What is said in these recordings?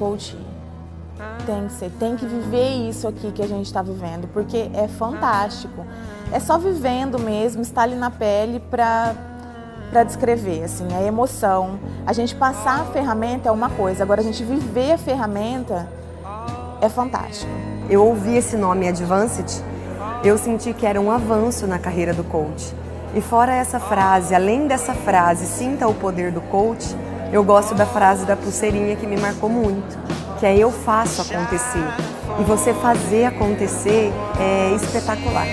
todo coach tem que ser. Tem que ser, tem que viver isso aqui que a gente está vivendo, porque é fantástico. É só vivendo mesmo, estar ali na pele para para descrever, assim, a emoção. A gente passar a ferramenta é uma coisa, agora a gente viver a ferramenta é fantástico. Eu ouvi esse nome Advanced, eu senti que era um avanço na carreira do coach. E fora essa frase, além dessa frase, sinta o poder do coach, eu gosto da frase da pulseirinha que me marcou muito, que é eu faço acontecer. E você fazer acontecer é espetacular.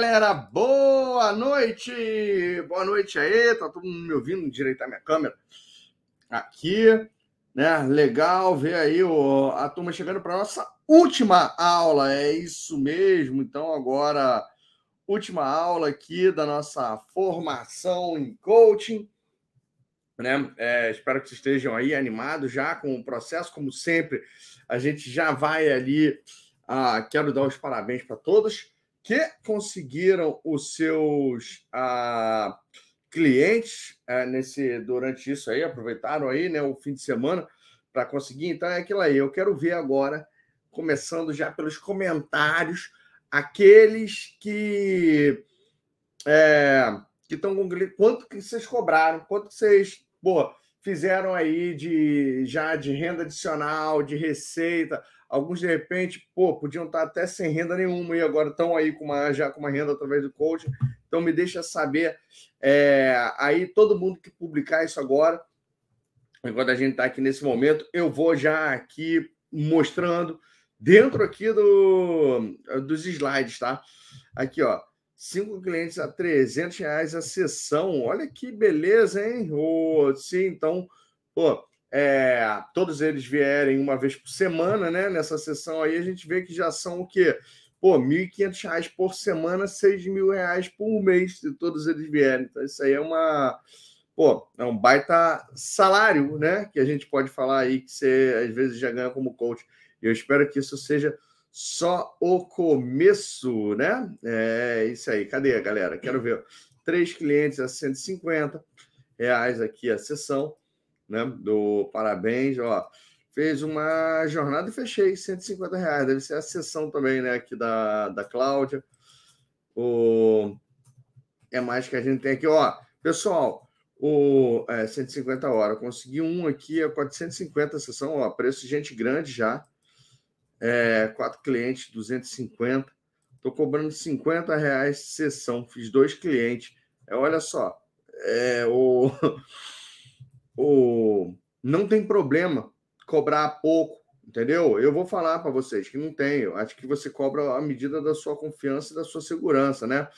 Galera. Boa noite. Boa noite aí. Tá todo mundo me ouvindo direito a minha câmera aqui, né? Legal ver aí o, a turma chegando para nossa última aula. É isso mesmo. Então agora última aula aqui da nossa formação em coaching. Né? É, espero que vocês estejam aí animados já com o processo, como sempre. A gente já vai ali. Ah, quero dar os parabéns para todos que conseguiram os seus ah, clientes ah, nesse durante isso aí, aproveitaram aí né, o fim de semana para conseguir. Então é aquilo aí. Eu quero ver agora, começando já pelos comentários, aqueles que é, que estão com quanto que vocês cobraram, quanto que vocês pô, fizeram aí de já de renda adicional, de receita Alguns, de repente, pô, podiam estar até sem renda nenhuma e agora estão aí com uma, já com uma renda através do coaching. Então, me deixa saber. É, aí, todo mundo que publicar isso agora, enquanto a gente está aqui nesse momento, eu vou já aqui mostrando dentro aqui do, dos slides, tá? Aqui, ó. Cinco clientes a 300 reais a sessão. Olha que beleza, hein? Oh, sim, então, pô, é, todos eles vierem uma vez por semana, né? Nessa sessão aí, a gente vê que já são o quê? Pô, R$ 1.500 por semana, R$ reais por mês, se todos eles vierem. Então, isso aí é uma. Pô, é um baita salário, né? Que a gente pode falar aí que você às vezes já ganha como coach. Eu espero que isso seja só o começo, né? É isso aí. Cadê, galera? Quero ver. Três clientes a 150 reais aqui a sessão né? Do parabéns, ó. Fez uma jornada e fechei 150 reais. Deve ser a sessão também, né? Aqui da, da Cláudia. O... É mais que a gente tem aqui, ó. Pessoal, o é, 150 horas. Consegui um aqui a 450 a sessão, ó. Preço de gente grande já. É, quatro clientes, 250. Estou cobrando 50 reais sessão. Fiz dois clientes. É, olha só. É, o o não tem problema cobrar pouco, entendeu? Eu vou falar para vocês que não tem. Eu acho que você cobra a medida da sua confiança e da sua segurança, né?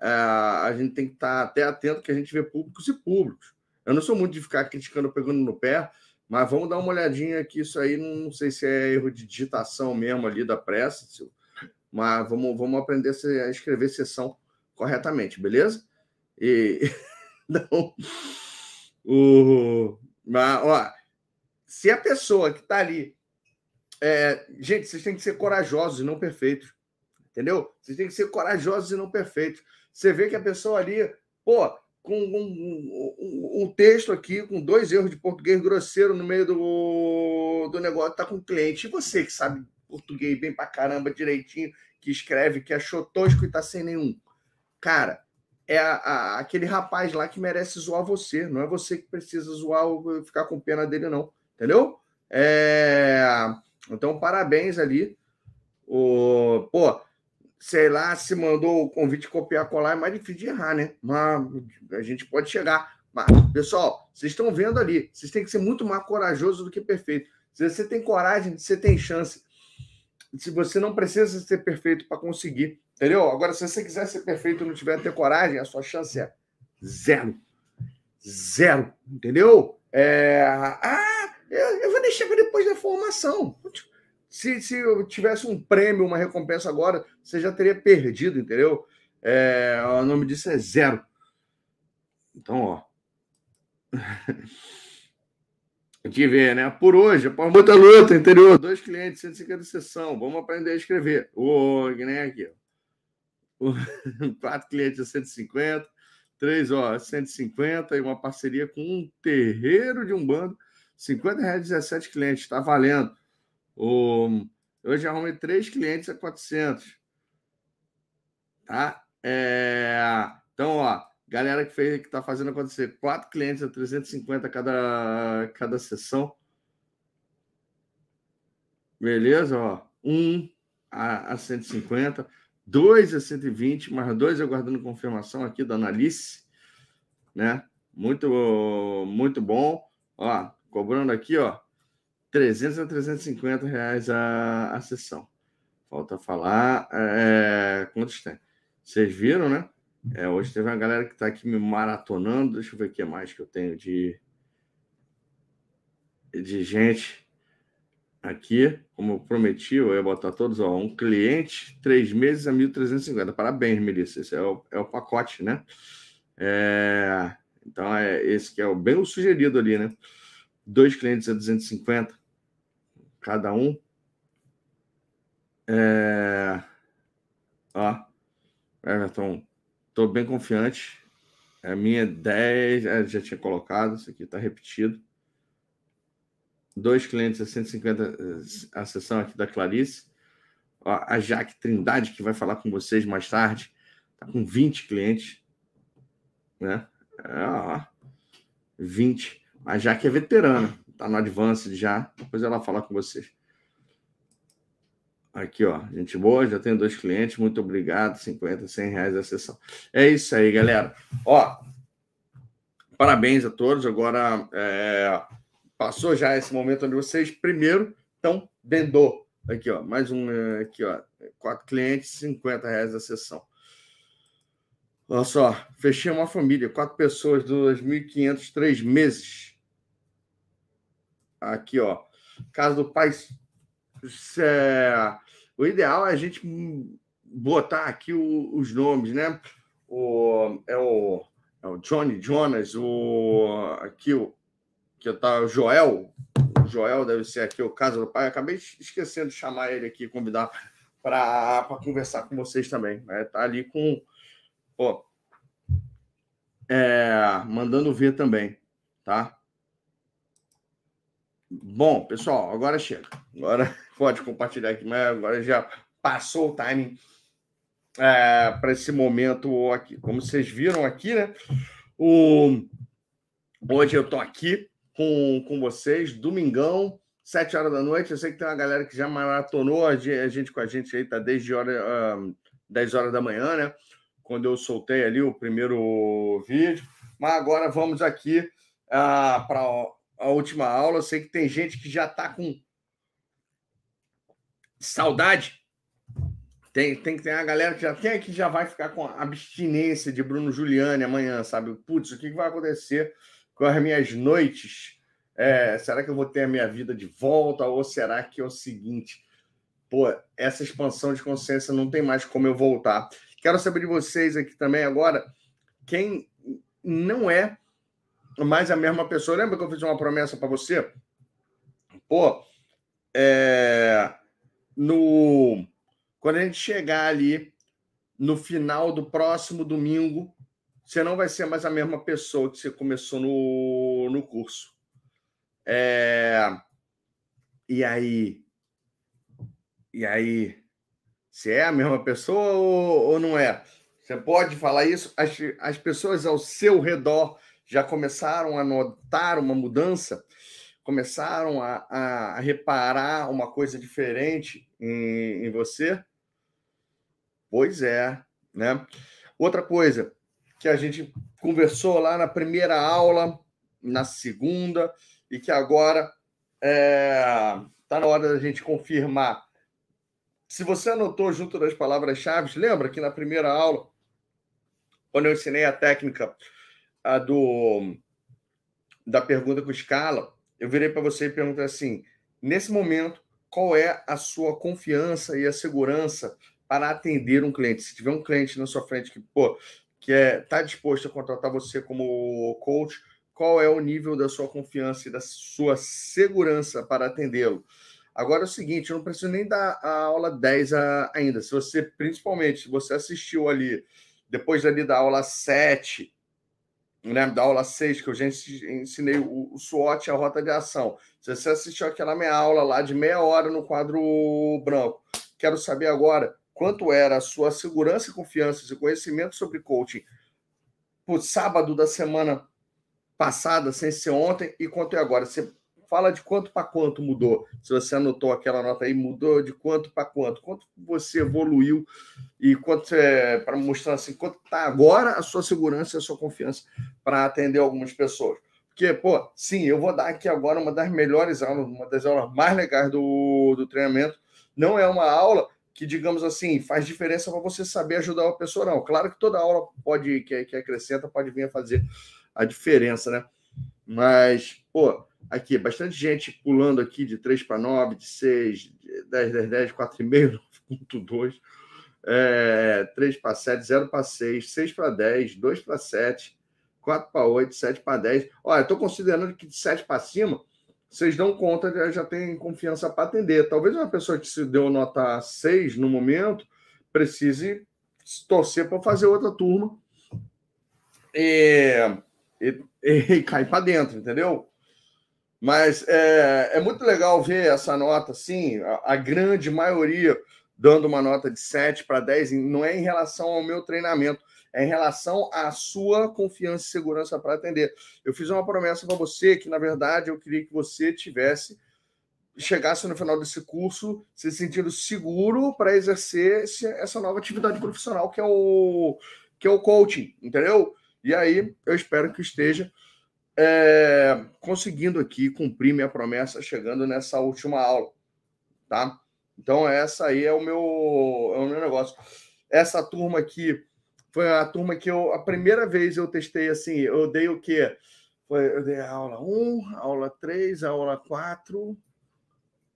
É, a gente tem que estar até atento que a gente vê públicos e públicos. Eu não sou muito de ficar criticando, pegando no pé, mas vamos dar uma olhadinha aqui. Isso aí, não sei se é erro de digitação mesmo ali da pressa, mas vamos, vamos aprender a escrever sessão corretamente, beleza? E então, o, mas, ó, se a pessoa que está ali. É, gente, vocês têm que ser corajosos e não perfeitos. Entendeu? Vocês têm que ser corajosos e não perfeitos. Você vê que a pessoa ali, pô, com um, um, um, texto aqui, com dois erros de português grosseiro no meio do, do negócio, tá com o cliente. E você que sabe português bem pra caramba, direitinho, que escreve, que achou tosco e tá sem nenhum. Cara, é a, a, aquele rapaz lá que merece zoar você. Não é você que precisa zoar ou ficar com pena dele, não. Entendeu? É... Então, parabéns ali. O... Pô, sei lá, se mandou o convite copiar colar, é mais difícil de errar, né? Mas a gente pode chegar. Mas, pessoal, vocês estão vendo ali, vocês têm que ser muito mais corajosos do que perfeito. Se você tem coragem, você tem chance. Se você não precisa ser perfeito para conseguir, entendeu? Agora, se você quiser ser perfeito e não tiver ter coragem, a sua chance é zero. Zero, entendeu? É... Ah, eu, eu vou deixar para depois da formação. Se, se eu tivesse um prêmio, uma recompensa agora, você já teria perdido, entendeu? É, o nome disso é zero. Então, ó. Aqui vê, né? Por hoje, após muita luta, interior, dois clientes, 150 sessão. Vamos aprender a escrever. O, que nem aqui. Quatro clientes, 150. Três, ó, 150 e uma parceria com um terreiro de um bando. 50 reais, 17 clientes, está valendo. Eu já arrumei três clientes a 400. Tá? É, então, ó, galera que fez, que tá fazendo acontecer, quatro clientes a 350 cada, cada sessão. Beleza, ó. Um a, a 150, dois a 120, mais dois aguardando confirmação aqui da Analice, né? Muito, muito bom. Ó, cobrando aqui, ó, 300 a 350 reais a, a sessão. Falta falar é, quantos tem. Vocês viram, né? É, hoje teve uma galera que está aqui me maratonando. Deixa eu ver o que mais que eu tenho de, de gente aqui. Como eu prometi, eu ia botar todos. Ó, um cliente, três meses a 1.350. Parabéns, Melissa. Esse é o, é o pacote, né? É, então, é esse que é o, bem o sugerido ali, né? Dois clientes a 250 cada um. É... Ó, Everton, estou bem confiante. A minha 10, é, já tinha colocado, isso aqui está repetido. Dois clientes a 150, a sessão aqui da Clarice. A Jaque Trindade, que vai falar com vocês mais tarde, está com 20 clientes. Né? É, ó, 20. A Jaque é veterana tá no Advanced já. Depois ela fala com vocês. Aqui, ó, gente boa, já tenho dois clientes, muito obrigado, 50, 100 reais a sessão. É isso aí, galera. Ó, parabéns a todos. Agora, é, passou já esse momento onde vocês primeiro estão vendendo. Aqui, ó, mais um é, aqui, ó, quatro clientes, 50 reais a sessão. Olha só, fechei uma família, quatro pessoas, 2.500, três meses. Aqui, ó. Caso do pai. É... O ideal é a gente botar aqui o, os nomes, né? O, é, o, é o Johnny Jonas, o, aqui o, que tá, Joel. Joel deve ser aqui o caso do pai. acabei esquecendo de chamar ele aqui, convidar para conversar com vocês também. Né? Tá ali com. Ó, é, mandando ver também, tá? Bom, pessoal, agora chega. Agora pode compartilhar aqui, mas agora já passou o timing é, para esse momento aqui. Como vocês viram aqui, né? O... Hoje eu tô aqui com, com vocês, domingão, sete horas da noite. Eu sei que tem uma galera que já maratonou a gente com a gente aí, tá desde hora, uh, 10 horas da manhã, né? Quando eu soltei ali o primeiro vídeo. Mas agora vamos aqui uh, para a última aula. Eu sei que tem gente que já está com saudade. Tem, tem que ter a galera que já tem que já vai ficar com abstinência de Bruno Giuliani amanhã, sabe? Putz, o que vai acontecer com as minhas noites. É, será que eu vou ter a minha vida de volta? Ou será que é o seguinte? Pô, essa expansão de consciência não tem mais como eu voltar. Quero saber de vocês aqui também agora, quem não é mais a mesma pessoa. Lembra que eu fiz uma promessa para você? Pô, é, no quando a gente chegar ali no final do próximo domingo, você não vai ser mais a mesma pessoa que você começou no, no curso. É, e aí? E aí? Se é a mesma pessoa ou, ou não é? Você pode falar isso? As, as pessoas ao seu redor já começaram a notar uma mudança? Começaram a, a reparar uma coisa diferente em, em você? Pois é, né? Outra coisa que a gente conversou lá na primeira aula, na segunda, e que agora está é, tá na hora da gente confirmar. Se você anotou junto das palavras-chave, lembra que na primeira aula, quando eu ensinei a técnica a do da pergunta com escala, eu virei para você e perguntei assim: nesse momento, qual é a sua confiança e a segurança para atender um cliente. Se tiver um cliente na sua frente que, pô, que é tá disposto a contratar você como coach, qual é o nível da sua confiança e da sua segurança para atendê-lo? Agora é o seguinte, eu não preciso nem dar a aula 10 ainda. Se você, principalmente, se você assistiu ali, depois ali da aula 7, né, da aula 6, que eu já ensinei o, o SWOT e a rota de ação. Se você assistiu aquela minha aula lá de meia hora no quadro branco, quero saber agora quanto era a sua segurança e confiança e conhecimento sobre coaching por sábado da semana passada, sem ser ontem, e quanto é agora. Você fala de quanto para quanto mudou. Se você anotou aquela nota aí, mudou de quanto para quanto. Quanto você evoluiu e quanto é para mostrar assim, quanto está agora a sua segurança e a sua confiança para atender algumas pessoas. Porque, pô, sim, eu vou dar aqui agora uma das melhores aulas, uma das aulas mais legais do, do treinamento. Não é uma aula que, digamos assim, faz diferença para você saber ajudar uma pessoa, não. Claro que toda aula pode, que, que acrescenta, pode vir a fazer a diferença, né? Mas, pô, aqui, bastante gente pulando aqui de 3 para 9, de 6, de 10, 10, 10, 4,5, 9,2, é, 3 para 7, 0 para 6, 6 para 10, 2 para 7, 4 para 8, 7 para 10. Olha, estou considerando que de 7 para cima vocês dão conta, já, tem confiança para atender. Talvez uma pessoa que se deu nota 6 no momento precise torcer para fazer outra turma e, e, e cair para dentro, entendeu? Mas é, é, muito legal ver essa nota, assim, a, a grande maioria dando uma nota de 7 para 10, não é em relação ao meu treinamento, é em relação à sua confiança e segurança para atender. Eu fiz uma promessa para você que, na verdade, eu queria que você tivesse chegasse no final desse curso se sentindo seguro para exercer essa nova atividade profissional que é o que é o coaching, entendeu? E aí eu espero que esteja é, conseguindo aqui cumprir minha promessa chegando nessa última aula, tá? Então essa aí é o meu é o meu negócio. Essa turma aqui foi a turma que eu, a primeira vez eu testei assim, eu dei o quê? Foi, eu dei aula 1, aula 3, aula 4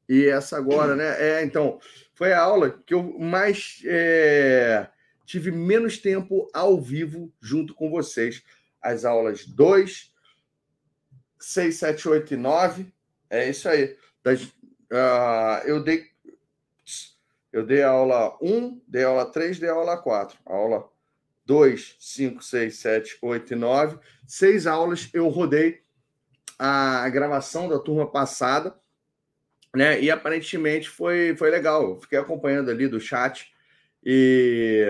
e essa agora, né? É, então, foi a aula que eu mais é, tive menos tempo ao vivo junto com vocês. As aulas 2, 6, 7, 8 e 9. É isso aí. Das, uh, eu dei eu dei a aula 1, dei a aula 3, dei a aula 4. A aula 2, 5, 6, 7, 8 e 9. Seis aulas eu rodei a gravação da turma passada, né? E aparentemente foi, foi legal. Eu fiquei acompanhando ali do chat e,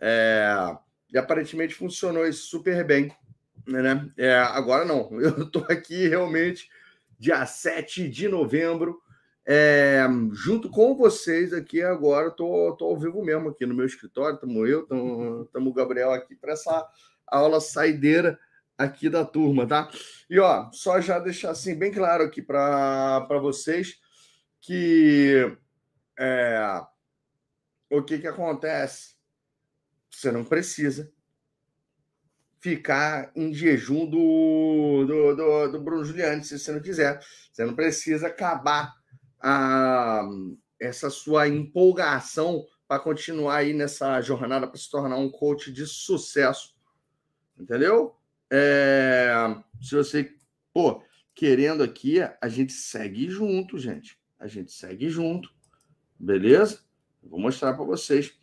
é, e aparentemente funcionou isso super bem. Né? É, agora não, eu estou aqui realmente dia 7 de novembro é, junto com vocês aqui agora, tô, tô ao vivo mesmo aqui no meu escritório, estamos eu, estamos o Gabriel aqui para essa aula saideira aqui da turma, tá? E ó, só já deixar assim bem claro aqui para vocês que é, o que que acontece? Você não precisa ficar em jejum do, do, do, do Bruno Giuliani, se você não quiser. Você não precisa acabar a, essa sua empolgação para continuar aí nessa jornada para se tornar um coach de sucesso. Entendeu? É, se você, pô, querendo aqui, a gente segue junto, gente. A gente segue junto. Beleza? Vou mostrar para vocês.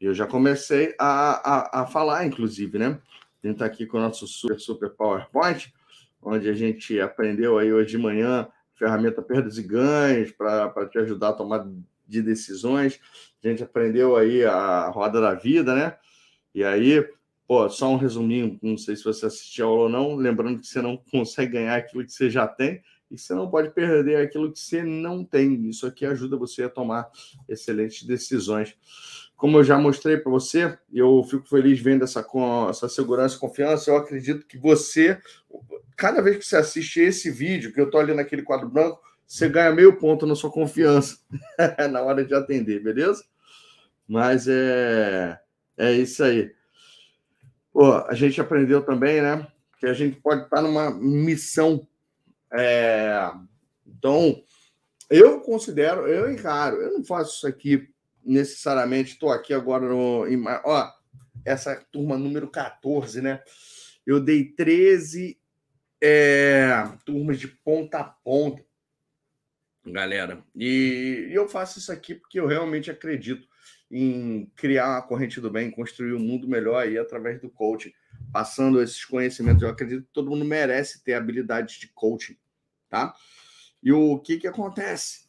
Eu já comecei a, a, a falar, inclusive, né? A está aqui com o nosso super, super PowerPoint, onde a gente aprendeu aí hoje de manhã ferramenta perdas e ganhos para te ajudar a tomar de decisões. A gente aprendeu aí a roda da vida, né? E aí, pô, só um resuminho, não sei se você assistiu a aula ou não, lembrando que você não consegue ganhar aquilo que você já tem e você não pode perder aquilo que você não tem. Isso aqui ajuda você a tomar excelentes decisões. Como eu já mostrei para você, eu fico feliz vendo essa, essa segurança e confiança. Eu acredito que você, cada vez que você assiste esse vídeo, que eu estou ali naquele quadro branco, você ganha meio ponto na sua confiança na hora de atender, beleza? Mas é, é isso aí. Pô, a gente aprendeu também, né? Que a gente pode estar numa missão é, então, eu considero, eu encaro, eu não faço isso aqui necessariamente, estou aqui agora no. Ó, essa turma número 14, né? Eu dei 13 é, turmas de ponta a ponta, galera. E, e eu faço isso aqui porque eu realmente acredito em criar uma corrente do bem, construir um mundo melhor aí através do coaching passando esses conhecimentos. Eu acredito que todo mundo merece ter habilidades de coaching, tá? E o que que acontece?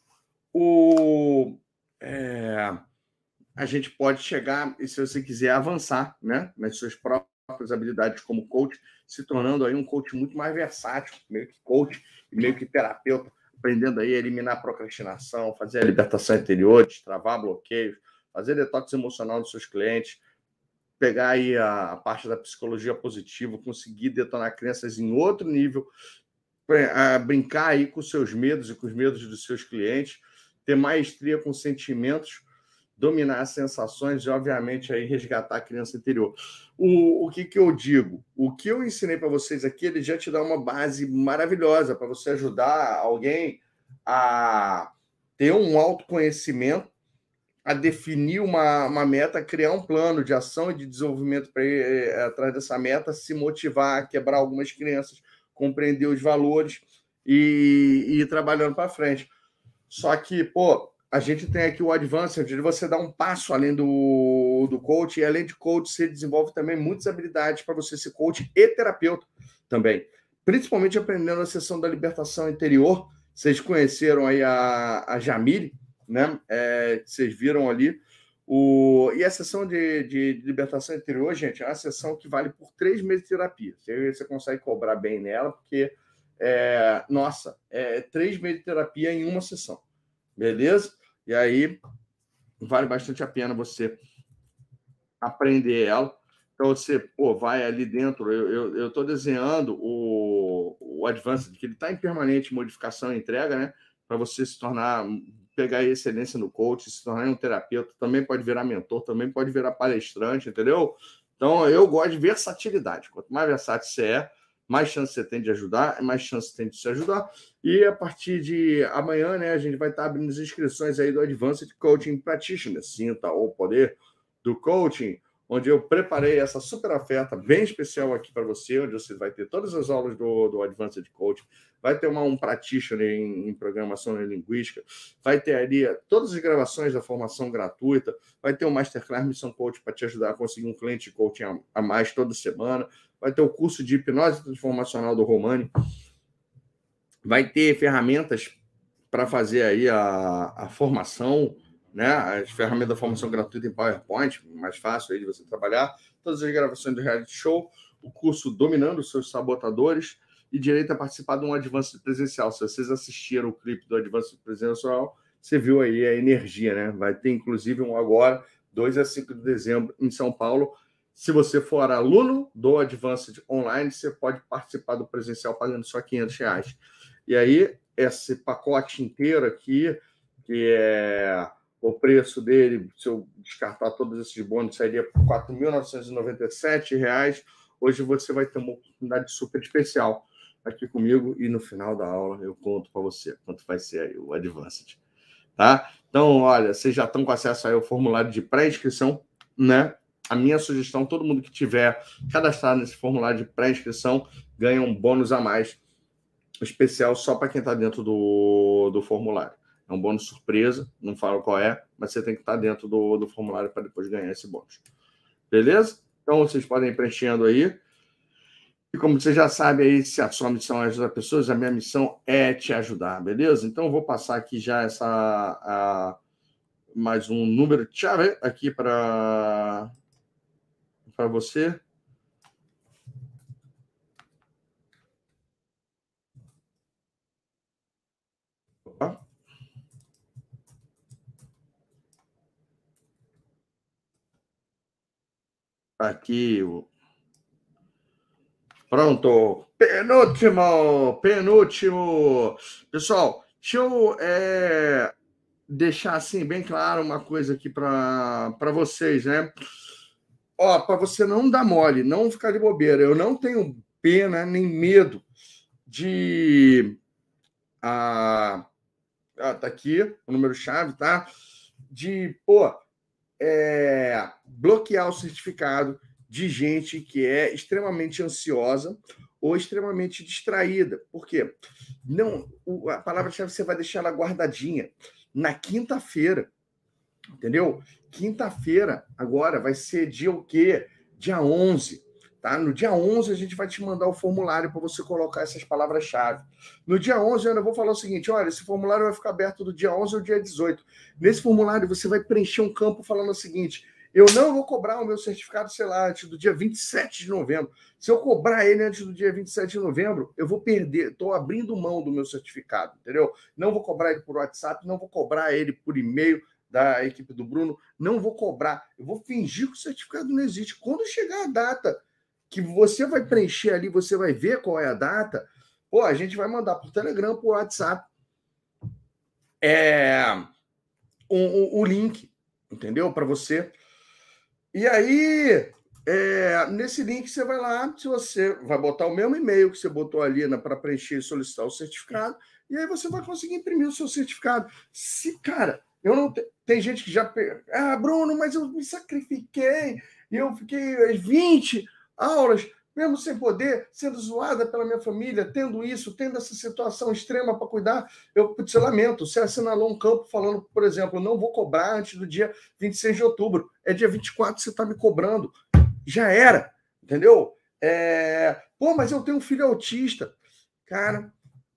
O, é, a gente pode chegar, e se você quiser avançar, né, nas suas próprias habilidades como coach, se tornando aí um coach muito mais versátil, meio que coach e meio que terapeuta, aprendendo aí a eliminar procrastinação, fazer a libertação interior, destravar bloqueios, fazer detox emocional dos seus clientes, pegar aí a, a, parte da psicologia positiva, conseguir detonar crianças em outro nível, a brincar aí com seus medos e com os medos dos seus clientes, ter maestria com sentimentos, dominar as sensações e, obviamente, aí resgatar a criança interior. O, o que, que eu digo? O que eu ensinei para vocês aqui, ele já te dá uma base maravilhosa para você ajudar alguém a ter um autoconhecimento a definir uma, uma meta, criar um plano de ação e de desenvolvimento para ir é, atrás dessa meta, se motivar, quebrar algumas crianças, compreender os valores e, e ir trabalhando para frente. Só que, pô, a gente tem aqui o Advanced, de você dar um passo além do, do coach, e além de coach, você desenvolve também muitas habilidades para você ser coach e terapeuta também. Principalmente aprendendo a sessão da libertação interior. Vocês conheceram aí a, a Jamile, né? É, vocês viram ali. O... E a sessão de, de, libertação interior, gente, é uma sessão que vale por três meses de terapia. Você, você consegue cobrar bem nela, porque, é, nossa, é três meses de terapia em uma sessão. Beleza? E aí, vale bastante a pena você aprender ela. Então, você pô, vai ali dentro. Eu estou desenhando o, o Advanced, que ele está em permanente modificação e entrega, né? Para você se tornar pegar excelência no coach, se tornar um terapeuta, também pode virar mentor, também pode virar palestrante, entendeu? Então, eu gosto de versatilidade. Quanto mais versátil você é, mais chance você tem de ajudar, mais chance você tem de se ajudar. E a partir de amanhã, né, a gente vai estar abrindo as inscrições aí do Advanced Coaching Practitioner, sinta o poder do coaching onde eu preparei essa super oferta bem especial aqui para você, onde você vai ter todas as aulas do, do Advanced Coaching, vai ter uma, um practitioner em, em programação e linguística, vai ter ali todas as gravações da formação gratuita, vai ter o Masterclass Mission Coach para te ajudar a conseguir um cliente coaching a, a, mais toda semana, vai ter o curso de hipnose transformacional do Romani, vai ter ferramentas para fazer aí a, a formação né? As ferramentas da formação gratuita em PowerPoint, mais fácil aí de você trabalhar, todas as gravações do reality show, o curso Dominando os seus sabotadores e direito a participar de um Advance presencial. Se vocês assistiram o clipe do Advance presencial, você viu aí a energia, né? Vai ter inclusive um agora, 2 a 5 de dezembro, em São Paulo. Se você for aluno do Advanced Online, você pode participar do presencial pagando só 500 reais. E aí, esse pacote inteiro aqui, que é o preço dele, se eu descartar todos esses bônus, sairia por R$ 4.997, hoje você vai ter uma oportunidade super especial aqui comigo e no final da aula eu conto para você quanto vai ser aí o Advanced. Tá? Então, olha, vocês já estão com acesso aí ao formulário de pré-inscrição, né? A minha sugestão, todo mundo que tiver cadastrado nesse formulário de pré-inscrição ganha um bônus a mais especial só para quem está dentro do, do formulário. É um bônus surpresa, não falo qual é, mas você tem que estar tá dentro do, do formulário para depois ganhar esse bônus. Beleza? Então vocês podem ir preenchendo aí. E como você já sabe aí, se a sua missão é ajudar pessoas, a minha missão é te ajudar, beleza? Então eu vou passar aqui já essa a, mais um número de chave aqui para para você. Aqui o Pronto. Penúltimo, penúltimo. Pessoal, deixa eu é, deixar assim bem claro uma coisa aqui para vocês, né? Ó, para você não dar mole, não ficar de bobeira. Eu não tenho pena nem medo de. Ah, ah tá aqui o número chave, tá? De, pô, é, bloquear o certificado de gente que é extremamente ansiosa ou extremamente distraída. Por quê? Não, a palavra-chave você vai deixar ela guardadinha na quinta-feira. Entendeu? Quinta-feira, agora, vai ser dia o quê? Dia 11. Tá? No dia 11, a gente vai te mandar o formulário para você colocar essas palavras-chave. No dia 11, eu vou falar o seguinte: olha, esse formulário vai ficar aberto do dia 11 ao dia 18. Nesse formulário, você vai preencher um campo falando o seguinte: eu não vou cobrar o meu certificado, sei lá, antes do dia 27 de novembro. Se eu cobrar ele antes do dia 27 de novembro, eu vou perder. Estou abrindo mão do meu certificado, entendeu? Não vou cobrar ele por WhatsApp, não vou cobrar ele por e-mail da equipe do Bruno, não vou cobrar. Eu vou fingir que o certificado não existe. Quando chegar a data que você vai preencher ali, você vai ver qual é a data, pô, a gente vai mandar por Telegram, por WhatsApp, é, o, o, o link, entendeu? Para você e aí, é, nesse link você vai lá, se você vai botar o mesmo e-mail que você botou ali né, para preencher e solicitar o certificado, e aí você vai conseguir imprimir o seu certificado. Se, cara, eu não te... tem gente que já ah, Bruno, mas eu me sacrifiquei, e eu fiquei 20 aulas mesmo sem poder, sendo zoada pela minha família, tendo isso, tendo essa situação extrema para cuidar, eu te lamento. Você assinalou um campo falando, por exemplo, não vou cobrar antes do dia 26 de outubro. É dia 24 você está me cobrando. Já era, entendeu? É... Pô, mas eu tenho um filho autista. Cara,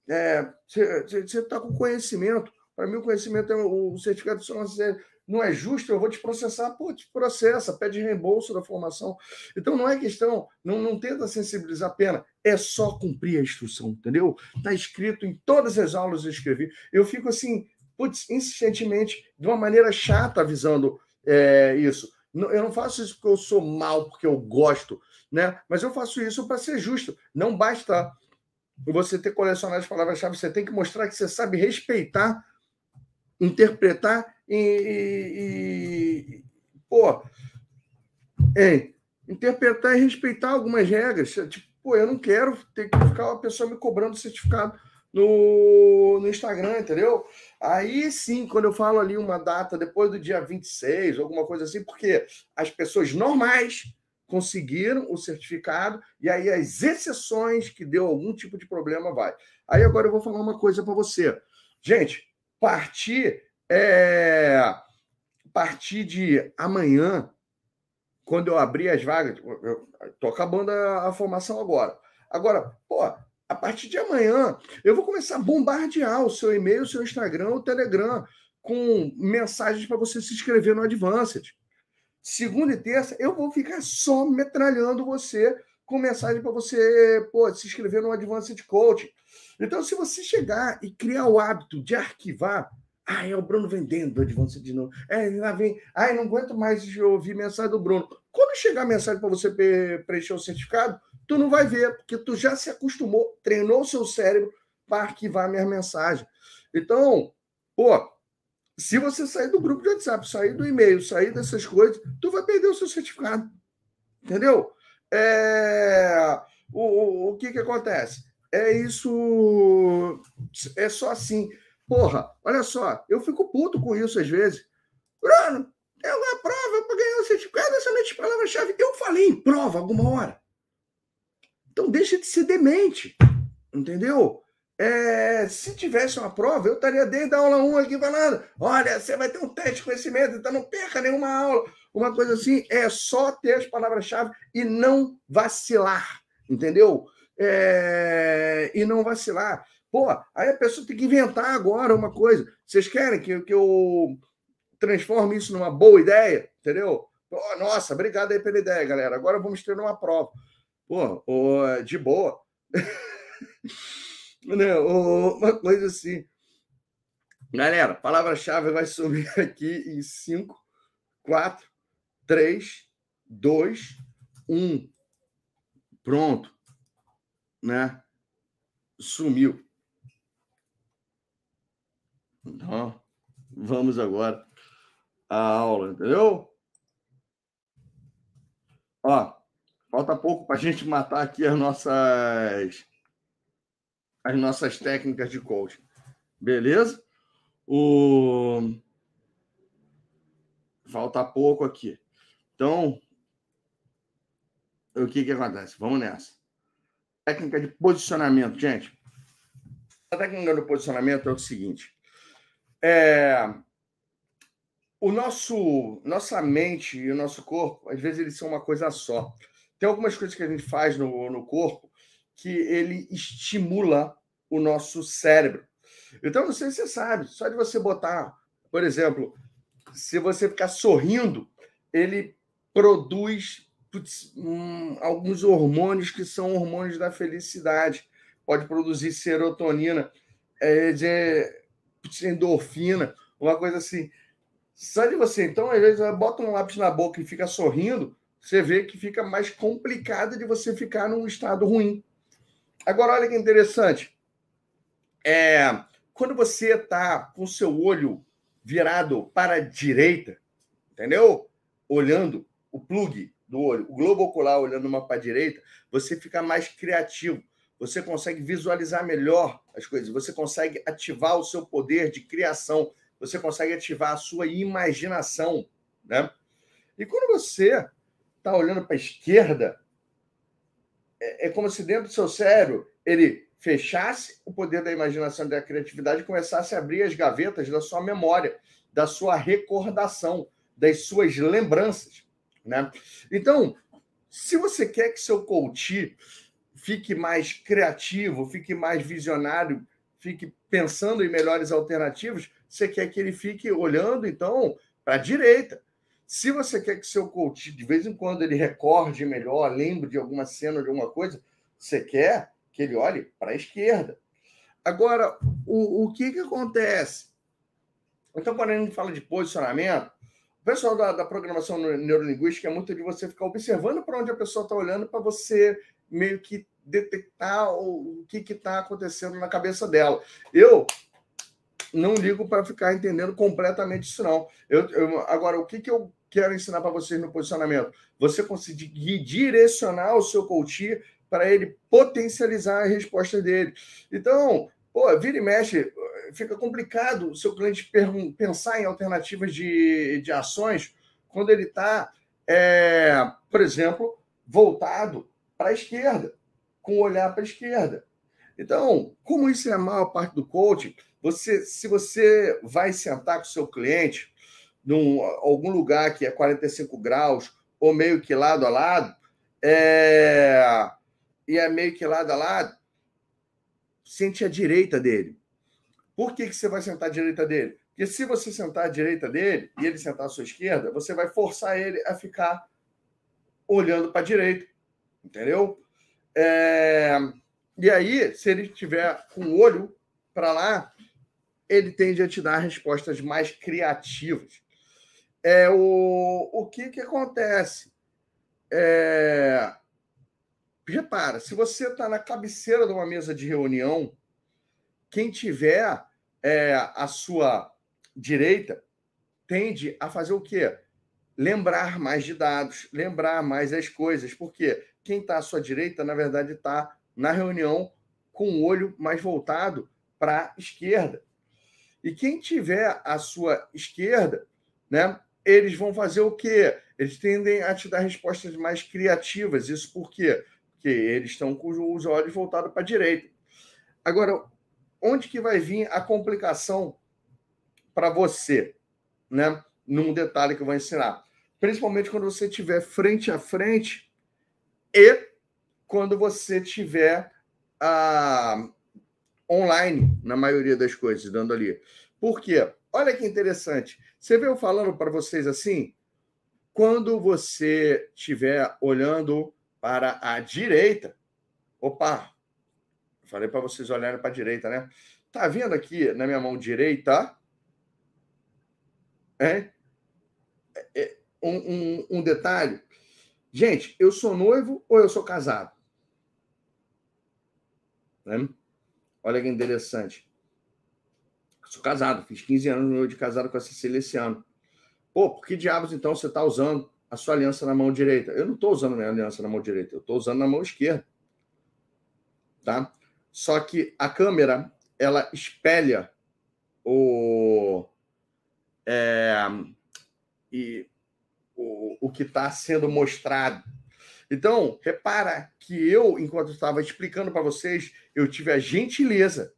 é... você está com conhecimento. Para mim, o conhecimento é o certificado de solicitação não é justo, eu vou te processar, pô, te processa, pede reembolso da formação. Então não é questão, não, não tenta sensibilizar pena, é só cumprir a instrução, entendeu? Está escrito em todas as aulas eu escrevi. Eu fico assim, putz, insistentemente, de uma maneira chata avisando é, isso. Eu não faço isso porque eu sou mal, porque eu gosto, né? Mas eu faço isso para ser justo. Não basta você ter colecionado as palavras-chave, você tem que mostrar que você sabe respeitar, interpretar e, e, e pô, é, interpretar e respeitar algumas regras. Tipo, pô, eu não quero ter que ficar uma pessoa me cobrando certificado no, no Instagram, entendeu? Aí sim, quando eu falo ali uma data depois do dia 26, alguma coisa assim, porque as pessoas normais conseguiram o certificado e aí as exceções que deu algum tipo de problema vai. Aí agora eu vou falar uma coisa para você. Gente, partir é, partir de amanhã, quando eu abrir as vagas, eu estou acabando a, a, formação agora. Agora, pô, a partir de amanhã, eu vou começar a bombardear o seu e-mail, o seu Instagram, o Telegram, com mensagens para você se inscrever no Advanced. Segunda e terça, eu vou ficar só metralhando você com mensagem para você pô, se inscrever no Advanced Coaching. Então, se você chegar e criar o hábito de arquivar ah, é o Bruno vendendo o Advance de novo. É, lá vem. Ai, não aguento mais ouvir mensagem do Bruno. Quando chegar a mensagem para você preencher o certificado, tu não vai ver, porque tu já se acostumou, treinou o seu cérebro para arquivar a minha mensagem. Então, pô, se você sair do grupo de WhatsApp, sair do e-mail, sair dessas coisas, tu vai perder o seu certificado. Entendeu? É, o, o, o que, que acontece? É isso. É só assim. Porra, olha só, eu fico puto com isso às vezes. Bruno, tem uma prova para ganhar o certificado dessa mente palavra-chave. Eu falei em prova alguma hora. Então deixa de ser demente. Entendeu? É, se tivesse uma prova, eu estaria desde a aula 1 aqui falando: olha, você vai ter um teste de conhecimento, então não perca nenhuma aula. Uma coisa assim, é só ter as palavras-chave e não vacilar, entendeu? É, e não vacilar. Pô, aí a pessoa tem que inventar agora uma coisa. Vocês querem que, que eu transforme isso numa boa ideia? Entendeu? Nossa, obrigado aí pela ideia, galera. Agora vamos ter uma prova. Pô, de boa. né? uma coisa assim. Galera, palavra-chave vai sumir aqui em 5, 4, 3, 2, 1. Pronto. Né? Sumiu. Então, vamos agora à aula, entendeu? Ó, falta pouco para a gente matar aqui as nossas as nossas técnicas de coaching. Beleza? O... Falta pouco aqui. Então, o que, que acontece? Vamos nessa. Técnica de posicionamento, gente. A técnica do posicionamento é o seguinte: é, o nosso, nossa mente e o nosso corpo, às vezes, eles são uma coisa só. Tem algumas coisas que a gente faz no, no corpo que ele estimula o nosso cérebro. Então, não sei se você sabe, só de você botar, por exemplo, se você ficar sorrindo, ele produz putz, hum, alguns hormônios que são hormônios da felicidade. Pode produzir serotonina, é, de, putz, endorfina, uma coisa assim. Só de você, então, às vezes, bota um lápis na boca e fica sorrindo, você vê que fica mais complicado de você ficar num estado ruim. Agora, olha que interessante. É, quando você está com seu olho virado para a direita, entendeu? Olhando o plug do olho, o globo ocular olhando uma para a direita, você fica mais criativo. Você consegue visualizar melhor as coisas, você consegue ativar o seu poder de criação, você consegue ativar a sua imaginação, né? E quando você está olhando para a esquerda, é, é como se dentro do seu cérebro ele fechasse o poder da imaginação e da criatividade e começasse a abrir as gavetas da sua memória, da sua recordação, das suas lembranças, né? Então, se você quer que seu coach fique mais criativo, fique mais visionário, fique pensando em melhores alternativas, você quer que ele fique olhando então para a direita. Se você quer que seu coach de vez em quando ele recorde melhor, lembre de alguma cena, de alguma coisa, você quer que ele olhe para a esquerda. Agora, o, o que, que acontece? Então, quando a gente fala de posicionamento, o pessoal da, da programação neurolinguística é muito de você ficar observando para onde a pessoa está olhando para você meio que detectar o, o que está acontecendo na cabeça dela. Eu não ligo para ficar entendendo completamente isso, não. Eu, eu agora, o que, que eu quero ensinar para vocês no posicionamento? Você conseguir direcionar o seu coach para ele potencializar a resposta dele. Então, pô, vira e mexe, fica complicado o seu cliente pensar em alternativas de, de ações quando ele está, é, por exemplo, voltado para a esquerda, com o olhar para a esquerda. Então, como isso é a maior parte do coaching, você, se você vai sentar com o seu cliente em algum lugar que é 45 graus ou meio que lado a lado, é, e é meio que lado a lado, sente a direita dele. Por que, que você vai sentar à direita dele? Porque se você sentar à direita dele e ele sentar à sua esquerda, você vai forçar ele a ficar olhando para a direita. Entendeu? É... E aí, se ele tiver com o olho para lá, ele tende a te dar respostas mais criativas. É o, o que, que acontece? É, repara, se você está na cabeceira de uma mesa de reunião, quem tiver é, a sua direita tende a fazer o quê? Lembrar mais de dados, lembrar mais as coisas. Por quê? quem está à sua direita, na verdade, está na reunião com o olho mais voltado para a esquerda. E quem tiver à sua esquerda, né, eles vão fazer o quê? Eles tendem a te dar respostas mais criativas. Isso por quê? Porque eles estão com os olhos voltados para a direita. Agora, onde que vai vir a complicação para você, né? Num detalhe que eu vou ensinar. Principalmente quando você estiver frente a frente e quando você estiver ah, online, na maioria das coisas, dando ali. Por quê? Olha que interessante. Você veio falando para vocês assim? Quando você estiver olhando para a direita, opa, falei para vocês olharem para a direita, né? Tá vendo aqui na minha mão direita? É? é um, um, um detalhe. Gente, eu sou noivo ou eu sou casado? Né? Olha que interessante. sou casado, fiz 15 anos de casado com a Cecília esse ano. Pô, por que diabos então você está usando a sua aliança na mão direita? Eu não estou usando minha aliança na mão direita, eu estou usando na mão esquerda. Tá? Só que a câmera, ela espelha o. É, e o, o que está sendo mostrado. Então, repara que eu, enquanto estava explicando para vocês, eu tive a gentileza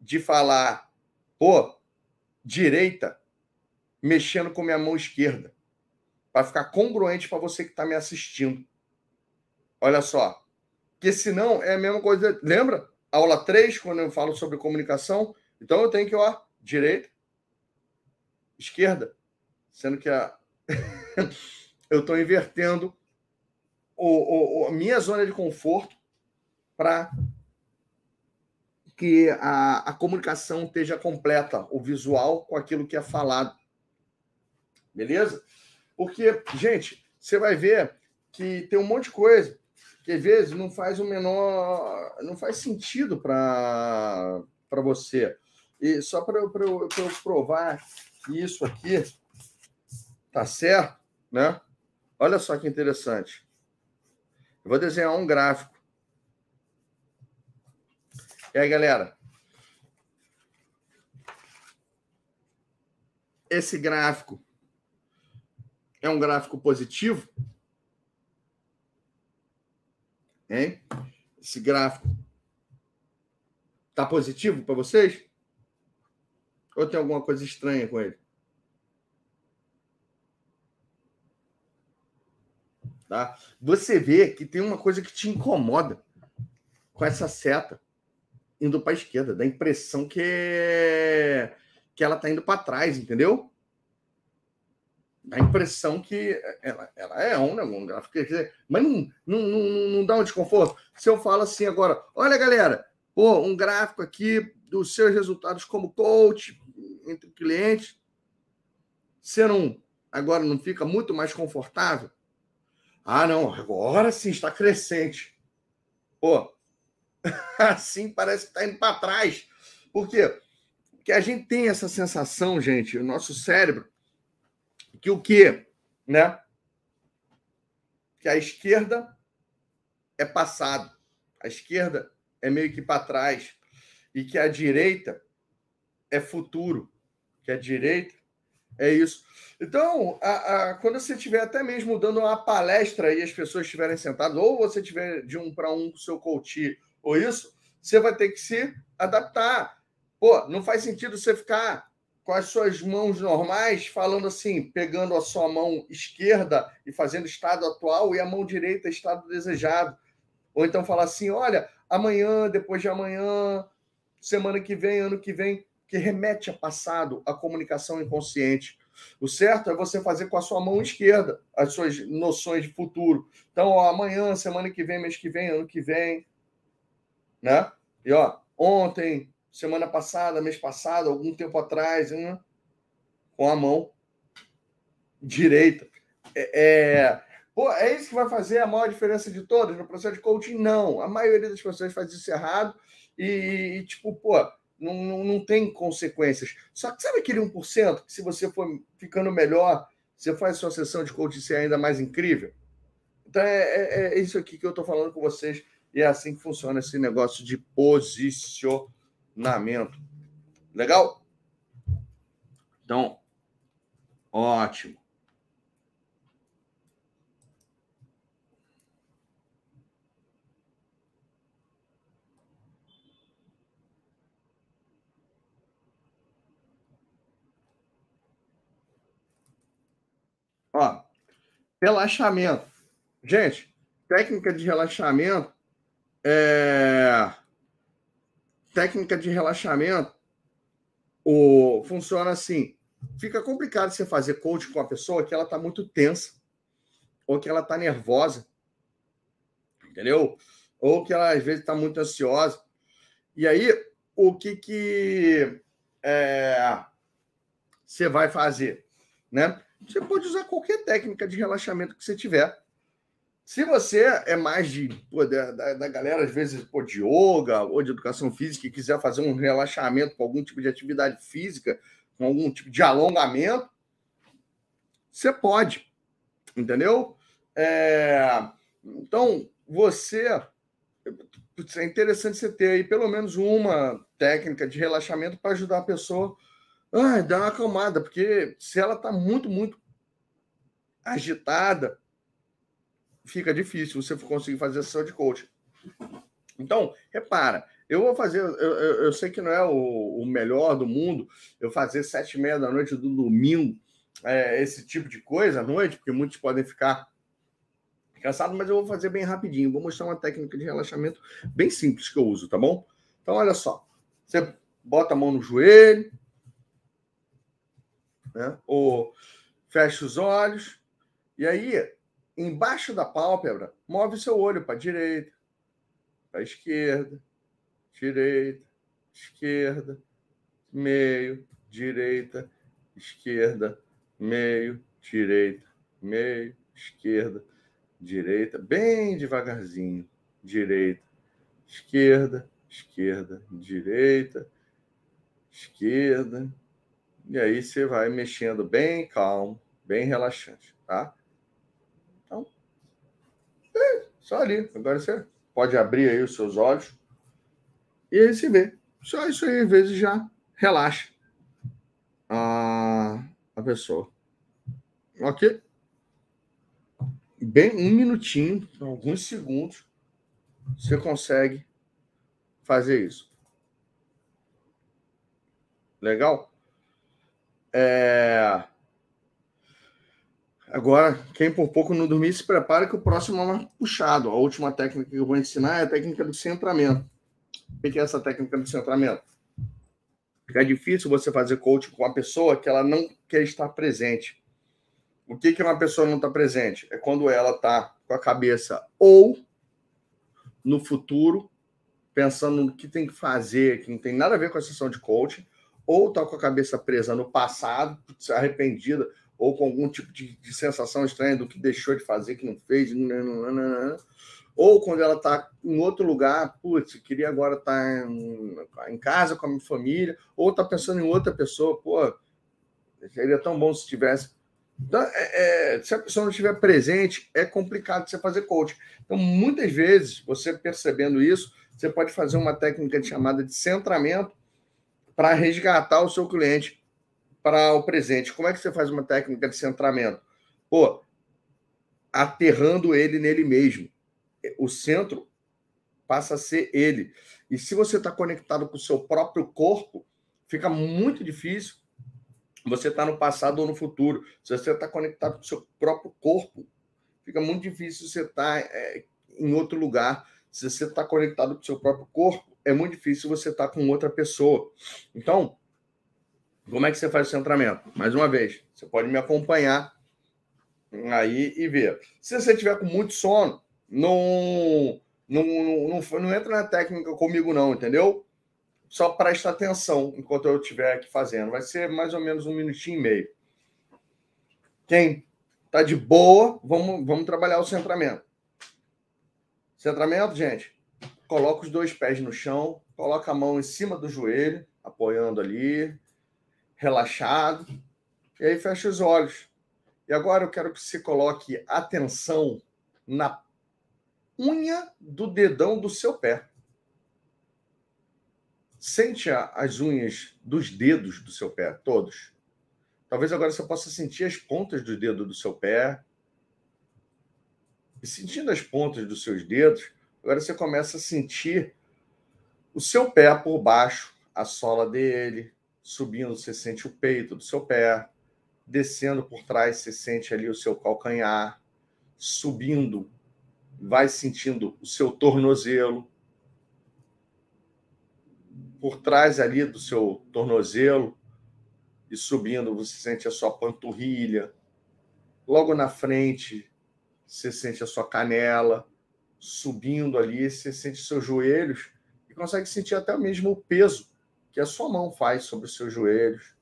de falar, pô, direita, mexendo com minha mão esquerda, para ficar congruente para você que está me assistindo. Olha só, porque senão é a mesma coisa. Lembra? Aula 3, quando eu falo sobre comunicação? Então eu tenho que, ó, direita, esquerda, sendo que a... eu estou invertendo o, o, a minha zona de conforto para que a, a comunicação esteja completa, o visual com aquilo que é falado. Beleza? Porque, gente, você vai ver que tem um monte de coisa que às vezes não faz o menor. não faz sentido para você. E só para eu, eu, eu provar que isso aqui tá certo, né? Olha só que interessante. Eu vou desenhar um gráfico. E aí, galera? Esse gráfico é um gráfico positivo? Hein? Esse gráfico tá positivo para vocês? Ou tem alguma coisa estranha com ele? Tá? Você vê que tem uma coisa que te incomoda com essa seta indo para a esquerda, dá a impressão que, é... que ela está indo para trás, entendeu? Dá a impressão que ela, ela é um, né, um gráfico, quer dizer, mas não, não, não, não dá um desconforto. Se eu falo assim agora, olha, galera, pô, um gráfico aqui dos seus resultados como coach entre clientes, você não agora não fica muito mais confortável? Ah, não, agora sim está crescente. Pô, assim parece que está indo para trás. Por quê? Porque a gente tem essa sensação, gente, o nosso cérebro, que o quê? Né? Que a esquerda é passado, a esquerda é meio que para trás, e que a direita é futuro, que a direita é isso. Então, a, a, quando você estiver até mesmo dando uma palestra e as pessoas estiverem sentadas, ou você tiver de um para um com seu coach, ou isso, você vai ter que se adaptar. Pô, não faz sentido você ficar com as suas mãos normais, falando assim, pegando a sua mão esquerda e fazendo estado atual e a mão direita estado desejado. Ou então falar assim: olha, amanhã, depois de amanhã, semana que vem, ano que vem, que remete a passado, a comunicação inconsciente. O certo é você fazer com a sua mão esquerda as suas noções de futuro. Então, ó, amanhã, semana que vem, mês que vem, ano que vem, né? E ó, ontem, semana passada, mês passado, algum tempo atrás, né? com a mão direita. É, é, pô, é isso que vai fazer a maior diferença de todas no processo de coaching? Não. A maioria das pessoas faz isso errado e, e tipo, pô, não, não, não tem consequências. Só que sabe aquele 1% que se você for ficando melhor, você faz sua sessão de coaching ser ainda mais incrível? Então é, é, é isso aqui que eu estou falando com vocês e é assim que funciona esse negócio de posicionamento. Legal? Então, ótimo. Ó, relaxamento. Gente, técnica de relaxamento é... técnica de relaxamento o... funciona assim. Fica complicado você fazer coaching com a pessoa que ela está muito tensa ou que ela está nervosa, entendeu? Ou que ela às vezes está muito ansiosa. E aí, o que que é... você vai fazer, né? Você pode usar qualquer técnica de relaxamento que você tiver. Se você é mais de pô, da, da, galera, às vezes, pô, de yoga ou de educação física e quiser fazer um relaxamento com algum tipo de atividade física, com algum tipo de alongamento, você pode, entendeu? É... Então, você. É interessante você ter aí pelo menos uma técnica de relaxamento para ajudar a pessoa ah, dá uma acalmada, porque se ela está muito, muito agitada, fica difícil você conseguir fazer sessão de coaching. Então, repara, eu vou fazer, eu, eu, eu sei que não é o, o, melhor do mundo, eu fazer sete e meia da noite do domingo, é, esse tipo de coisa à noite, porque muitos podem ficar cansados, mas eu vou fazer bem rapidinho. Vou mostrar uma técnica de relaxamento bem simples que eu uso, tá bom? Então, olha só. Você bota a mão no joelho, né? Ou fecha os olhos, e aí, embaixo da pálpebra, move seu olho para a direita, para a esquerda, direita, esquerda, meio, direita, esquerda, meio, direita, meio, esquerda, direita, bem devagarzinho, direita, esquerda, esquerda, direita, esquerda, e aí você vai mexendo bem calmo, bem relaxante, tá? Então, é só ali. Agora você pode abrir aí os seus olhos e aí se vê. Só isso aí, às vezes, já relaxa a, a pessoa. Ok? Bem um minutinho, alguns segundos, você consegue fazer isso. Legal? É... Agora, quem por pouco não dormir, se prepara que o próximo é puxado. A última técnica que eu vou ensinar é a técnica do centramento. O que é essa técnica do centramento? Fica difícil você fazer coaching com uma pessoa que ela não quer estar presente. O que, que uma pessoa não está presente? É quando ela está com a cabeça ou no futuro, pensando no que tem que fazer, que não tem nada a ver com a sessão de coaching, ou está com a cabeça presa no passado, arrependida, ou com algum tipo de, de, sensação estranha do que deixou de fazer, que não fez, nananana. ou quando ela está em outro lugar, putz, queria agora estar tá em, em, casa com a minha família, ou está pensando em outra pessoa, pô, seria tão bom se tivesse. Então, é, é, se a pessoa não estiver presente, é complicado você fazer coaching. Então, muitas vezes, você percebendo isso, você pode fazer uma técnica chamada de centramento, para resgatar o seu cliente para o presente. Como é que você faz uma técnica de centramento? Pô, aterrando ele nele mesmo. O centro passa a ser ele. E se você está conectado com o seu próprio corpo, fica muito difícil você estar tá no passado ou no futuro. Se você está conectado com o seu próprio corpo, fica muito difícil você estar tá, é, em outro lugar. Se você está conectado com o seu próprio corpo, é muito difícil você estar tá com outra pessoa. Então, como é que você faz o centramento? Mais uma vez, você pode me acompanhar aí e ver. Se você tiver com muito sono, não, não, não, não entra na técnica comigo, não, entendeu? Só presta atenção enquanto eu estiver aqui fazendo. Vai ser mais ou menos um minutinho e meio. Quem tá de boa, vamos, vamos trabalhar o centramento. Centramento, gente, coloca os dois pés no chão, coloca a mão em cima do joelho, apoiando ali, relaxado, e aí fecha os olhos. E agora eu quero que você coloque atenção na unha do dedão do seu pé. Sente as unhas dos dedos do seu pé, todos. Talvez agora você possa sentir as pontas do dedo do seu pé. E sentindo as pontas dos seus dedos, agora você começa a sentir o seu pé por baixo, a sola dele, subindo, você sente o peito do seu pé, descendo por trás, você sente ali o seu calcanhar, subindo, vai sentindo o seu tornozelo. Por trás ali do seu tornozelo e subindo, você sente a sua panturrilha. Logo na frente, você sente a sua canela. Subindo ali, você sente seus joelhos e consegue sentir até mesmo o peso que a sua mão faz sobre os seus joelhos.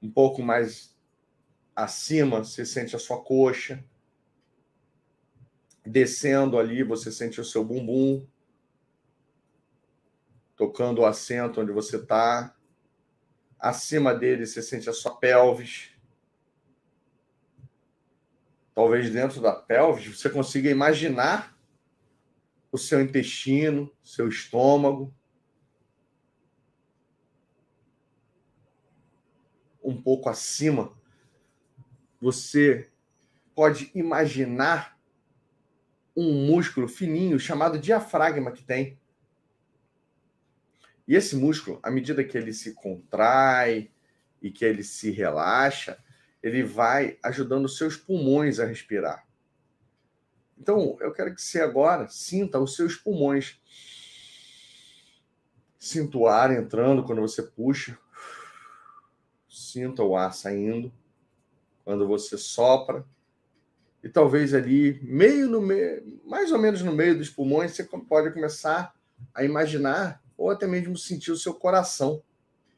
Um pouco mais acima, você sente a sua coxa. Descendo ali, você sente o seu bumbum. Tocando o assento onde você está. Acima dele, você sente a sua pelvis. Talvez dentro da pelvis você consiga imaginar o seu intestino, seu estômago. Um pouco acima, você pode imaginar um músculo fininho chamado diafragma que tem. E esse músculo, à medida que ele se contrai e que ele se relaxa, ele vai ajudando os seus pulmões a respirar. Então, eu quero que você agora sinta os seus pulmões. Sinta o ar entrando quando você puxa. Sinta o ar saindo quando você sopra e talvez ali, meio no meio, mais ou menos no meio dos pulmões, você pode começar a imaginar ou até mesmo sentir o seu coração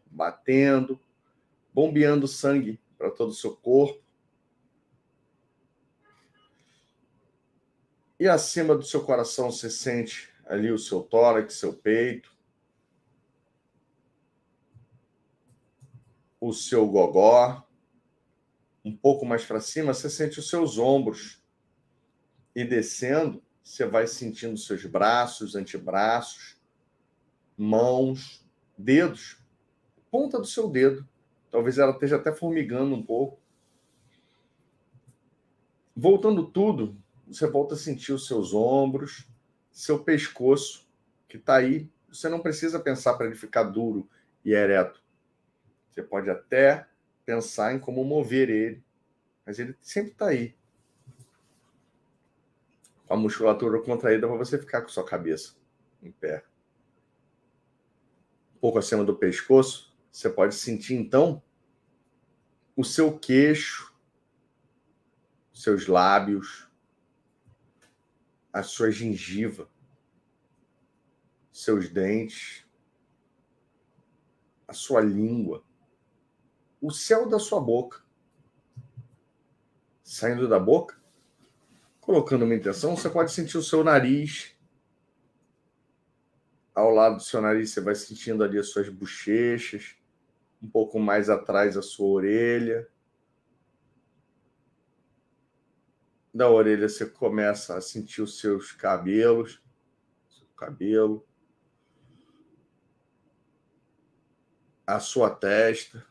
batendo, bombeando sangue para todo o seu corpo. E acima do seu coração você sente ali o seu tórax, seu peito, o seu gogó, um pouco mais para cima, você sente os seus ombros. E descendo, você vai sentindo seus braços, antebraços, mãos, dedos, ponta do seu dedo. Talvez ela esteja até formigando um pouco. Voltando tudo, você volta a sentir os seus ombros, seu pescoço, que está aí. Você não precisa pensar para ele ficar duro e ereto. Você pode até pensar em como mover ele, mas ele sempre está aí. Com a musculatura contraída para você ficar com sua cabeça em pé. Um pouco acima do pescoço, você pode sentir então o seu queixo, seus lábios, a sua gengiva, seus dentes, a sua língua o céu da sua boca. Saindo da boca, colocando uma intenção, você pode sentir o seu nariz. Ao lado do seu nariz, você vai sentindo ali as suas bochechas, um pouco mais atrás a sua orelha. Da orelha você começa a sentir os seus cabelos, seu cabelo, a sua testa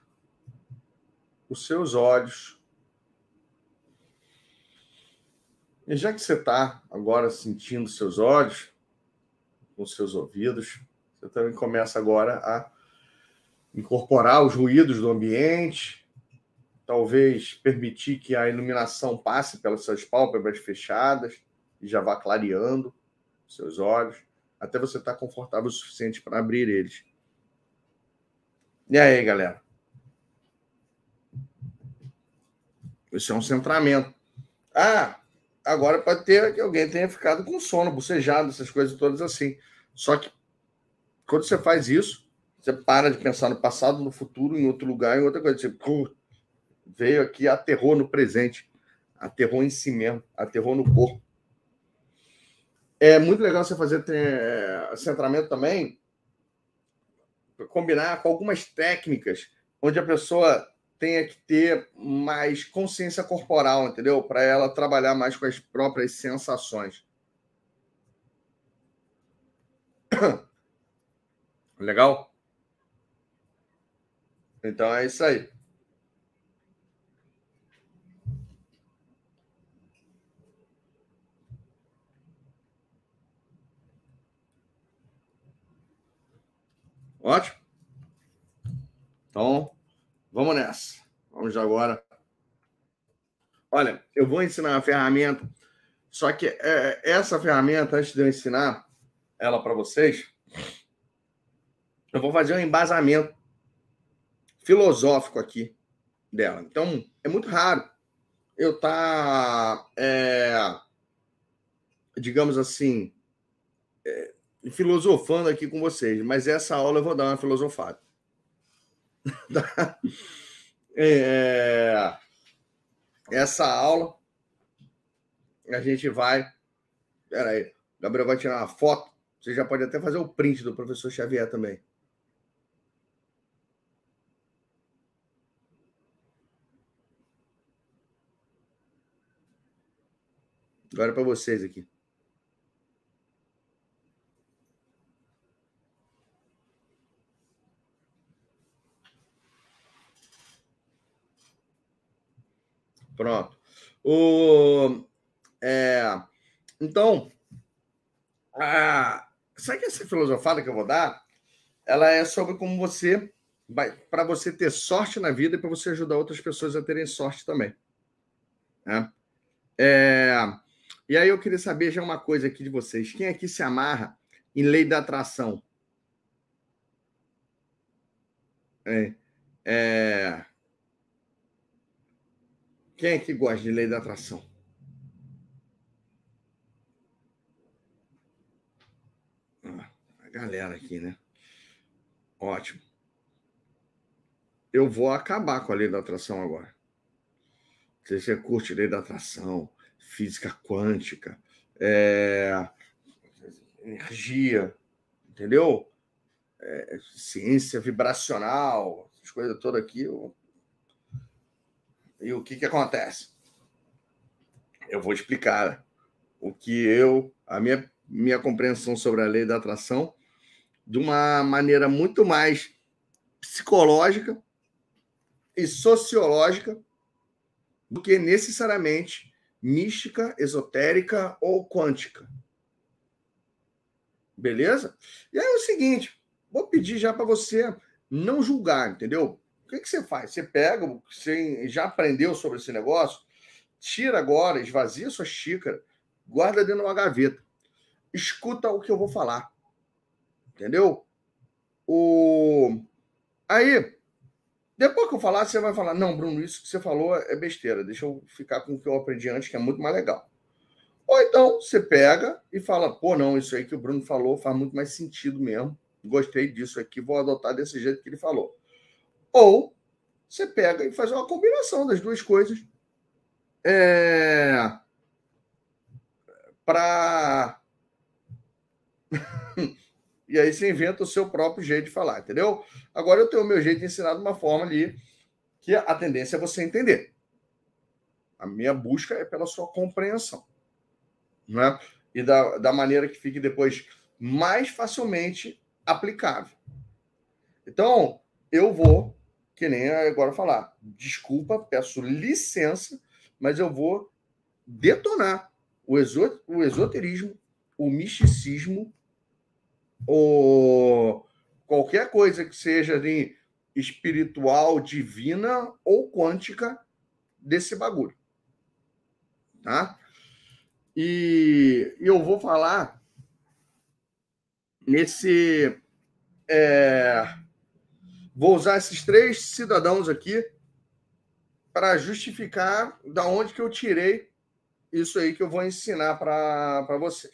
os seus olhos. E já que você está agora sentindo seus olhos, com seus ouvidos, você também começa agora a incorporar os ruídos do ambiente, talvez permitir que a iluminação passe pelas suas pálpebras fechadas e já vá clareando seus olhos, até você estar tá confortável o suficiente para abrir eles. E aí, galera? Isso é um centramento. Ah, agora pode ter que alguém tenha ficado com sono, bocejado, essas coisas todas assim. Só que quando você faz isso, você para de pensar no passado, no futuro, em outro lugar, em outra coisa. Você veio aqui, aterrou no presente, aterrou em si mesmo, aterrou no corpo. É muito legal você fazer é, centramento também, combinar com algumas técnicas onde a pessoa tenha que ter mais consciência corporal, entendeu? Para ela trabalhar mais com as próprias sensações. Legal? Então é isso aí. Ótimo. Então, vamos nessa. Vamos agora. Olha, eu vou ensinar uma ferramenta, só que é, essa ferramenta, antes de eu ensinar ela para vocês, eu vou fazer um embasamento filosófico aqui dela. Então, é muito raro eu estar, tá, é, digamos assim, é, filosofando aqui com vocês, mas essa aula eu vou dar uma filosofada. é, essa aula a gente vai. Pera aí, Gabriel vai tirar uma foto. Você já pode até fazer o print do professor Xavier também. Agora é para vocês aqui. Pronto. O, é, então, a, sabe que essa filosofada que eu vou dar? Ela é sobre como você vai para você ter sorte na vida e para você ajudar outras pessoas a terem sorte também. Né? É, e aí eu queria saber já uma coisa aqui de vocês. Quem aqui se amarra em lei da atração? É, é, quem é que gosta de lei da atração? Ah, a galera aqui, né? Ótimo. Eu vou acabar com a lei da atração agora. Se você curte lei da atração, física quântica, é... energia, entendeu? É... ciência vibracional, essas coisas todas aqui, eu e o que, que acontece? Eu vou explicar o que eu, a minha, minha compreensão sobre a lei da atração, de uma maneira muito mais psicológica e sociológica do que necessariamente mística, esotérica ou quântica. Beleza? E aí é o seguinte, vou pedir já para você não julgar, entendeu? Que, que você faz? Você pega, você já aprendeu sobre esse negócio, tira agora, esvazia sua xícara, guarda dentro de uma gaveta. Escuta o que eu vou falar. Entendeu? O... Aí, depois que eu falar, você vai falar: não, Bruno, isso que você falou é besteira. Deixa eu ficar com o que eu aprendi antes, que é muito mais legal. Ou então você pega e fala: pô, não, isso aí que o Bruno falou faz muito mais sentido mesmo. Gostei disso aqui, vou adotar desse jeito que ele falou. Ou você pega e faz uma combinação das duas coisas é... para. e aí você inventa o seu próprio jeito de falar, entendeu? Agora eu tenho o meu jeito de ensinar de uma forma ali que a tendência é você entender. A minha busca é pela sua compreensão. Né? E da, da maneira que fique depois mais facilmente aplicável. Então, eu vou que nem agora falar. Desculpa, peço licença, mas eu vou detonar o, o esoterismo, o misticismo, o qualquer coisa que seja de espiritual, divina ou quântica desse bagulho. Tá? E eu vou falar nesse. É, Vou usar esses três cidadãos aqui para justificar da onde que eu tirei isso aí que eu vou ensinar para vocês.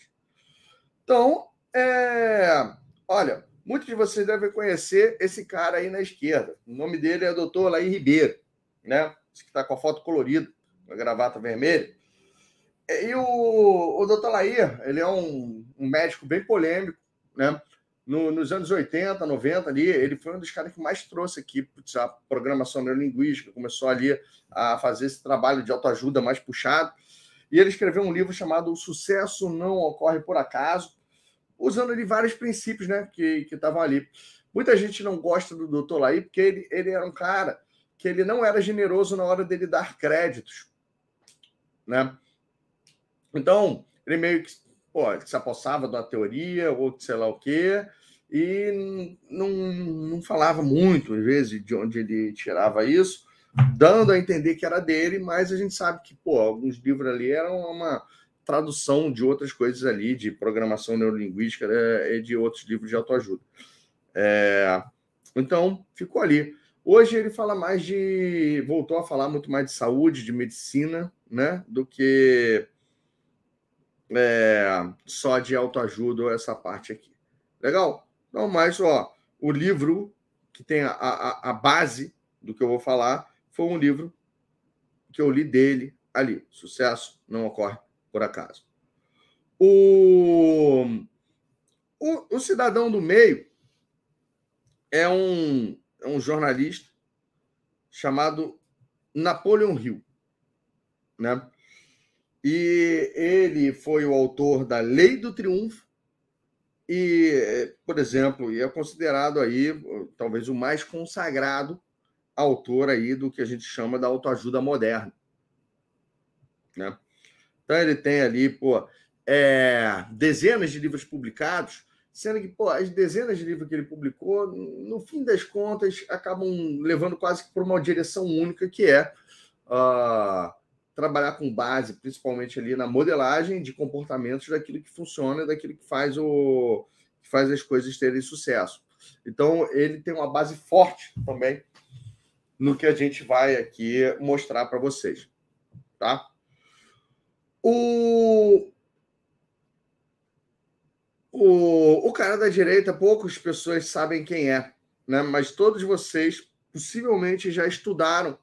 Então, é, olha, muitos de vocês devem conhecer esse cara aí na esquerda. O nome dele é Dr. Laí Ribeiro, né? Esse que está com a foto colorida, com a gravata vermelha. E o, o Dr. Laí, ele é um, um médico bem polêmico, né? No, nos anos 80, 90 ali, ele foi um dos caras que mais trouxe aqui putz, a programação neurolinguística, começou ali a fazer esse trabalho de autoajuda mais puxado. E ele escreveu um livro chamado O Sucesso Não Ocorre Por Acaso, usando ali vários princípios né, que estavam ali. Muita gente não gosta do Dr. Laí porque ele, ele era um cara que ele não era generoso na hora dele dar créditos. Né? Então, ele meio que pô, se apossava da teoria ou sei lá o quê, e não, não falava muito, às vezes, de onde ele tirava isso, dando a entender que era dele, mas a gente sabe que, pô, alguns livros ali eram uma tradução de outras coisas ali, de programação neurolinguística né, e de outros livros de autoajuda. É, então, ficou ali. Hoje ele fala mais de. voltou a falar muito mais de saúde, de medicina, né? Do que é, só de autoajuda, essa parte aqui. Legal? Não, mas ó, o livro que tem a, a, a base do que eu vou falar foi um livro que eu li dele ali. Sucesso não ocorre por acaso. O, o, o cidadão do meio é um, é um jornalista chamado Napoleon Hill. Né? E ele foi o autor da Lei do Triunfo e, por exemplo, é considerado aí talvez o mais consagrado autor aí do que a gente chama da autoajuda moderna. Né? Então ele tem ali, pô, é, dezenas de livros publicados, sendo que pô, as dezenas de livros que ele publicou, no fim das contas, acabam levando quase que por uma direção única, que é uh, trabalhar com base, principalmente ali na modelagem de comportamentos daquilo que funciona, daquilo que faz o que faz as coisas terem sucesso. Então, ele tem uma base forte também no que a gente vai aqui mostrar para vocês, tá? O o, o cara da direita, poucas pessoas sabem quem é, né? Mas todos vocês possivelmente já estudaram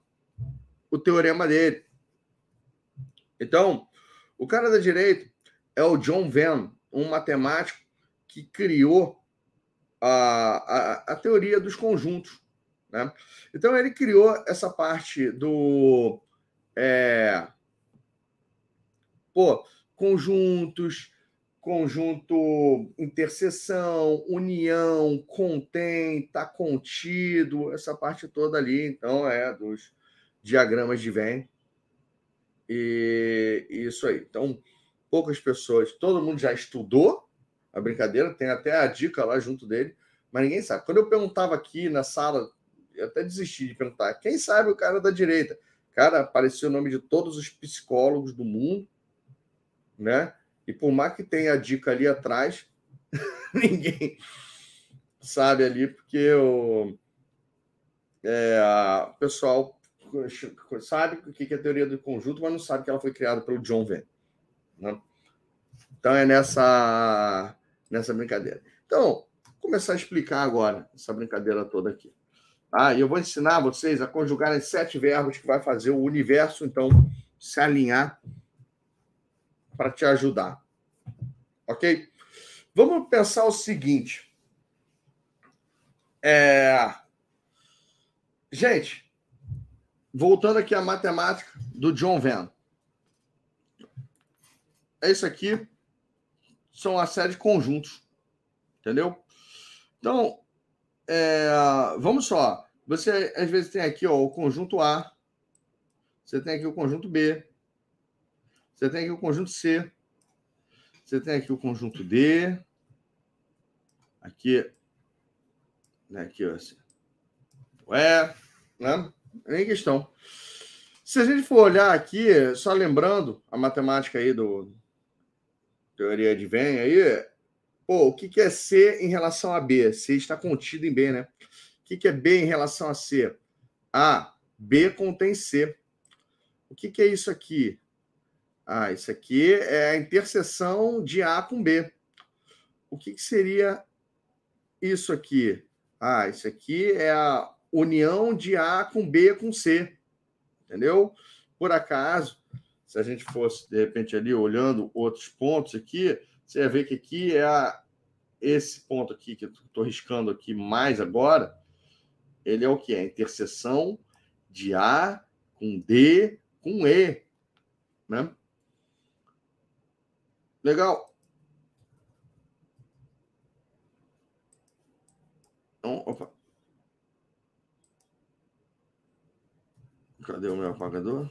o teorema dele. Então, o cara da direita é o John Venn, um matemático que criou a, a, a teoria dos conjuntos. Né? Então, ele criou essa parte do. É, pô, conjuntos, conjunto interseção, união, contém, está contido, essa parte toda ali, então, é dos diagramas de Venn. E isso aí. Então, poucas pessoas, todo mundo já estudou a brincadeira, tem até a dica lá junto dele, mas ninguém sabe. Quando eu perguntava aqui na sala, eu até desisti de perguntar, quem sabe o cara da direita? Cara, apareceu o nome de todos os psicólogos do mundo, né? E por mais que tenha a dica ali atrás, ninguém sabe ali, porque o, é, o pessoal sabe o que é a teoria do conjunto, mas não sabe que ela foi criada pelo John Venn. Né? Então é nessa, nessa brincadeira. Então, vou começar a explicar agora essa brincadeira toda aqui. Ah, eu vou ensinar vocês a conjugar os sete verbos que vai fazer o universo, então, se alinhar para te ajudar. Ok? Vamos pensar o seguinte. É... Gente, voltando aqui à matemática do John Venn. É isso aqui são a série de conjuntos. Entendeu? Então, é, vamos só. Você às vezes tem aqui ó, o conjunto A, você tem aqui o conjunto B, você tem aqui o conjunto C, você tem aqui o conjunto D, aqui, né, aqui, ó, assim, o E, né? Nem questão. Se a gente for olhar aqui, só lembrando a matemática aí do teoria de Venn aí, pô, o que, que é C em relação a B? C está contido em B, né? O que, que é B em relação a C? A, B contém C. O que, que é isso aqui? Ah, isso aqui é a interseção de A com B. O que, que seria isso aqui? Ah, isso aqui é a união de A com B com C. Entendeu? Por acaso, se a gente fosse, de repente, ali olhando outros pontos aqui, você ia ver que aqui é a esse ponto aqui que eu estou riscando aqui mais agora, ele é o que? É a interseção de A com D com E. Né? Legal. Então, opa. Cadê o meu apagador?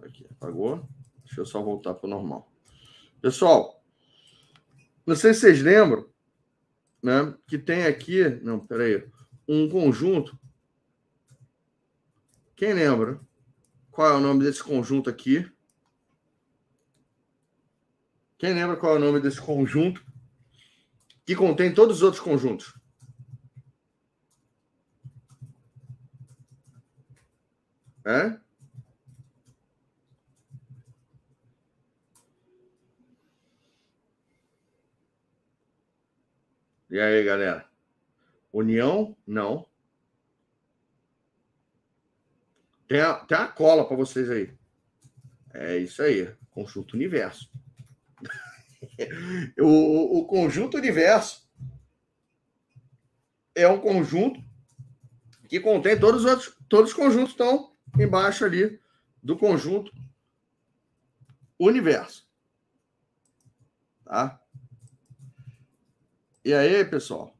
Aqui, apagou. Deixa eu só voltar para o normal. Pessoal, não sei se vocês lembram, né? Que tem aqui. Não, peraí. Um conjunto. Quem lembra? Qual é o nome desse conjunto aqui? Quem lembra qual é o nome desse conjunto? Que contém todos os outros conjuntos. É? E aí, galera? União? Não. Tem a, tem a cola para vocês aí. É isso aí. Conjunto universo. o, o conjunto universo é um conjunto que contém todos os outros, todos os conjuntos estão embaixo ali do conjunto universo. Tá? E aí, pessoal?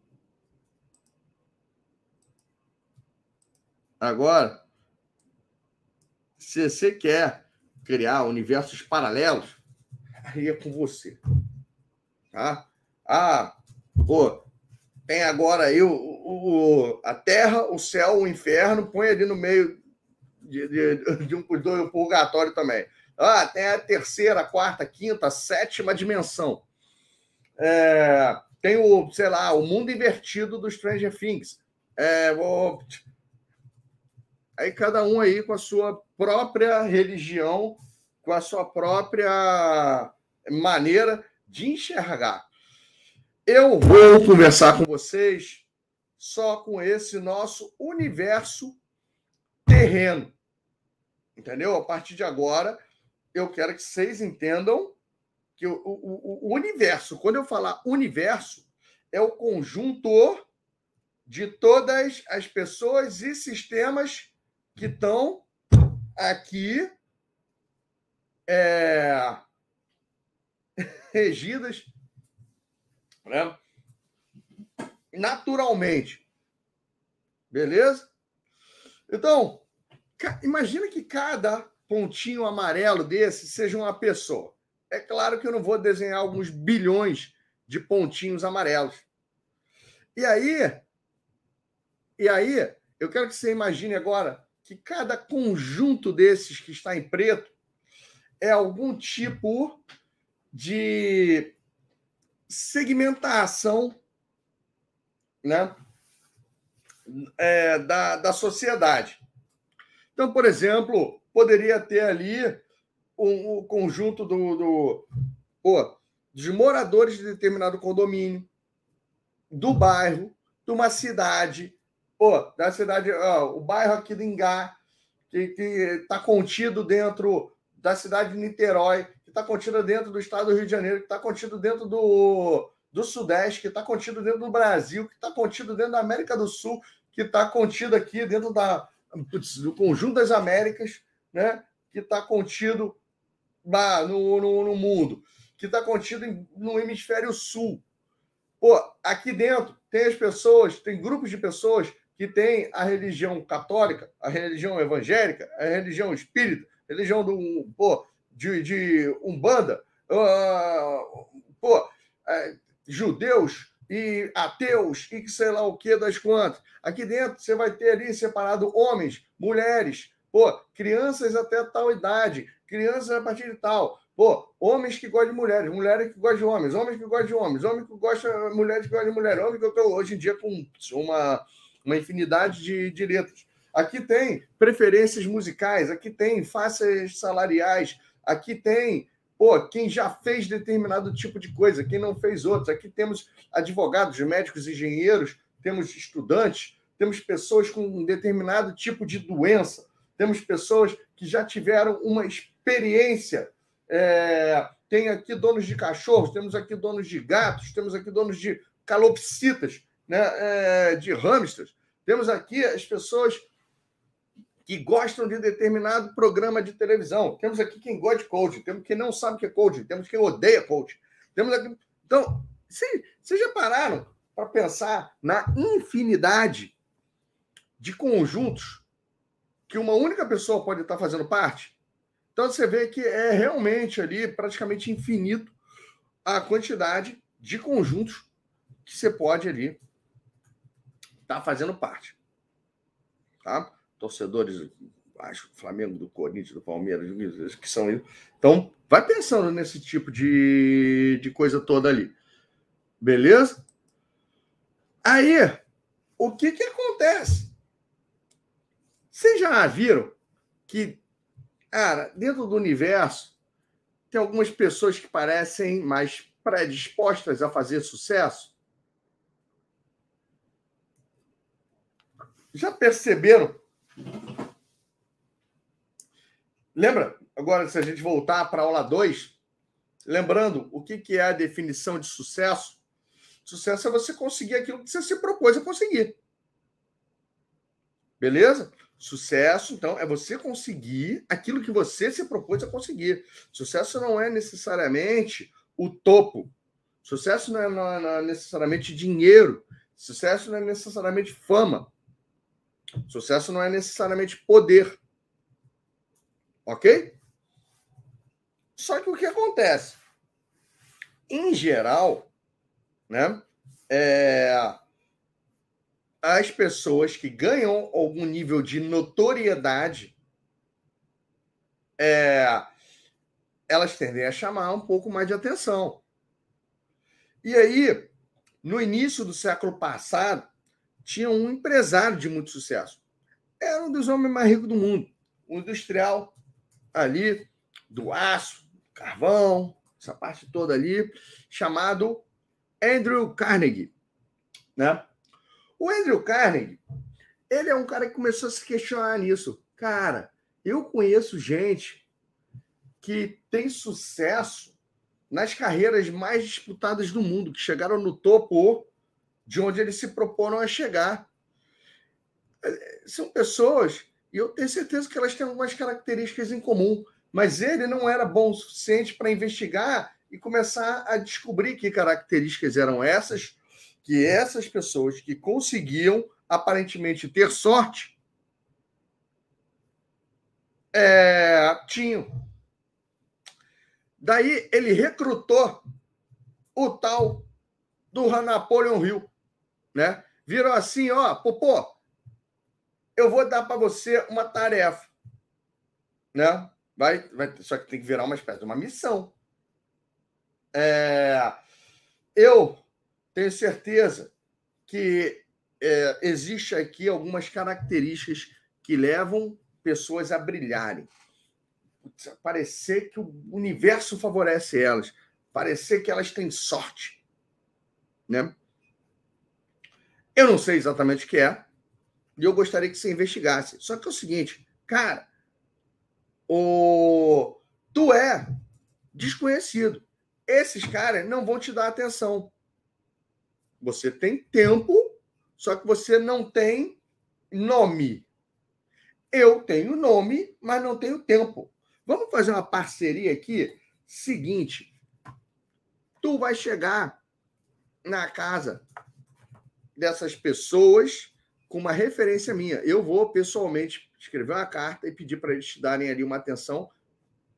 Agora, se você quer criar universos paralelos, aí é com você. Tá? Ah, pô, tem agora aí o, o, a terra, o céu, o inferno, põe ali no meio de, de, de um do purgatório também. Ah, tem a terceira, quarta, quinta, sétima dimensão. É, tem o, sei lá, o mundo invertido do Stranger Things. É. Aí cada um aí com a sua própria religião, com a sua própria maneira de enxergar. Eu vou conversar com vocês só com esse nosso universo terreno. Entendeu? A partir de agora, eu quero que vocês entendam que o, o, o universo, quando eu falar universo, é o conjunto de todas as pessoas e sistemas que estão aqui é, regidas né, naturalmente. Beleza? Então, imagina que cada pontinho amarelo desse seja uma pessoa. É claro que eu não vou desenhar alguns bilhões de pontinhos amarelos. E aí, e aí, eu quero que você imagine agora que cada conjunto desses que está em preto é algum tipo de segmentação né, é, da, da sociedade. Então, por exemplo, poderia ter ali um, um conjunto do, do pô, de moradores de determinado condomínio, do bairro, de uma cidade, pô, da cidade, ó, o bairro aqui do Ingá, que está contido dentro da cidade de Niterói, que está contido dentro do estado do Rio de Janeiro, que está contido dentro do, do Sudeste, que está contido dentro do Brasil, que está contido dentro da América do Sul, que está contido aqui dentro da, do conjunto das Américas, né? que está contido no, no, no mundo que está contido em, no hemisfério sul. Pô, aqui dentro tem as pessoas, tem grupos de pessoas que têm a religião católica, a religião evangélica, a religião espírita, a religião do, pô, de, de Umbanda, uh, pô, uh, judeus e ateus e que sei lá o que das quantas. Aqui dentro você vai ter ali separado homens, mulheres, pô, crianças até tal idade, crianças a partir de tal. Pô, homens que gostam de mulheres, mulheres que gostam de homens, homens que gostam de homens, homens que gostam de mulheres que gostam de mulheres, homens que eu hoje em dia com uma, uma infinidade de, de letras. Aqui tem preferências musicais, aqui tem faixas salariais, aqui tem pô, quem já fez determinado tipo de coisa, quem não fez outros. Aqui temos advogados, médicos, engenheiros, temos estudantes, temos pessoas com um determinado tipo de doença, temos pessoas que já tiveram uma experiência é, tem aqui donos de cachorros, temos aqui donos de gatos, temos aqui donos de calopsitas, né, é, de hamsters. Temos aqui as pessoas que gostam de determinado programa de televisão. Temos aqui quem gosta de coaching, temos quem não sabe o que é coaching, temos quem odeia coaching. Temos aqui... Então, vocês já pararam para pensar na infinidade de conjuntos que uma única pessoa pode estar fazendo parte? Então você vê que é realmente ali praticamente infinito a quantidade de conjuntos que você pode ali estar fazendo parte. Tá? Torcedores acho Flamengo, do Corinthians, do Palmeiras, que são Então, vai pensando nesse tipo de, de coisa toda ali. Beleza? Aí, o que que acontece? Vocês já viram que Cara, dentro do universo, tem algumas pessoas que parecem mais predispostas a fazer sucesso. Já perceberam? Lembra? Agora, se a gente voltar para a aula 2, lembrando o que, que é a definição de sucesso? Sucesso é você conseguir aquilo que você se propôs a conseguir. Beleza? Sucesso, então, é você conseguir aquilo que você se propôs a conseguir. Sucesso não é necessariamente o topo. Sucesso não é, não é necessariamente dinheiro. Sucesso não é necessariamente fama. Sucesso não é necessariamente poder. Ok? Só que o que acontece? Em geral, né? É, as pessoas que ganham algum nível de notoriedade, é, elas tendem a chamar um pouco mais de atenção. E aí, no início do século passado, tinha um empresário de muito sucesso. Era um dos homens mais ricos do mundo, um industrial ali do aço, carvão, essa parte toda ali, chamado Andrew Carnegie, né? O Andrew Carnegie, ele é um cara que começou a se questionar nisso. Cara, eu conheço gente que tem sucesso nas carreiras mais disputadas do mundo, que chegaram no topo de onde eles se proporam a chegar. São pessoas, e eu tenho certeza que elas têm algumas características em comum, mas ele não era bom o suficiente para investigar e começar a descobrir que características eram essas que essas pessoas que conseguiam aparentemente ter sorte é, tinham. Daí ele recrutou o tal do Napoleon Hill, né? Virou assim, ó, Popô, eu vou dar para você uma tarefa, né? Vai, vai, só que tem que virar uma espécie de uma missão. É, eu tenho certeza que é, existe aqui algumas características que levam pessoas a brilharem. Parecer que o universo favorece elas, parecer que elas têm sorte, né? Eu não sei exatamente o que é, e eu gostaria que você investigasse. Só que é o seguinte, cara, o tu é desconhecido. Esses caras não vão te dar atenção. Você tem tempo, só que você não tem nome. Eu tenho nome, mas não tenho tempo. Vamos fazer uma parceria aqui? Seguinte, tu vai chegar na casa dessas pessoas com uma referência minha. Eu vou pessoalmente escrever uma carta e pedir para eles te darem ali uma atenção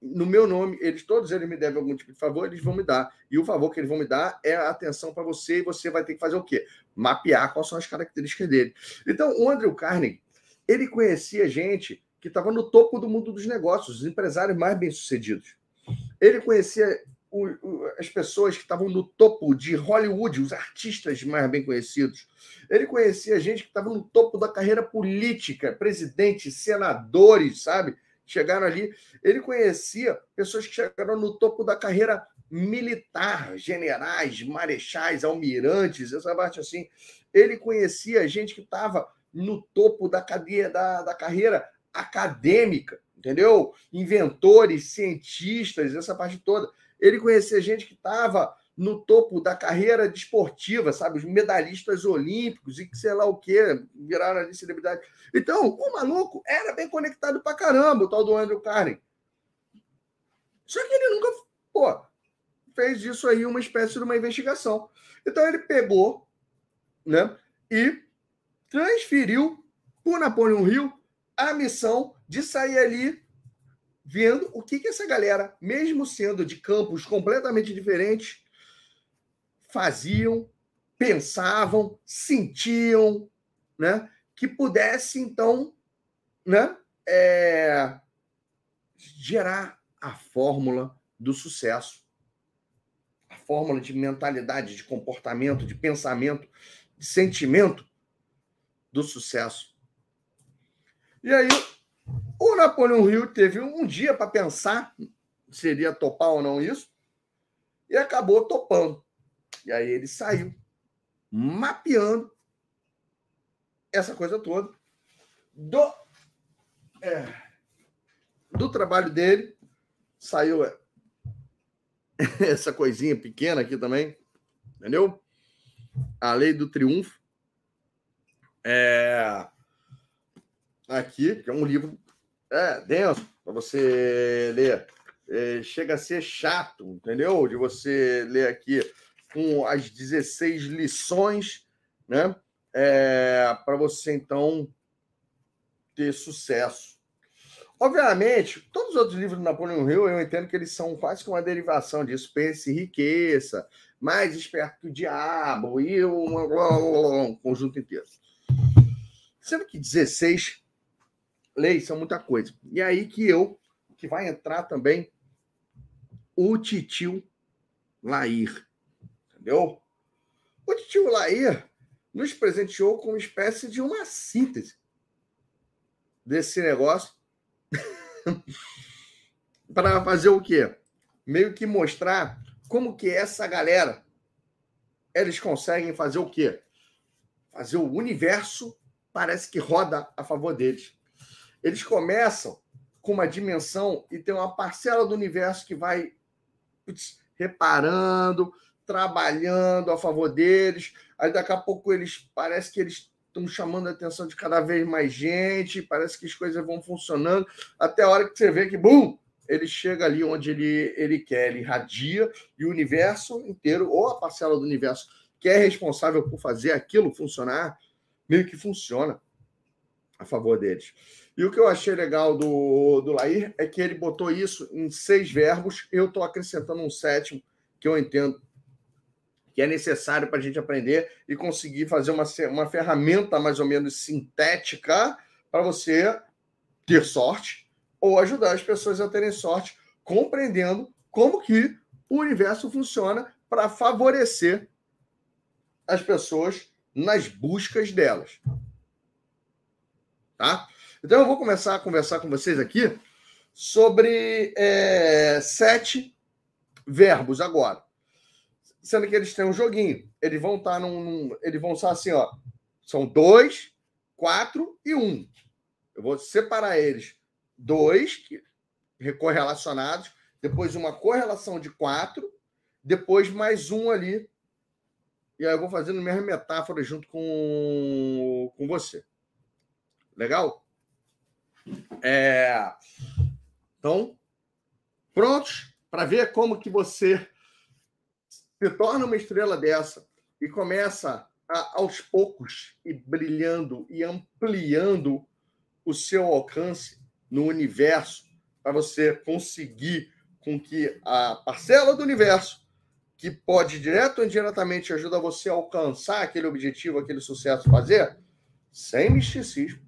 no meu nome, eles todos eles me devem algum tipo de favor, eles vão me dar. E o favor que eles vão me dar é a atenção para você e você vai ter que fazer o quê? Mapear quais são as características dele. Então, o Andrew Carnegie, ele conhecia gente que estava no topo do mundo dos negócios, os empresários mais bem-sucedidos. Ele conhecia o, o, as pessoas que estavam no topo de Hollywood, os artistas mais bem conhecidos. Ele conhecia gente que estava no topo da carreira política, presidentes, senadores, sabe? chegaram ali. Ele conhecia pessoas que chegaram no topo da carreira militar, generais, marechais, almirantes, essa parte assim. Ele conhecia gente que estava no topo da cadeia da, da carreira acadêmica, entendeu? Inventores, cientistas, essa parte toda. Ele conhecia gente que estava no topo da carreira desportiva, sabe? Os medalhistas olímpicos e que sei lá o que, viraram ali celebridade. Então, o maluco era bem conectado pra caramba, o tal do Andrew Carnegie. Só que ele nunca, pô, fez disso aí uma espécie de uma investigação. Então ele pegou, né, e transferiu para Napoleão Hill a missão de sair ali vendo o que, que essa galera, mesmo sendo de campos completamente diferentes, faziam, pensavam, sentiam, né? Que pudesse, então, né? É, gerar a fórmula do sucesso. A fórmula de mentalidade, de comportamento, de pensamento, de sentimento do sucesso. E aí, o Napoleão Hill teve um dia para pensar se iria topar ou não isso, e acabou topando. E aí ele saiu mapeando essa coisa toda do, é, do trabalho dele. Saiu é, essa coisinha pequena aqui também, entendeu? A lei do triunfo. É, aqui, que é um livro é, denso para você ler. É, chega a ser chato, entendeu? De você ler aqui com as 16 lições, né? É, para você então ter sucesso. Obviamente, todos os outros livros do Napoleão Hill, eu entendo que eles são quase que uma derivação disso. Pense riqueza, mais esperto que o diabo, e um, um conjunto inteiro. Sendo que 16 leis são muita coisa. E aí que eu, que vai entrar também o titio Lair entendeu? O tio Lair nos presenteou com uma espécie de uma síntese desse negócio para fazer o quê? Meio que mostrar como que essa galera eles conseguem fazer o quê? Fazer o universo parece que roda a favor deles. Eles começam com uma dimensão e tem uma parcela do universo que vai putz, reparando, trabalhando a favor deles. Aí daqui a pouco eles parece que eles estão chamando a atenção de cada vez mais gente, parece que as coisas vão funcionando, até a hora que você vê que, bum, ele chega ali onde ele, ele quer, ele irradia, e o universo inteiro, ou a parcela do universo que é responsável por fazer aquilo funcionar, meio que funciona a favor deles. E o que eu achei legal do, do Lair é que ele botou isso em seis verbos, eu estou acrescentando um sétimo, que eu entendo que é necessário para a gente aprender e conseguir fazer uma, uma ferramenta mais ou menos sintética para você ter sorte ou ajudar as pessoas a terem sorte, compreendendo como que o universo funciona para favorecer as pessoas nas buscas delas. Tá? Então eu vou começar a conversar com vocês aqui sobre é, sete verbos agora sendo que eles têm um joguinho. Eles vão estar tá num, num, Eles vão estar assim, ó. São dois, quatro e um. Eu vou separar eles. Dois correlacionados, depois uma correlação de quatro, depois mais um ali. E aí eu vou fazendo mesma metáfora junto com, com você. Legal? É... Então, prontos para ver como que você se torna uma estrela dessa e começa a, aos poucos e brilhando e ampliando o seu alcance no universo para você conseguir com que a parcela do universo que pode direto ou indiretamente ajudar você a alcançar aquele objetivo, aquele sucesso fazer, sem misticismo,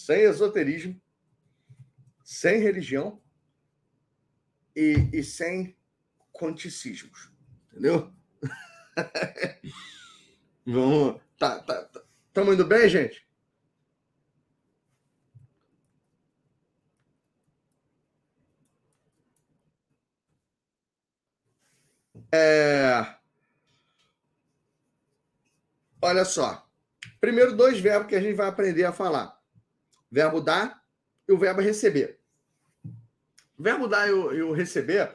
sem esoterismo, sem religião e, e sem quanticismos. Entendeu? Vamos. Tá, tá, tá. Tamo indo bem, gente? É... Olha só. Primeiro, dois verbos que a gente vai aprender a falar: verbo dar e o verbo receber. Verbo dar e o, e o receber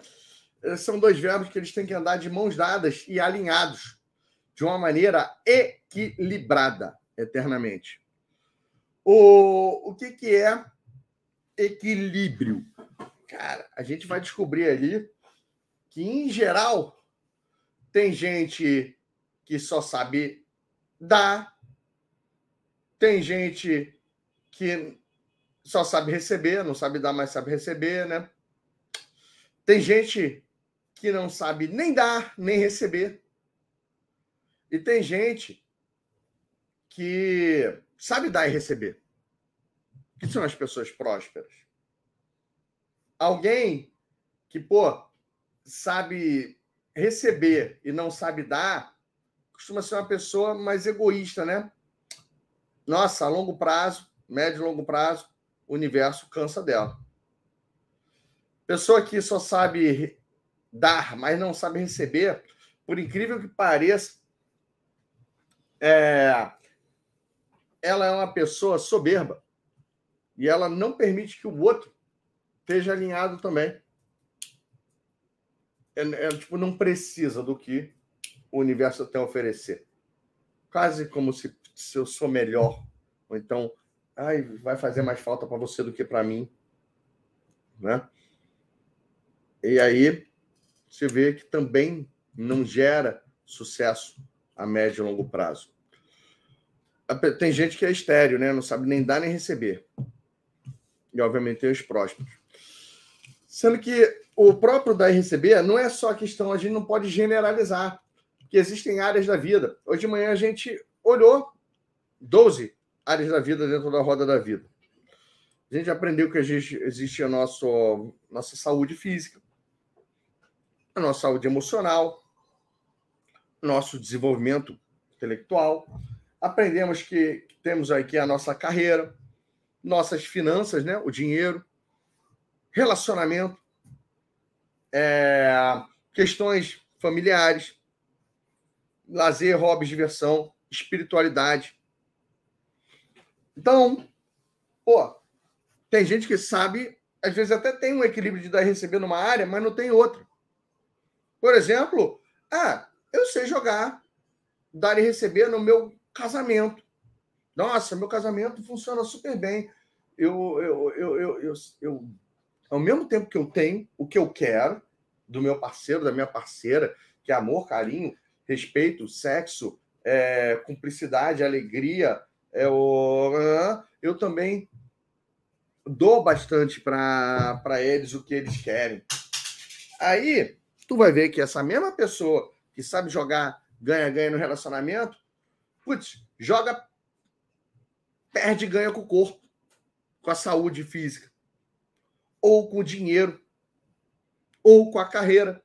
são dois verbos que eles têm que andar de mãos dadas e alinhados de uma maneira equilibrada eternamente. O, o que, que é equilíbrio? Cara, a gente vai descobrir ali que, em geral, tem gente que só sabe dar, tem gente que só sabe receber, não sabe dar, mas sabe receber, né? Tem gente que não sabe nem dar, nem receber. E tem gente que sabe dar e receber. Que são as pessoas prósperas. Alguém que, pô, sabe receber e não sabe dar, costuma ser uma pessoa mais egoísta, né? Nossa, a longo prazo, médio e longo prazo, o universo cansa dela. Pessoa que só sabe dar, mas não sabe receber, por incrível que pareça, é, ela é uma pessoa soberba e ela não permite que o outro esteja alinhado também. Ela, ela tipo, não precisa do que o universo tem a oferecer. Quase como se, se eu sou melhor. Ou então, ai, vai fazer mais falta para você do que para mim. Né? E aí você vê que também não gera sucesso a médio e longo prazo. Tem gente que é estéreo, né? Não sabe nem dar nem receber. E, obviamente, tem os prósperos. Sendo que o próprio dar e receber não é só a questão, a gente não pode generalizar, porque existem áreas da vida. Hoje de manhã a gente olhou 12 áreas da vida dentro da roda da vida. A gente aprendeu que existe a nosso, nossa saúde física, a nossa saúde emocional, nosso desenvolvimento intelectual. Aprendemos que temos aqui a nossa carreira, nossas finanças, né? o dinheiro, relacionamento, é, questões familiares, lazer, hobbies, diversão, espiritualidade. Então, pô, tem gente que sabe, às vezes até tem um equilíbrio de dar e receber numa área, mas não tem outra. Por exemplo, ah, eu sei jogar, dar e receber no meu casamento. Nossa, meu casamento funciona super bem. Eu, eu, eu, eu, eu, eu, ao mesmo tempo que eu tenho o que eu quero do meu parceiro, da minha parceira, que é amor, carinho, respeito, sexo, é, cumplicidade, alegria, é o, eu também dou bastante para eles o que eles querem. Aí, tu vai ver que essa mesma pessoa que sabe jogar ganha-ganha no relacionamento, putz, joga, perde ganha com o corpo, com a saúde física, ou com o dinheiro, ou com a carreira,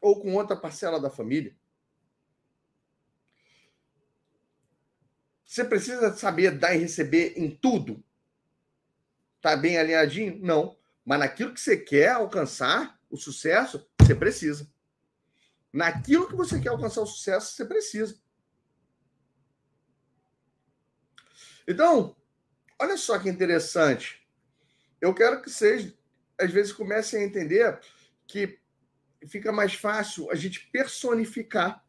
ou com outra parcela da família. Você precisa saber dar e receber em tudo? Tá bem alinhadinho? Não. Mas naquilo que você quer alcançar, o sucesso, você precisa. Naquilo que você quer alcançar o sucesso, você precisa. Então, olha só que interessante. Eu quero que vocês, às vezes, comecem a entender que fica mais fácil a gente personificar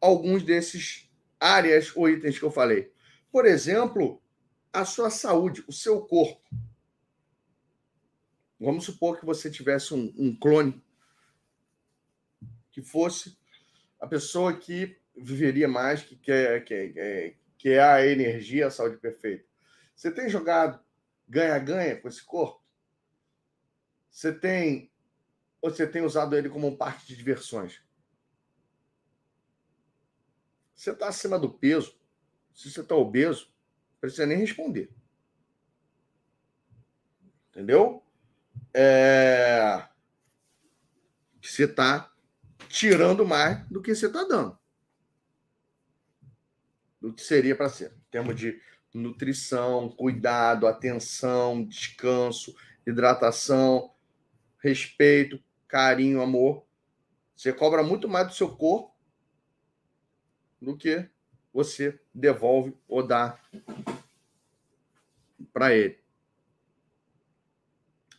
alguns desses áreas ou itens que eu falei. Por exemplo, a sua saúde, o seu corpo. Vamos supor que você tivesse um, um clone que fosse a pessoa que viveria mais, que quer, que, que é a energia, a saúde perfeita. Você tem jogado ganha-ganha com esse corpo? Você tem você tem usado ele como um parque de diversões? Você está acima do peso? Se você está obeso, não precisa nem responder. Entendeu? é, você está tirando mais do que você está dando. Do que seria para ser. Em termos de nutrição, cuidado, atenção, descanso, hidratação, respeito, carinho, amor. Você cobra muito mais do seu corpo do que você devolve ou dá para ele.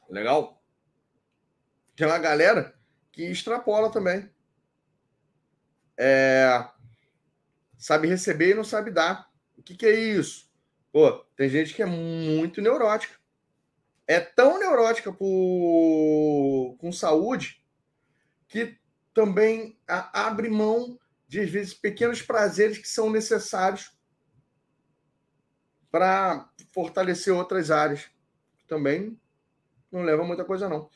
Legal? Tem uma galera que extrapola também. É, sabe receber e não sabe dar. O que, que é isso? Pô, tem gente que é muito neurótica. É tão neurótica com saúde que também abre mão de, às vezes, pequenos prazeres que são necessários para fortalecer outras áreas. Também não leva muita coisa, não.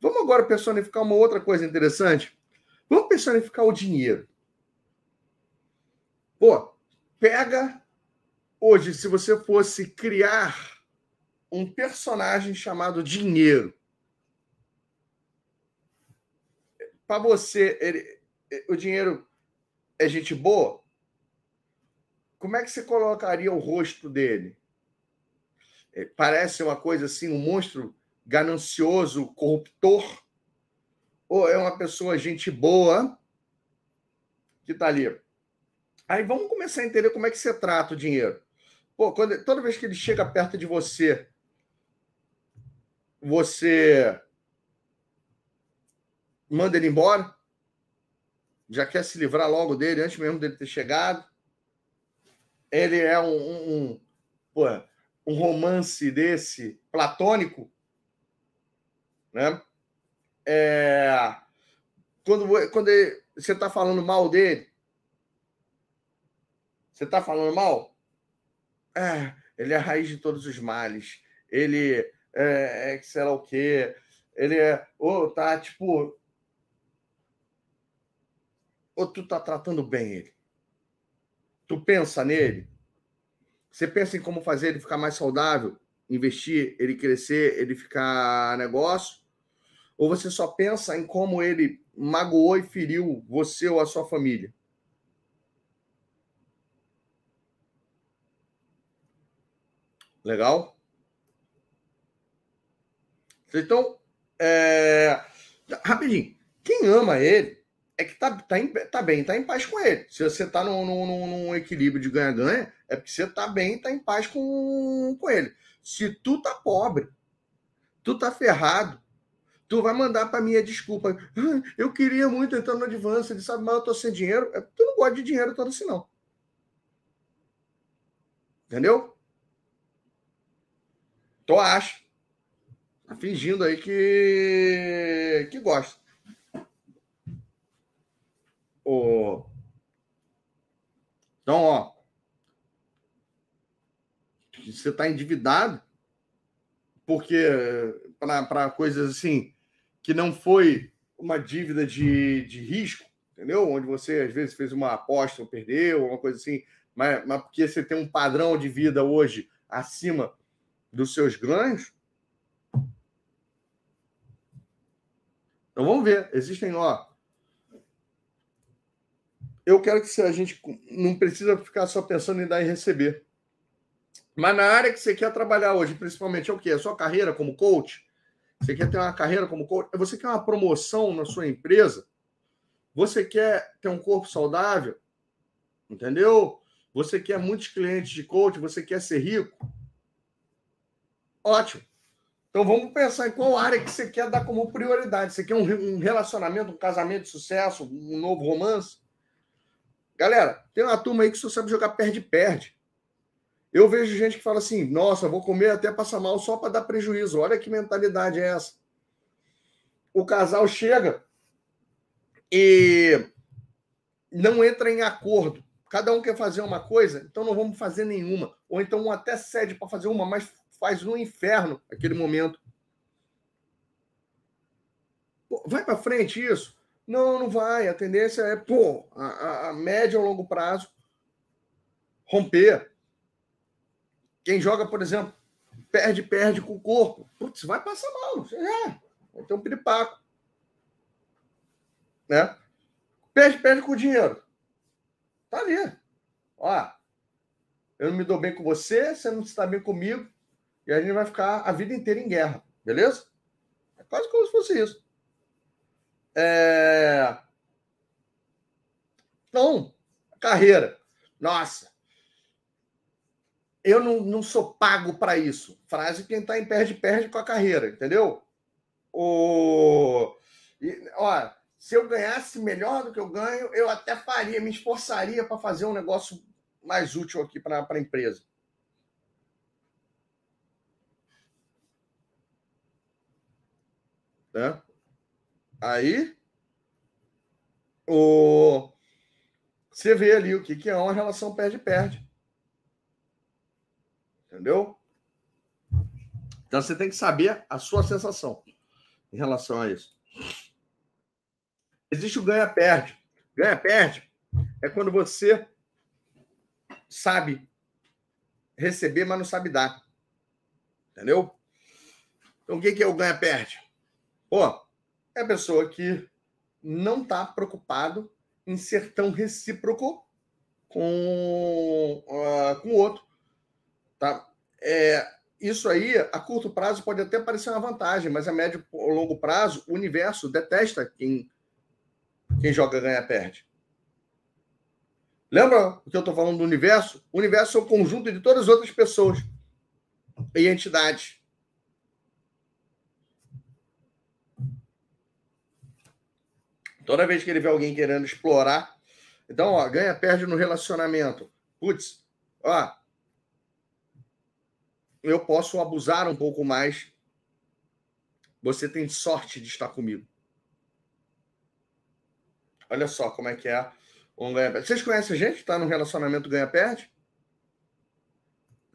Vamos agora personificar uma outra coisa interessante. Vamos personificar o dinheiro. Pô, pega hoje, se você fosse criar um personagem chamado Dinheiro. Para você, ele, o dinheiro é gente boa? Como é que você colocaria o rosto dele? É, parece uma coisa assim, um monstro ganancioso, corruptor? Ou é uma pessoa gente boa que está ali? Aí vamos começar a entender como é que você trata o dinheiro. Pô, quando, toda vez que ele chega perto de você, você manda ele embora? Já quer se livrar logo dele antes mesmo dele ter chegado? Ele é um, um, um, pô, um romance desse platônico, né? É, quando, quando ele, você está falando mal dele, você está falando mal? É, ele é a raiz de todos os males. Ele é, é sei lá o quê. Ele é. Ou oh, tá tipo. Ou tu tá tratando bem ele. Tu pensa nele. Você pensa em como fazer ele ficar mais saudável, investir, ele crescer, ele ficar negócio? Ou você só pensa em como ele magoou e feriu você ou a sua família? Legal? Então, é... rapidinho, quem ama ele é que tá, tá, em, tá bem, tá em paz com ele. Se você tá num, num, num equilíbrio de ganha-ganha, é porque você tá bem, tá em paz com, com ele. Se tu tá pobre, tu tá ferrado, tu vai mandar para mim a desculpa. Ah, eu queria muito entrar no Advance, ele sabe, mas eu tô sem dinheiro. É, tu não gosta de dinheiro todo assim, não. Entendeu? Tu acha. Tá fingindo aí que, que gosta. O... Então, ó. Você está endividado porque para coisas assim que não foi uma dívida de, de risco, entendeu? Onde você às vezes fez uma aposta ou perdeu, uma coisa assim, mas, mas porque você tem um padrão de vida hoje acima dos seus ganhos. Então vamos ver. Existem, ó. Eu quero que a gente não precisa ficar só pensando em dar e receber. Mas na área que você quer trabalhar hoje, principalmente é o quê? A sua carreira como coach? Você quer ter uma carreira como coach? Você quer uma promoção na sua empresa? Você quer ter um corpo saudável? Entendeu? Você quer muitos clientes de coach? Você quer ser rico? Ótimo. Então vamos pensar em qual área que você quer dar como prioridade. Você quer um relacionamento, um casamento de sucesso, um novo romance? Galera, tem uma turma aí que só sabe jogar perde-perde. Eu vejo gente que fala assim: nossa, vou comer até passar mal só para dar prejuízo. Olha que mentalidade é essa. O casal chega e não entra em acordo. Cada um quer fazer uma coisa, então não vamos fazer nenhuma. Ou então um até cede para fazer uma, mas faz no inferno aquele momento. Vai para frente isso? Não, não vai. A tendência é, pô, a, a médio ou longo prazo, romper. Quem joga, por exemplo, perde, perde com o corpo. Putz, vai passar mal. É, vai ter um piripaco. Né? Perde, perde com o dinheiro. Tá ali. Ó, eu não me dou bem com você, você não está bem comigo. E a gente vai ficar a vida inteira em guerra, beleza? É quase como se fosse isso. É... Então, carreira. Nossa, eu não, não sou pago para isso. Frase quem está em perde, perde com a carreira, entendeu? O... E, ó, se eu ganhasse melhor do que eu ganho, eu até faria, me esforçaria para fazer um negócio mais útil aqui para a empresa. Né? Aí, o... você vê ali o que, que é uma relação perde-perde. Entendeu? Então você tem que saber a sua sensação em relação a isso. Existe o ganha-perde. Ganha-perde é quando você sabe receber, mas não sabe dar. Entendeu? Então, o que é o ganha-perde? Pô, é a pessoa que não está preocupado em ser tão recíproco com, uh, com o outro. Tá? É, isso aí, a curto prazo, pode até parecer uma vantagem, mas a médio ou longo prazo, o universo detesta quem, quem joga ganha-perde. Lembra o que eu estou falando do universo? O universo é o conjunto de todas as outras pessoas e entidades. Toda vez que ele vê alguém querendo explorar, então, ó, ganha, perde no relacionamento. Putz, ó, eu posso abusar um pouco mais. Você tem sorte de estar comigo. Olha só como é que é um ganha-perde. Vocês conhecem gente que está num relacionamento ganha-perde?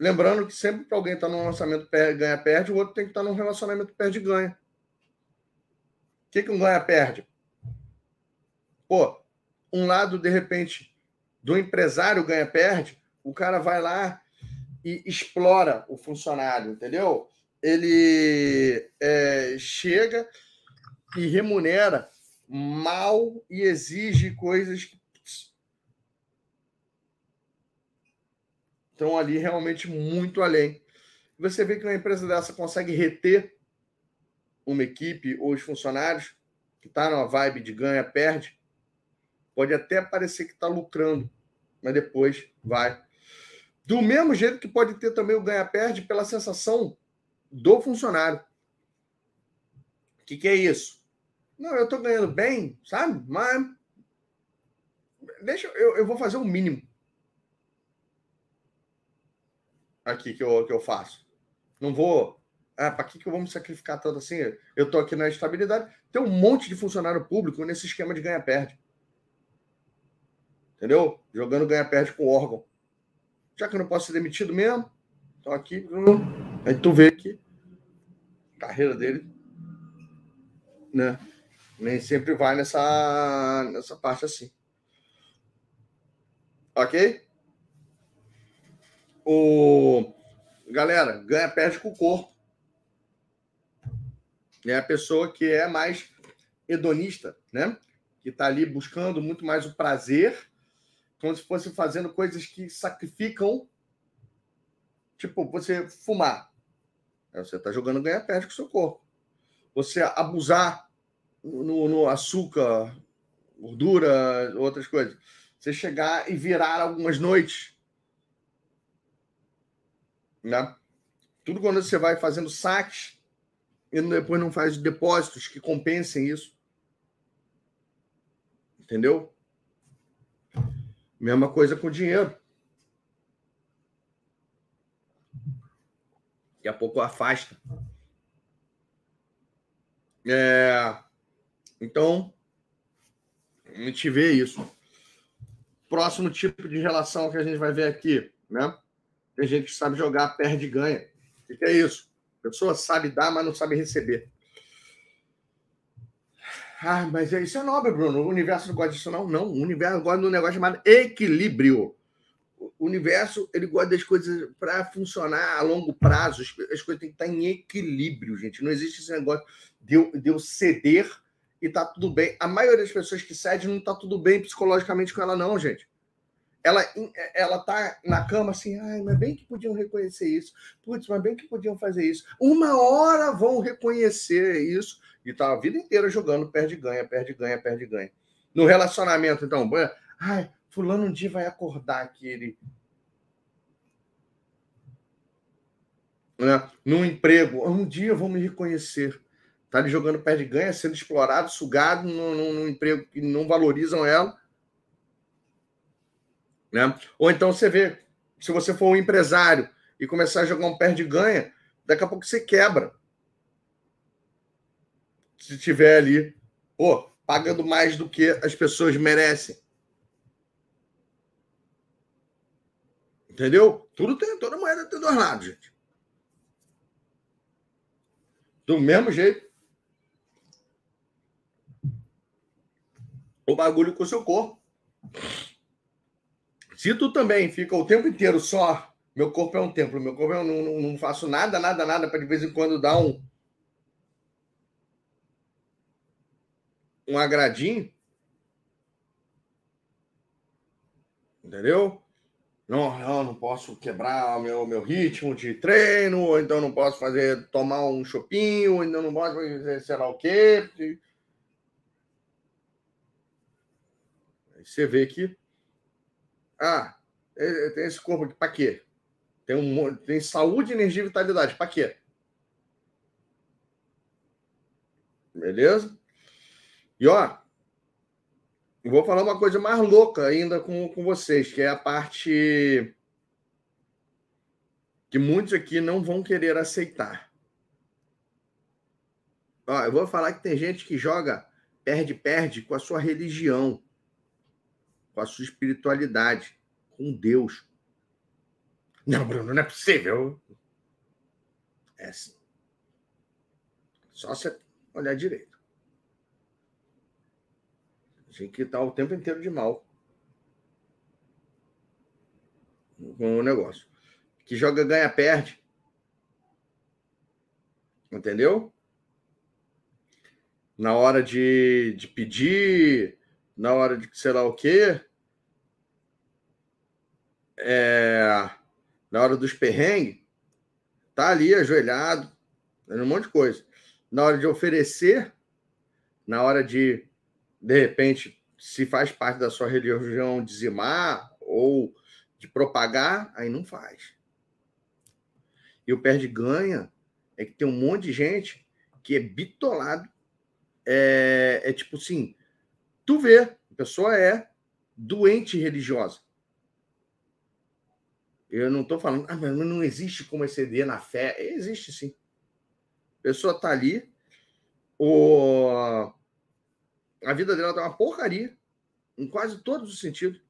Lembrando que sempre para alguém estar tá num relacionamento ganha-perde, o outro tem que estar tá num relacionamento perde-ganha. O que, que um ganha-perde? Pô, um lado, de repente, do empresário ganha-perde, o cara vai lá e explora o funcionário, entendeu? Ele é, chega e remunera mal e exige coisas que estão ali realmente muito além. Você vê que uma empresa dessa consegue reter uma equipe ou os funcionários que está numa vibe de ganha-perde, pode até parecer que está lucrando, mas depois vai do mesmo jeito que pode ter também o ganha-perde pela sensação do funcionário. O que, que é isso? Não, eu estou ganhando bem, sabe? Mas deixa eu, eu vou fazer o mínimo aqui que eu, que eu faço. Não vou. Ah, para que, que eu vou me sacrificar tanto assim? Eu estou aqui na estabilidade. Tem um monte de funcionário público nesse esquema de ganha-perde. Entendeu? Jogando ganha-perde com órgão já que eu não posso ser demitido mesmo, então aqui, aí tu vê que a carreira dele, né, nem sempre vai nessa, nessa parte assim. Ok? O... Galera, ganha, perde com o corpo. É a pessoa que é mais hedonista, né? Que está ali buscando muito mais o prazer como se fosse fazendo coisas que sacrificam. Tipo, você fumar. Você está jogando ganha-perde com o seu corpo. Você abusar no, no, açúcar, gordura, outras coisas. Você chegar e virar algumas noites. Né? Tudo quando você vai fazendo saques e depois não faz depósitos que compensem isso. Entendeu? Mesma coisa com dinheiro. Daqui a pouco afasta. É... Então, a gente vê isso. Próximo tipo de relação que a gente vai ver aqui, né? Tem gente que sabe jogar, perde e ganha. O que é isso? A pessoa sabe dar, mas não sabe receber. Ah, mas isso é nobre, Bruno. O universo não gosta disso, não. Não, o universo gosta de um negócio chamado equilíbrio. O universo ele gosta das coisas para funcionar a longo prazo. As coisas têm que estar em equilíbrio, gente. Não existe esse negócio de eu, de eu ceder e tá tudo bem. A maioria das pessoas que cedem não tá tudo bem psicologicamente com ela, não, gente. Ela, ela tá na cama assim, ai, mas bem que podiam reconhecer isso. Putz, mas bem que podiam fazer isso. Uma hora vão reconhecer isso e tá a vida inteira jogando, perde ganha, perde ganha, perde ganha. No relacionamento, então, ai, fulano um dia vai acordar aquele. Né? No emprego, um dia vão me reconhecer, Tá ali jogando pé de ganha, sendo explorado, sugado num, num emprego que não valorizam ela. Né? Ou então você vê, se você for um empresário e começar a jogar um pé de ganha, daqui a pouco você quebra. Se tiver ali, pô, pagando mais do que as pessoas merecem. Entendeu? Tudo tem, toda moeda tem dois lados, gente. Do mesmo jeito. O bagulho com o seu corpo. Se tu também fica o tempo inteiro só, meu corpo é um templo, meu corpo eu não, não, não faço nada, nada, nada para de vez em quando dar um um agradinho. Entendeu? não, não, não posso quebrar o meu, meu ritmo de treino, ou então não posso fazer, tomar um chopinho, ou então não posso fazer sei lá o quê. Aí você vê que, ah, tem esse corpo aqui, para quê? Tem, um, tem saúde, energia e vitalidade, para quê? Beleza? E ó, vou falar uma coisa mais louca ainda com, com vocês, que é a parte que muitos aqui não vão querer aceitar. Ó, eu vou falar que tem gente que joga perde-perde com a sua religião, com a sua espiritualidade, com Deus. Não, Bruno, não é possível. É assim. Só você olhar direito. Tinha que estar o tempo inteiro de mal com o negócio. Que joga, ganha, perde. Entendeu? Na hora de, de pedir, na hora de sei lá o quê. É, na hora dos perrengues, tá ali ajoelhado, um monte de coisa. Na hora de oferecer, na hora de de repente, se faz parte da sua religião dizimar ou de propagar, aí não faz. E o perde ganha é que tem um monte de gente que é bitolado. É, é tipo assim, tu vê, a pessoa é doente religiosa. Eu não estou falando, ah, mas não existe como exceder na fé. Existe sim. A pessoa está ali, o, a vida dela tá uma porcaria, em quase todos os sentidos.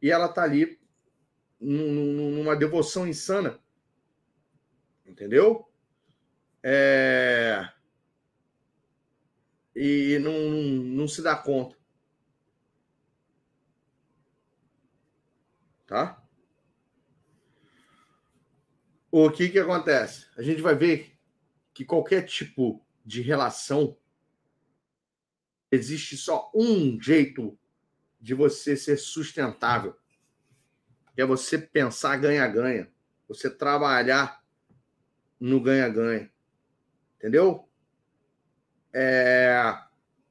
E ela tá ali numa devoção insana. Entendeu? É... E não, não se dá conta. Tá? O que que acontece? A gente vai ver que qualquer tipo de relação existe só um jeito de você ser sustentável, que é você pensar ganha-ganha, você trabalhar no ganha-ganha, entendeu? É...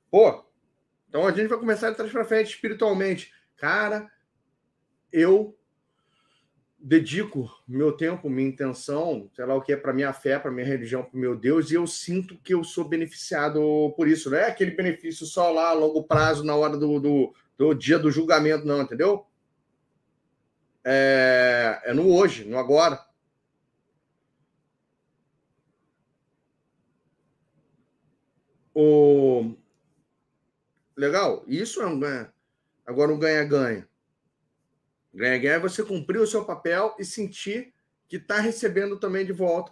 Pô, então a gente vai começar de trás para frente espiritualmente. Cara, eu dedico meu tempo, minha intenção, sei lá o que é para minha fé, para minha religião, para meu Deus, e eu sinto que eu sou beneficiado por isso. Não é aquele benefício só lá a longo prazo, na hora do, do, do dia do julgamento, não, entendeu? É, é no hoje, no agora. O... Legal, isso é um ganha. Agora um ganha-ganha. Ganha-ganha é você cumprir o seu papel e sentir que está recebendo também de volta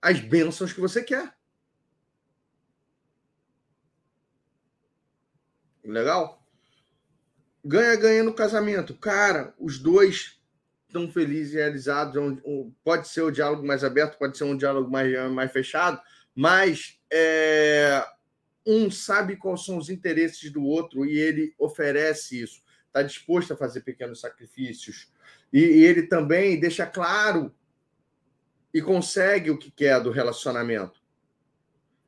as bênçãos que você quer. Legal? Ganha-ganha no casamento. Cara, os dois estão felizes e realizados. É pode ser o diálogo mais aberto, pode ser um diálogo mais, mais fechado, mas é, um sabe quais são os interesses do outro e ele oferece isso está disposto a fazer pequenos sacrifícios. E, e, ele também deixa claro e consegue o que quer do relacionamento.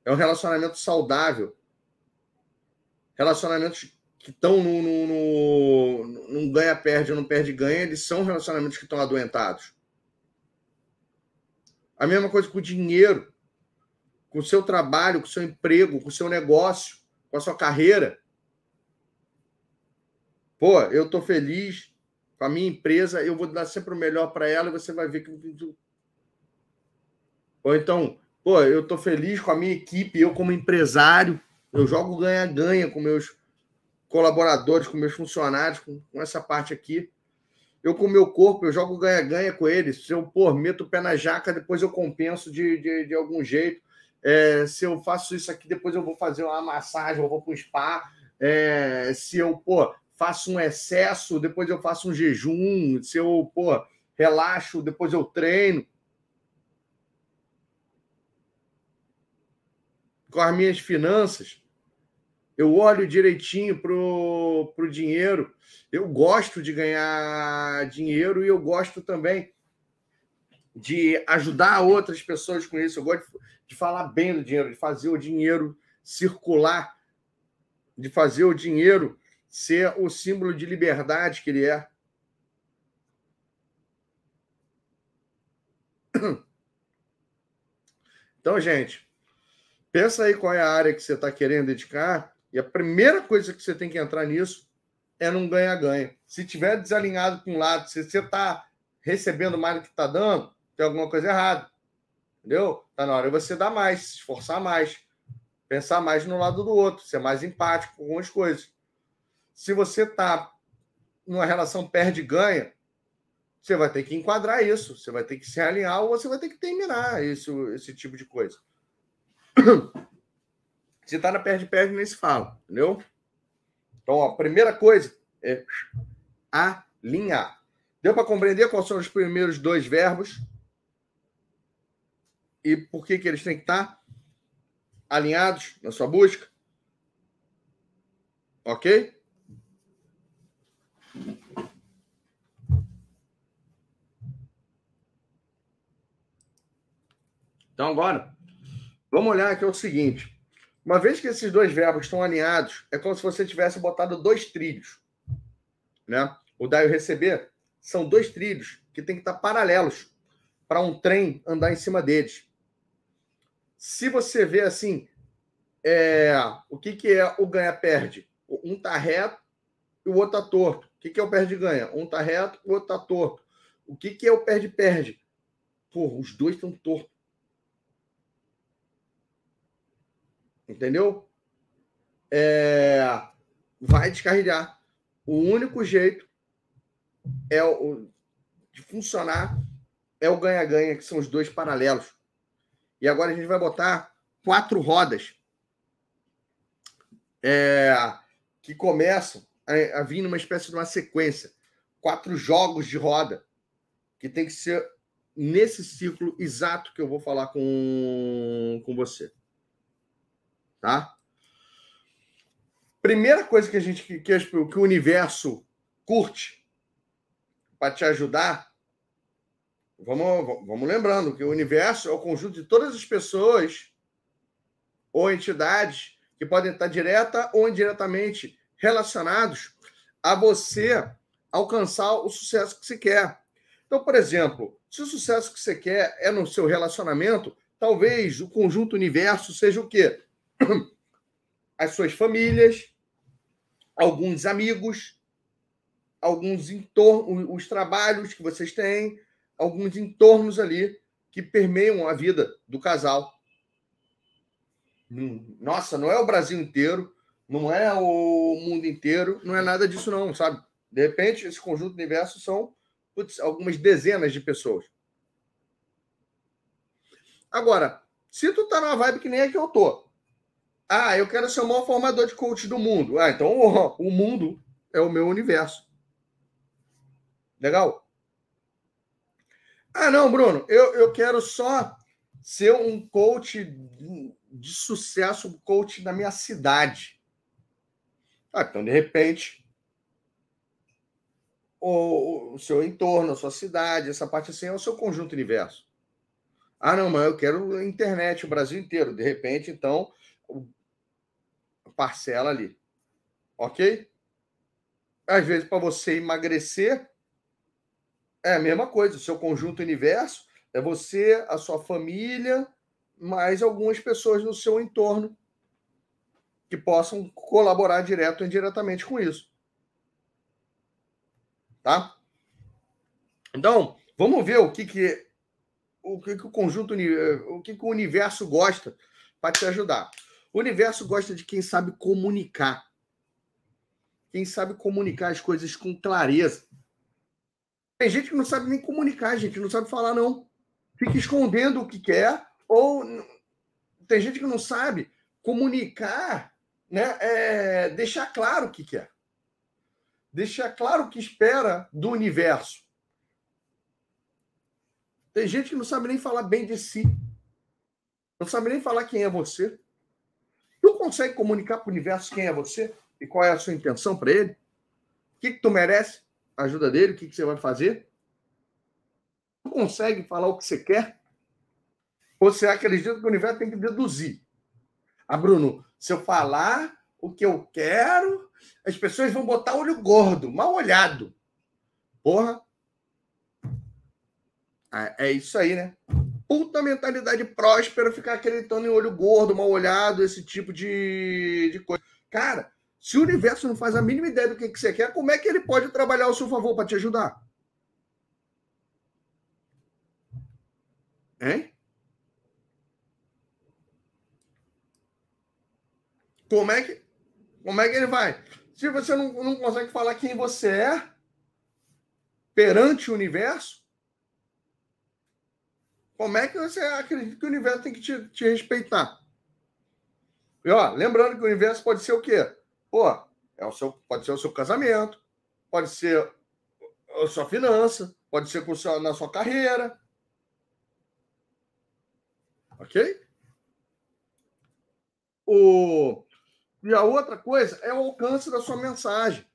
É um relacionamento saudável. Relacionamentos que estão no, no, no, no ganha-perde ou não perde-ganha, eles são relacionamentos que estão adoentados. A mesma coisa com o dinheiro. Com o seu trabalho, com o seu emprego, com o seu negócio, com a sua carreira. Pô, eu estou feliz com a minha empresa, eu vou dar sempre o melhor para ela e você vai ver que. Ou então, pô, eu estou feliz com a minha equipe, eu como empresário, eu jogo ganha-ganha com meus colaboradores, com meus funcionários, com, com essa parte aqui. Eu, com o meu corpo, eu jogo ganha-ganha com eles. Se eu, pô, meto o pé na jaca, depois eu compenso de, de, de algum jeito. É, se eu faço isso aqui, depois eu vou fazer uma massagem, eu vou para o spa. É, se eu, pô, faço um excesso, depois eu faço um jejum. Se eu, pô, relaxo, depois eu treino. Com as minhas finanças, eu olho direitinho pro, pro dinheiro. Eu gosto de ganhar dinheiro e eu gosto também de ajudar outras pessoas com isso. Eu gosto de falar bem do dinheiro, de fazer o dinheiro circular, de fazer o dinheiro ser o símbolo de liberdade que ele é. Então, gente, pensa aí qual é a área que você está querendo dedicar e a primeira coisa que você tem que entrar nisso é num ganha-ganha. Se tiver desalinhado com um lado, se você está recebendo mais do que está dando, tem alguma coisa errada. Entendeu? Tá na hora de você dar mais, se esforçar mais, pensar mais no lado do outro, ser mais empático com algumas coisas. Se você está numa relação perde-ganha, você vai ter que enquadrar isso, você vai ter que se alinhar ou você vai ter que terminar isso, esse tipo de coisa. Se está na perde-perde, nem se fala, entendeu? Então, a primeira coisa é alinhar. Deu para compreender quais são os primeiros dois verbos? E por que, que eles têm que estar alinhados na sua busca? Ok? Então, agora, vamos olhar aqui o seguinte. Uma vez que esses dois verbos estão alinhados, é como se você tivesse botado dois trilhos. Né? O dar e o receber são dois trilhos que têm que estar paralelos para um trem andar em cima deles. Se você vê assim, é, o que, que é o ganha-perde? Um está reto e o outro está torto. O que, que é o perde-ganha? Um está reto, o outro está torto. O que, que é o perde-perde? Porra, os dois estão tortos. Entendeu? É, vai descarrilhar. O único jeito é o, de funcionar é o ganha-ganha, que são os dois paralelos. E agora a gente vai botar quatro rodas é, que começam a, a vir numa espécie de uma sequência. Quatro jogos de roda que tem que ser nesse ciclo exato que eu vou falar com, com você tá? Primeira coisa que a gente que, que, o universo curte para te ajudar, vamos, vamos lembrando que o universo é o conjunto de todas as pessoas ou entidades que podem estar direta ou indiretamente relacionados a você alcançar o sucesso que você quer. Então, por exemplo, se o sucesso que você quer é no seu relacionamento, talvez o conjunto universo seja o quê? as suas famílias, alguns amigos, alguns entornos, os trabalhos que vocês têm, alguns entornos ali que permeiam a vida do casal. Hum, nossa, não é o Brasil inteiro, não é o mundo inteiro, não é nada disso não, sabe? De repente, esse conjunto de universo são putz, algumas dezenas de pessoas. Agora, se tu tá numa vibe que nem a que eu tô, ah, eu quero ser o maior formador de coach do mundo. Ah, então o, o mundo é o meu universo. Legal? Ah, não, Bruno, eu, eu quero só ser um coach de sucesso, um coach da minha cidade. Ah, então, de repente, o, o seu entorno, a sua cidade, essa parte assim é o seu conjunto universo. Ah, não, mas eu quero internet, o Brasil inteiro. De repente, então, parcela ali. Ok? Às vezes, para você emagrecer, é a mesma coisa. O seu conjunto universo é você, a sua família, mais algumas pessoas no seu entorno que possam colaborar direto ou indiretamente com isso. Tá? Então, vamos ver o que, que o que, que o conjunto o que, que o universo gosta para te ajudar. O universo gosta de quem sabe comunicar. Quem sabe comunicar as coisas com clareza. Tem gente que não sabe nem comunicar, gente, não sabe falar, não. Fica escondendo o que quer, ou tem gente que não sabe comunicar, né? É, deixar claro o que quer. Deixar claro o que espera do universo. Tem gente que não sabe nem falar bem de si. Não sabe nem falar quem é você. Tu consegue comunicar para o universo quem é você e qual é a sua intenção para ele? O que, que tu merece? Ajuda dele? O que, que você vai fazer? Tu consegue falar o que você quer? Ou você acredita que o universo tem que deduzir? Ah, Bruno, se eu falar o que eu quero, as pessoas vão botar olho gordo, mal olhado. Porra. Ah, é isso aí, né? puta mentalidade próspera ficar acreditando em olho gordo, mal olhado, esse tipo de, de coisa. Cara, se o universo não faz a mínima ideia do que, que você quer, como é que ele pode trabalhar ao seu favor para te ajudar? Hein? Como é que, como é que ele vai? Se você não, não consegue falar quem você é perante o universo, como é que você acredita que o universo tem que te, te respeitar? E, ó, lembrando que o universo pode ser o quê? Pô, é o seu, pode ser o seu casamento, pode ser a sua finança, pode ser seu, na sua carreira. Ok? O... E a outra coisa é o alcance da sua mensagem.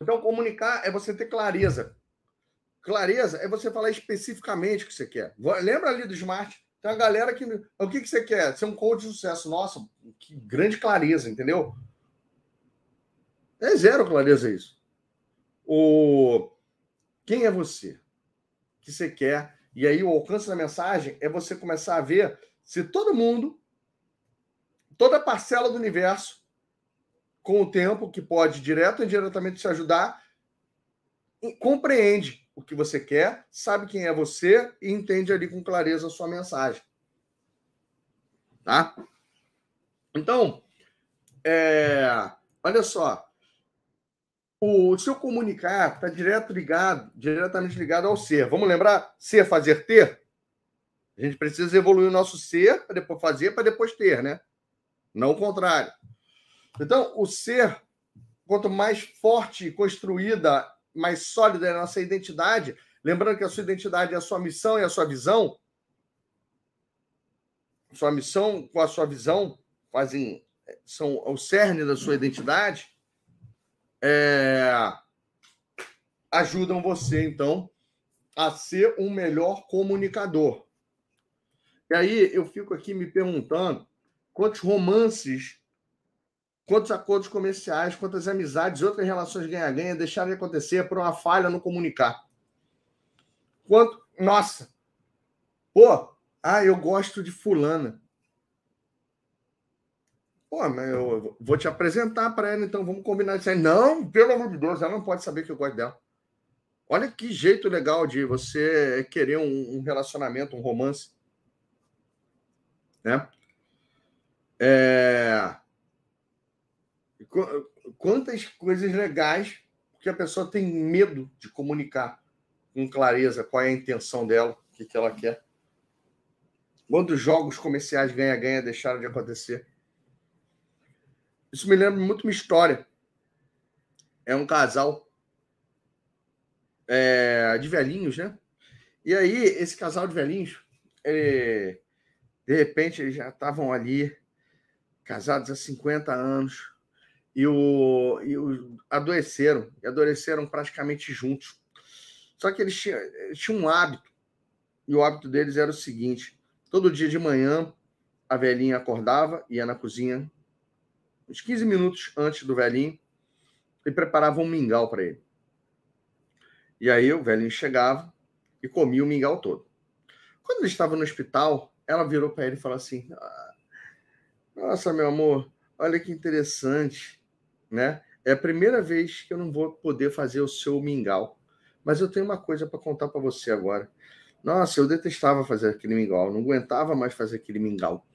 Então, comunicar é você ter clareza. Clareza é você falar especificamente o que você quer. Lembra ali do Smart? Tem uma galera que. O que, que você quer? Ser um coach de sucesso. Nossa, que grande clareza, entendeu? É zero clareza isso. O... Quem é você? Que você quer? E aí o alcance da mensagem é você começar a ver se todo mundo, toda parcela do universo, com o tempo, que pode direto ou indiretamente te ajudar, compreende o que você quer, sabe quem é você e entende ali com clareza a sua mensagem. Tá? Então, é, olha só. O seu comunicar está direto ligado, diretamente ligado ao ser. Vamos lembrar? Ser, fazer, ter? A gente precisa evoluir o nosso ser para depois fazer, para depois ter, né? Não o contrário. Então, o ser, quanto mais forte e construída mais sólida é a nossa identidade, lembrando que a sua identidade é a sua missão e a sua visão, sua missão com a sua visão fazem são o cerne da sua identidade, é, ajudam você então a ser um melhor comunicador. E aí eu fico aqui me perguntando quantos romances quantos acordos comerciais, quantas amizades e outras relações ganha-ganha deixaram de acontecer por uma falha no comunicar. Quanto, nossa, pô, ah, eu gosto de fulana. Pô, mas eu vou te apresentar para ela, então vamos combinar isso aí. Não, pelo amor de Deus, ela não pode saber que eu gosto dela. Olha que jeito legal de você querer um, relacionamento, um romance. Né? É quantas coisas legais que a pessoa tem medo de comunicar com clareza qual é a intenção dela, o que, que ela quer. Quantos jogos comerciais ganha-ganha deixaram de acontecer? Isso me lembra muito uma história. É um casal é, de velhinhos, né? E aí, esse casal de velhinhos, ele, de repente, eles já estavam ali, casados há 50 anos, e, o, e o, adoeceram, e adoeceram praticamente juntos. Só que eles tinham, eles tinham um hábito, e o hábito deles era o seguinte: todo dia de manhã, a velhinha acordava, ia na cozinha, uns 15 minutos antes do velhinho, e preparava um mingau para ele. E aí o velhinho chegava e comia o mingau todo. Quando ele estava no hospital, ela virou para ele e falou assim: ah, Nossa, meu amor, olha que interessante, né? É a primeira vez que eu não vou poder fazer o seu mingau. Mas eu tenho uma coisa para contar para você agora. Nossa, eu detestava fazer aquele mingau, não aguentava mais fazer aquele mingau.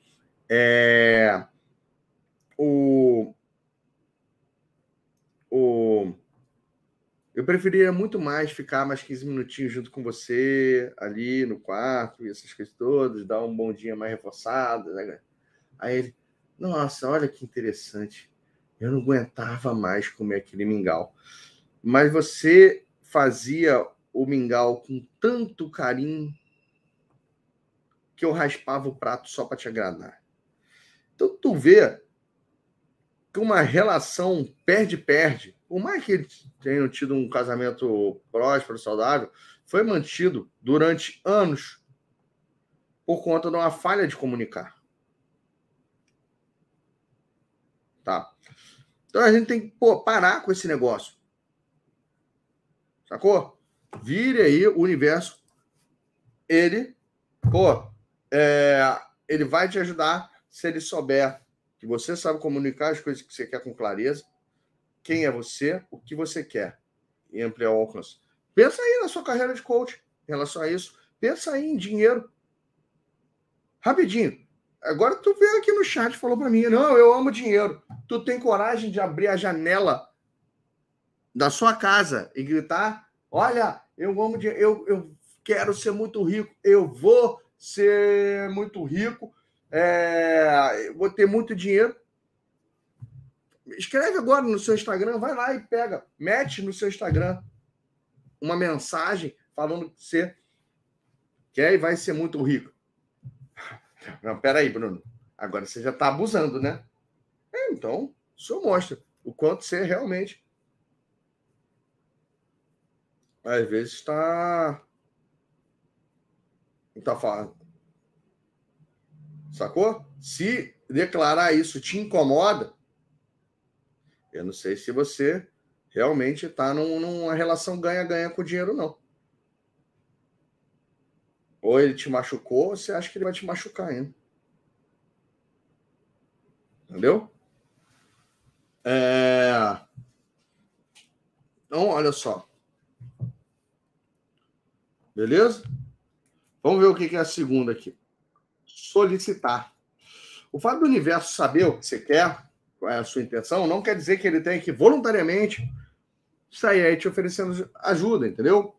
É... O... o... Eu preferia muito mais ficar mais 15 minutinhos junto com você ali no quarto e essas coisas todas, dar um bom dia mais reforçado. Né? Aí ele, nossa, olha que interessante. Eu não aguentava mais comer aquele mingau. Mas você fazia o mingau com tanto carinho que eu raspava o prato só para te agradar. Então tu vê que uma relação perde-perde, por mais que eles tenham tido um casamento próspero, saudável, foi mantido durante anos por conta de uma falha de comunicar. Tá? Então a gente tem que pô, parar com esse negócio. Sacou? Vire aí o universo. Ele, pô, é, ele vai te ajudar se ele souber que você sabe comunicar as coisas que você quer com clareza, quem é você, o que você quer e ampliar o alcance. Pensa aí na sua carreira de coach em relação a isso. Pensa aí em dinheiro. Rapidinho. Agora tu veio aqui no chat falou para mim: não, eu amo dinheiro. Tu tem coragem de abrir a janela da sua casa e gritar: olha, eu amo dinheiro, eu, eu quero ser muito rico, eu vou ser muito rico, é, vou ter muito dinheiro. Escreve agora no seu Instagram, vai lá e pega, mete no seu Instagram uma mensagem falando que você quer e vai ser muito rico. Não, peraí, Bruno. Agora você já está abusando, né? É, então, o senhor mostra o quanto você realmente. Às vezes está. Está falando. Sacou? Se declarar isso te incomoda, eu não sei se você realmente está num, numa relação ganha-ganha com o dinheiro, não. Ou ele te machucou, ou você acha que ele vai te machucar ainda. Entendeu? É... Então, olha só. Beleza? Vamos ver o que é a segunda aqui. Solicitar. O fato do universo saber o que você quer, qual é a sua intenção, não quer dizer que ele tem que voluntariamente sair aí te oferecendo ajuda, entendeu?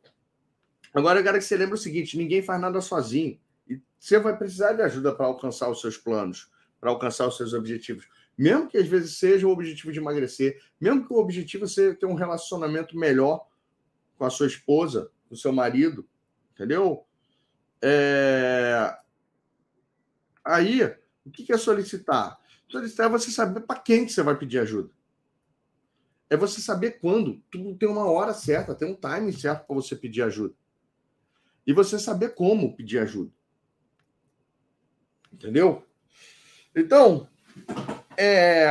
Agora eu quero que você lembre o seguinte: ninguém faz nada sozinho. E você vai precisar de ajuda para alcançar os seus planos, para alcançar os seus objetivos. Mesmo que às vezes seja o objetivo de emagrecer, mesmo que o objetivo seja ter um relacionamento melhor com a sua esposa, com o seu marido, entendeu? É... Aí, o que é solicitar? Solicitar é você saber para quem que você vai pedir ajuda. É você saber quando. Tudo tem uma hora certa, tem um timing certo para você pedir ajuda e você saber como pedir ajuda. Entendeu? Então, é.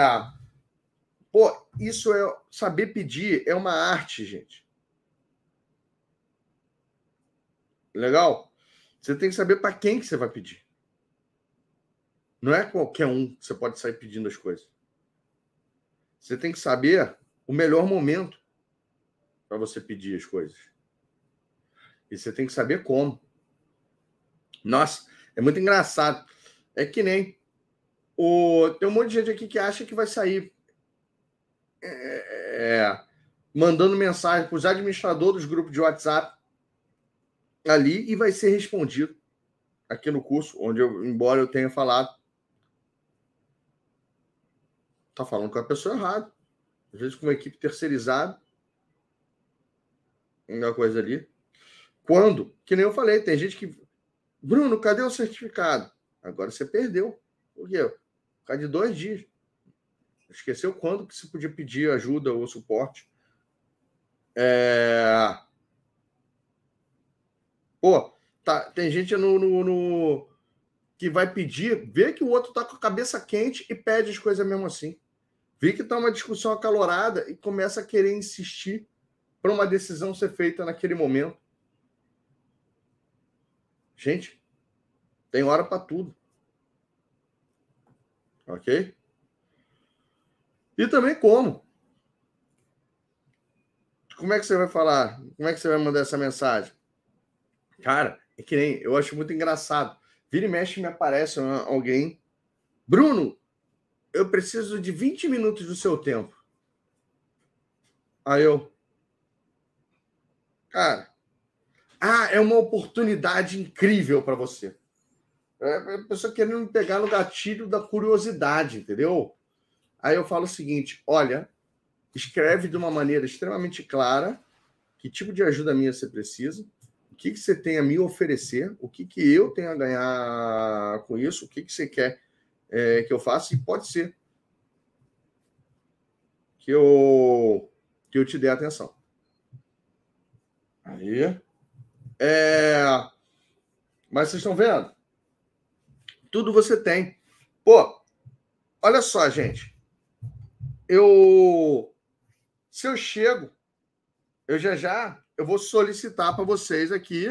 Pô, isso é. Saber pedir é uma arte, gente. Legal? Você tem que saber para quem que você vai pedir. Não é qualquer um que você pode sair pedindo as coisas. Você tem que saber o melhor momento para você pedir as coisas. E você tem que saber como. Nossa, é muito engraçado. É que nem o tem um monte de gente aqui que acha que vai sair é, é mandando mensagem para os administradores dos grupos de WhatsApp ali e vai ser respondido aqui no curso, onde eu, embora eu tenha falado, tá falando com a pessoa errada. Às vezes com uma equipe terceirizada, uma coisa ali. Quando? Que nem eu falei, tem gente que. Bruno, cadê o certificado? Agora você perdeu. Por quê? Por causa de dois dias. Esqueceu quando que você podia pedir ajuda ou suporte. É... Pô, tá, tem gente no, no, no, que vai pedir, vê que o outro tá com a cabeça quente e pede as coisas mesmo assim. Vê que tá uma discussão acalorada e começa a querer insistir para uma decisão ser feita naquele momento. Gente, Tem hora para tudo. Ok? E também como. Como é que você vai falar? Como é que você vai mandar essa mensagem? Cara, é que nem. Eu acho muito engraçado. Vira e mexe me aparece alguém. Bruno, eu preciso de 20 minutos do seu tempo. Aí eu. Cara. Ah, é uma oportunidade incrível para você. É a pessoa querendo me pegar no gatilho da curiosidade, entendeu? Aí eu falo o seguinte: olha, escreve de uma maneira extremamente clara que tipo de ajuda minha você precisa, o que, que você tem a me oferecer, o que, que eu tenho a ganhar com isso, o que, que você quer é, que eu faça, e pode ser que eu, que eu te dê atenção. Aí. É... Mas vocês estão vendo? Tudo você tem. Pô, olha só, gente. Eu. Se eu chego, eu já já eu vou solicitar para vocês aqui.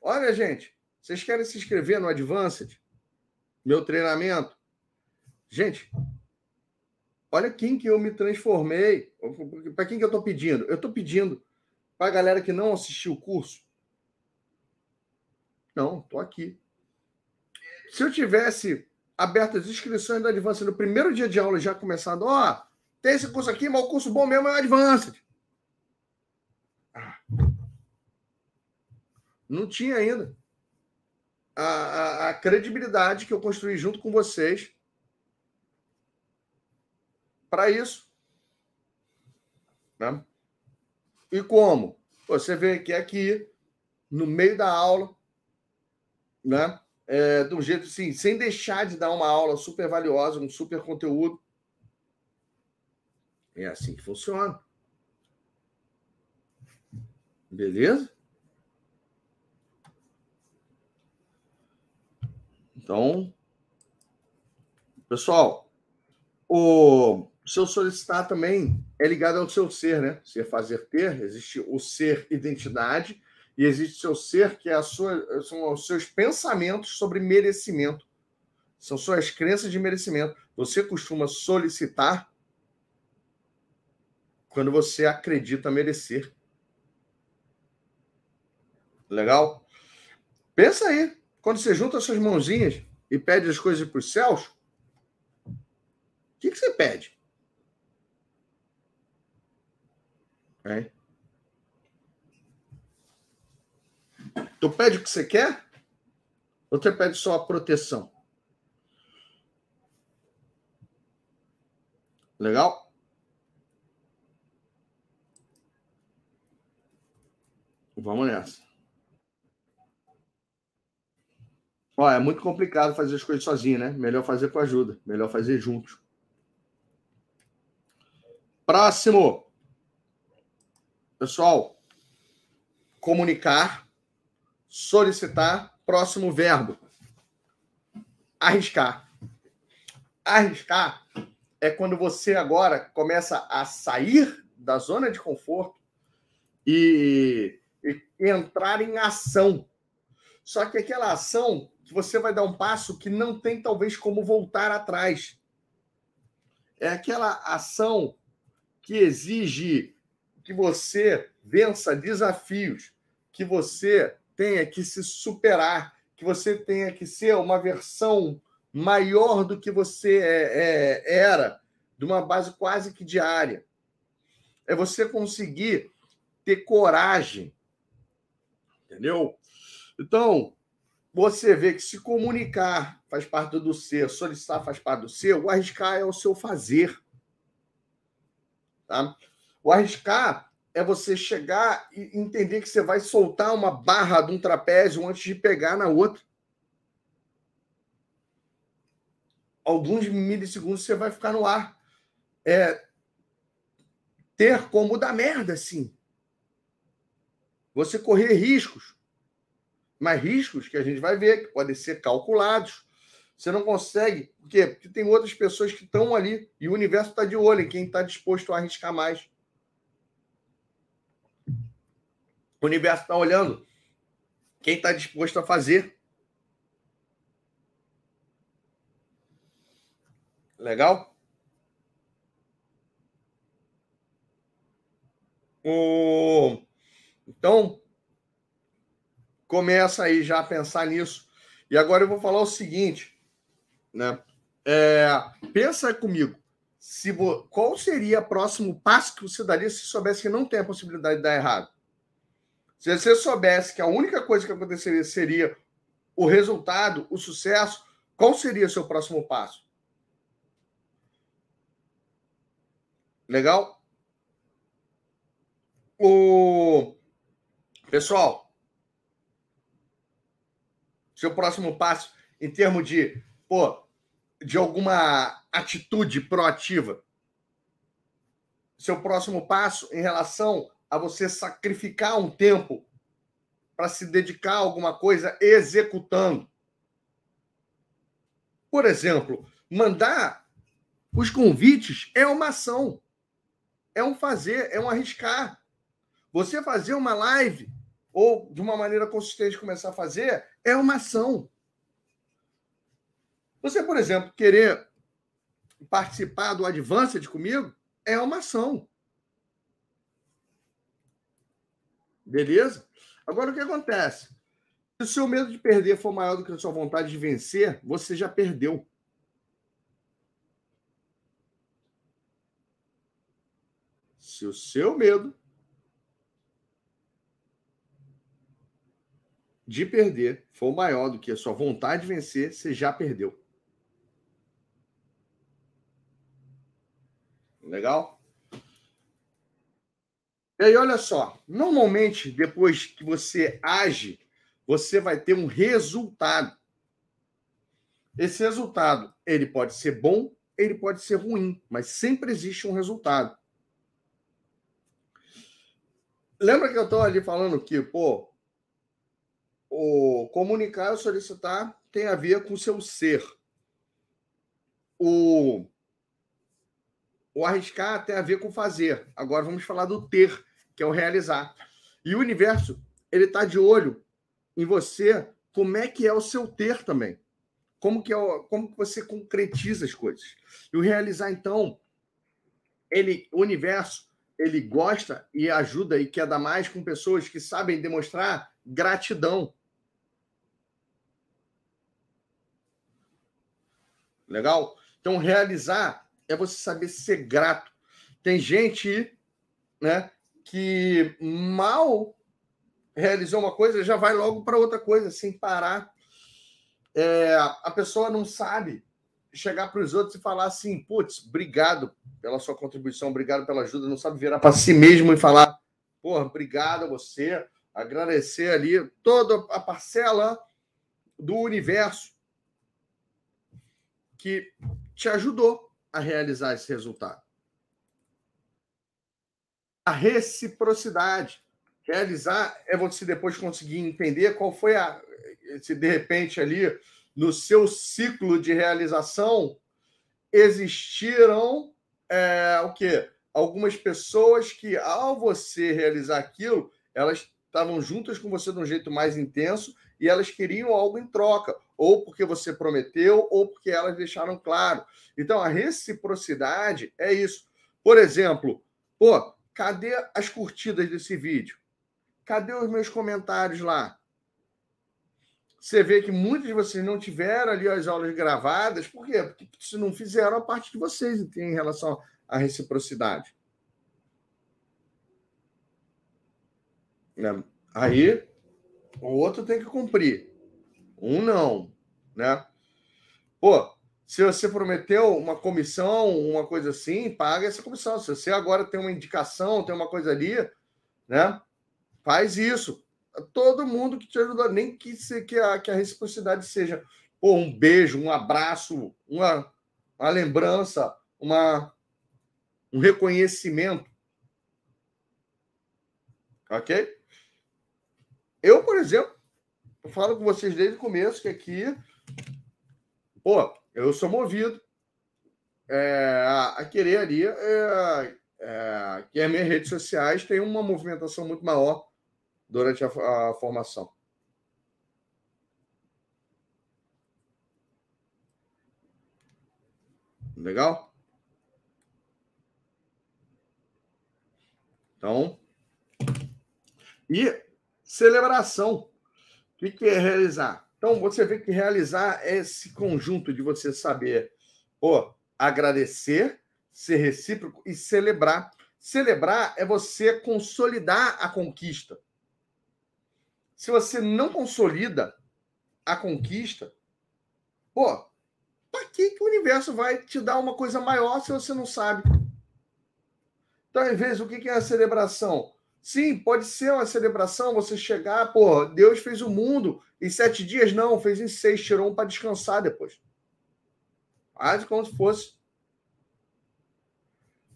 Olha, gente, vocês querem se inscrever no Advanced? Meu treinamento? Gente, olha quem que eu me transformei. Para quem que eu estou pedindo? Eu estou pedindo para a galera que não assistiu o curso. Não, estou aqui. Se eu tivesse aberto as inscrições do Advanced no primeiro dia de aula, já começado, ó, oh, tem esse curso aqui, mas o curso bom mesmo é o Advanced. Ah. Não tinha ainda. A, a, a, credibilidade que eu construí junto com vocês para isso. Né? E como? Você vê que aqui, no meio da aula, né? É, um jeito assim, sem deixar de dar uma aula super valiosa, um super conteúdo. É assim que funciona. Beleza? Então, pessoal, o seu solicitar também é ligado ao seu ser, né? Ser, fazer, ter. Existe o ser identidade e existe seu ser, que é sua, são os seus pensamentos sobre merecimento. São suas crenças de merecimento. Você costuma solicitar quando você acredita merecer. Legal? Pensa aí. Quando você junta suas mãozinhas e pede as coisas para os céus, o que, que você pede? É. Tu pede o que você quer? Ou você pede só a proteção? Legal? Vamos nessa. Ó, é muito complicado fazer as coisas sozinho, né? Melhor fazer com ajuda, melhor fazer juntos. Próximo. Pessoal, comunicar, solicitar, próximo verbo. Arriscar. Arriscar é quando você agora começa a sair da zona de conforto e, e entrar em ação. Só que aquela ação que você vai dar um passo que não tem talvez como voltar atrás. É aquela ação que exige que você vença desafios, que você tenha que se superar, que você tenha que ser uma versão maior do que você é, é, era, de uma base quase que diária. É você conseguir ter coragem. Entendeu? Então, você vê que se comunicar faz parte do ser, solicitar faz parte do ser, o arriscar é o seu fazer. Tá? O arriscar é você chegar e entender que você vai soltar uma barra de um trapézio antes de pegar na outra. Alguns milissegundos você vai ficar no ar. É ter como dar merda, sim. Você correr riscos. Mas riscos que a gente vai ver, que podem ser calculados. Você não consegue. Por quê? Porque tem outras pessoas que estão ali e o universo está de olho em quem está disposto a arriscar mais. O universo está olhando quem está disposto a fazer. Legal? O... Então, começa aí já a pensar nisso. E agora eu vou falar o seguinte, né? É, pensa comigo, se vo... qual seria o próximo passo que você daria se soubesse que não tem a possibilidade de dar errado? Se você soubesse que a única coisa que aconteceria seria o resultado, o sucesso, qual seria o seu próximo passo? Legal? O pessoal, seu próximo passo em termos de, pô, de alguma atitude proativa. Seu próximo passo em relação a você sacrificar um tempo para se dedicar a alguma coisa executando. Por exemplo, mandar os convites é uma ação, é um fazer, é um arriscar. Você fazer uma live ou de uma maneira consistente começar a fazer é uma ação. Você, por exemplo, querer participar do Advanced comigo é uma ação. Beleza? Agora o que acontece? Se o seu medo de perder for maior do que a sua vontade de vencer, você já perdeu. Se o seu medo de perder for maior do que a sua vontade de vencer, você já perdeu. Legal? E aí, olha só. Normalmente, depois que você age, você vai ter um resultado. Esse resultado, ele pode ser bom, ele pode ser ruim, mas sempre existe um resultado. Lembra que eu estou ali falando que, pô, o comunicar e solicitar tem a ver com o seu ser. O, o arriscar tem a ver com fazer. Agora vamos falar do ter, que é o realizar. E o universo, ele está de olho em você, como é que é o seu ter também. Como que, é o, como que você concretiza as coisas. E o realizar, então, ele, o universo, ele gosta e ajuda e quer dar mais com pessoas que sabem demonstrar gratidão. Legal? Então, realizar é você saber ser grato. Tem gente, né, que mal realizou uma coisa, já vai logo para outra coisa, sem parar. É, a pessoa não sabe chegar para os outros e falar assim, putz, obrigado pela sua contribuição, obrigado pela ajuda, não sabe virar para si mesmo e falar, porra, obrigado a você, agradecer ali toda a parcela do universo que te ajudou a realizar esse resultado. A reciprocidade. Realizar é você depois conseguir entender qual foi a. Se de repente ali no seu ciclo de realização existiram é, o quê? Algumas pessoas que, ao você realizar aquilo, elas estavam juntas com você de um jeito mais intenso e elas queriam algo em troca, ou porque você prometeu, ou porque elas deixaram claro. Então, a reciprocidade é isso. Por exemplo, pô, cadê as curtidas desse vídeo? Cadê os meus comentários lá? você vê que muitos de vocês não tiveram ali as aulas gravadas. Por quê? Porque se não fizeram a parte de vocês em relação à reciprocidade. Né? Aí, o outro tem que cumprir. Um não, né? Pô, se você prometeu uma comissão, uma coisa assim, paga essa comissão. Se você agora tem uma indicação, tem uma coisa ali, né? Faz isso todo mundo que te ajudou, nem que, se, que, a, que a reciprocidade seja pô, um beijo, um abraço, uma, uma lembrança, uma, um reconhecimento. Ok? Eu, por exemplo, eu falo com vocês desde o começo que aqui, pô, eu sou movido é, a querer ali é, é, que as minhas redes sociais tenham uma movimentação muito maior durante a, a formação. Legal? Então, e celebração. O que é realizar? Então, você vê que realizar esse conjunto de você saber, pô, agradecer, ser recíproco e celebrar. Celebrar é você consolidar a conquista. Se você não consolida a conquista, pô, para que, que o universo vai te dar uma coisa maior se você não sabe? Então, às vezes, o que é a celebração? Sim, pode ser uma celebração, você chegar, pô, Deus fez o mundo em sete dias, não, fez em seis, tirou um para descansar depois. Quase como se fosse.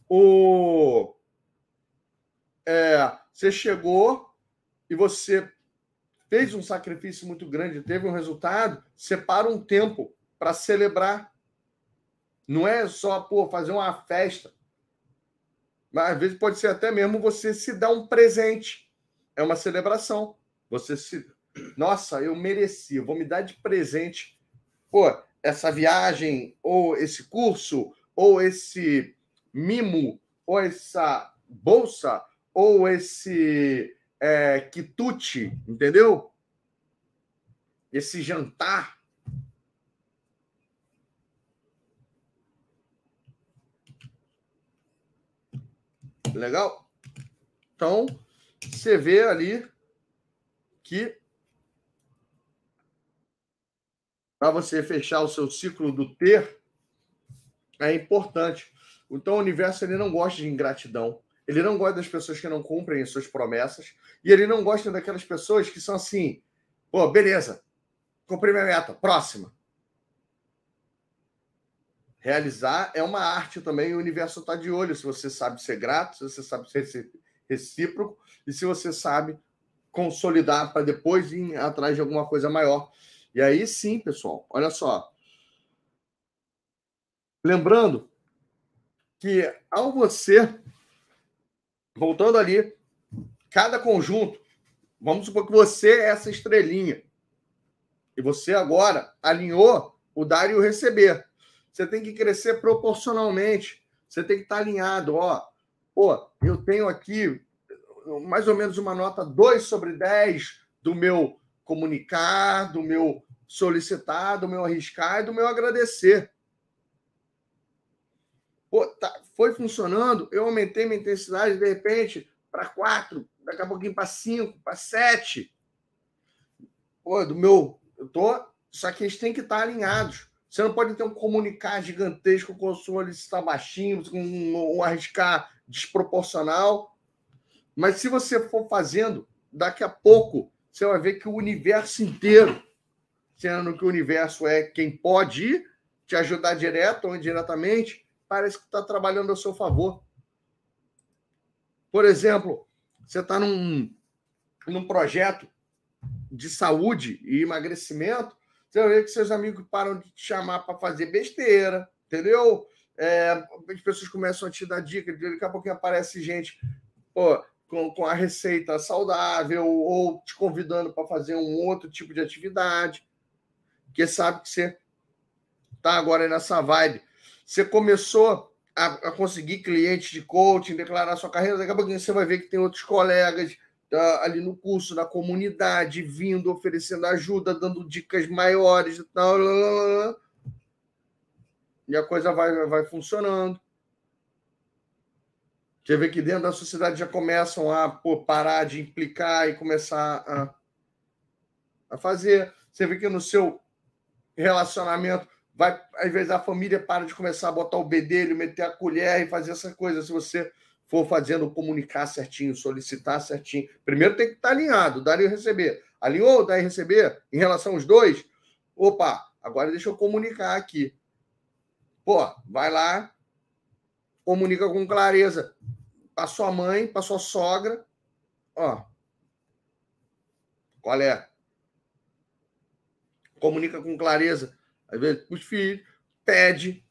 O... É, você chegou e você fez um sacrifício muito grande, teve um resultado, separa um tempo para celebrar. Não é só pô, fazer uma festa. Mas às vezes pode ser até mesmo você se dar um presente. É uma celebração. Você se. Nossa, eu mereci, eu vou me dar de presente. Pô, essa viagem, ou esse curso, ou esse mimo, ou essa bolsa, ou esse é, quitute, entendeu? Esse jantar. Legal? Então, você vê ali que para você fechar o seu ciclo do ter é importante. Então, o universo ele não gosta de ingratidão. Ele não gosta das pessoas que não cumprem as suas promessas. E ele não gosta daquelas pessoas que são assim: pô, beleza, cumpri minha meta, próxima realizar é uma arte também. O universo está de olho se você sabe ser grato, se você sabe ser recíproco e se você sabe consolidar para depois ir atrás de alguma coisa maior. E aí sim, pessoal, olha só. Lembrando que ao você, voltando ali, cada conjunto, vamos supor que você é essa estrelinha, e você agora alinhou o dar e o receber você tem que crescer proporcionalmente. Você tem que estar alinhado. Ó, pô, eu tenho aqui mais ou menos uma nota 2 sobre 10 do meu comunicar, do meu solicitar, do meu arriscar e do meu agradecer. Pô, tá, foi funcionando, eu aumentei minha intensidade de repente para 4, daqui a pouquinho para 5, para 7. Pô, do meu. Eu tô. Só que eles têm que estar alinhados. Você não pode ter um comunicar gigantesco com o solicitar baixinho, com um arriscar desproporcional. Mas se você for fazendo, daqui a pouco você vai ver que o universo inteiro, sendo que o universo é quem pode ir, te ajudar direto ou indiretamente, parece que está trabalhando a seu favor. Por exemplo, você está num, num projeto de saúde e emagrecimento, você ver que seus amigos param de te chamar para fazer besteira, entendeu? É, as pessoas começam a te dar dica, daqui a pouquinho aparece gente pô, com, com a receita saudável ou te convidando para fazer um outro tipo de atividade, porque sabe que você está agora nessa vibe. Você começou a, a, conseguir clientes de coaching, declarar sua carreira, daqui a pouquinho você vai ver que tem outros colegas ali no curso, na comunidade, vindo, oferecendo ajuda, dando dicas maiores tal. E a coisa vai, vai funcionando. Você vê que dentro da sociedade já começam a pô, parar de implicar e começar a, a fazer. Você vê que no seu relacionamento vai, às vezes a família para de começar a botar o bedelho, meter a colher e fazer essa coisa. Se você for fazendo comunicar certinho, solicitar certinho. Primeiro tem que estar alinhado, dar e receber. Alinhou, dar e receber em relação aos dois? Opa, agora deixa eu comunicar aqui. Pô, vai lá, comunica com clareza para sua mãe, para sua sogra. Ó, qual é? Comunica com clareza. Às vezes, os filhos, pede,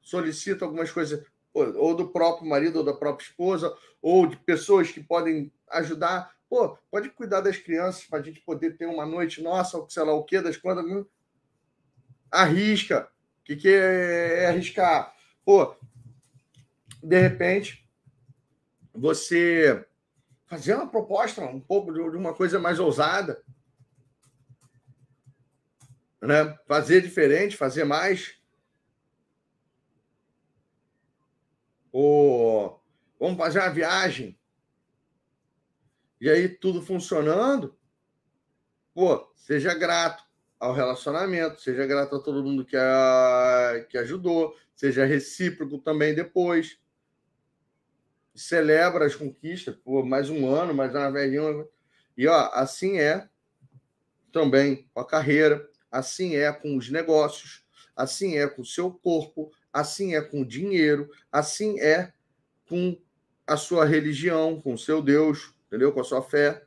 solicita algumas coisas ou do próprio marido ou da própria esposa, ou de pessoas que podem ajudar. Pô, pode cuidar das crianças para a gente poder ter uma noite nossa, ou sei lá o quê, das quantas. Arrisca. O que, que é, é arriscar? Pô, de repente, você fazer uma proposta um pouco de uma coisa mais ousada, né? Fazer diferente, fazer mais. Ou vamos fazer uma viagem. E aí tudo funcionando. Pô, seja grato ao relacionamento, seja grato a todo mundo que, a, que ajudou, seja recíproco também depois. Celebra as conquistas, por mais um ano, mais uma velhinha. E ó, assim é também com a carreira, assim é com os negócios, assim é com o seu corpo, assim é com dinheiro, assim é com a sua religião, com o seu Deus, entendeu? Com a sua fé.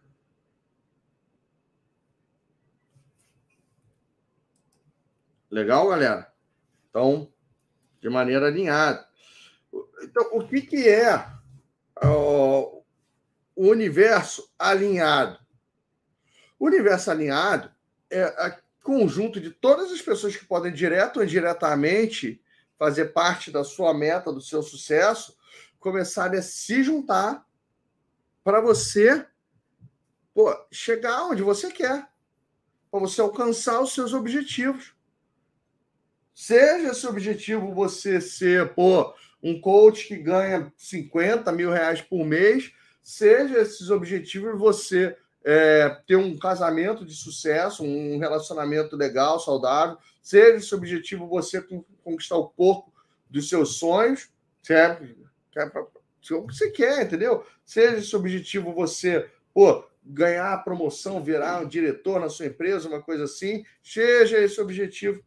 Legal, galera? Então, de maneira alinhada. Então, o que, que é o universo alinhado? O universo alinhado é a conjunto de todas as pessoas que podem, direto ou indiretamente, fazer parte da sua meta, do seu sucesso, começarem a se juntar para você pô, chegar onde você quer, para você alcançar os seus objetivos. Seja esse objetivo você ser pô, um coach que ganha 50 mil reais por mês, seja esses objetivos você é, ter um casamento de sucesso, um relacionamento legal, saudável, seja esse objetivo você conquistar o corpo dos seus sonhos, certo? Se o que você quer, entendeu? Seja esse objetivo você, pô, ganhar a promoção, virar um diretor na sua empresa, uma coisa assim, seja esse objetivo,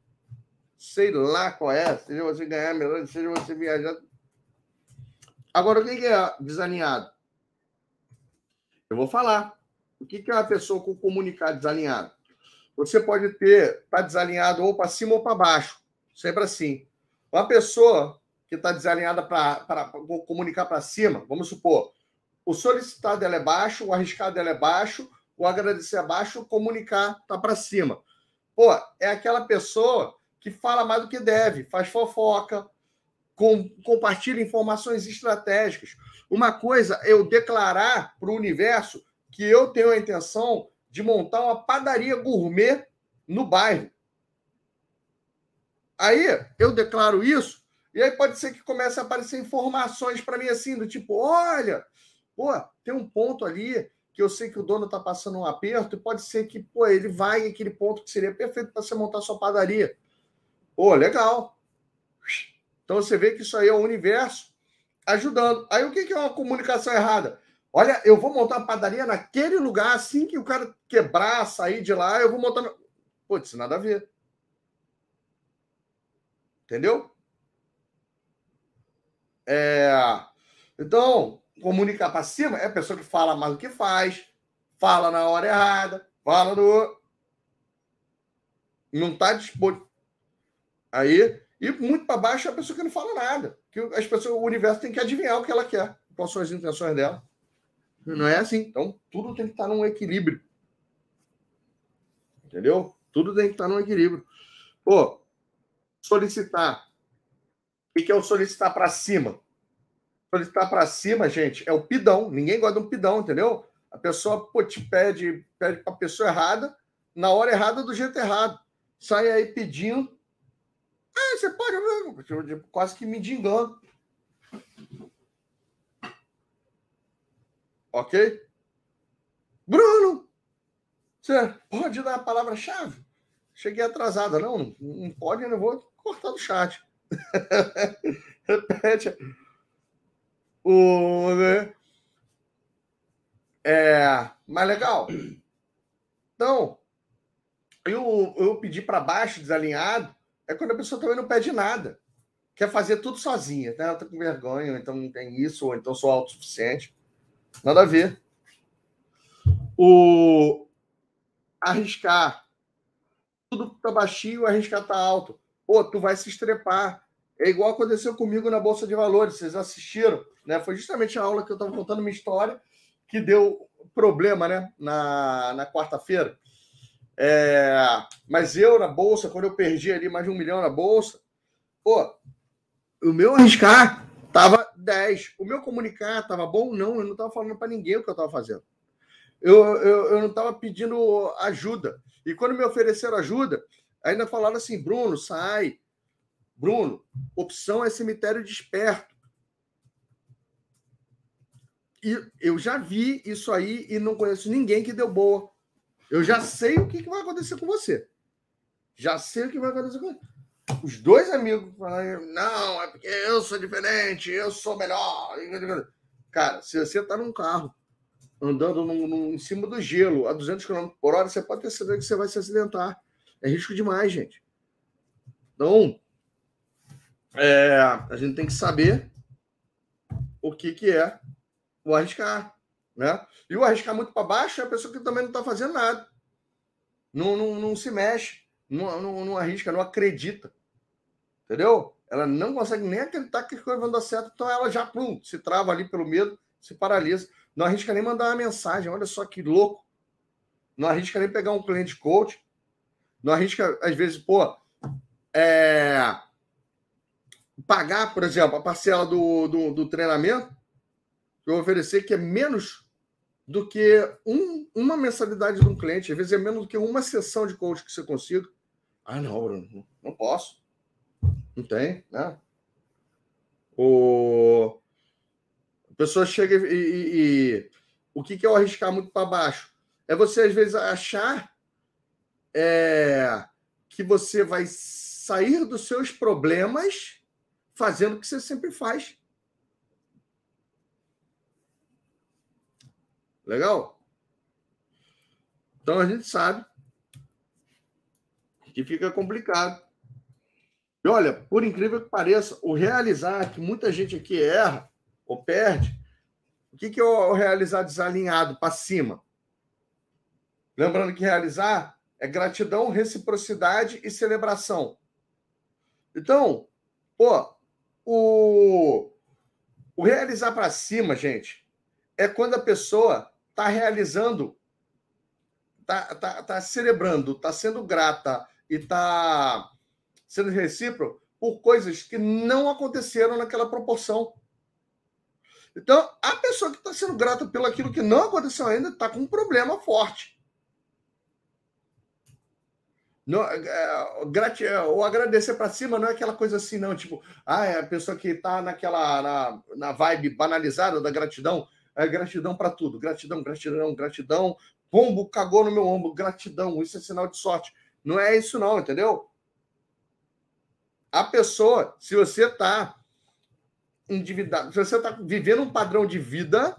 sei lá qual é, seja você ganhar melhor, seja você viajar. Agora, o que é desalinhado? Eu vou falar. O que é uma pessoa com comunicado desalinhado? Você pode ter, tá desalinhado ou para cima ou para baixo, sempre assim. Uma pessoa que está desalinhada para comunicar para cima, vamos supor, o solicitar dela é baixo, o arriscar dela é baixo, o agradecer é baixo, o comunicar está para cima. Pô, é aquela pessoa que fala mais do que deve, faz fofoca, com, compartilha informações estratégicas. Uma coisa é eu declarar para o universo que eu tenho a intenção de montar uma padaria gourmet no bairro. Aí eu declaro isso, e aí pode ser que comece a aparecer informações para mim assim, do tipo, olha, pô, tem um ponto ali que eu sei que o dono está passando um aperto, e pode ser que, pô, ele vai aquele ponto que seria perfeito para você montar sua padaria. Pô, legal. Então você vê que isso aí é o universo ajudando. Aí o que é uma comunicação errada? Olha, eu vou montar uma padaria naquele lugar, assim que o cara quebrar, sair de lá, eu vou montar. Putz, nada a ver. Entendeu? É... Então, comunicar para cima é a pessoa que fala mais do que faz, fala na hora errada, fala no. Não está disposto. Aí, e muito para baixo é a pessoa que não fala nada. Que as pessoas, o universo tem que adivinhar o que ela quer, quais são as intenções dela. Não é assim. Então, tudo tem que estar num equilíbrio. Entendeu? Tudo tem que estar num equilíbrio. Pô, solicitar. O que é o solicitar para cima? Solicitar para cima, gente, é o pidão. Ninguém gosta de um pidão, entendeu? A pessoa pô, te pede, pede para a pessoa errada, na hora errada, do jeito errado. Sai aí pedindo. Ah, você pode, quase que me dingando. Ok? Bruno, você pode dar a palavra-chave? Cheguei atrasada. Não, não pode, eu vou cortar do chat. Repete. O, né? É, mas legal. Então, eu, eu pedi para baixo, desalinhado, é quando a pessoa também não pede nada. Quer fazer tudo sozinha, né? Ela tá com vergonha, então não tem isso, ou então sou autossuficiente. Nada a ver. O arriscar. Tudo tá baixinho, arriscar tá alto. Pô, tu vai se estrepar. É igual aconteceu comigo na Bolsa de Valores. Vocês assistiram, né? Foi justamente a aula que eu estava contando uma história que deu problema, né? Na, na quarta-feira. É, mas eu na bolsa, quando eu perdi ali mais de um milhão na bolsa, pô, o meu arriscar tava 10. O meu comunicar tava bom? Não, eu não estava falando para ninguém o que eu estava fazendo. Eu, eu, eu não estava pedindo ajuda. E quando me ofereceram ajuda, ainda falaram assim: Bruno, sai. Bruno, opção é cemitério desperto. E eu já vi isso aí e não conheço ninguém que deu boa. Eu já sei o que vai acontecer com você. Já sei o que vai acontecer com você. Os dois amigos falaram: não, é porque eu sou diferente, eu sou melhor. Cara, se você está num carro andando num, num, em cima do gelo a 200 km por hora, você pode ter certeza que você vai se acidentar. É risco demais, gente. Então, é, a gente tem que saber o que, que é o arriscar. Né? E o arriscar muito para baixo é a pessoa que também não está fazendo nada. Não, não, não se mexe, não, não, não arrisca, não acredita. Entendeu? Ela não consegue nem acreditar que as coisas vão dar certo, então ela já plum, se trava ali pelo medo, se paralisa. Não arrisca nem mandar uma mensagem, olha só que louco. Não arrisca nem pegar um cliente coach. Não arrisca, às vezes, pô, é... pagar, por exemplo, a parcela do, do, do treinamento eu oferecer, que é menos do que um, uma mensalidade de um cliente, às vezes é menos do que uma sessão de coach que você consiga. Ah, não, Bruno, não posso. Não tem, né? O... A pessoa chega e, e, e... o que, que é o arriscar muito para baixo? É você, às vezes, achar é, que você vai sair dos seus problemas fazendo o que você sempre faz. Legal? Então a gente sabe que fica complicado. E olha, por incrível que pareça, o realizar, que muita gente aqui erra ou perde, o que, que é o realizar desalinhado para cima? Lembrando que realizar é gratidão, reciprocidade e celebração. Então, pô, o, o realizar para cima, gente, é quando a pessoa está realizando, está tá, tá celebrando, está sendo grata e está sendo recíproco por coisas que não aconteceram naquela proporção. Então, a pessoa que está sendo grata pelo aquilo que não aconteceu ainda está com um problema forte. Não, é, é, o agradecer para cima não é aquela coisa assim, não. Tipo, ah, é a pessoa que está naquela na, na vibe banalizada da gratidão. É gratidão para tudo. Gratidão, gratidão, gratidão. Pombo cagou no meu ombro. Gratidão. Isso é sinal de sorte. Não é isso, não, entendeu? A pessoa, se você está endividado, se você está vivendo um padrão de vida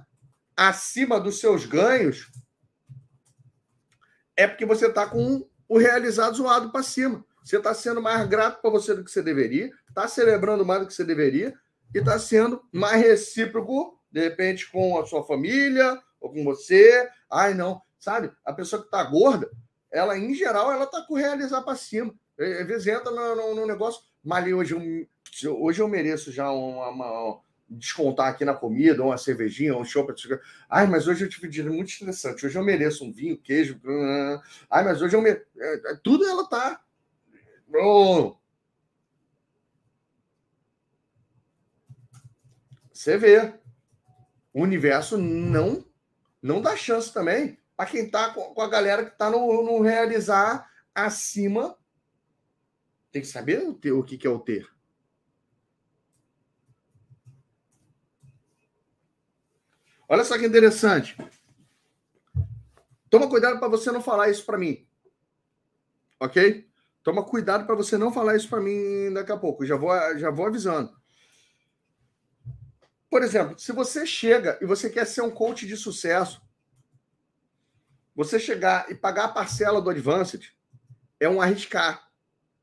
acima dos seus ganhos, é porque você está com o realizado zoado para cima. Você está sendo mais grato para você do que você deveria, está celebrando mais do que você deveria e está sendo mais recíproco, de repente, com a sua família ou com você. Ai, não, sabe? A pessoa que está gorda, ela, em geral, ela está com o realizar para cima. Às vezes entra no, no, no negócio, mas hoje eu, hoje eu mereço já uma, uma, descontar aqui na comida, uma cervejinha, um show. Ai, mas hoje eu tive um dia muito estressante. Hoje eu mereço um vinho, queijo. Ai, mas hoje eu mereço. É, é, tudo ela tá. Oh. Você vê. O universo não não dá chance também para quem tá com a galera que tá no, no realizar acima tem que saber o, ter, o que, que é o ter. Olha só que interessante. Toma cuidado para você não falar isso para mim. Ok? Toma cuidado para você não falar isso para mim daqui a pouco. Já vou, já vou avisando. Por exemplo, se você chega e você quer ser um coach de sucesso, você chegar e pagar a parcela do Advanced é um arriscar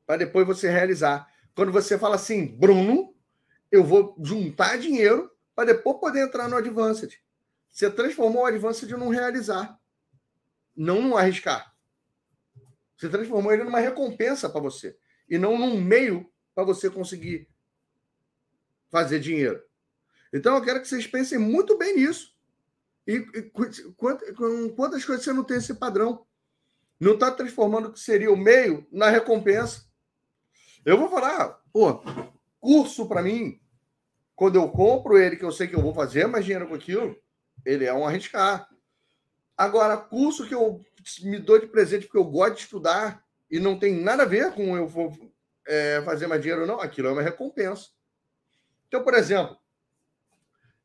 para depois você realizar. Quando você fala assim, Bruno, eu vou juntar dinheiro para depois poder entrar no Advanced. Você transformou o Advanced num realizar, não num arriscar. Você transformou ele numa recompensa para você e não num meio para você conseguir fazer dinheiro. Então eu quero que vocês pensem muito bem nisso. E, e quantas coisas você não tem esse padrão? Não está transformando o que seria o meio na recompensa. Eu vou falar, pô, curso para mim, quando eu compro ele, que eu sei que eu vou fazer mais dinheiro com aquilo, ele é um arriscar. Agora, curso que eu me dou de presente porque eu gosto de estudar e não tem nada a ver com eu vou é, fazer mais dinheiro ou não, aquilo é uma recompensa. Então, por exemplo,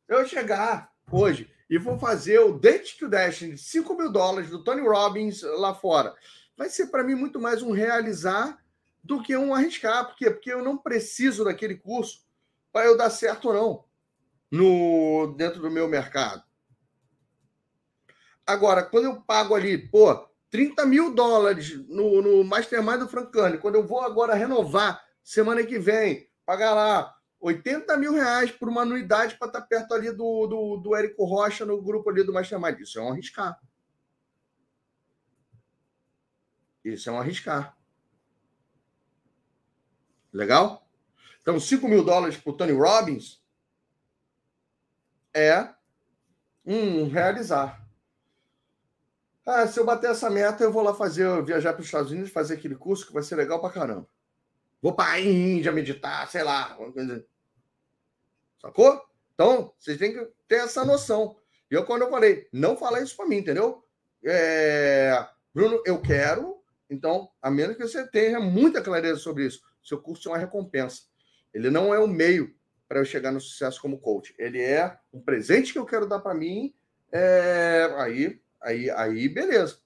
eu chegar hoje e vou fazer o Date to Dash de 5 mil dólares do Tony Robbins lá fora, vai ser para mim muito mais um realizar do que um arriscar. Por quê? Porque eu não preciso daquele curso para eu dar certo ou não no dentro do meu mercado. Agora, quando eu pago ali, pô, 30 mil dólares no, no Mastermind do Francani, quando eu vou agora renovar semana que vem, pagar lá 80 mil reais por uma anuidade para estar tá perto ali do, do, do Érico Rocha no grupo ali do Mastermind. Isso é um arriscar. Isso é um arriscar. Legal? Então, 5 mil dólares para o Tony Robbins é um realizar. Ah, se eu bater essa meta, eu vou lá fazer, viajar para os Estados Unidos, fazer aquele curso que vai ser legal para caramba. Vou para a Índia meditar, sei lá. Sacou? Então, vocês têm que ter essa noção. E eu, quando eu falei, não falar isso para mim, entendeu? É... Bruno, eu quero, então, a menos que você tenha muita clareza sobre isso, seu curso é uma recompensa. Ele não é um meio para eu chegar no sucesso como coach. Ele é um presente que eu quero dar para mim. É... Aí Aí, aí beleza.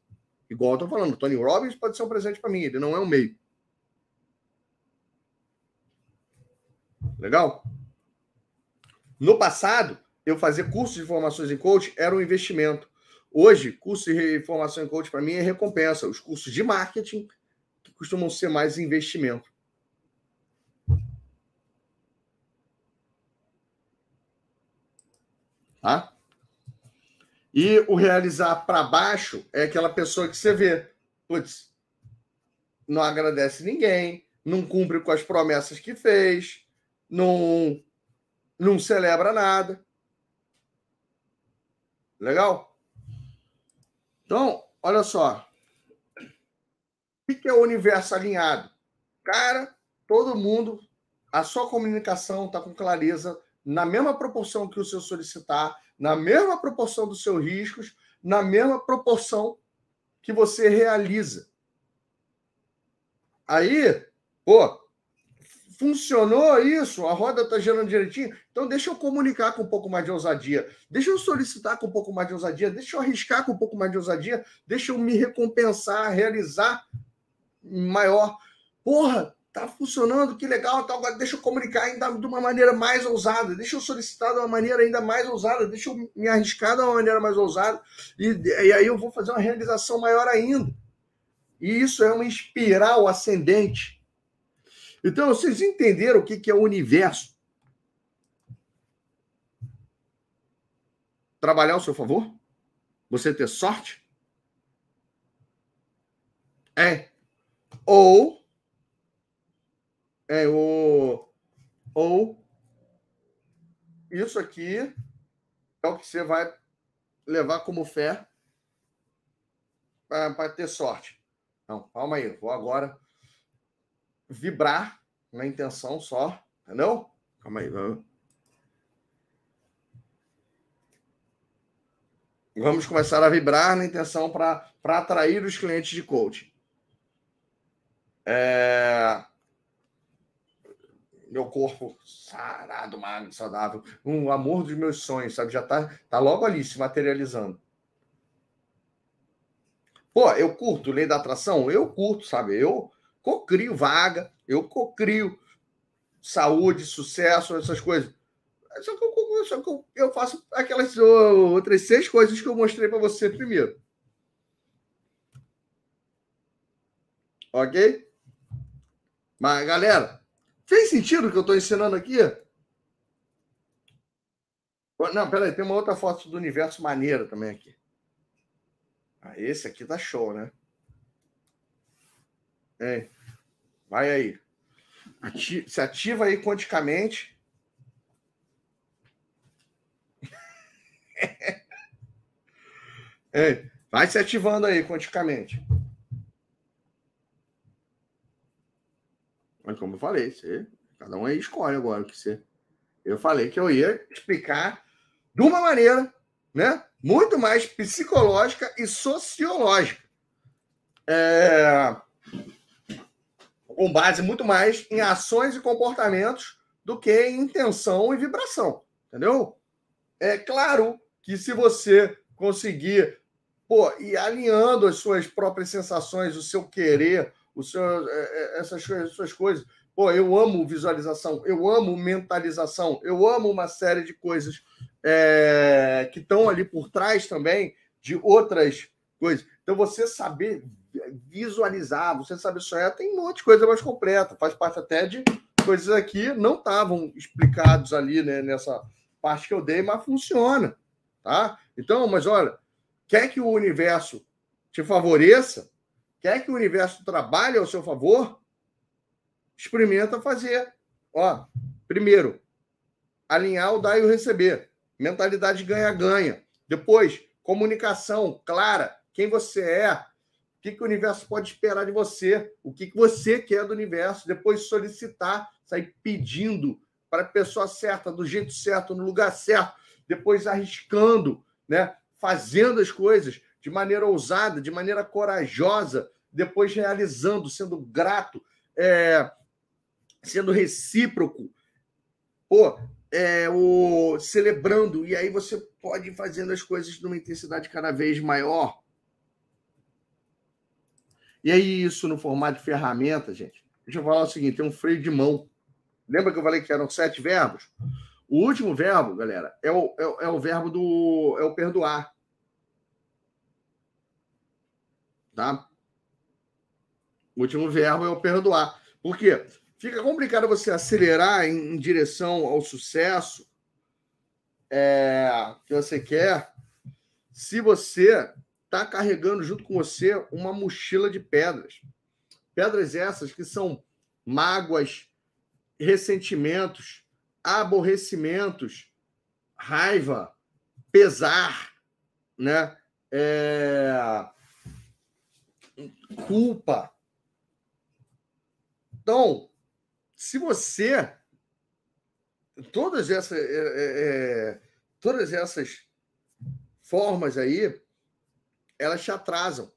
Igual eu tô falando, Tony Robbins pode ser um presente para mim, ele não é um meio. Legal? No passado, eu fazer curso de formações em coach era um investimento. Hoje, curso de formação em coach para mim é recompensa. Os cursos de marketing que costumam ser mais investimento. Tá? E o realizar para baixo é aquela pessoa que você vê, putz, não agradece ninguém, não cumpre com as promessas que fez, não, não celebra nada. Legal? Então, olha só. O que é o universo alinhado? Cara, todo mundo, a sua comunicação está com clareza, na mesma proporção que o seu solicitar, na mesma proporção dos seus riscos, na mesma proporção que você realiza. Aí, pô, funcionou isso, a roda está girando direitinho, então deixa eu comunicar com um pouco mais de ousadia, deixa eu solicitar com um pouco mais de ousadia, deixa eu arriscar com um pouco mais de ousadia, deixa eu me recompensar, realizar maior. Porra, tá funcionando, que legal, tá, agora deixa eu comunicar ainda de uma maneira mais ousada, deixa eu solicitar de uma maneira ainda mais ousada, deixa eu me arriscar de uma maneira mais ousada, e, e aí eu vou fazer uma realização maior ainda. E isso é uma espiral ascendente. Então, vocês entenderam o que, que é o universo? Trabalhar ao seu favor? Você ter sorte? É. Ou é o ou isso aqui é o que você vai levar como fé para ter sorte. Não, calma aí, vou agora vibrar na intenção só, entendeu? Calma aí, vamos. Vamos começar a vibrar na intenção para atrair os clientes de coaching. É meu corpo sarado, magro, saudável, um amor dos meus sonhos, sabe? Já tá, tá logo ali se materializando. Pô, eu curto lei da atração? Eu curto, sabe? Eu cocrio vaga, eu cocrio saúde, sucesso, essas coisas. Só que eu, só que eu faço aquelas outras seis coisas que eu mostrei para você primeiro. Ok? Mas, galera, Fez sentido o que eu estou ensinando aqui? Não, peraí, tem uma outra foto do universo maneira também aqui. Ah, esse aqui tá show, né? É. Vai aí. Ati se ativa aí quanticamente. é. Vai se ativando aí quanticamente. Mas como eu falei, você Cada um aí escolhe agora o que você. Eu falei que eu ia explicar de uma maneira, né? Muito mais psicológica e sociológica. É... Com base muito mais em ações e comportamentos do que em intenção e vibração. Entendeu? É claro que se você conseguir pô, ir alinhando as suas próprias sensações, o seu querer, o seu, é, é, essas, essas coisas. Pô, eu amo visualização, eu amo mentalização, eu amo uma série de coisas é, que estão ali por trás também de outras coisas. Então, você saber visualizar, você saber sonhar, tem um monte de coisa mais completa. Faz parte até de coisas aqui não estavam explicados ali né, nessa parte que eu dei, mas funciona. Tá? Então, mas olha, quer que o universo te favoreça, quer que o universo trabalhe ao seu favor, experimenta fazer. Ó, primeiro, alinhar o dar e o receber. Mentalidade ganha-ganha. Depois, comunicação clara. Quem você é, o que, que o universo pode esperar de você, o que, que você quer do universo. Depois, solicitar, sair pedindo para a pessoa certa, do jeito certo, no lugar certo. Depois, arriscando, né? fazendo as coisas de maneira ousada, de maneira corajosa, depois realizando, sendo grato, é, sendo recíproco, é, o, celebrando, e aí você pode ir fazendo as coisas numa intensidade cada vez maior. E aí, isso no formato de ferramenta, gente. Deixa eu falar o seguinte: tem um freio de mão. Lembra que eu falei que eram sete verbos? O último verbo, galera, é o, é, é o verbo do. é o perdoar. Tá? O último verbo é o perdoar. Por quê? Fica complicado você acelerar em, em direção ao sucesso é, que você quer se você está carregando junto com você uma mochila de pedras. Pedras essas que são mágoas, ressentimentos, aborrecimentos, raiva, pesar, né? É... culpa. Então, se você todas essas é, é, é, todas essas formas aí elas te atrasam.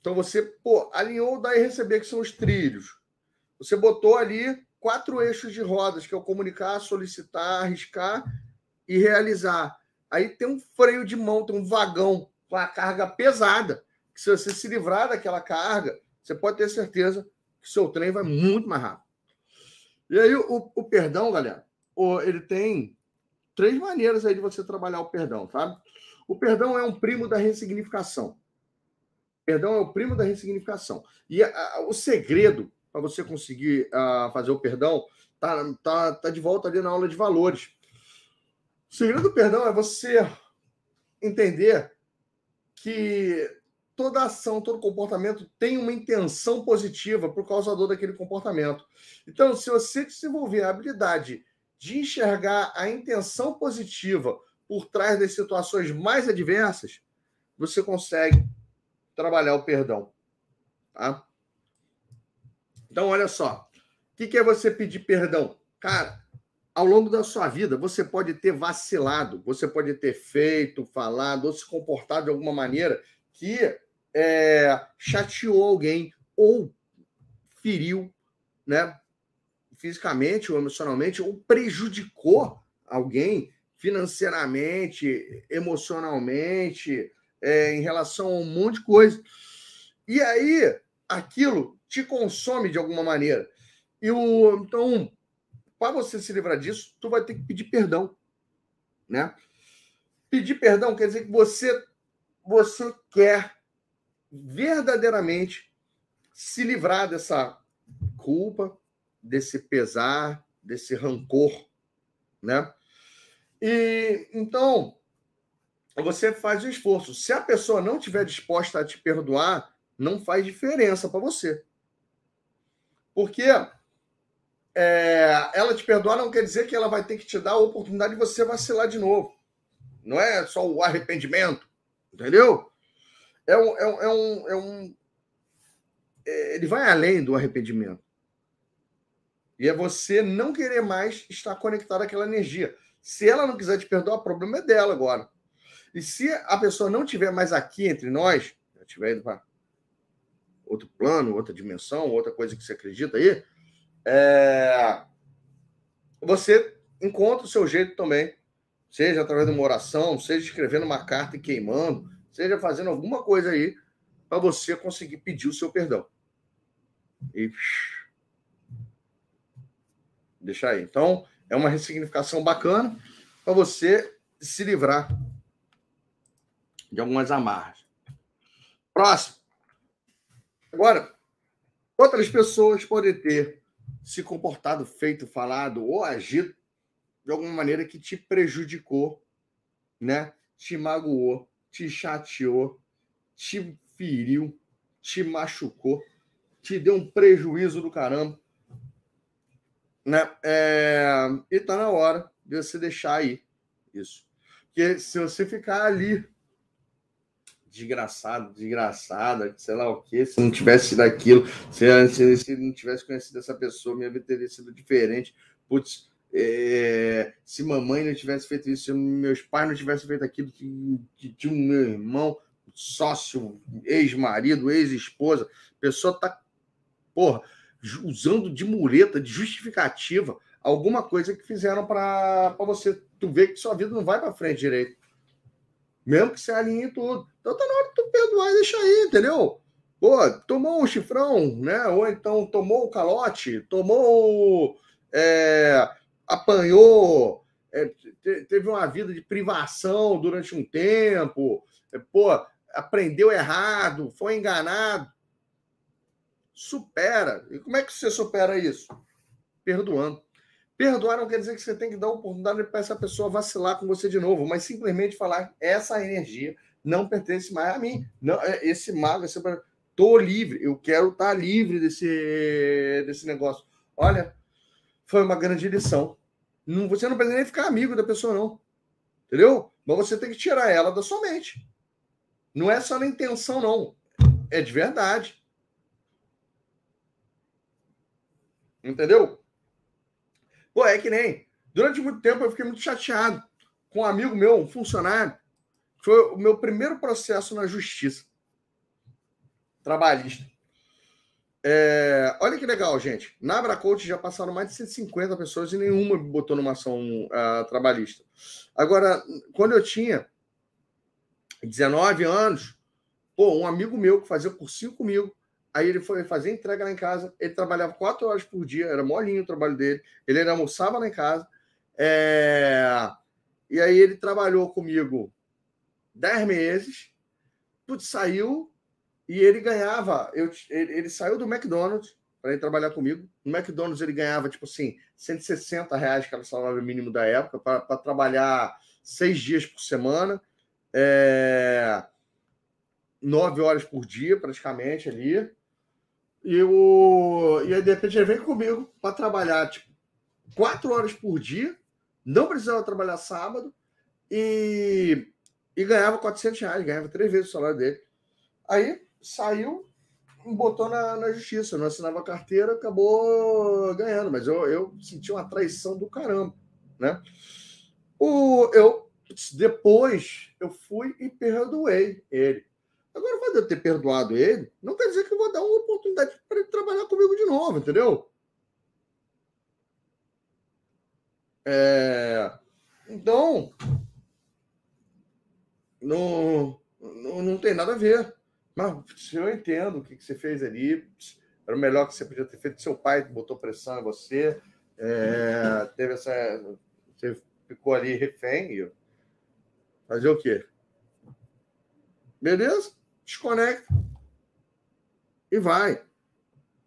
Então você pô, alinhou o dar receber que são os trilhos. Você botou ali quatro eixos de rodas, que é o comunicar, solicitar, arriscar e realizar. Aí tem um freio de mão, tem um vagão com a carga pesada. Que se você se livrar daquela carga, você pode ter certeza que seu trem vai muito mais rápido. E aí o, o perdão, galera, ele tem três maneiras aí de você trabalhar o perdão, sabe? O perdão é um primo da ressignificação. Perdão é o primo da ressignificação. E a, a, o segredo para você conseguir uh, fazer o perdão, tá, tá, tá de volta ali na aula de valores. O segredo do perdão é você entender que toda ação, todo comportamento tem uma intenção positiva para o causador daquele comportamento. Então, se você desenvolver a habilidade de enxergar a intenção positiva por trás das situações mais adversas, você consegue trabalhar o perdão. Tá? Então, olha só. O que é você pedir perdão? Cara, ao longo da sua vida, você pode ter vacilado, você pode ter feito, falado ou se comportado de alguma maneira que é, chateou alguém ou feriu, né? Fisicamente ou emocionalmente, ou prejudicou alguém financeiramente, emocionalmente, é, em relação a um monte de coisa. E aí, aquilo te consome de alguma maneira. E o, então, para você se livrar disso, tu vai ter que pedir perdão, né? Pedir perdão quer dizer que você você quer verdadeiramente se livrar dessa culpa, desse pesar, desse rancor, né? E então você faz o esforço. Se a pessoa não estiver disposta a te perdoar, não faz diferença para você. Porque é, ela te perdoar não quer dizer que ela vai ter que te dar a oportunidade de você vacilar de novo. Não é só o arrependimento, entendeu? É um, é um, é um, é um é, ele vai além do arrependimento. E é você não querer mais estar conectado àquela energia. Se ela não quiser te perdoar, o problema é dela agora. E se a pessoa não tiver mais aqui entre nós, estiver indo para outro plano, outra dimensão, outra coisa que você acredita aí, é... você encontra o seu jeito também. Seja através de uma oração, seja escrevendo uma carta e queimando, seja fazendo alguma coisa aí para você conseguir pedir o seu perdão. E deixar aí. Então, é uma ressignificação bacana para você se livrar de algumas amarras. Próximo. Agora, outras pessoas podem ter se comportado, feito, falado ou agido de alguma maneira que te prejudicou, né? Te magoou, te chateou, te feriu, te machucou, te deu um prejuízo do caramba. Né? É... E tá na hora de você deixar aí isso. Porque se você ficar ali desgraçado, desgraçada, sei lá o quê, se não tivesse sido aquilo, se, se, se não tivesse conhecido essa pessoa, minha vida teria sido diferente. Putz, é, se mamãe não tivesse feito isso, se meus pais não tivessem feito aquilo, que, tinha um meu irmão, sócio, ex-marido, ex-esposa, pessoa tá, usando de muleta, de justificativa, alguma coisa que fizeram para você. Tu ver que sua vida não vai para frente direito. Mesmo que você alinhe tudo. Então tá na hora de tu perdoar e deixar aí, entendeu? Pô, tomou um chifrão, né? Ou então tomou o calote, tomou. É, apanhou, é, teve uma vida de privação durante um tempo, é, pô, aprendeu errado, foi enganado supera. E como é que você supera isso? Perdoando. Perdoar não quer dizer que você tem que dar oportunidade para essa pessoa vacilar com você de novo, mas simplesmente falar: essa energia não pertence mais a mim. Não, é, esse mago, esse tô livre, eu quero estar tá livre desse, desse negócio. Olha, foi uma grande lição. Não, você não precisa nem ficar amigo da pessoa, não. Entendeu? Mas você tem que tirar ela da sua mente. Não é só na intenção, não. É de verdade. Entendeu? Pô, é que nem. Durante muito tempo eu fiquei muito chateado com um amigo meu, um funcionário. Foi o meu primeiro processo na justiça trabalhista. É, olha que legal, gente. Na Abracoach já passaram mais de 150 pessoas e nenhuma botou numa ação uh, trabalhista. Agora, quando eu tinha 19 anos, pô, um amigo meu que fazia cursinho comigo, Aí ele foi fazer entrega lá em casa. Ele trabalhava quatro horas por dia, era molinho o trabalho dele. Ele almoçava lá em casa. É... E aí ele trabalhou comigo dez meses. Putz, saiu e ele ganhava. Eu, ele, ele saiu do McDonald's para ir trabalhar comigo. No McDonald's ele ganhava, tipo assim, 160 reais, que era o salário mínimo da época, para trabalhar seis dias por semana. É... Nove horas por dia, praticamente, ali. E, o, e aí, de repente, ele vem comigo para trabalhar, tipo, quatro horas por dia, não precisava trabalhar sábado e, e ganhava 400 reais, ganhava três vezes o salário dele. Aí saiu, botou na, na justiça, não assinava carteira, acabou ganhando, mas eu, eu senti uma traição do caramba, né? O, eu, depois, eu fui e perdoei ele. Agora, de eu ter perdoado ele, não quer dizer que eu vou dar uma oportunidade para ele trabalhar comigo de novo, entendeu? É... Então, não, não, não tem nada a ver. Mas eu entendo o que, que você fez ali. Era o melhor que você podia ter feito. Seu pai botou pressão em você. É, teve essa. Você ficou ali refém. E fazer o quê? Beleza? desconecta e vai.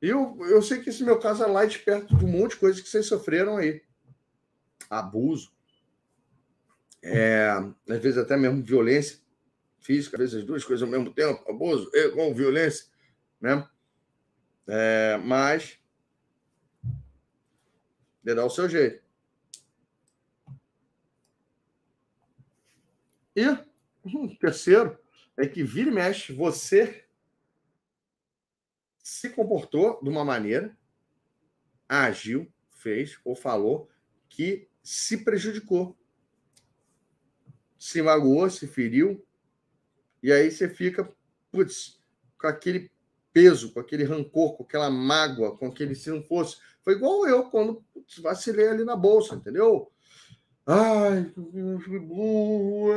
E eu, eu sei que esse meu caso é light perto de um monte de coisas que vocês sofreram aí. Abuso. É, às vezes até mesmo violência física, às vezes as duas coisas ao mesmo tempo, abuso e com violência, né? É, mas de dar o seu jeito. E um terceiro, é que vira e mexe, você se comportou de uma maneira, agiu, fez ou falou que se prejudicou, se magoou, se feriu, e aí você fica, putz, com aquele peso, com aquele rancor, com aquela mágoa, com aquele se não fosse. Foi igual eu quando putz, vacilei ali na bolsa, entendeu? Ai, burro,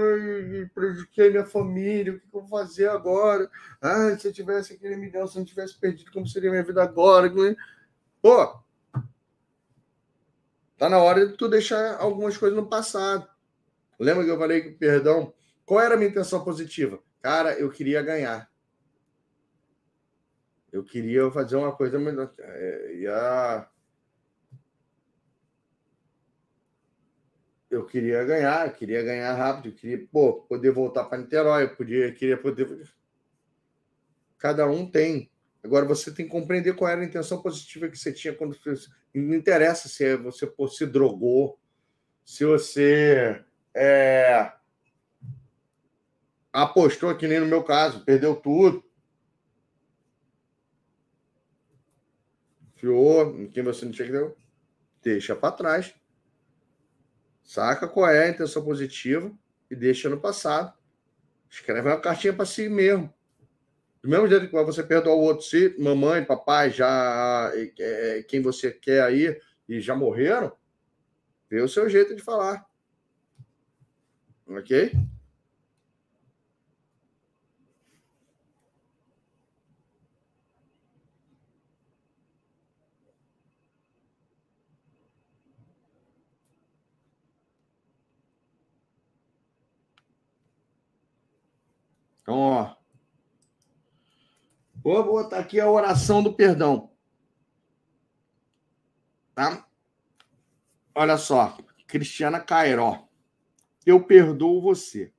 prejudiquei minha família, o que eu vou fazer agora? Ai, se eu tivesse aquele milhão, se eu não tivesse perdido, como seria minha vida agora? Pô, tá na hora de tu deixar algumas coisas no passado. Lembra que eu falei que, perdão, qual era a minha intenção positiva? Cara, eu queria ganhar. Eu queria fazer uma coisa melhor. É, ia... Eu queria ganhar, eu queria ganhar rápido, eu queria pô, poder voltar para Niterói, eu podia, queria poder. Cada um tem. Agora você tem que compreender qual era a intenção positiva que você tinha quando. Não interessa se é você pô, se drogou, se você é, apostou, que nem no meu caso, perdeu tudo. Fiou em quem você não tinha que dar, deixa para trás. Saca qual é a intenção positiva e deixa no passado. Escreve uma cartinha para si mesmo. Do mesmo jeito que você perdoar o outro, se mamãe, papai, já é, quem você quer aí e já morreram, vê o seu jeito de falar. Ok? Então, ó. Vou botar aqui a oração do perdão. Tá? Olha só. Cristiana Cairó. Eu perdoo você.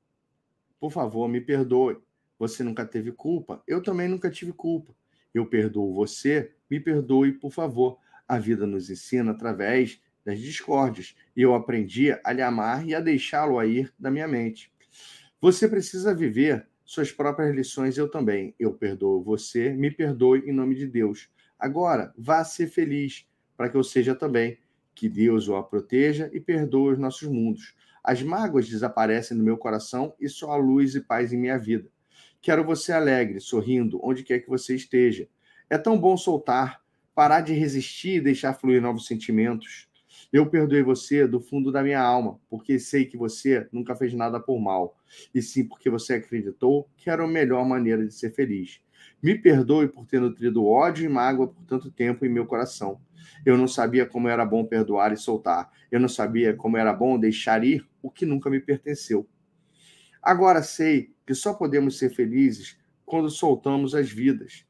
Por favor, me perdoe. Você nunca teve culpa. Eu também nunca tive culpa. Eu perdoo você. Me perdoe, por favor. A vida nos ensina através das discórdias. E eu aprendi a lhe amar e a deixá-lo a ir da minha mente. Você precisa viver suas próprias lições, eu também. Eu perdoo você, me perdoe em nome de Deus. Agora, vá ser feliz, para que eu seja também. Que Deus o proteja e perdoe os nossos mundos. As mágoas desaparecem do meu coração e só há luz e paz em minha vida. Quero você alegre, sorrindo, onde quer que você esteja. É tão bom soltar, parar de resistir e deixar fluir novos sentimentos. Eu perdoei você do fundo da minha alma, porque sei que você nunca fez nada por mal, e sim porque você acreditou que era a melhor maneira de ser feliz. Me perdoe por ter nutrido ódio e mágoa por tanto tempo em meu coração. Eu não sabia como era bom perdoar e soltar. Eu não sabia como era bom deixar ir o que nunca me pertenceu. Agora sei que só podemos ser felizes quando soltamos as vidas,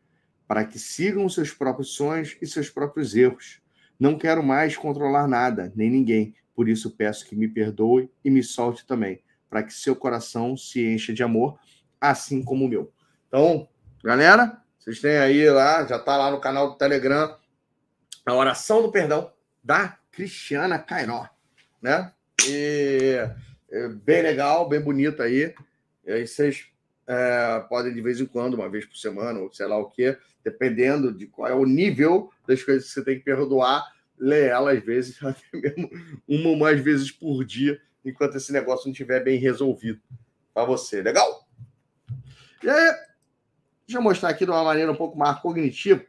para que sigam seus próprios sonhos e seus próprios erros. Não quero mais controlar nada, nem ninguém. Por isso peço que me perdoe e me solte também, para que seu coração se encha de amor, assim como o meu. Então, galera, vocês têm aí lá, já está lá no canal do Telegram, a oração do perdão da Cristiana Cairó, né? E é bem legal, bem bonito aí. E aí vocês é, podem de vez em quando, uma vez por semana, ou sei lá o quê, dependendo de qual é o nível das coisas que você tem que perdoar, ler ela às vezes, até mesmo uma ou mais vezes por dia, enquanto esse negócio não estiver bem resolvido para você. Legal? E aí, deixa eu mostrar aqui de uma maneira um pouco mais cognitiva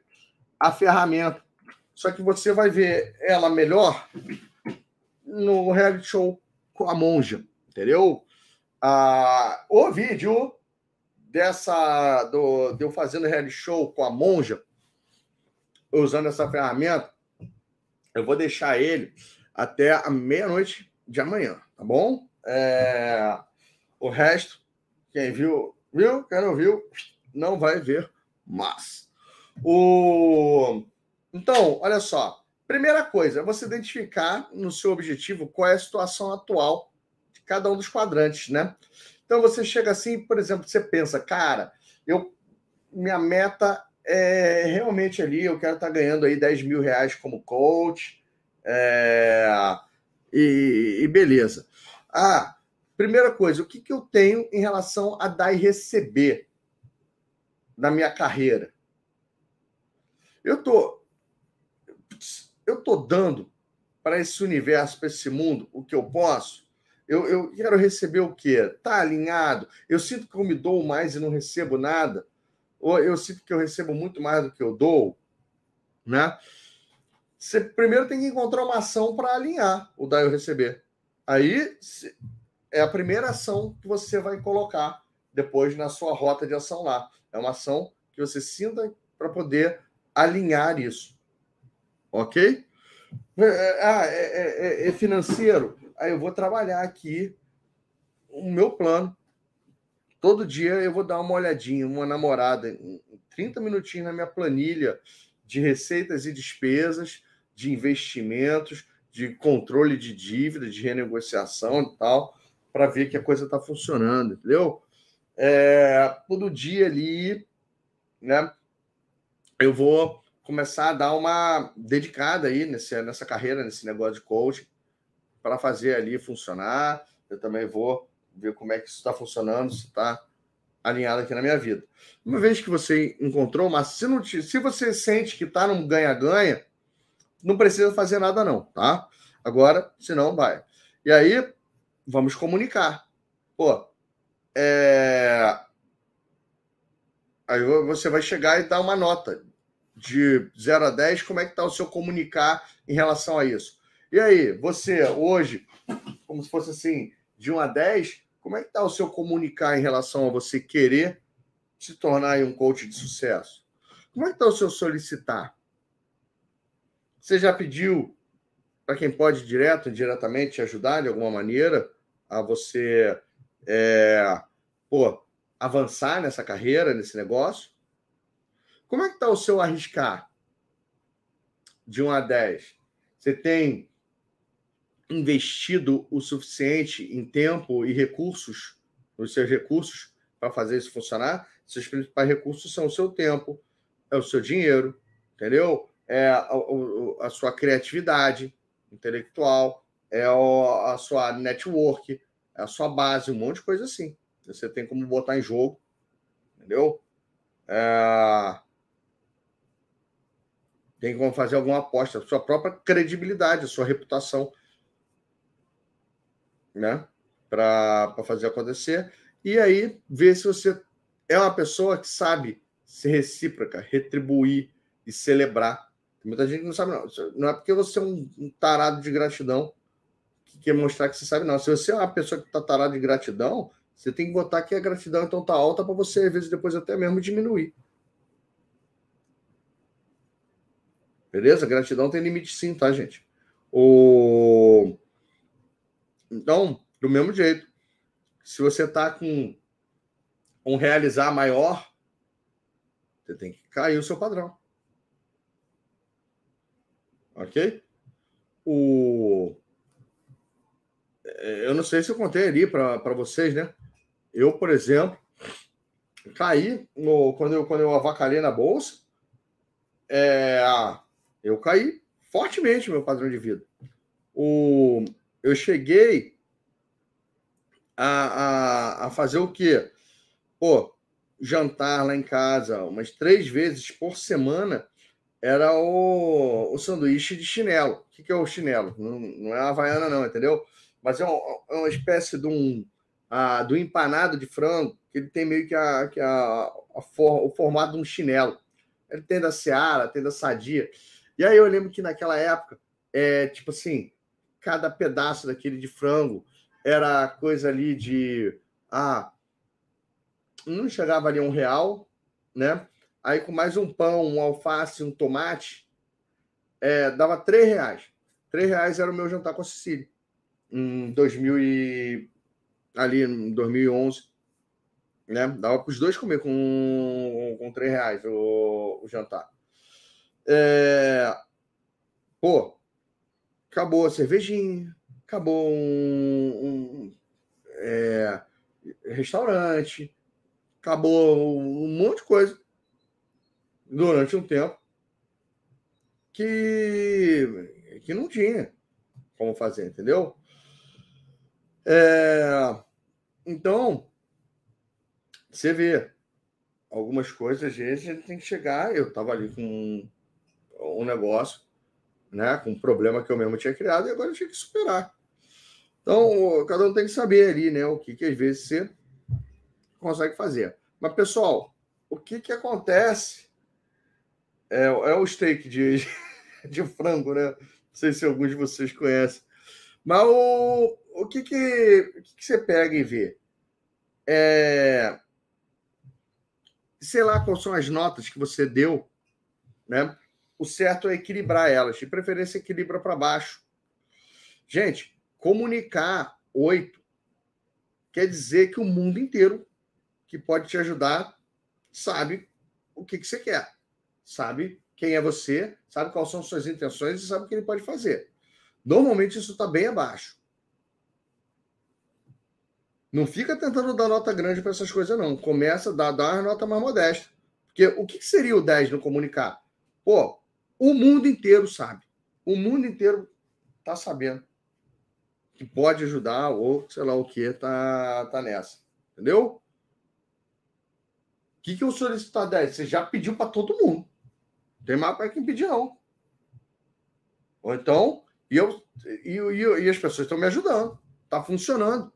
a ferramenta. Só que você vai ver ela melhor no reality show com a monja, entendeu? Ah, o vídeo dessa do, de eu fazendo reality show com a monja, usando essa ferramenta, eu vou deixar ele até a meia-noite de amanhã, tá bom? É, o resto, quem viu, viu, quem não viu, não vai ver mais. O... Então, olha só. Primeira coisa, é você identificar no seu objetivo qual é a situação atual de cada um dos quadrantes, né? Então você chega assim, por exemplo, você pensa, cara, eu minha meta é realmente ali, eu quero estar tá ganhando aí 10 mil reais como coach, é, e, e, beleza. Ah, primeira coisa, o que, que eu tenho em relação a dar e receber na minha carreira? Eu tô, eu tô dando para esse universo, para esse mundo, o que eu posso? Eu, eu quero receber o quê? Tá alinhado? Eu sinto que eu me dou mais e não recebo nada? Ou eu sinto que eu recebo muito mais do que eu dou? Né? Você primeiro tem que encontrar uma ação para alinhar o dar e o receber. Aí é a primeira ação que você vai colocar depois na sua rota de ação lá. É uma ação que você sinta para poder alinhar isso. Ok? Ah, é, é, é, financeiro. Aí eu vou trabalhar aqui o meu plano. Todo dia eu vou dar uma olhadinha, uma namorada, 30 minutinhos na minha planilha de receitas e despesas, de investimentos, de controle de dívida, de renegociação e tal, para ver que a coisa está funcionando, entendeu? É, todo dia ali, né? Eu vou começar a dar uma dedicada aí nesse, nessa carreira, nesse negócio de coaching, para fazer ali funcionar. Eu também vou ver como é que isso está funcionando, se está alinhado aqui na minha vida. Uma vez que você encontrou, mas se, não te, se você sente que está num ganha-ganha, não precisa fazer nada não, tá? Agora, senão vai. E aí, vamos comunicar. Pô, é... Aí você vai chegar e dar uma nota de 0 a 10, como é que está o seu comunicar em relação a isso? E aí, você hoje, como se fosse assim, de 1 a 10, como é que está o seu comunicar em relação a você querer se tornar um coach de sucesso? Como é que está o seu solicitar? Você já pediu para quem pode direto, indiretamente, te ajudar de alguma maneira a você é, pô, avançar nessa carreira, nesse negócio? Como é que está o seu arriscar? De 1 a 10. Você tem investido o suficiente em tempo e recursos, os seus recursos, para fazer isso funcionar? Seus principais recursos são o seu tempo, é o seu dinheiro, entendeu? É a, a, a sua criatividade intelectual, é a, sua network, é a sua base, um monte de coisa assim. Você tem como botar em jogo, entendeu? É, tem como fazer alguma aposta, sua própria credibilidade, sua reputação, né? Para fazer acontecer. E aí, ver se você é uma pessoa que sabe ser recíproca, retribuir e celebrar. Muita gente não sabe, não. Não é porque você é um, tarado de gratidão que quer mostrar que você sabe, não. Se você é uma pessoa que está tarado de gratidão, você tem que botar que a gratidão então está alta para você, às vezes, depois até mesmo diminuir. Beleza? Gratidão tem limite sim, tá, gente? O... Então, do mesmo jeito, se você tá com um realizar maior, você tem que cair o seu padrão. Ok? O... É, eu não sei se eu contei ali para vocês, né? Eu, por exemplo, caí no, quando, eu, quando eu avacalhei na bolsa. É, eu caí fortemente meu padrão de vida. O, eu cheguei a, a, a fazer o quê? Pô, jantar lá em casa umas três vezes por semana era o, o sanduíche de chinelo. O que, que é o chinelo? Não, não é havaiana, não, entendeu? Mas é, um, é uma espécie de um a, do empanado de frango, que ele tem meio que, a, que a, a for, o formato de um chinelo. Ele tem da Seara, tem da Sadia. E aí eu lembro que naquela época, é, tipo assim, cada pedaço daquele de frango era coisa ali de. Ah, não chegava ali um real, né? Aí com mais um pão, um alface, um tomate, é, dava três reais. Três reais era o meu jantar com a Cecília. Em 2000 e... ali em 2011, né? Dava para os dois comer com, com três reais o, o jantar. É... Pô, acabou a cervejinha, acabou um, um é... restaurante, acabou um monte de coisa durante um tempo que, que não tinha como fazer, entendeu? É... Então, você vê algumas coisas, às vezes, a gente tem que chegar. Eu estava ali com um negócio, né? Com um problema que eu mesmo tinha criado e agora tinha que superar. Então, cada um tem que saber ali, né? O que, que às vezes você consegue fazer. Mas, pessoal, o que, que acontece é, é o steak de, de frango, né? Não sei se alguns de vocês conhecem. Mas o, o, que, que, o que, que você pega e vê? É, sei lá quais são as notas que você deu, né? O certo é equilibrar elas, de preferência equilibra para baixo. Gente, comunicar oito quer dizer que o mundo inteiro que pode te ajudar sabe o que, que você quer, sabe quem é você, sabe quais são suas intenções e sabe o que ele pode fazer. Normalmente isso está bem abaixo. Não fica tentando dar nota grande para essas coisas, não. Começa a dar, dar uma nota mais modesta. Porque o que seria o 10 no comunicar? Pô, o mundo inteiro sabe. O mundo inteiro está sabendo que pode ajudar ou sei lá o que tá, tá nessa. Entendeu? O que, que o solicitar 10? Você já pediu para todo mundo. Não tem mais para quem pedir, não. Ou então, e, eu, e, e, e as pessoas estão me ajudando. Está funcionando.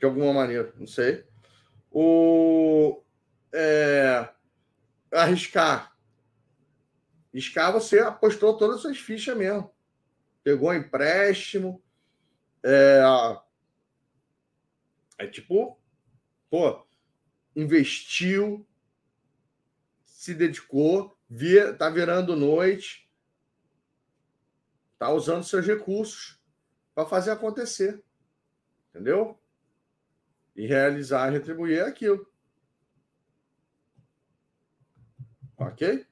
de alguma maneira, não sei. O é, arriscar. Arriscar, você apostou todas as suas fichas mesmo. Pegou empréstimo. É, é tipo, pô, investiu, se dedicou, via, tá virando noite, tá usando seus recursos para fazer acontecer. Entendeu? e realizar, retribuir aquilo. Ok?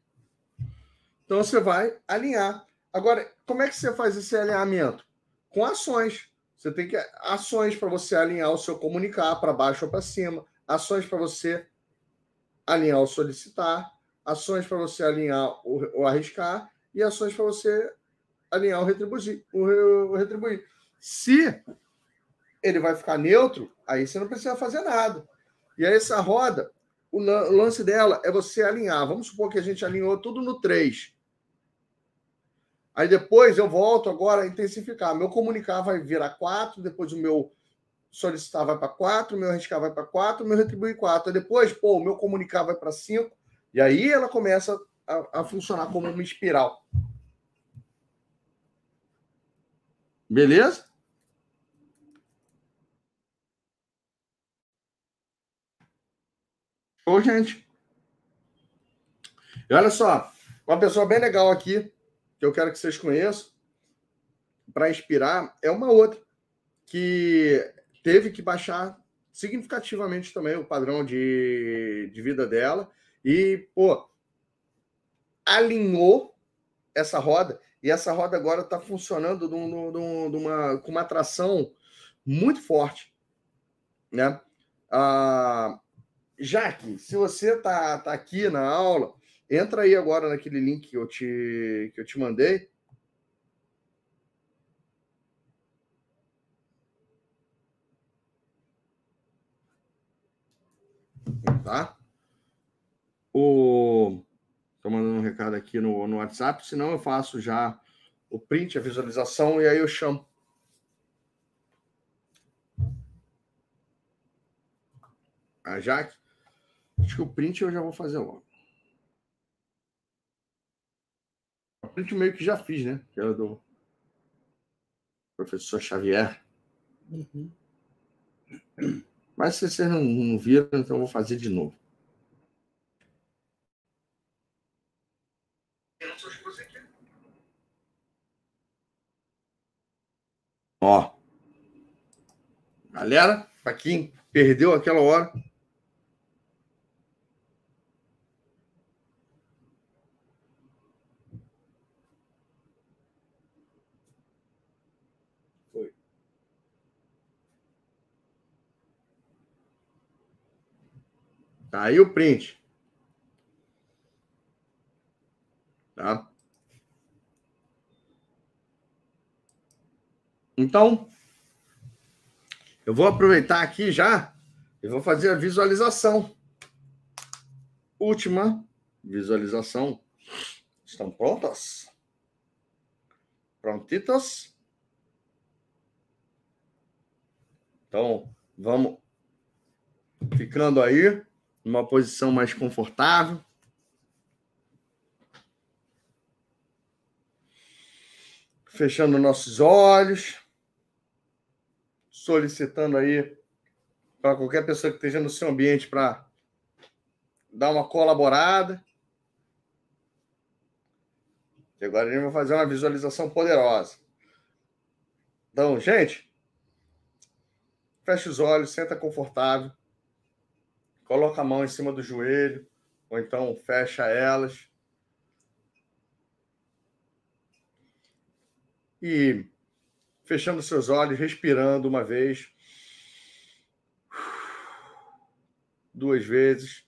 Então você vai alinhar. Agora, como é que você faz esse alinhamento? Com ações. Você tem que ações para você alinhar o seu comunicar para baixo ou para cima, ações para você alinhar o solicitar, ações para você alinhar o, o, arriscar e ações para você alinhar o retribuir, o, o retribuir. Se ele vai ficar neutro, aí você não precisa fazer nada. E aí essa roda, o lance dela é você alinhar. Vamos supor que a gente alinhou tudo no 3. Aí depois eu volto agora a intensificar. Meu comunicar vai virar 4, depois o meu solicitar vai para 4, o meu arriscar vai para 4, o meu retribuir 4. Aí depois, pô, o meu comunicar vai para 5. E aí ela começa a, a funcionar como uma espiral. Beleza? Ô, gente. E olha só, uma pessoa bem legal aqui, que eu quero que vocês conheçam, para inspirar, é uma outra, que teve que baixar significativamente também o padrão de, de vida dela e, pô, alinhou essa roda e essa roda agora está funcionando de, de, de, uma, com uma atração muito forte, né? Ah, Jaque, se você tá, tá aqui na aula, entra aí agora naquele link que eu te, que eu te mandei. Tá? O... Estou mandando um recado aqui no, no WhatsApp, senão eu faço já o print, a visualização, e aí eu chamo. A Jaque. Acho que o print eu já vou fazer logo. O print meio que já fiz, né? Que era do professor Xavier. Uhum. Mas se vocês não, não viram, então eu vou fazer de novo. Ó. Galera, para quem perdeu aquela hora, Tá aí o print. Tá? Então, eu vou aproveitar aqui já e vou fazer a visualização. Última visualização Estão prontas? Prontitas? Então, vamos ficando aí numa posição mais confortável. Fechando nossos olhos, solicitando aí para qualquer pessoa que esteja no seu ambiente para dar uma colaborada. E agora a gente vai fazer uma visualização poderosa. Então, gente, fecha os olhos, senta confortável, coloca a mão em cima do joelho, ou então fecha elas. E fechando seus olhos, respirando uma vez, duas vezes.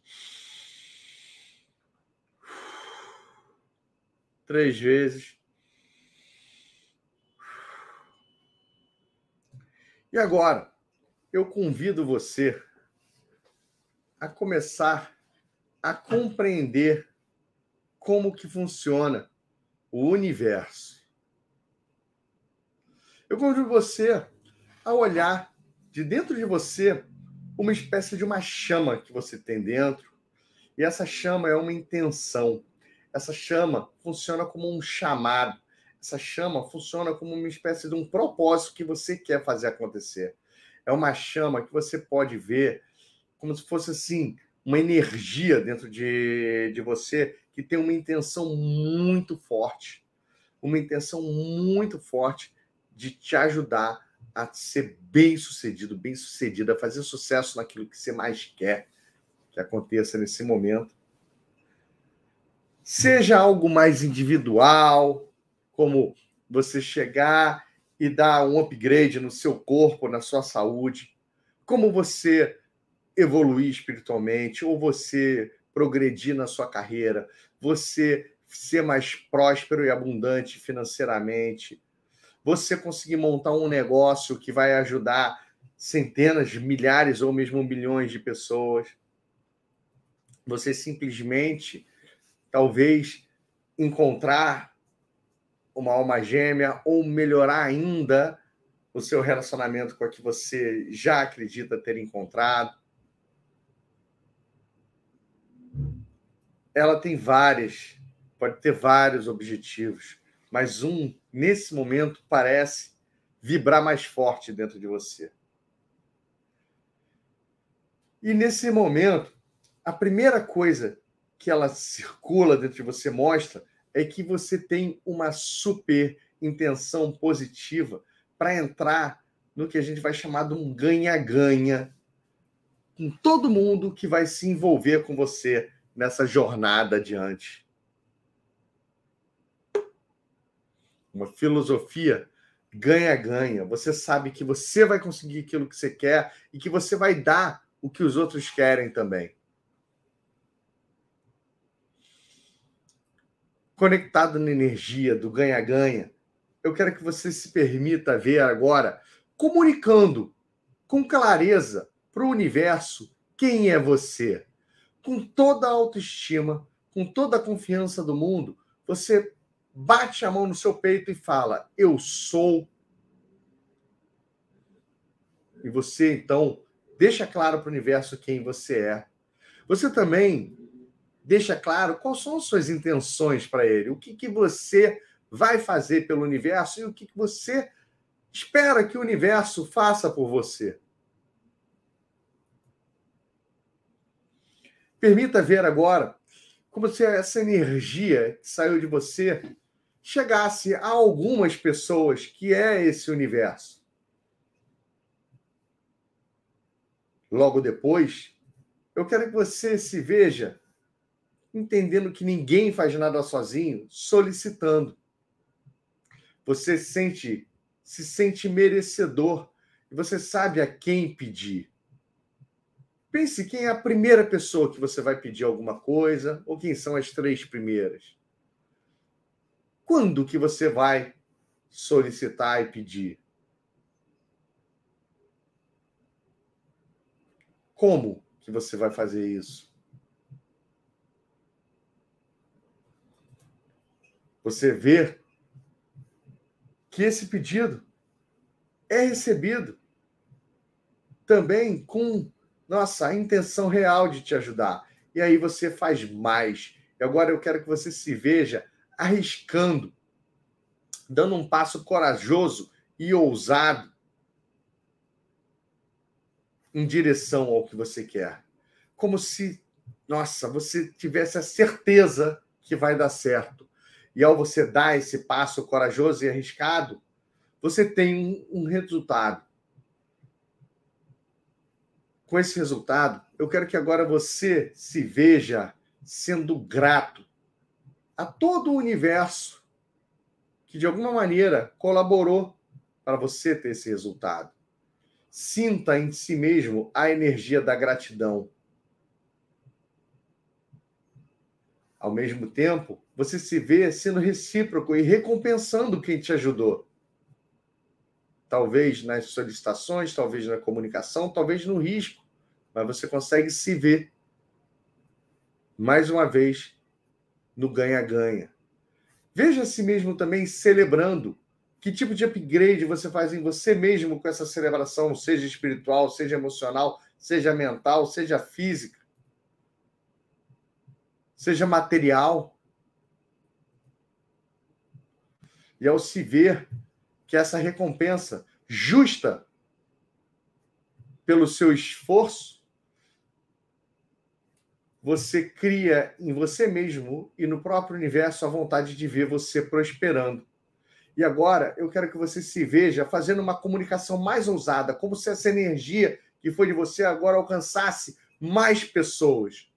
três vezes. E agora, eu convido você a começar a compreender como que funciona o universo. Eu convido você a olhar de dentro de você uma espécie de uma chama que você tem dentro, e essa chama é uma intenção. Essa chama funciona como um chamado. Essa chama funciona como uma espécie de um propósito que você quer fazer acontecer. É uma chama que você pode ver como se fosse assim, uma energia dentro de, de você que tem uma intenção muito forte. Uma intenção muito forte de te ajudar a ser bem sucedido, bem sucedida, a fazer sucesso naquilo que você mais quer que aconteça nesse momento seja algo mais individual, como você chegar e dar um upgrade no seu corpo, na sua saúde, como você evoluir espiritualmente, ou você progredir na sua carreira, você ser mais próspero e abundante financeiramente, você conseguir montar um negócio que vai ajudar centenas, milhares ou mesmo milhões de pessoas. Você simplesmente talvez encontrar uma alma gêmea ou melhorar ainda o seu relacionamento com a que você já acredita ter encontrado. Ela tem várias, pode ter vários objetivos, mas um, nesse momento, parece vibrar mais forte dentro de você. E nesse momento, a primeira coisa que ela circula dentro de você mostra é que você tem uma super intenção positiva para entrar no que a gente vai chamar de um ganha-ganha com todo mundo que vai se envolver com você nessa jornada adiante. Uma filosofia ganha-ganha. Você sabe que você vai conseguir aquilo que você quer e que você vai dar o que os outros querem também. conectado na energia do ganha-ganha, eu quero que você se permita ver agora, comunicando com clareza para o universo quem é você. Com toda a autoestima, com toda a confiança do mundo, você bate a mão no seu peito e fala: Eu sou. E você, então, deixa claro para o universo quem você é. Você também deixa claro quais são as suas intenções para ele, o que, que você vai fazer pelo universo e o que, que você espera que o universo faça por você. Permita ver agora como se essa energia que saiu de você chegasse a algumas pessoas que é esse universo. Logo depois, eu quero que você se veja entendendo que ninguém faz nada sozinho, solicitando. Você sente, se sente merecedor e você sabe a quem pedir. Pense quem é a primeira pessoa que você vai pedir alguma coisa ou quem são as três primeiras. Quando que você vai solicitar e pedir? Como que você vai fazer isso? você vê que esse pedido é recebido também com nossa a intenção real de te ajudar. E aí você faz mais. E agora eu quero que você se veja arriscando, dando um passo corajoso e ousado em direção ao que você quer. Como se, nossa, você tivesse a certeza que vai dar certo. E ao você dar esse passo corajoso e arriscado, você tem um, um resultado. Com esse resultado, eu quero que agora você se veja sendo grato a todo o universo que de alguma maneira colaborou para você ter esse resultado. Sinta em si mesmo a energia da gratidão. Ao mesmo tempo, você se vê sendo recíproco e recompensando quem te ajudou. Talvez nas solicitações, talvez na comunicação, talvez no risco, mas você consegue se ver mais uma vez no ganha-ganha. Veja a si mesmo também celebrando que tipo de upgrade você faz em você mesmo com essa celebração, seja espiritual, seja emocional, seja mental, seja física, seja material? E ao se ver que essa recompensa justa pelo seu esforço, você cria em você mesmo e no próprio universo a vontade de ver você prosperando. E agora eu quero que você se veja fazendo uma comunicação mais ousada, como se essa energia que foi de você agora alcançasse mais pessoas.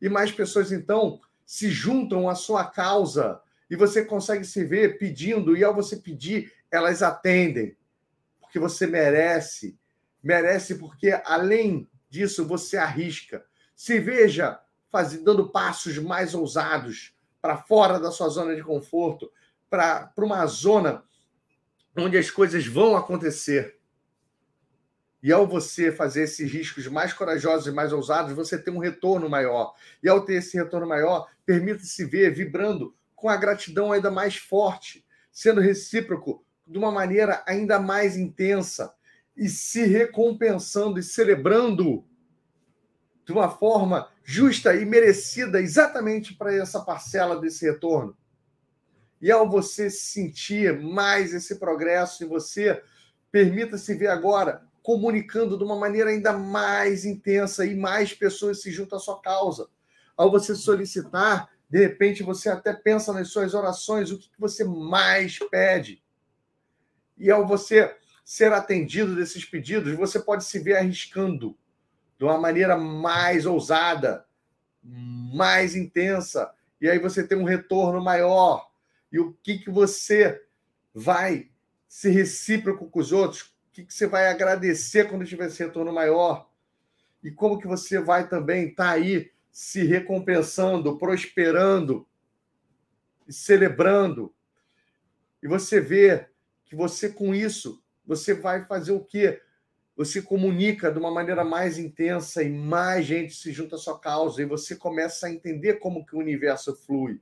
E mais pessoas, então, se juntam à sua causa e você consegue se ver pedindo, e ao você pedir, elas atendem, porque você merece. Merece porque, além disso, você arrisca. Se veja fazendo, dando passos mais ousados para fora da sua zona de conforto, para uma zona onde as coisas vão acontecer. E ao você fazer esses riscos mais corajosos e mais ousados, você tem um retorno maior. E ao ter esse retorno maior, permita-se ver vibrando com a gratidão ainda mais forte, sendo recíproco de uma maneira ainda mais intensa e se recompensando e celebrando de uma forma justa e merecida exatamente para essa parcela desse retorno. E ao você sentir mais esse progresso em você, permita-se ver agora comunicando de uma maneira ainda mais intensa e mais pessoas se juntam à sua causa. Ao você solicitar, de repente você até pensa nas suas orações, o que você mais pede. E ao você ser atendido desses pedidos, você pode se ver arriscando de uma maneira mais ousada, mais intensa, e aí você tem um retorno maior. E o que, que você vai ser recíproco com os outros, o que, que você vai agradecer quando tiver esse retorno maior, e como que você vai também estar tá aí se recompensando, prosperando e celebrando. E você vê que você com isso, você vai fazer o quê? Você comunica de uma maneira mais intensa e mais gente se junta à sua causa e você começa a entender como que o universo flui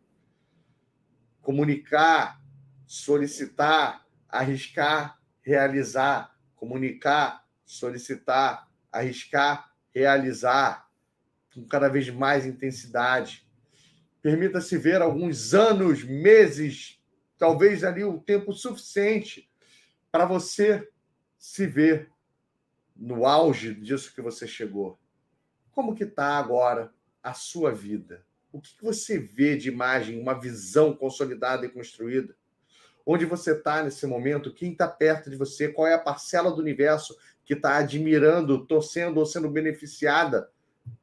comunicar, solicitar, arriscar, realizar, comunicar, solicitar, arriscar, realizar com cada vez mais intensidade. Permita-se ver alguns anos, meses, talvez ali o tempo suficiente para você se ver no auge disso que você chegou. Como que está agora a sua vida? o que você vê de imagem, uma visão consolidada e construída? Onde você está nesse momento? Quem está perto de você? Qual é a parcela do universo que está admirando, torcendo ou sendo beneficiada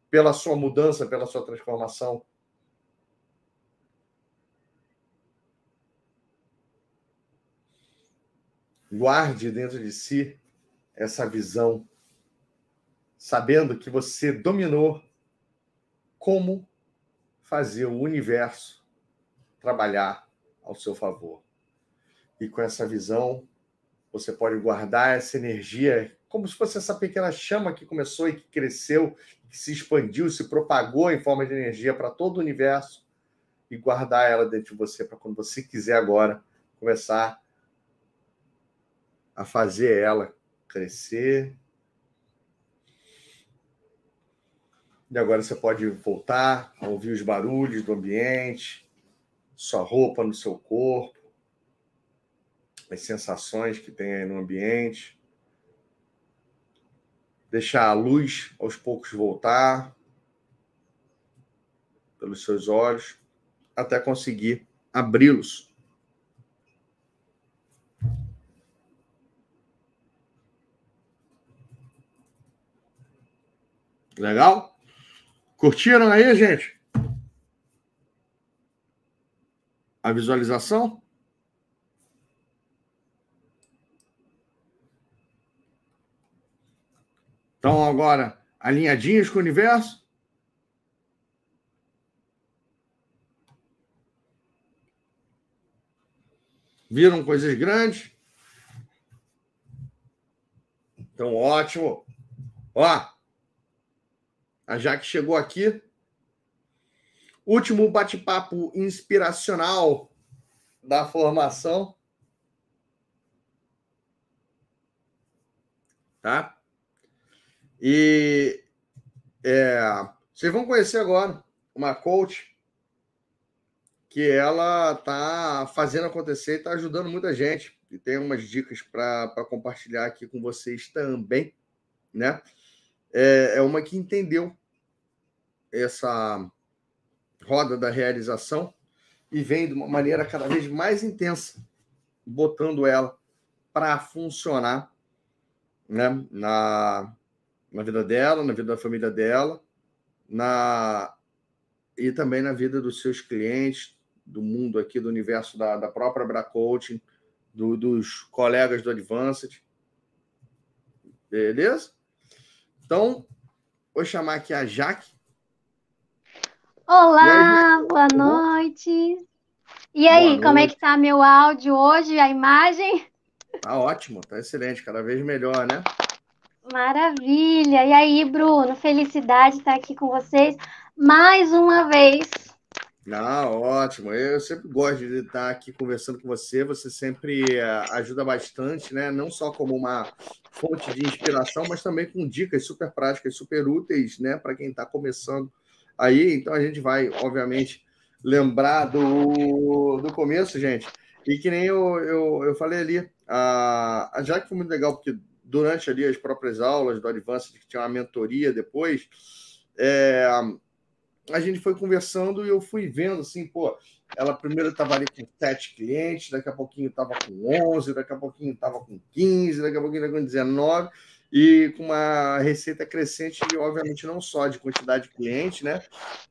pela sua mudança, pela sua transformação? Guarde dentro de si essa visão, sabendo que você dominou como fazer o universo trabalhar ao seu favor. E com essa visão, você pode guardar essa energia como se fosse essa pequena chama que começou e que cresceu, que se expandiu, se propagou em forma de energia para todo o universo. e guardar ela dentro de você para quando você quiser agora começar a fazer ela crescer. E agora você pode voltar a ouvir os barulhos do ambiente, sua roupa no seu corpo, as sensações que tem aí no ambiente. Deixar a luz aos poucos voltar pelos seus olhos até conseguir abri-los Legal? Curtiram aí, gente? A visualização? Então, agora, alinhadinhos com o universo? Viram coisas grandes? Então, ótimo. Ó, a Jaque chegou aqui. Último bate-papo inspiracional da formação. Tá? E é, vocês vão conhecer agora uma coach que ela tá fazendo acontecer e está ajudando muita gente. E tem umas dicas para compartilhar aqui com vocês também, né? É, é uma que entendeu essa roda da realização e vem de uma maneira cada vez mais intensa, botando ela para funcionar né, na, na vida dela, na vida da família dela, na e também na vida dos seus clientes, do mundo aqui, do universo da, da própria Bra Coaching, do, dos colegas do Advanced. Beleza? Então, vou chamar aqui a Jaque Olá, aí, boa noite. E aí, boa como é que tá meu áudio hoje, a imagem? Tá ótimo, tá excelente, cada vez melhor, né? Maravilha. E aí, Bruno, felicidade estar aqui com vocês mais uma vez. Não, ótimo. Eu sempre gosto de estar aqui conversando com você. Você sempre eh, ajuda bastante, né? Não só como uma fonte de inspiração, mas também com dicas super práticas, super úteis, né? Para quem está começando aí, então a gente vai, obviamente, lembrar do, do começo, gente. E que nem eu, eu, eu falei ali, a, a Jaque foi muito legal, porque durante ali as próprias aulas do Advanced, que tinha uma mentoria depois, é, a gente foi conversando e eu fui vendo assim, pô, ela primeiro estava ali com sete clientes, daqui a pouquinho estava com 11, daqui a pouquinho estava com 15, daqui a pouquinho estava com 19 e com uma receita crescente, obviamente, não só de quantidade de cliente, né?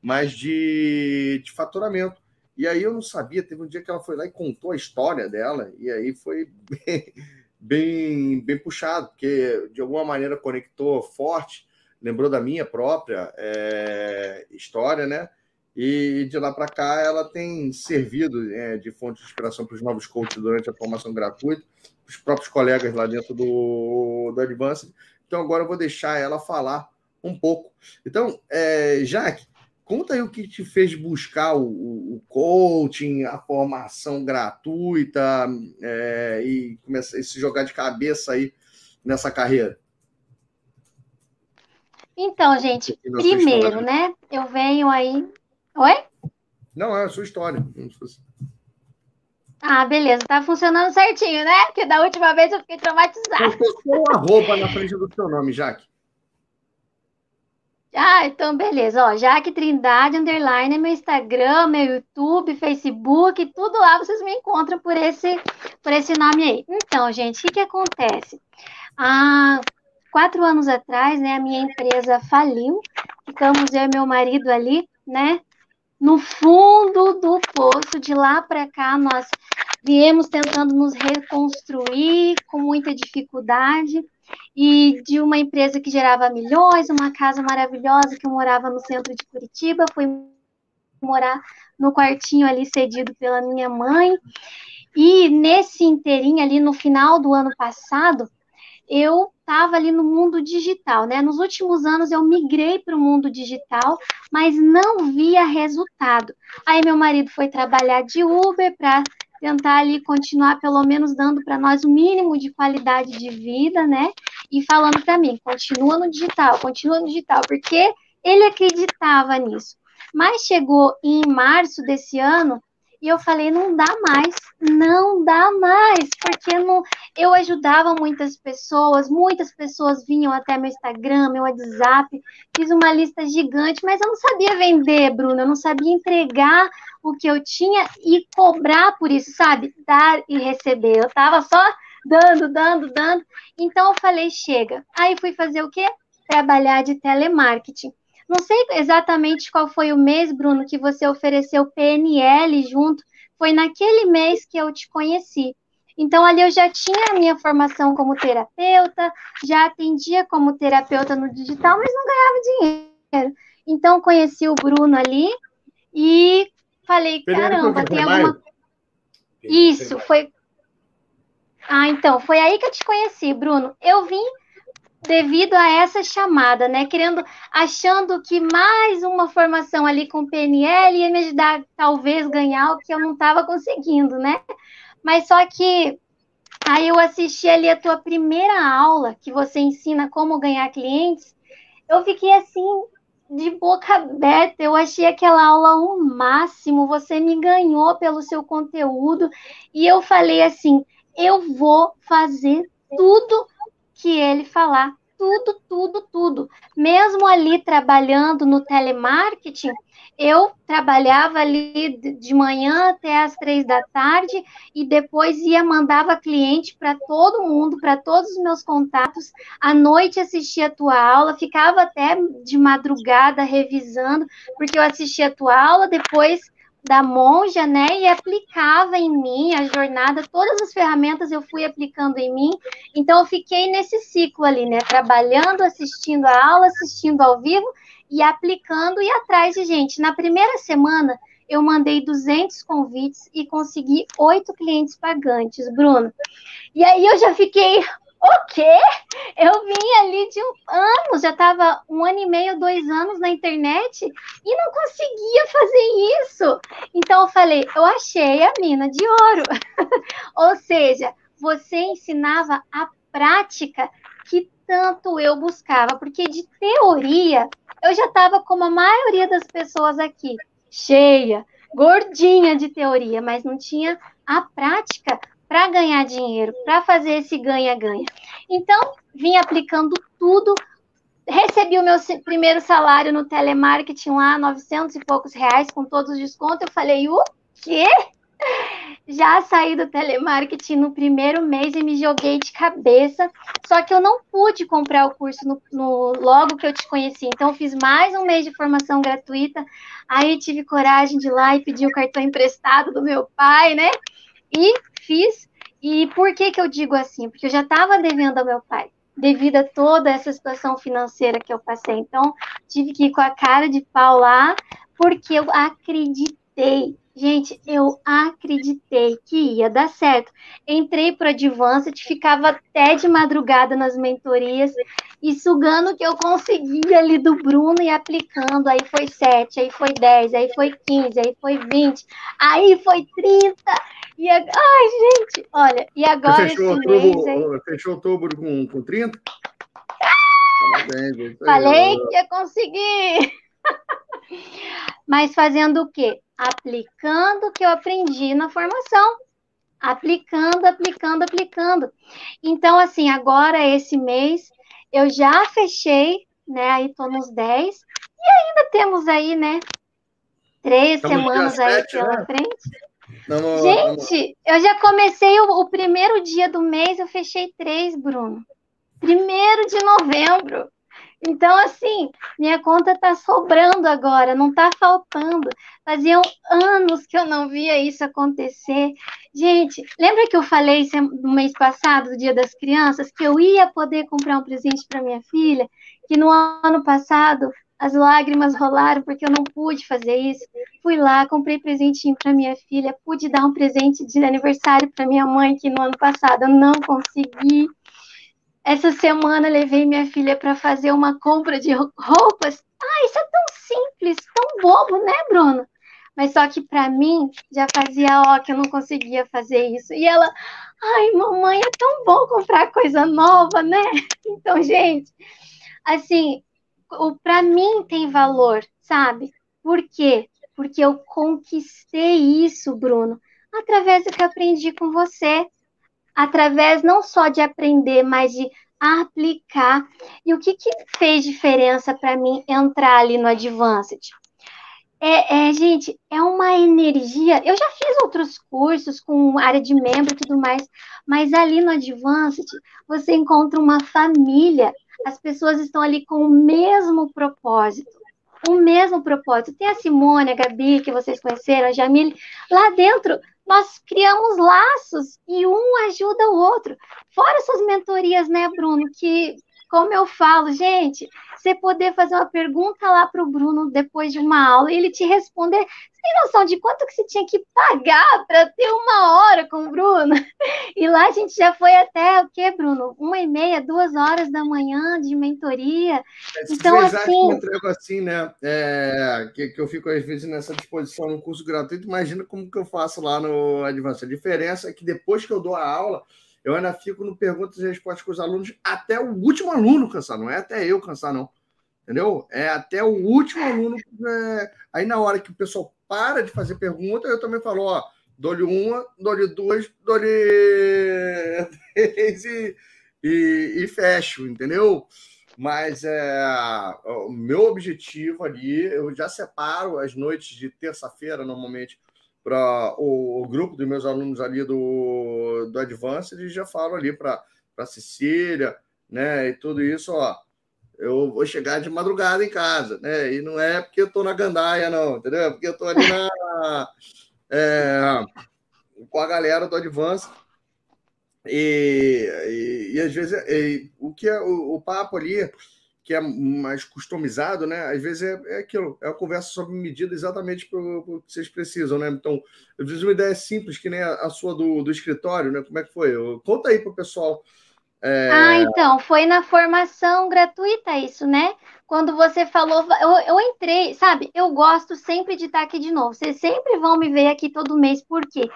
Mas de, de faturamento. E aí eu não sabia, teve um dia que ela foi lá e contou a história dela, e aí foi bem, bem, puxado, porque de alguma maneira conectou forte, lembrou da minha própria é, história, né? E de lá para cá ela tem servido é, de fonte de inspiração para os novos coaches durante a formação gratuita os próprios colegas lá dentro do, do Advance. Então, agora eu vou deixar ela falar um pouco. Então, é, Jaque, conta aí o que te fez buscar o, o coaching, a formação gratuita é, e começar a se jogar de cabeça aí nessa carreira. Então, gente, primeiro, né? Eu venho aí. Oi? Não, é a sua história. Ah, beleza, tá funcionando certinho, né? Porque da última vez eu fiquei traumatizada. Colocou uma roupa na frente do seu nome, Jaque. Ah, então beleza. Ó, Jaque Trindade, underline, meu Instagram, meu YouTube, Facebook, tudo lá vocês me encontram por esse, por esse nome aí. Então, gente, o que, que acontece? Há quatro anos atrás, né, a minha empresa faliu. Ficamos eu e meu marido ali, né, no fundo do poço. De lá para cá, nós viemos tentando nos reconstruir com muita dificuldade. E de uma empresa que gerava milhões, uma casa maravilhosa que eu morava no centro de Curitiba, fui morar no quartinho ali cedido pela minha mãe. E nesse inteirinho ali no final do ano passado, eu estava ali no mundo digital, né? Nos últimos anos eu migrei para o mundo digital, mas não via resultado. Aí meu marido foi trabalhar de Uber para tentar ali continuar pelo menos dando para nós o mínimo de qualidade de vida, né? E falando para mim, continua no digital, continua no digital, porque ele acreditava nisso. Mas chegou em março desse ano e eu falei, não dá mais, não dá mais, porque não, eu ajudava muitas pessoas, muitas pessoas vinham até meu Instagram, meu WhatsApp, fiz uma lista gigante, mas eu não sabia vender, Bruno, eu não sabia entregar o que eu tinha e cobrar por isso, sabe? Dar e receber. Eu tava só dando, dando, dando. Então eu falei, chega. Aí fui fazer o quê? Trabalhar de telemarketing. Não sei exatamente qual foi o mês, Bruno, que você ofereceu PNL junto. Foi naquele mês que eu te conheci. Então, ali eu já tinha a minha formação como terapeuta, já atendia como terapeuta no digital, mas não ganhava dinheiro. Então, conheci o Bruno ali e falei: caramba, tem alguma. Isso, foi. Ah, então, foi aí que eu te conheci, Bruno. Eu vim devido a essa chamada, né? Querendo, achando que mais uma formação ali com PNL ia me ajudar, talvez, ganhar o que eu não estava conseguindo, né? Mas só que aí eu assisti ali a tua primeira aula, que você ensina como ganhar clientes, eu fiquei assim, de boca aberta, eu achei aquela aula o máximo, você me ganhou pelo seu conteúdo, e eu falei assim, eu vou fazer tudo que ele falar. Tudo, tudo, tudo. Mesmo ali trabalhando no telemarketing, eu trabalhava ali de manhã até as três da tarde e depois ia mandava cliente para todo mundo, para todos os meus contatos. À noite assistia a tua aula, ficava até de madrugada revisando, porque eu assistia a tua aula, depois da monja, né, e aplicava em mim a jornada, todas as ferramentas eu fui aplicando em mim, então eu fiquei nesse ciclo ali, né, trabalhando, assistindo a aula, assistindo ao vivo e aplicando e atrás de gente. Na primeira semana, eu mandei 200 convites e consegui oito clientes pagantes, Bruno. E aí eu já fiquei, o quê? Eu vim ali de um ano, já estava um ano e meio, dois anos na internet e não conseguia fazer isso. Então eu falei, eu achei a mina de ouro. Ou seja, você ensinava a prática que tanto eu buscava, porque de teoria eu já estava como a maioria das pessoas aqui, cheia, gordinha de teoria, mas não tinha a prática para ganhar dinheiro, para fazer esse ganha-ganha. Então, vim aplicando tudo. Recebi o meu primeiro salário no telemarketing lá, 900 e poucos reais, com todos os descontos. Eu falei, o quê? Já saí do telemarketing no primeiro mês e me joguei de cabeça. Só que eu não pude comprar o curso no, no, logo que eu te conheci. Então, fiz mais um mês de formação gratuita. Aí tive coragem de ir lá e pedir o cartão emprestado do meu pai, né? E fiz. E por que, que eu digo assim? Porque eu já estava devendo ao meu pai, devido a toda essa situação financeira que eu passei. Então, tive que ir com a cara de pau lá, porque eu acreditei Gente, eu acreditei que ia dar certo. Entrei para Advanced, ficava até de madrugada nas mentorias e sugando o que eu conseguia ali do Bruno e aplicando. Aí foi 7, aí foi 10, aí foi 15, aí foi 20, aí foi 30. E, ai, gente, olha, e agora Você fechou, esse outubro, mês fechou outubro com, com 30? Parabéns, Falei que ia conseguir. Mas fazendo o quê? Aplicando o que eu aprendi na formação. Aplicando, aplicando, aplicando. Então, assim, agora esse mês eu já fechei, né? Aí tô nos 10. E ainda temos aí, né? Três Estamos semanas aí 7, pela né? frente. Não, Gente, eu já comecei o, o primeiro dia do mês, eu fechei três, Bruno. Primeiro de novembro. Então, assim, minha conta tá sobrando agora, não tá faltando. Faziam anos que eu não via isso acontecer. Gente, lembra que eu falei no mês passado, do Dia das Crianças, que eu ia poder comprar um presente para minha filha? Que no ano passado as lágrimas rolaram porque eu não pude fazer isso. Fui lá, comprei presentinho para minha filha, pude dar um presente de aniversário para minha mãe, que no ano passado eu não consegui essa semana levei minha filha para fazer uma compra de roupas. Ah, isso é tão simples, tão bobo, né, Bruno? Mas só que para mim já fazia ó que eu não conseguia fazer isso. E ela, ai, mamãe, é tão bom comprar coisa nova, né? Então, gente, assim, para mim tem valor, sabe? Por quê? Porque eu conquistei isso, Bruno, através do que aprendi com você. Através não só de aprender, mas de aplicar. E o que, que fez diferença para mim entrar ali no Advanced? É, é, gente, é uma energia. Eu já fiz outros cursos com área de membro e tudo mais, mas ali no Advanced você encontra uma família. As pessoas estão ali com o mesmo propósito. O mesmo propósito. Tem a Simone, a Gabi, que vocês conheceram, a Jamile. Lá dentro, nós criamos laços e um ajuda o outro. Fora essas mentorias, né, Bruno, que como eu falo, gente, você poder fazer uma pergunta lá para o Bruno depois de uma aula e ele te responder. Você tem noção de quanto que você tinha que pagar para ter uma hora com o Bruno? E lá a gente já foi até o quê, Bruno? Uma e meia, duas horas da manhã de mentoria. É, então, assim. Eu entrego assim, né? É, que, que eu fico às vezes nessa disposição no curso gratuito. Imagina como que eu faço lá no Advance. A diferença é que depois que eu dou a aula eu ainda fico no perguntas e respostas com os alunos até o último aluno cansar, não é até eu cansar, não. Entendeu? É até o último aluno. É... Aí, na hora que o pessoal para de fazer pergunta, eu também falo: ó, dou-lhe uma, dou-lhe duas, dou-lhe três e, e, e fecho, entendeu? Mas é, o meu objetivo ali, eu já separo as noites de terça-feira, normalmente, para o, o, grupo dos meus alunos ali do, do Advanced e já falo ali para Cecília, né? E tudo isso, ó. Eu vou chegar de madrugada em casa, né? E não é porque eu estou na gandaia, não, entendeu? É porque eu estou ali na, é, com a galera do Advanced. E, e, e às vezes e, o que é o, o papo ali que é mais customizado, né? Às vezes é, é aquilo, é a conversa sob medida exatamente para o que vocês precisam, né? Então, eu fiz uma ideia simples, que nem a, a sua do, do escritório, né? Como é que foi? Conta aí para o pessoal. É... Ah, então, foi na formação gratuita isso, né? Quando você falou, eu, eu entrei, sabe? Eu gosto sempre de estar aqui de novo. Vocês sempre vão me ver aqui todo mês, porque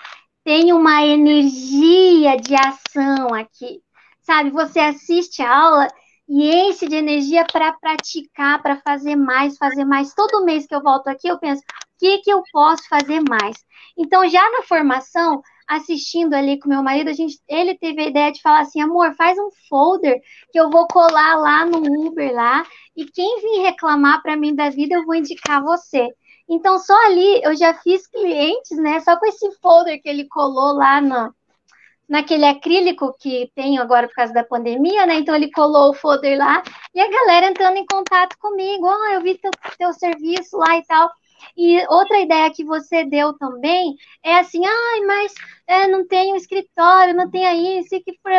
tem uma energia de ação aqui, sabe? Você assiste a aula e enche de energia para praticar, para fazer mais, fazer mais. Todo mês que eu volto aqui, eu penso, o que, que eu posso fazer mais? Então, já na formação, assistindo ali com meu marido, a gente, ele teve a ideia de falar assim, amor, faz um folder que eu vou colar lá no Uber lá, e quem vir reclamar para mim da vida, eu vou indicar você. Então, só ali eu já fiz clientes, né? Só com esse folder que ele colou lá no, naquele acrílico que tem agora por causa da pandemia, né? Então ele colou o folder lá e a galera entrando em contato comigo, oh, eu vi teu, teu serviço lá e tal. E outra ideia que você deu também é assim, ai, mas é, não tem um escritório, não tem aí, isso que for...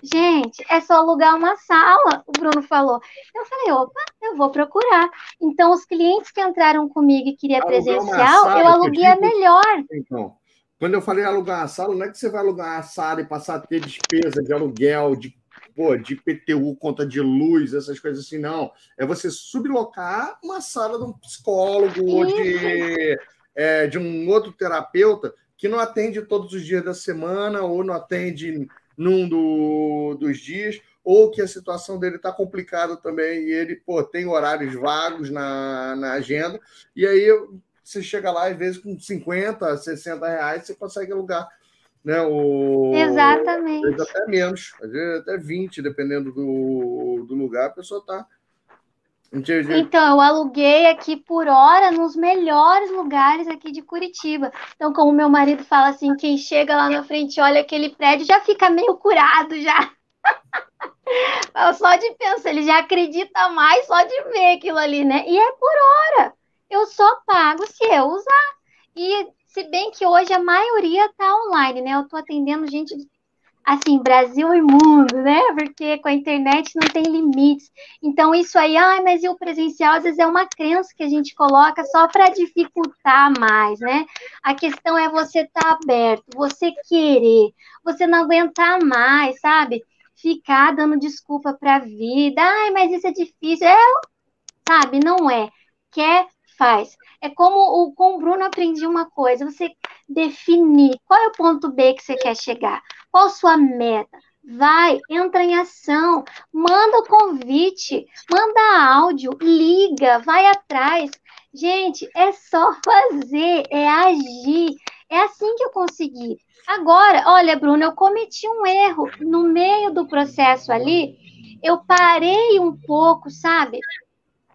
Gente, é só alugar uma sala, o Bruno falou. Eu falei, opa, eu vou procurar. Então, os clientes que entraram comigo e queria presencial, eu aluguei a melhor. Então, quando eu falei alugar uma sala, não é que você vai alugar uma sala e passar a ter despesa de aluguel, de, pô, de PTU, conta de luz, essas coisas assim, não. É você sublocar uma sala de um psicólogo ou de, é, de um outro terapeuta que não atende todos os dias da semana ou não atende num do, dos dias, ou que a situação dele está complicada também e ele pô, tem horários vagos na, na agenda, e aí você chega lá, às vezes, com 50, 60 reais, você consegue alugar. Né, o, Exatamente. Até menos, às vezes até 20, dependendo do, do lugar, a pessoa está. Então, eu aluguei aqui por hora nos melhores lugares aqui de Curitiba. Então, como meu marido fala assim, quem chega lá na frente olha aquele prédio já fica meio curado já. só de pensar, ele já acredita mais só de ver aquilo ali, né? E é por hora eu só pago se eu usar. E se bem que hoje a maioria está online, né? Eu estou atendendo gente assim, Brasil e mundo, né? Porque com a internet não tem limites. Então, isso aí, ai, mas e o presencial, às vezes é uma crença que a gente coloca só para dificultar mais, né? A questão é você estar tá aberto, você querer, você não aguentar mais, sabe? ficar dando desculpa para a vida. Ai, mas isso é difícil. É, sabe, não é. Quer, faz. É como o, com o Bruno aprendi uma coisa, você definir qual é o ponto B que você quer chegar, qual a sua meta. Vai, entra em ação, manda o convite, manda áudio, liga, vai atrás. Gente, é só fazer, é agir. É assim que eu consegui. Agora, olha, Bruno, eu cometi um erro no meio do processo ali. Eu parei um pouco, sabe?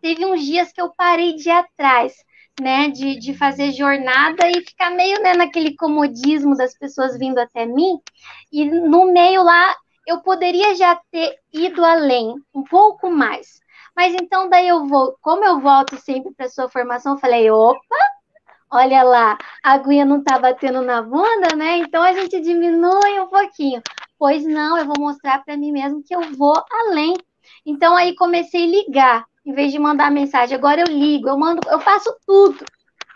Teve uns dias que eu parei de ir atrás, né? De, de fazer jornada e ficar meio né, naquele comodismo das pessoas vindo até mim. E no meio lá, eu poderia já ter ido além, um pouco mais. Mas então daí eu vou, como eu volto sempre para sua formação, eu falei, opa, olha lá, a aguinha não tá batendo na bunda, né? Então a gente diminui um pouquinho. Pois não, eu vou mostrar para mim mesmo que eu vou além. Então aí comecei a ligar, em vez de mandar mensagem. Agora eu ligo, eu mando, eu faço tudo,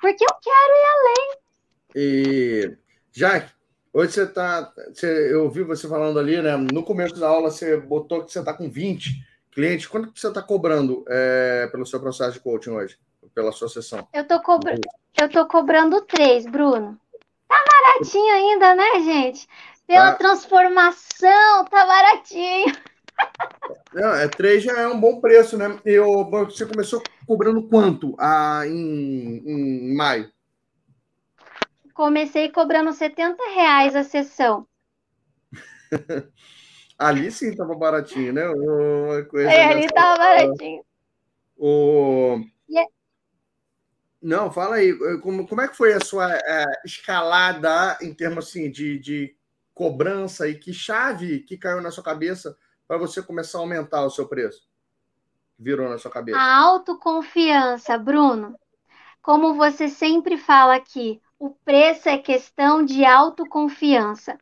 porque eu quero ir além. E Jaque, hoje você tá, você, eu ouvi você falando ali, né? No começo da aula você botou que você tá com 20 clientes. Quanto que você está cobrando é, pelo seu processo de coaching hoje? Pela sua sessão? Eu tô cobrando eu tô cobrando três, Bruno. Tá baratinho ainda, né, gente? Pela tá. transformação, tá baratinho. Não, é, três já é um bom preço, né? Eu, você começou cobrando quanto ah, em, em maio? Comecei cobrando 70 reais a sessão. ali sim tava baratinho, né? é, ali tava baratinho. O... Yeah. Não, fala aí, como, como é que foi a sua é, escalada em termos assim, de, de cobrança e que chave que caiu na sua cabeça para você começar a aumentar o seu preço? Virou na sua cabeça. A autoconfiança, Bruno. Como você sempre fala aqui, o preço é questão de autoconfiança.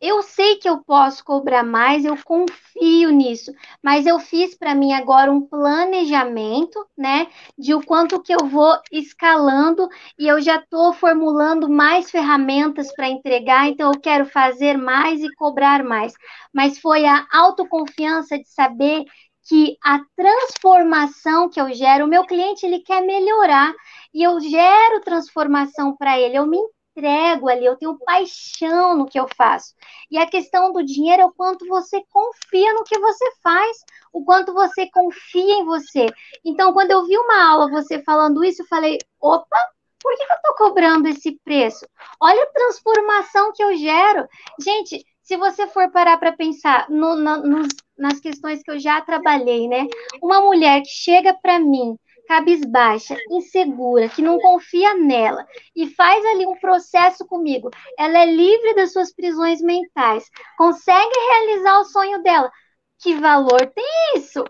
Eu sei que eu posso cobrar mais, eu confio nisso, mas eu fiz para mim agora um planejamento, né, de o quanto que eu vou escalando e eu já estou formulando mais ferramentas para entregar, então eu quero fazer mais e cobrar mais. Mas foi a autoconfiança de saber que a transformação que eu gero, o meu cliente ele quer melhorar e eu gero transformação para ele, eu me entrego ali, eu tenho paixão no que eu faço. E a questão do dinheiro é o quanto você confia no que você faz, o quanto você confia em você. Então, quando eu vi uma aula você falando isso, eu falei: opa, por que, eu estou cobrando esse preço? Olha a transformação que eu gero. Gente, se você for parar para pensar no, nos, nas questões que eu já trabalhei, né? Uma mulher que chega para mim cabisbaixa, insegura, que não confia nela e faz ali um processo comigo, ela é livre das suas prisões mentais, consegue realizar o sonho dela. Que valor tem isso?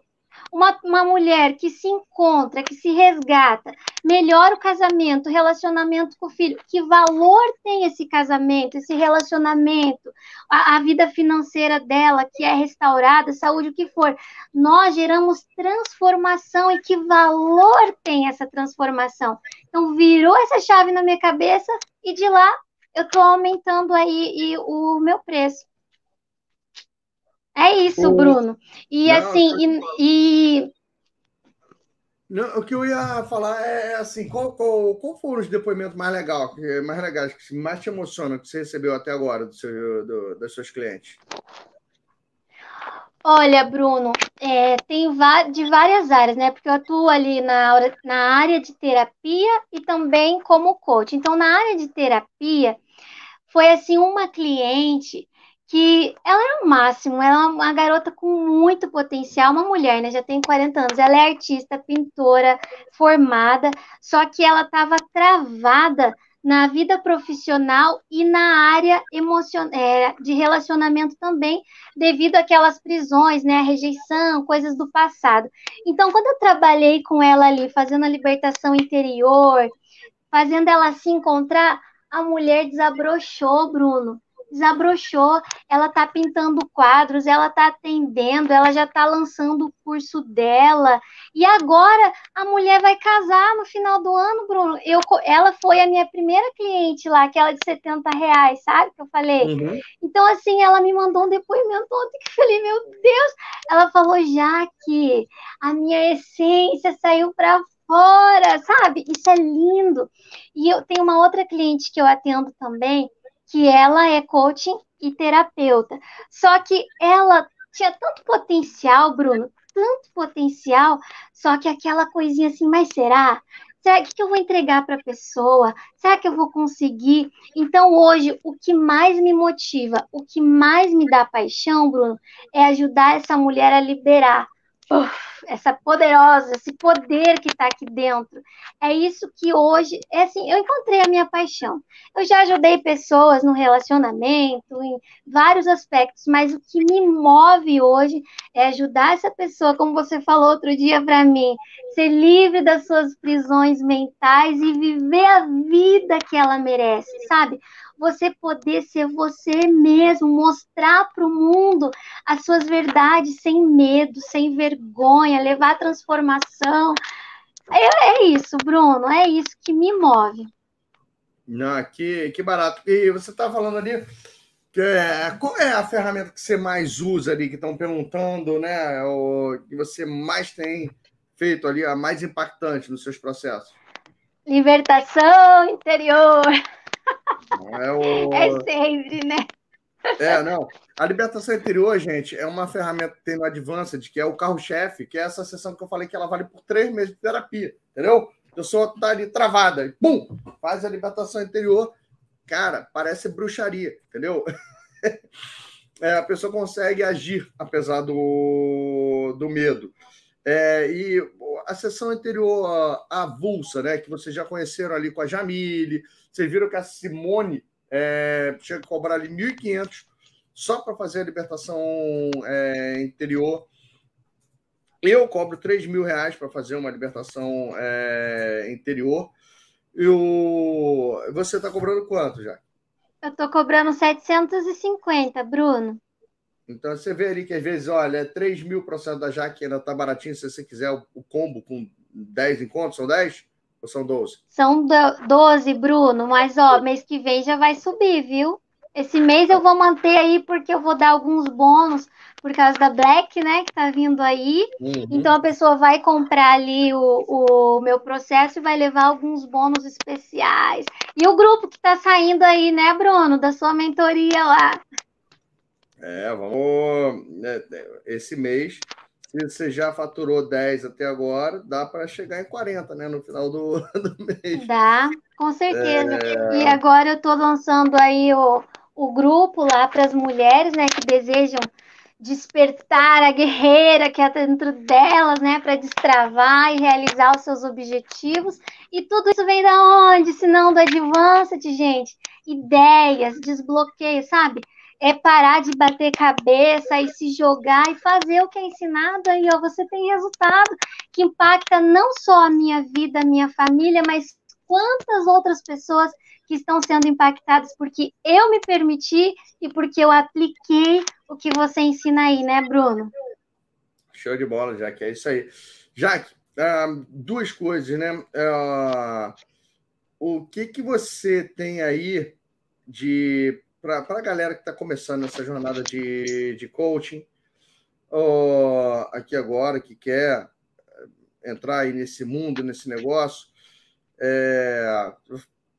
Uma, uma mulher que se encontra, que se resgata, melhora o casamento, o relacionamento com o filho, que valor tem esse casamento, esse relacionamento, a, a vida financeira dela, que é restaurada, saúde, o que for. Nós geramos transformação e que valor tem essa transformação. Então, virou essa chave na minha cabeça e de lá eu estou aumentando aí o meu preço. É isso, o... Bruno. E Não, assim, e, e... Não, o que eu ia falar é assim, qual, qual, qual foram os depoimentos mais legais, mais legais, que mais te emocionam, que você recebeu até agora do seu, do, dos seus clientes? Olha, Bruno, é, tem de várias áreas, né? Porque eu atuo ali na, na área de terapia e também como coach. Então, na área de terapia, foi assim uma cliente que ela é o máximo, ela é uma garota com muito potencial, uma mulher, né? Já tem 40 anos, ela é artista, pintora, formada, só que ela estava travada na vida profissional e na área emocional, é, de relacionamento também, devido àquelas prisões, né, a rejeição, coisas do passado. Então, quando eu trabalhei com ela ali, fazendo a libertação interior, fazendo ela se encontrar, a mulher desabrochou, Bruno desabrochou, ela está pintando quadros, ela está atendendo, ela já está lançando o curso dela. E agora a mulher vai casar no final do ano, Bruno. Eu, ela foi a minha primeira cliente lá, aquela de 70 reais, sabe? Que eu falei. Uhum. Então, assim, ela me mandou um depoimento ontem que eu falei, meu Deus! Ela falou, já que a minha essência saiu para fora, sabe? Isso é lindo. E eu tenho uma outra cliente que eu atendo também, que ela é coaching e terapeuta. Só que ela tinha tanto potencial, Bruno, tanto potencial, só que aquela coisinha assim, mas será? Será que, eu vou entregar para a pessoa? Será que eu vou conseguir? Então, hoje, o que mais me motiva, o que mais me dá paixão, Bruno, é ajudar essa mulher a liberar essa poderosa, esse poder que está aqui dentro. É isso que hoje, é assim, eu encontrei a minha paixão. Eu já ajudei pessoas no relacionamento, em vários aspectos, mas o que me move hoje é ajudar essa pessoa, como você falou outro dia para mim, ser livre das suas prisões mentais e viver a vida que ela merece, sabe? você poder ser você mesmo, mostrar para o mundo as suas verdades sem medo, sem vergonha, levar a transformação. É, é isso, Bruno, é isso que me move. Não, que, que barato. E você está falando ali que é, qual é a ferramenta que você mais usa ali, que estão perguntando, né? O que você mais tem feito ali, a mais impactante nos seus processos? Libertação interior. É, o... é sempre, né? É, não. A libertação interior, gente, é uma ferramenta que tem no Advanced, que é o carro-chefe, que é essa sessão que eu falei que ela vale por três meses de terapia, entendeu? A pessoa tá ali travada, e pum, faz a libertação interior. Cara, parece bruxaria, entendeu? É, a pessoa consegue agir apesar do, do medo. É, e a sessão anterior avulsa, né, que vocês já conheceram ali com a Jamile, vocês viram que a Simone é, chega a cobrar ali 1.500 só para fazer a libertação é, interior. Eu cobro 3 mil reais para fazer uma libertação é, interior. E o... você está cobrando quanto já? Eu estou cobrando 750, Bruno. Então você vê ali que às vezes, olha, é 3 mil processo da Jaque ainda tá baratinho se você quiser o, o combo com 10 encontros, são 10 ou são 12? São 12, Bruno, mas ó, mês que vem já vai subir, viu? Esse mês eu vou manter aí porque eu vou dar alguns bônus por causa da Black, né, que tá vindo aí. Uhum. Então a pessoa vai comprar ali o, o meu processo e vai levar alguns bônus especiais. E o grupo que tá saindo aí, né, Bruno, da sua mentoria lá. É, vamos. Né, esse mês, se você já faturou 10 até agora, dá para chegar em 40, né? No final do, do mês. Dá, com certeza. É... E agora eu estou lançando aí o, o grupo lá para as mulheres, né, que desejam despertar a guerreira que é dentro delas, né, para destravar e realizar os seus objetivos. E tudo isso vem da onde? Se não do Advanced, gente? Ideias, desbloqueio, sabe? É parar de bater cabeça e se jogar e fazer o que é ensinado aí, ó, você tem resultado que impacta não só a minha vida, a minha família, mas quantas outras pessoas que estão sendo impactadas porque eu me permiti e porque eu apliquei o que você ensina aí, né, Bruno? Show de bola, Jaque, é isso aí. Jaque, uh, duas coisas, né? Uh, o que que você tem aí de para a galera que está começando essa jornada de, de coaching, uh, aqui agora, que quer entrar aí nesse mundo, nesse negócio, é,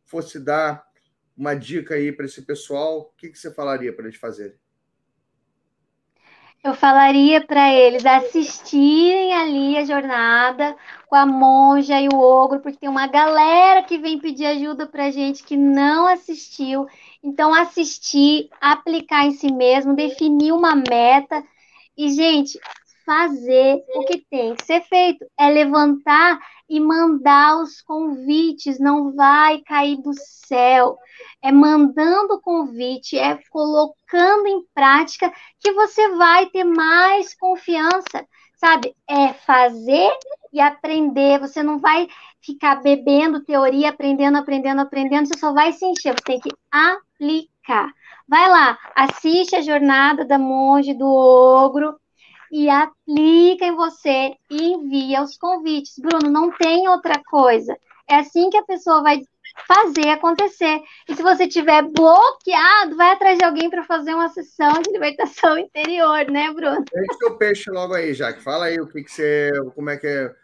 fosse dar uma dica aí para esse pessoal, o que, que você falaria para eles fazerem? Eu falaria para eles assistirem ali a jornada com a monja e o ogro, porque tem uma galera que vem pedir ajuda para gente que não assistiu. Então, assistir, aplicar em si mesmo, definir uma meta. E, gente, fazer o que tem que ser feito. É levantar e mandar os convites, não vai cair do céu. É mandando o convite, é colocando em prática que você vai ter mais confiança, sabe? É fazer e aprender. Você não vai ficar bebendo teoria, aprendendo, aprendendo, aprendendo, você só vai se encher. Você tem que aplicar. Vai lá, assiste a jornada da monge do ogro e aplica em você e envia os convites. Bruno, não tem outra coisa. É assim que a pessoa vai fazer acontecer. E se você tiver bloqueado, vai atrás de alguém para fazer uma sessão de libertação interior, né, Bruno? Deixa o peixe logo aí, Jaque. Fala aí o que, que você. Como é que é.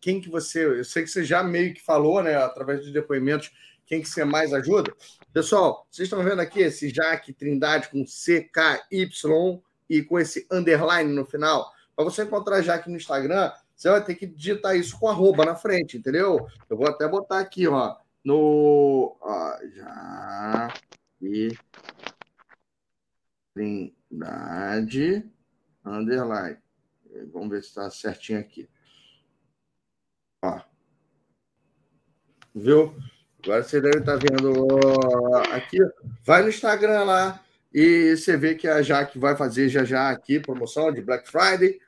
Quem que você. Eu sei que você já meio que falou, né, através dos depoimentos, quem que você mais ajuda. Pessoal, vocês estão vendo aqui esse Jaque Trindade com CKY e com esse underline no final. Para você encontrar Jaque no Instagram, você vai ter que digitar isso com arroba na frente, entendeu? Eu vou até botar aqui, ó no ó, já e Trindade underline. Vamos ver se está certinho aqui. Ó. Viu? Agora você deve estar tá vendo aqui. Vai no Instagram lá e você vê que a Jaque vai fazer já já aqui promoção de Black Friday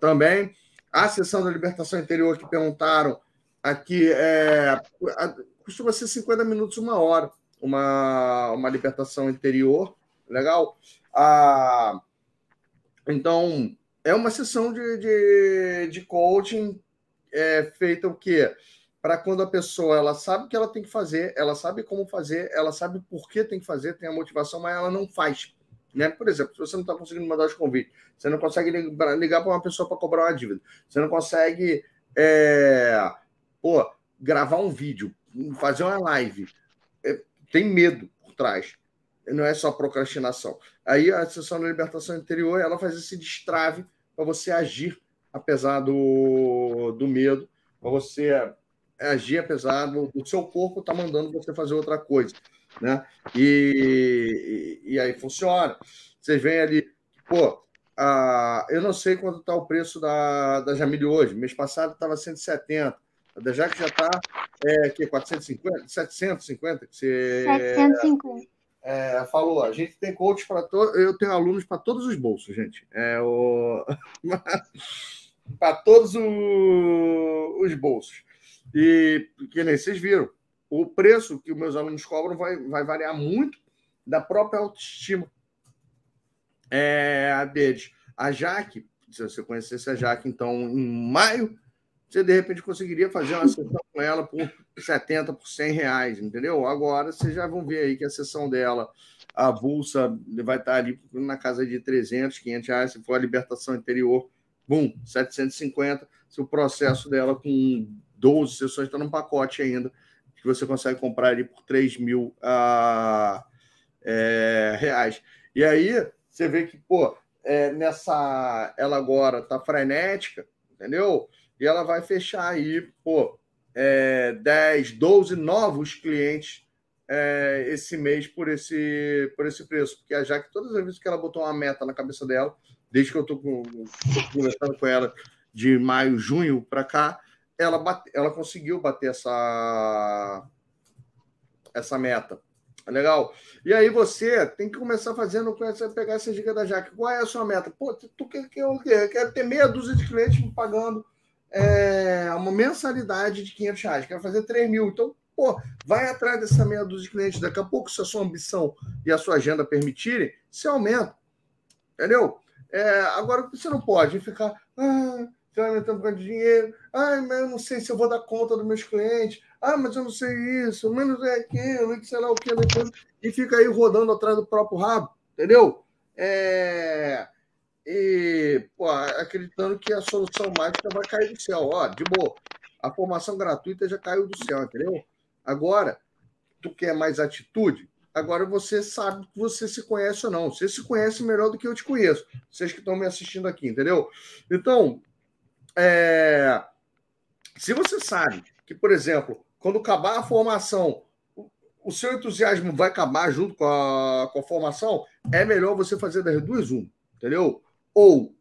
também. A sessão da libertação interior que perguntaram Aqui é, costuma ser 50 minutos, uma hora, uma, uma libertação interior. Legal? Ah, então, é uma sessão de, de, de coaching é, feita o quê? Para quando a pessoa ela sabe o que ela tem que fazer, ela sabe como fazer, ela sabe por que tem que fazer, tem a motivação, mas ela não faz. Né? Por exemplo, se você não está conseguindo mandar os convites, você não consegue ligar para uma pessoa para cobrar uma dívida, você não consegue é, pô, gravar um vídeo, fazer uma live, é, tem medo por trás. Não é só procrastinação. Aí a sessão da libertação interior ela faz esse destrave para você agir apesar do, do medo, para você agir apesar do, do seu corpo estar tá mandando você fazer outra coisa, né? E, e, e aí funciona. Vocês veem ali, pô, a, eu não sei quanto está o preço da, da Jamile hoje. Mês passado estava 170. A já que já está é, que 450, 750 que você 750. É, falou. A gente tem coach para todos. Eu tenho alunos para todos os bolsos, gente. É o para todos o... os bolsos. E que nem vocês viram, o preço que os meus alunos cobram vai, vai variar muito da própria autoestima é, deles. A Jaque, se você conhecesse a Jaque, então, em maio você de repente conseguiria fazer uma sessão com ela por 70, por 100 reais, entendeu? Agora vocês já vão ver aí que a sessão dela, a bolsa vai estar ali na casa de 300, 500 reais, se for a libertação interior, bum, 750. Se o processo dela com 12 sessões está num pacote ainda, que você consegue comprar ali por 3 mil uh, é, reais. E aí você vê que, pô, é, nessa. Ela agora tá frenética, entendeu? e ela vai fechar aí, pô, é, 10, 12 novos clientes é, esse mês por esse, por esse preço. Porque a Jaque, todas as vezes que ela botou uma meta na cabeça dela, desde que eu estou conversando com ela de maio, junho para cá, ela, bate, ela conseguiu bater essa, essa meta. Legal? E aí você tem que começar fazendo, pegar essa dica da Jaque. Qual é a sua meta? Pô, tu quer que eu quero ter meia dúzia de clientes me pagando é, uma mensalidade de 500 reais, quero fazer 3 mil. Então, pô, vai atrás dessa meia dúzia de clientes. Daqui a pouco, se a sua ambição e a sua agenda permitirem, se aumenta. Entendeu? É, agora, você não pode ficar. Ah, você vai aumentando por de dinheiro. Ah, mas eu não sei se eu vou dar conta dos meus clientes. Ah, mas eu não sei isso, menos é aquilo, sei lá o que depois. E fica aí rodando atrás do próprio rabo. Entendeu? É e pô, acreditando que a solução mágica vai cair do céu. Ó, de boa, a formação gratuita já caiu do céu, entendeu? Agora, tu quer mais atitude? Agora você sabe que você se conhece ou não. Você se conhece melhor do que eu te conheço. Vocês que estão me assistindo aqui, entendeu? Então, é... se você sabe que, por exemplo, quando acabar a formação, o seu entusiasmo vai acabar junto com a, com a formação, é melhor você fazer das duas uma, entendeu? Ou,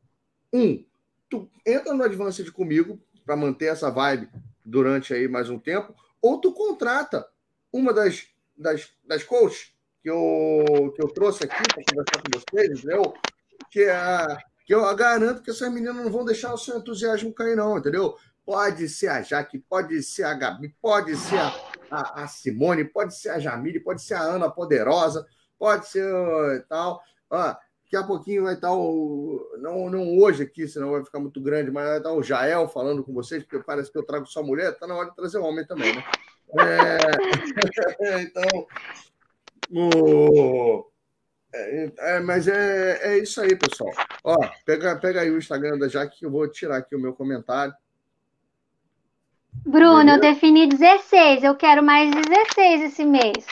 um, tu entra no Advanced comigo para manter essa vibe durante aí mais um tempo, ou tu contrata uma das, das, das coaches que eu, que eu trouxe aqui para conversar com vocês, entendeu? Que, é, que eu garanto que essas meninas não vão deixar o seu entusiasmo cair, não, entendeu? Pode ser a Jaque, pode ser a Gabi, pode ser a a, a Simone, pode ser a Jamile, pode ser a Ana Poderosa, pode ser tal. Ah, daqui a pouquinho vai estar o. Não, não hoje aqui, senão vai ficar muito grande, mas vai estar o Jael falando com vocês, porque parece que eu trago só mulher, está na hora de trazer homem também, né? É... então. É, é, mas é, é isso aí, pessoal. Ó, pega, pega aí o Instagram da Jaque que eu vou tirar aqui o meu comentário. Bruno, Beleza? eu defini 16. Eu quero mais 16 esse mês.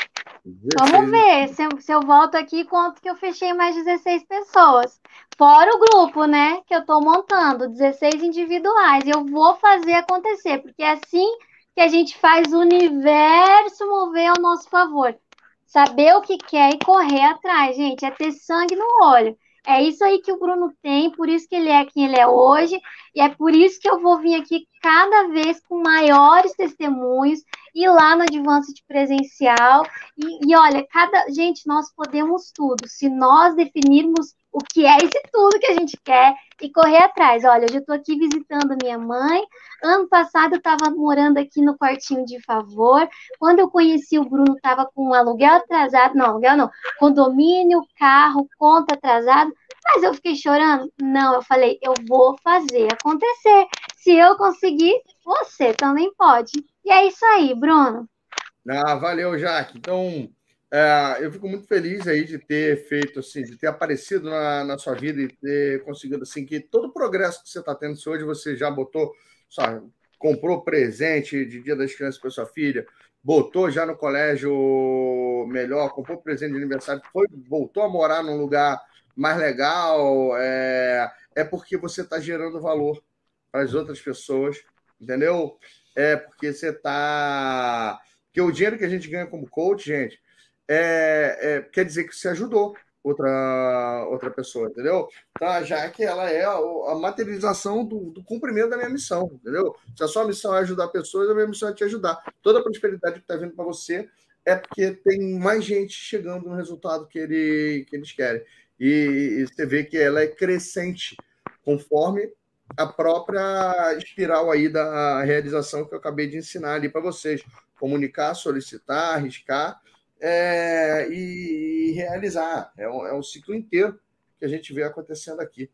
16. Vamos ver se eu, se eu volto aqui quanto que eu fechei mais 16 pessoas. Fora o grupo, né? Que eu tô montando, 16 individuais. Eu vou fazer acontecer, porque é assim que a gente faz o universo mover ao nosso favor. Saber o que quer e correr atrás, gente. É ter sangue no olho. É isso aí que o Bruno tem, por isso que ele é quem ele é hoje, e é por isso que eu vou vir aqui cada vez com maiores testemunhos, e lá no Advanced presencial. E, e olha, cada gente, nós podemos tudo. Se nós definirmos o que é esse tudo que a gente quer e correr atrás. Olha, hoje eu estou aqui visitando minha mãe. Ano passado eu estava morando aqui no quartinho de favor. Quando eu conheci o Bruno, estava com um aluguel atrasado. Não, aluguel não. Condomínio, carro, conta atrasado. Mas eu fiquei chorando? Não, eu falei, eu vou fazer acontecer. Se eu conseguir, você também pode. E é isso aí, Bruno. Ah, valeu, Jaque. Então, é, eu fico muito feliz aí de ter feito, assim, de ter aparecido na, na sua vida e ter conseguido, assim, que todo o progresso que você está tendo, se hoje você já botou, sabe, comprou presente de Dia das Crianças para sua filha, botou já no colégio melhor, comprou presente de aniversário, foi, voltou a morar num lugar mais legal, é, é porque você está gerando valor para as outras pessoas, entendeu? É porque você está. Porque o dinheiro que a gente ganha como coach, gente, é, é, quer dizer que você ajudou outra, outra pessoa, entendeu? Tá, já que ela é a, a materialização do, do, cumprimento da minha missão, entendeu? Se a sua missão é ajudar pessoas, a minha missão é te ajudar. Toda a prosperidade que está vindo para você é porque tem mais gente chegando no resultado que, ele, que eles querem. E, e você vê que ela é crescente conforme a própria espiral aí da realização que eu acabei de ensinar ali para vocês. Comunicar, solicitar, arriscar é, e, realizar. É um, é um ciclo inteiro que a gente vê acontecendo aqui.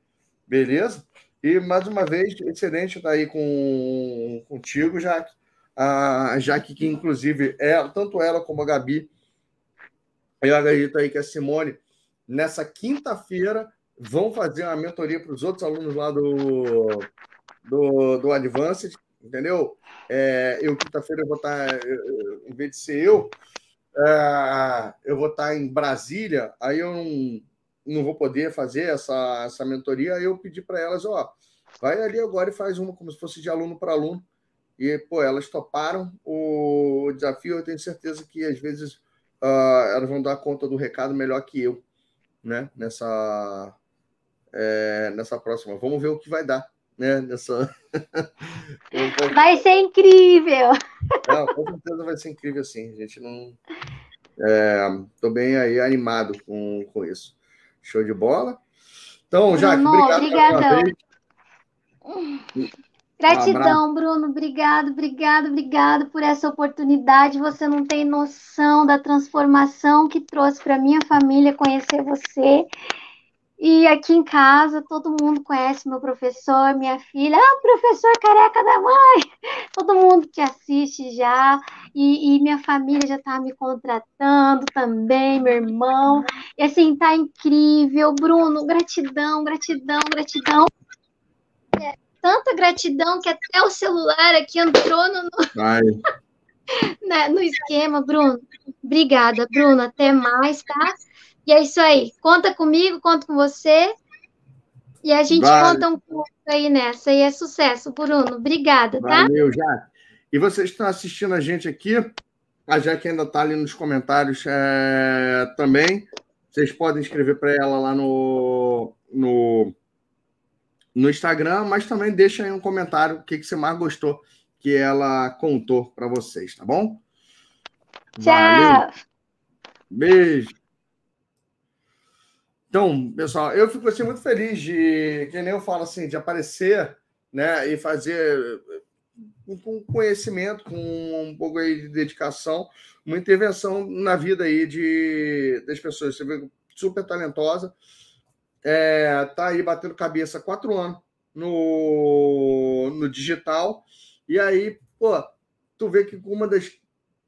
Beleza? E mais uma vez, excelente estar aí com, contigo, Jaque. A Jaque, que inclusive é tanto ela como a Gabi, eu acredito aí que a Simone nessa quinta-feira, vão fazer uma mentoria para os outros alunos lá do, do, do Advanced, entendeu? É, eu, quinta-feira, vou estar, em vez de ser eu, é, eu vou estar em Brasília, aí eu não, não vou poder fazer essa, essa mentoria, aí eu pedi para elas, ó, vai ali agora e faz uma como se fosse de aluno para aluno, e, pô, elas toparam o desafio, eu tenho certeza que, às vezes, uh, elas vão dar conta do recado melhor que eu, né? Nessa, é, nessa próxima. Vamos ver o que vai dar, né? Nessa. vai ser incrível! Não, com certeza vai ser incrível, sim. A gente não. Estou é, bem aí animado com, com isso. Show de bola. Então, Jaque, obrigado. Obrigadão. Gratidão, um Bruno. Obrigado, obrigado, obrigado por essa oportunidade. Você não tem noção da transformação que trouxe para minha família conhecer você. E aqui em casa, todo mundo conhece meu professor, minha filha. Ah, professor careca da mãe! Todo mundo que assiste já. E, e minha família já está me contratando também, meu irmão. E assim, tá incrível. Bruno, gratidão, gratidão, gratidão. É tanta gratidão que até o celular aqui entrou no, no, né, no esquema, Bruno. Obrigada, Bruno. Até mais, tá? E é isso aí. Conta comigo, conta com você. E a gente vale. conta um pouco aí nessa. E é sucesso, Bruno. Obrigada, tá? Valeu, Jaque. E vocês estão assistindo a gente aqui. A Jaque ainda está ali nos comentários é, também. Vocês podem escrever para ela lá no, no no Instagram, mas também deixa aí um comentário o que, que você mais gostou que ela contou para vocês, tá bom? Tchau. Valeu. Beijo. Então, pessoal, eu fico assim, muito feliz de, que nem eu falo assim, de aparecer né, e fazer com conhecimento, com um pouco aí de dedicação, uma intervenção na vida aí de, das pessoas. Você vê super talentosa, é, tá aí batendo cabeça há quatro anos no, no digital, e aí, pô, tu vê que uma das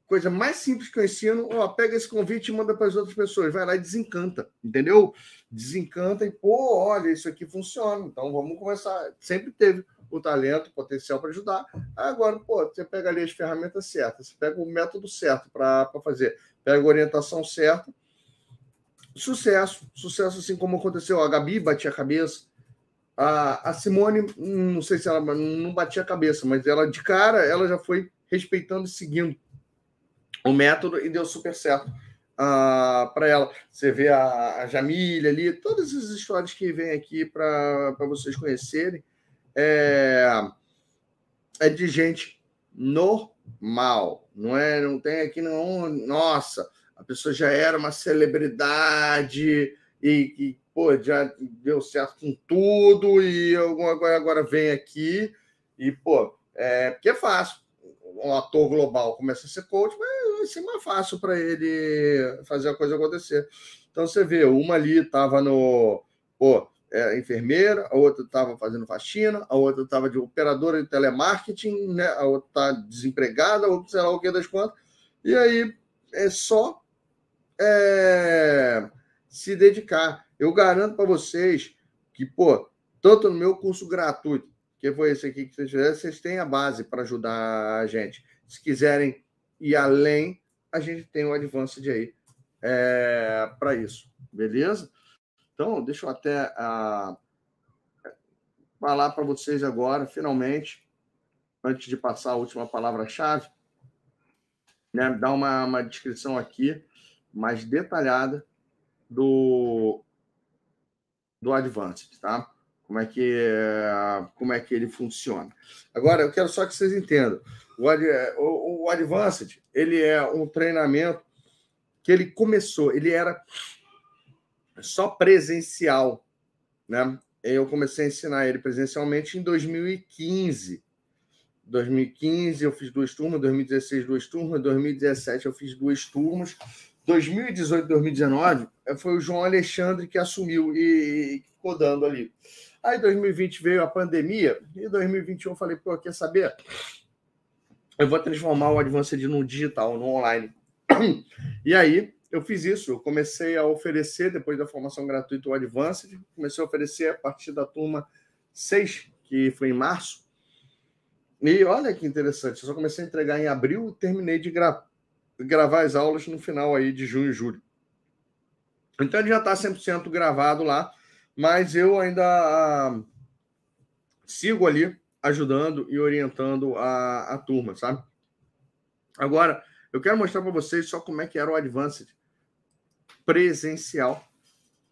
coisas mais simples que eu ensino, ó, pega esse convite e manda para as outras pessoas, vai lá e desencanta, entendeu? Desencanta e, pô, olha, isso aqui funciona, então vamos começar. Sempre teve o talento, o potencial para ajudar. Agora, pô, você pega ali as ferramentas certas, você pega o método certo para fazer, pega a orientação certa. Sucesso, sucesso assim como aconteceu. A Gabi batia a cabeça, a, a Simone, não sei se ela não batia a cabeça, mas ela de cara, ela já foi respeitando e seguindo o método e deu super certo uh, para ela. Você vê a, a Jamília ali, todas as histórias que vêm aqui para vocês conhecerem é, é de gente normal, não é? Não tem aqui não. Nossa, a pessoa já era uma celebridade e, e pô, já deu certo com tudo e agora, agora vem aqui e pô, é porque é fácil. Um ator global começa a ser coach, vai ser mais fácil para ele fazer a coisa acontecer. Então você vê, uma ali estava no pô, é, enfermeira, a outra estava fazendo faxina, a outra estava de operadora de telemarketing, né? a outra está desempregada, outra sei lá o que das quantas. E aí é só é, se dedicar. Eu garanto para vocês que, pô, tanto no meu curso gratuito, que foi esse aqui que vocês fizeram, vocês têm a base para ajudar a gente. Se quiserem ir além, a gente tem o Advanced aí é, para isso, beleza? Então, deixa eu até uh, falar para vocês agora, finalmente, antes de passar a última palavra-chave, né, dar uma, uma descrição aqui mais detalhada do, do Advanced, tá? Como é, que, como é que ele funciona. Agora, eu quero só que vocês entendam. O, o, o Advanced, ele é um treinamento que ele começou, ele era só presencial, né? Eu comecei a ensinar ele presencialmente em 2015. 2015 eu fiz duas turmas, 2016 duas turmas, 2017 eu fiz duas turmas, 2018 2019 eh, foi o João Alexandre que assumiu e, ficou dando ali. Aí 2020 veio a pandemia e 2021 eu falei, pô, quer saber? Eu vou transformar o Advanced no digital, no online. E aí eu fiz isso, eu comecei a oferecer, depois da formação gratuita, o Advanced, comecei a oferecer a partir da turma 6, que foi em março. E olha que interessante, eu só comecei a entregar em abril terminei de gra gravar as aulas no final aí de junho e julho. Então ele já está 100% gravado lá, mas eu ainda uh, sigo ali ajudando e orientando a, a turma, sabe? Agora, eu quero mostrar para vocês só como é que era o Advanced presencial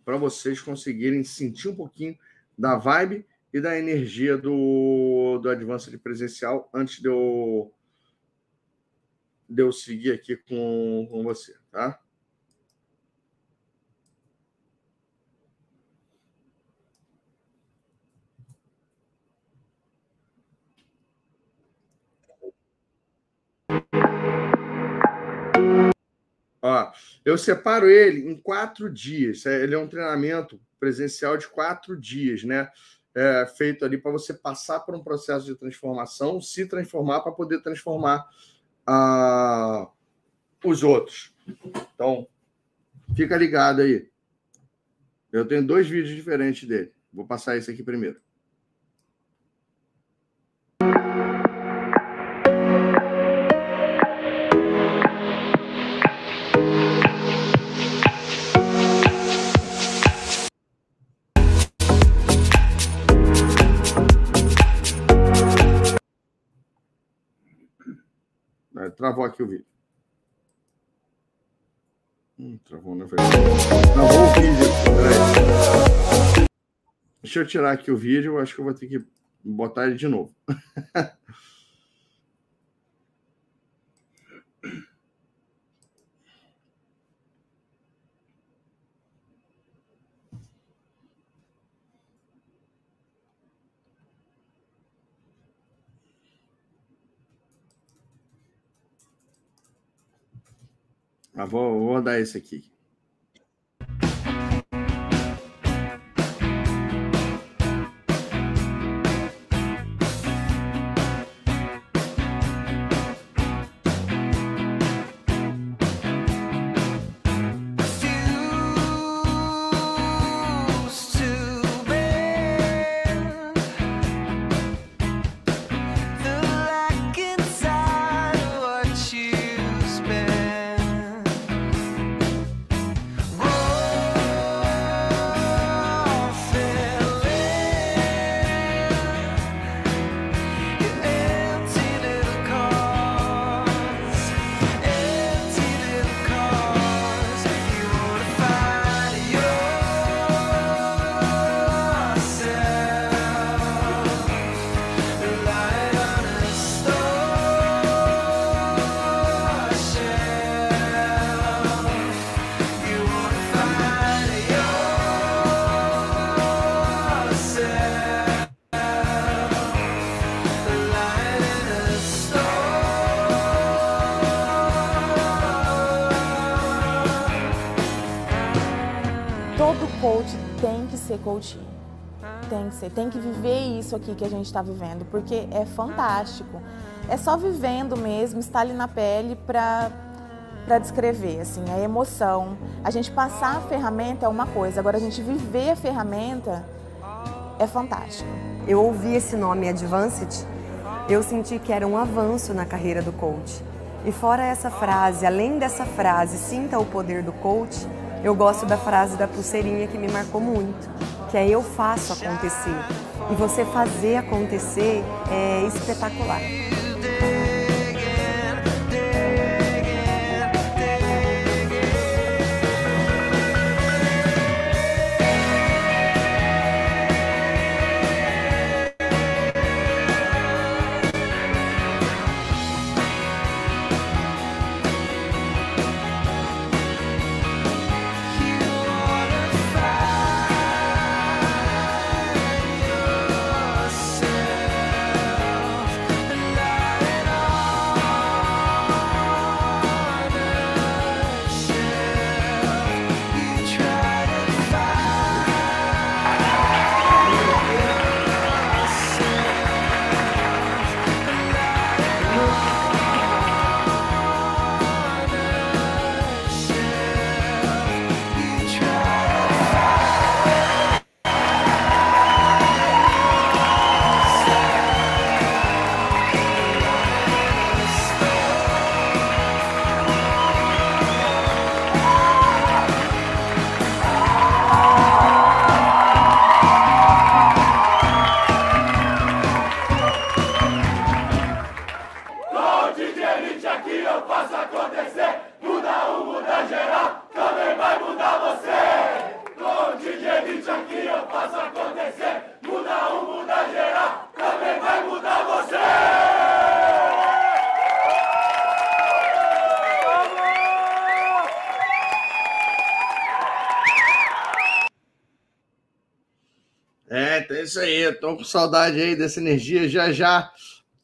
para vocês conseguirem sentir um pouquinho da vibe e da energia do, do Advanced presencial antes de eu, de eu seguir aqui com, com você, tá? Ó, eu separo ele em quatro dias. É, ele é um treinamento presencial de quatro dias, né? É, feito ali para você passar por um processo de transformação, se transformar para poder transformar uh, os outros. Então, fica ligado aí. Eu tenho dois vídeos diferentes dele. Vou passar esse aqui primeiro. Travou aqui o vídeo. Hum, travou, verdade. Travou o vídeo. Deixa eu tirar aqui o vídeo. Acho que eu vou ter que botar ele de novo. Mas vou, vou dar esse aqui. Coaching. Tem que ser, tem que viver isso aqui que a gente está vivendo, porque é fantástico. É só vivendo mesmo, estar ali na pele para para descrever, assim, a emoção. A gente passar a ferramenta é uma coisa, agora a gente viver a ferramenta é fantástico. Eu ouvi esse nome Advanced, eu senti que era um avanço na carreira do coach. E fora essa frase, além dessa frase, sinta o poder do coach, eu gosto da frase da pulseirinha que me marcou muito, que é eu faço acontecer. E você fazer acontecer é espetacular. Tô com saudade aí dessa energia. Já já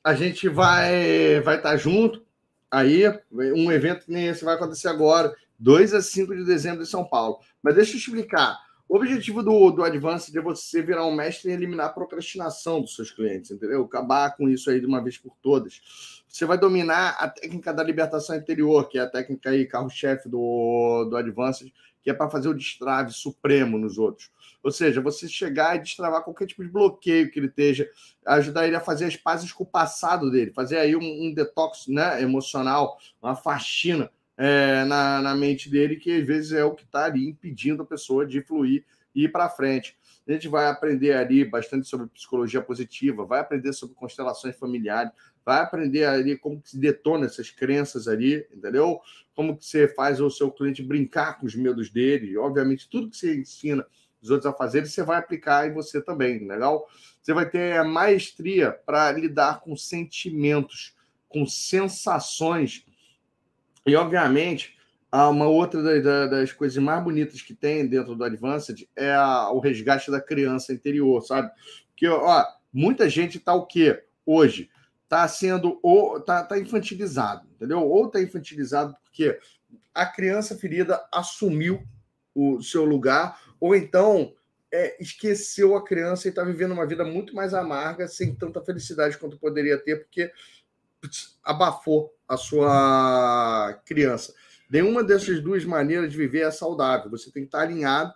a gente vai vai estar tá junto. Aí, um evento que nem esse vai acontecer agora, 2 a 5 de dezembro em São Paulo. Mas deixa eu explicar. O objetivo do, do Advance é você virar um mestre em eliminar a procrastinação dos seus clientes, entendeu? Acabar com isso aí de uma vez por todas. Você vai dominar a técnica da libertação interior, que é a técnica aí, carro-chefe do, do Advanced, que é para fazer o destrave supremo nos outros. Ou seja, você chegar e destravar qualquer tipo de bloqueio que ele esteja, ajudar ele a fazer as pazes com o passado dele, fazer aí um, um detox né, emocional, uma faxina é, na, na mente dele, que às vezes é o que está ali impedindo a pessoa de fluir e ir para frente. A gente vai aprender ali bastante sobre psicologia positiva, vai aprender sobre constelações familiares, vai aprender ali como que se detona essas crenças ali, entendeu? Como que você faz o seu cliente brincar com os medos dele. Obviamente, tudo que você ensina os outros a fazerem, você vai aplicar em você também, legal? Você vai ter a maestria para lidar com sentimentos, com sensações. E, obviamente, uma outra das coisas mais bonitas que tem dentro do Advanced é a, o resgate da criança interior, sabe? Porque, ó, muita gente tá o quê? Hoje, está sendo ou tá, tá infantilizado, entendeu? Ou está infantilizado porque a criança ferida assumiu o seu lugar, ou então é, esqueceu a criança e está vivendo uma vida muito mais amarga, sem tanta felicidade quanto poderia ter, porque putz, abafou a sua criança. Nenhuma dessas duas maneiras de viver é saudável. Você tem que estar alinhado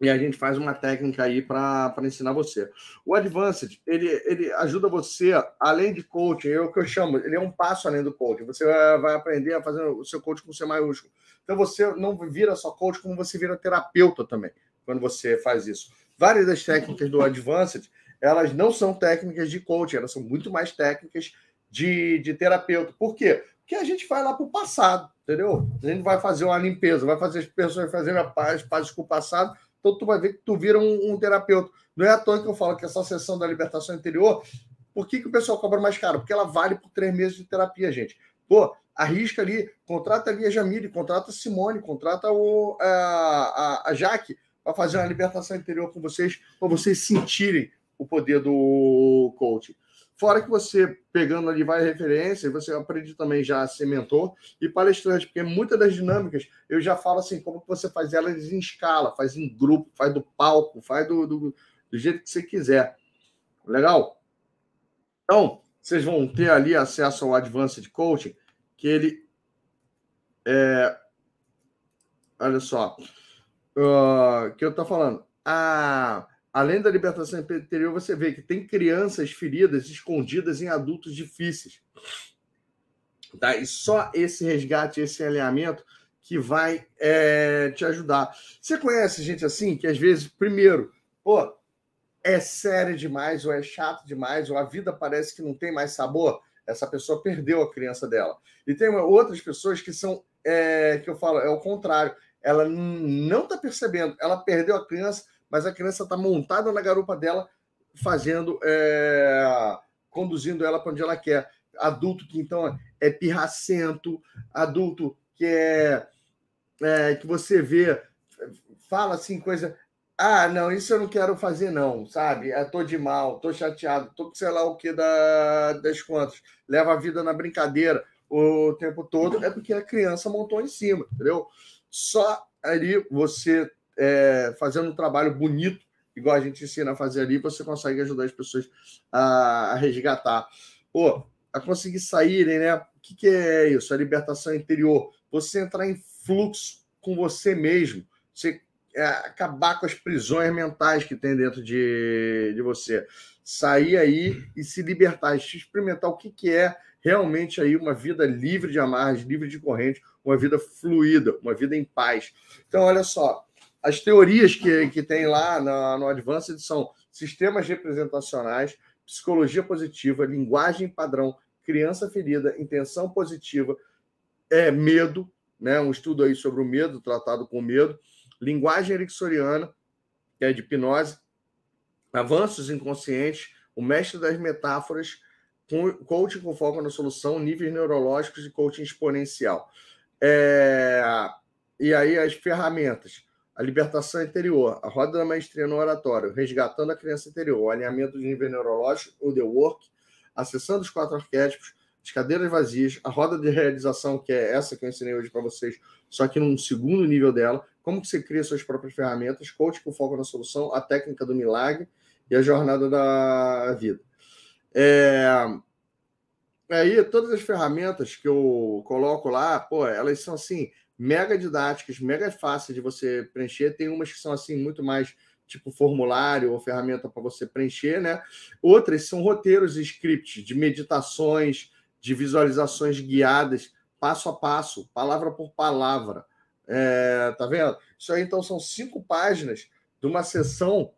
e a gente faz uma técnica aí para ensinar você. O Advanced, ele, ele ajuda você, além de coaching, é o que eu chamo, ele é um passo além do coaching. Você vai aprender a fazer o seu coaching com C maiúsculo. Então você não vira só coach, como você vira terapeuta também, quando você faz isso. Várias das técnicas do Advanced, elas não são técnicas de coaching, elas são muito mais técnicas de, de terapeuta. Por quê? Porque a gente vai lá para o passado, entendeu? A gente vai fazer uma limpeza, vai fazer as pessoas fazerem a paz, paz com o passado, então tu vai ver que tu vira um, um, terapeuta. Não é à toa que eu falo que essa sessão da libertação interior, por que, que o pessoal cobra mais caro? Porque ela vale por três meses de terapia, gente. Pô, arrisca ali, contrata ali a Jamile, contrata a Simone, contrata o, a, a, a Jaque para fazer uma libertação interior com vocês, para vocês sentirem o poder do coaching. Fora que você, pegando ali várias referências, você aprende também já a ser mentor e palestrante, porque muitas das dinâmicas eu já falo assim, como você faz elas em escala, faz em grupo, faz do palco, faz do, do, do jeito que você quiser. Legal? Então, vocês vão ter ali acesso ao Advanced Coaching, que ele é. Olha só. Uh, que eu tô falando. A além da libertação interior, você vê que tem crianças feridas escondidas em adultos difíceis. Tá? E só esse resgate, esse alinhamento que vai é, te ajudar. Você conhece gente assim que às vezes, primeiro, pô, é sério demais, ou é chato demais, ou a vida parece que não tem mais sabor. Essa pessoa perdeu a criança dela. E tem outras pessoas que são, é, que eu falo, é o contrário. Ela não está percebendo, ela perdeu a criança, mas a criança está montada na garupa dela, fazendo, é, conduzindo ela para onde ela quer. Adulto que então é pirracento, adulto que é, é que você vê, fala assim coisa, ah, não, isso eu não quero fazer, não, sabe? Eu tô de mal, tô chateado, tô com sei lá o que da, das contas, leva a vida na brincadeira o tempo todo, é porque a criança montou em cima, entendeu? Só ali você é, fazendo um trabalho bonito, igual a gente ensina a fazer ali, você consegue ajudar as pessoas a, a resgatar. Pô, a conseguir saírem, né? O que, que é isso? A libertação interior. Você entrar em fluxo com você mesmo. Você é, acabar com as prisões mentais que tem dentro de, de você. Sair aí e se libertar, experimentar o que, que é realmente aí uma vida livre de amarras, livre de corrente, uma vida fluida, uma vida em paz. Então, olha só, as teorias que, que tem lá na, no Advanced são sistemas representacionais, psicologia positiva, linguagem padrão, criança ferida, intenção positiva, é medo, né? Um estudo aí sobre o medo, tratado com medo, linguagem ericksoniana, que é de hipnose, avanços inconscientes, o mestre das metáforas, coaching com foco na solução, níveis neurológicos e coaching exponencial. É... E aí as ferramentas a libertação interior, a roda da maestria no oratório, resgatando a criança interior, o alinhamento de nível neurológico, o The Work, acessando os quatro arquétipos, as cadeiras vazias, a roda de realização, que é essa que eu ensinei hoje para vocês, só que num segundo nível dela, como que você cria suas próprias ferramentas, coach com foco na solução, a técnica do milagre e a jornada da vida. É... Aí, todas as ferramentas que eu coloco lá, pô, elas são assim, mega didáticas, mega fáceis de você preencher. Tem umas que são assim muito mais tipo formulário ou ferramenta para você preencher, né? Outras são roteiros e scripts de meditações, de visualizações guiadas, passo a passo, palavra por palavra. É, tá vendo? Isso aí então são cinco páginas de uma sessão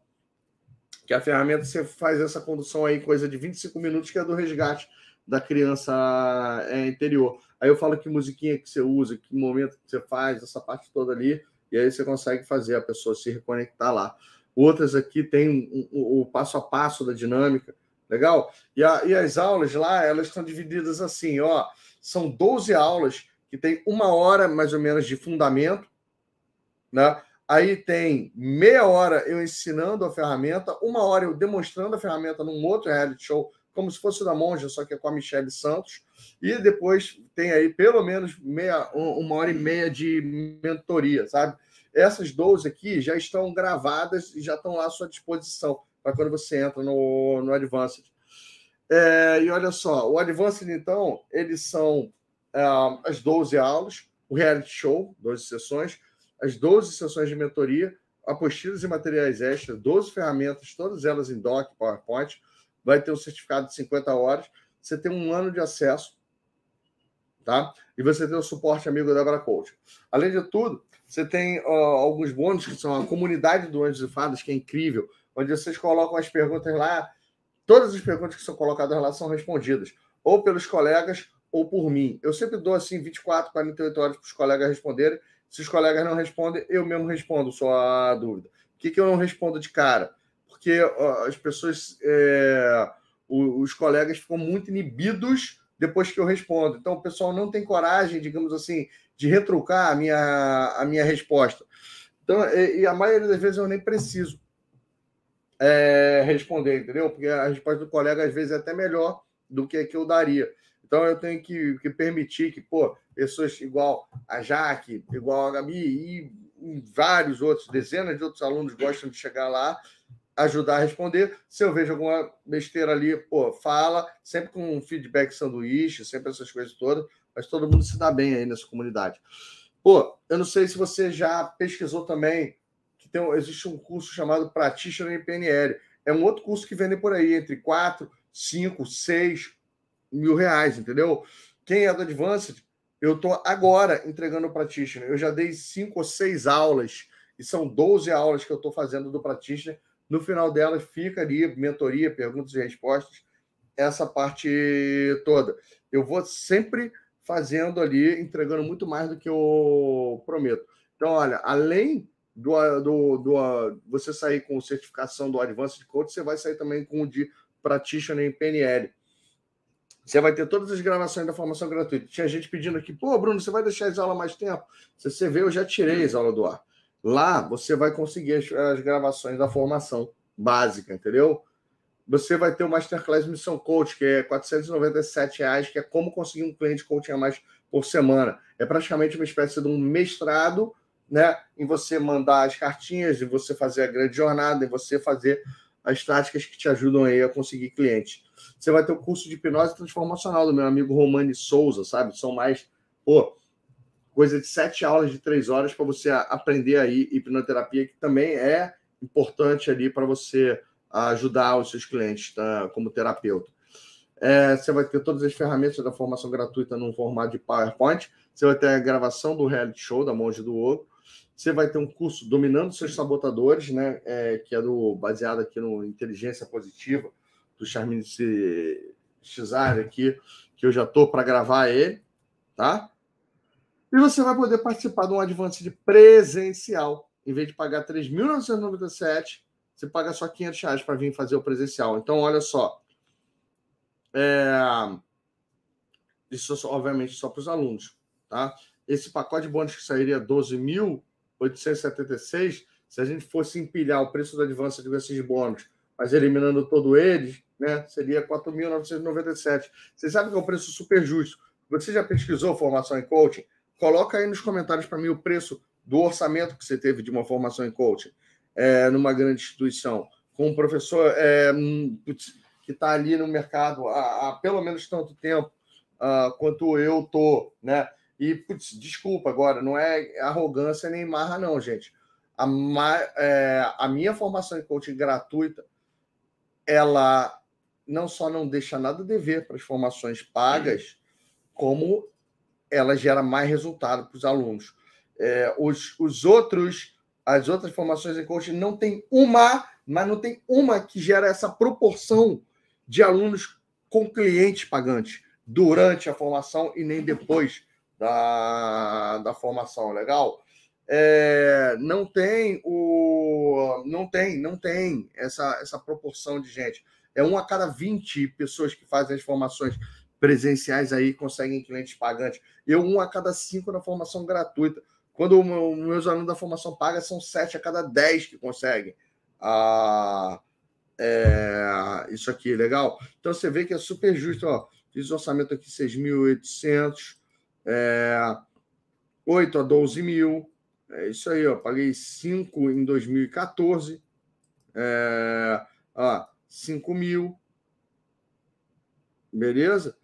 que a ferramenta você faz essa condução aí, coisa de 25 minutos, que é do resgate da criança é, interior. Aí eu falo que musiquinha que você usa, que momento que você faz, essa parte toda ali, e aí você consegue fazer a pessoa se reconectar lá. Outras aqui tem o, passo a passo da dinâmica, legal? E, a, e as aulas lá, elas estão divididas assim, ó, são 12 aulas que tem uma hora mais ou menos de fundamento, né? Aí tem meia hora eu ensinando a ferramenta, uma hora eu demonstrando a ferramenta num outro reality show como se fosse da Monja, só que é com a Michelle Santos. E depois tem aí pelo menos meia, uma hora e meia de mentoria, sabe? Essas 12 aqui já estão gravadas e já estão lá à sua disposição para quando você entra no, no Advanced. É, e olha só, o Advanced, então, eles são é, as 12 aulas, o reality show, 12 sessões, as 12 sessões de mentoria, apostilas e materiais extras, 12 ferramentas, todas elas em doc, PowerPoint, vai ter um certificado de 50 horas, você tem um ano de acesso, tá? E você tem o suporte amigo da Abracoach. Além de tudo, você tem alguns bônus, que são a comunidade do Anjos e Fadas, que é incrível, onde vocês colocam as perguntas lá, todas as perguntas que são colocadas lá são respondidas, ou pelos colegas ou por mim. Eu sempre dou assim 24, 48 horas para os colegas responderem, se os colegas não respondem, eu mesmo respondo sua dúvida. Por que, que eu não respondo de cara? Porque as pessoas, é, os colegas ficam muito inibidos depois que eu respondo. Então, o pessoal não tem coragem, digamos assim, de retrucar a minha, a minha resposta. Então, e, e a maioria das vezes eu nem preciso é, responder, entendeu? Porque a resposta do colega às vezes é até melhor do que a que eu daria. Então eu tenho que, que permitir que, pô, pessoas igual a Jaque, igual a Gabi e vários outros, dezenas de outros alunos gostam de chegar lá, ajudar a responder. Se eu vejo alguma besteira ali, pô, fala, sempre com um feedback sanduíche, sempre essas coisas todas, mas todo mundo se dá bem aí nessa comunidade. Pô, eu não sei se você já pesquisou também que tem, existe um curso chamado Practitioner em PNL. É um outro curso que vende por aí, entre 4, 5, 6 mil reais, entendeu? Quem é do Advanced, eu estou agora entregando o Practitioner. Eu já dei cinco ou seis aulas, e são 12 aulas que eu estou fazendo do Practitioner. No final delas fica ali mentoria, perguntas e respostas, essa parte toda. Eu vou sempre fazendo ali, entregando muito mais do que eu prometo. Então, olha, além do, do, do você sair com certificação do Advanced Coach, você vai sair também com o de Practitioner em PNL. Você vai ter todas as gravações da formação gratuita. Tinha gente pedindo aqui, pô, Bruno, você vai deixar as aulas mais tempo? Se você vê, eu já tirei as aulas do ar. Lá você vai conseguir as, as gravações da formação básica, entendeu? Você vai ter o Masterclass Missão Coach, que é 497 reais, que é como conseguir um cliente coaching a mais por semana. É praticamente uma espécie de um mestrado, né? Em você mandar as cartinhas, em você fazer a grande jornada, em você fazer as táticas que te ajudam aí a conseguir clientes. Você vai ter o curso de hipnose transformacional do meu amigo Romani Souza, sabe? São mais, pô, coisa de sete aulas de três horas para você aprender aí hipnoterapia, que também é importante ali para você ajudar os seus clientes tá? como terapeuta. É, você vai ter todas as ferramentas da formação gratuita no formato de PowerPoint. Você vai ter a gravação do reality show da Monge do Ouro. Você vai ter um curso Dominando Seus Sabotadores, né? É, que é do, baseado aqui no Inteligência Positiva, do Charmin Cesare aqui, que eu já estou para gravar ele, tá? E você vai poder participar de um Advanced presencial. Em vez de pagar 3.997, você paga só 500 reais para vir fazer o presencial. Então, olha só. É... Isso, obviamente, só para os alunos, tá? Esse pacote de bônus que sairia 12 mil 876, se a gente fosse empilhar o preço do Advance de bônus, mas eliminando todo eles, né, seria 4.997. Você sabe que é um preço super justo. Você já pesquisou formação em coaching? Coloca aí nos comentários para mim o preço do orçamento que você teve de uma formação em coaching é, numa grande instituição, com um professor é, que está ali no mercado há, há, pelo menos tanto tempo uh, quanto eu tô, né? E, putz, desculpa agora, não é arrogância nem marra, não, gente. A, é, a minha formação em coaching gratuita, ela não só não deixa nada a dever para as formações pagas, como ela gera mais resultado para os alunos. É, os, os outros, as outras formações em coaching não tem uma, mas não tem uma que gera essa proporção de alunos com clientes pagantes durante a formação e nem depois da, da formação, legal? É, não tem o. Não tem, não tem essa, essa proporção de gente. É um a cada 20 pessoas que fazem as formações presenciais aí conseguem clientes pagantes. Eu, um a cada cinco na formação gratuita. Quando os meus alunos da formação paga, são sete a cada dez que conseguem a, É, isso aqui, legal? Então você vê que é super justo, ó. Fiz orçamento aqui 6.800, é, 8 a 12 mil. É isso aí, ó. Paguei 5 em 2014. É, ó, 5 mil. Beleza?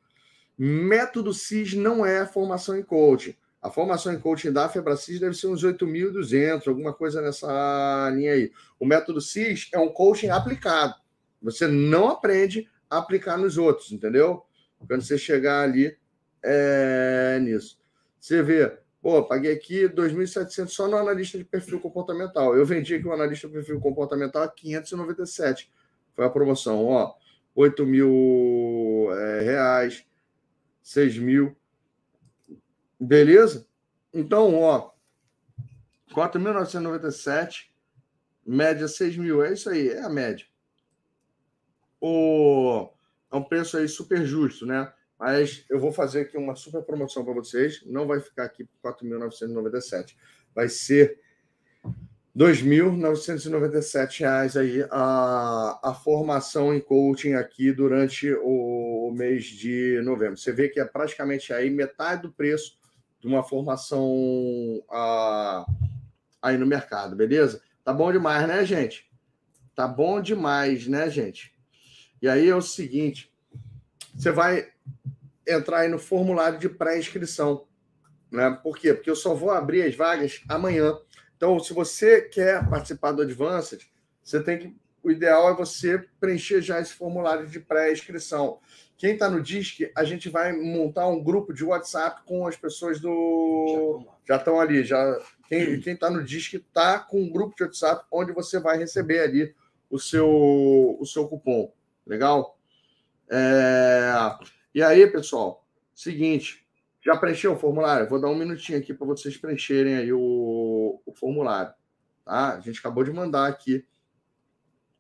Método CIS não é formação em coaching. A formação em coaching da FebraCIS deve ser uns 8.200, alguma coisa nessa linha aí. O método CIS é um coaching aplicado. Você não aprende a aplicar nos outros, entendeu? Quando você chegar ali é, nisso. Você vê, pô, paguei aqui 2.700 só no analista de perfil comportamental. Eu vendi aqui o analista de perfil comportamental a 597. Foi a promoção, ó. 8 mil é, reais, 6 mil. Beleza? Então, ó, 4.997, média 6 mil. É isso aí, é a média. O, é um preço aí super justo, né? Mas eu vou fazer aqui uma super promoção para vocês. Não vai ficar aqui por 4.997. Vai ser R$ 2.997 aí a, a formação em coaching aqui durante o, o, mês de novembro. Você vê que é praticamente aí metade do preço de uma formação a, aí no mercado, beleza? Tá bom demais, né, gente? Tá bom demais, né, gente? E aí é o seguinte, você vai entrar aí no formulário de pré-inscrição, né? Por quê? Porque eu só vou abrir as vagas amanhã. Então, se você quer participar do Advanced, você tem que. O ideal é você preencher já esse formulário de pré-inscrição. Quem está no DISC, a gente vai montar um grupo de WhatsApp com as pessoas do. Já estão ali. Já... Quem está no DISC está com um grupo de WhatsApp onde você vai receber ali o seu, o seu cupom. Legal? É... E aí, pessoal, seguinte, já preencheu o formulário? Vou dar um minutinho aqui para vocês preencherem aí o, o, formulário. Tá? A gente acabou de mandar aqui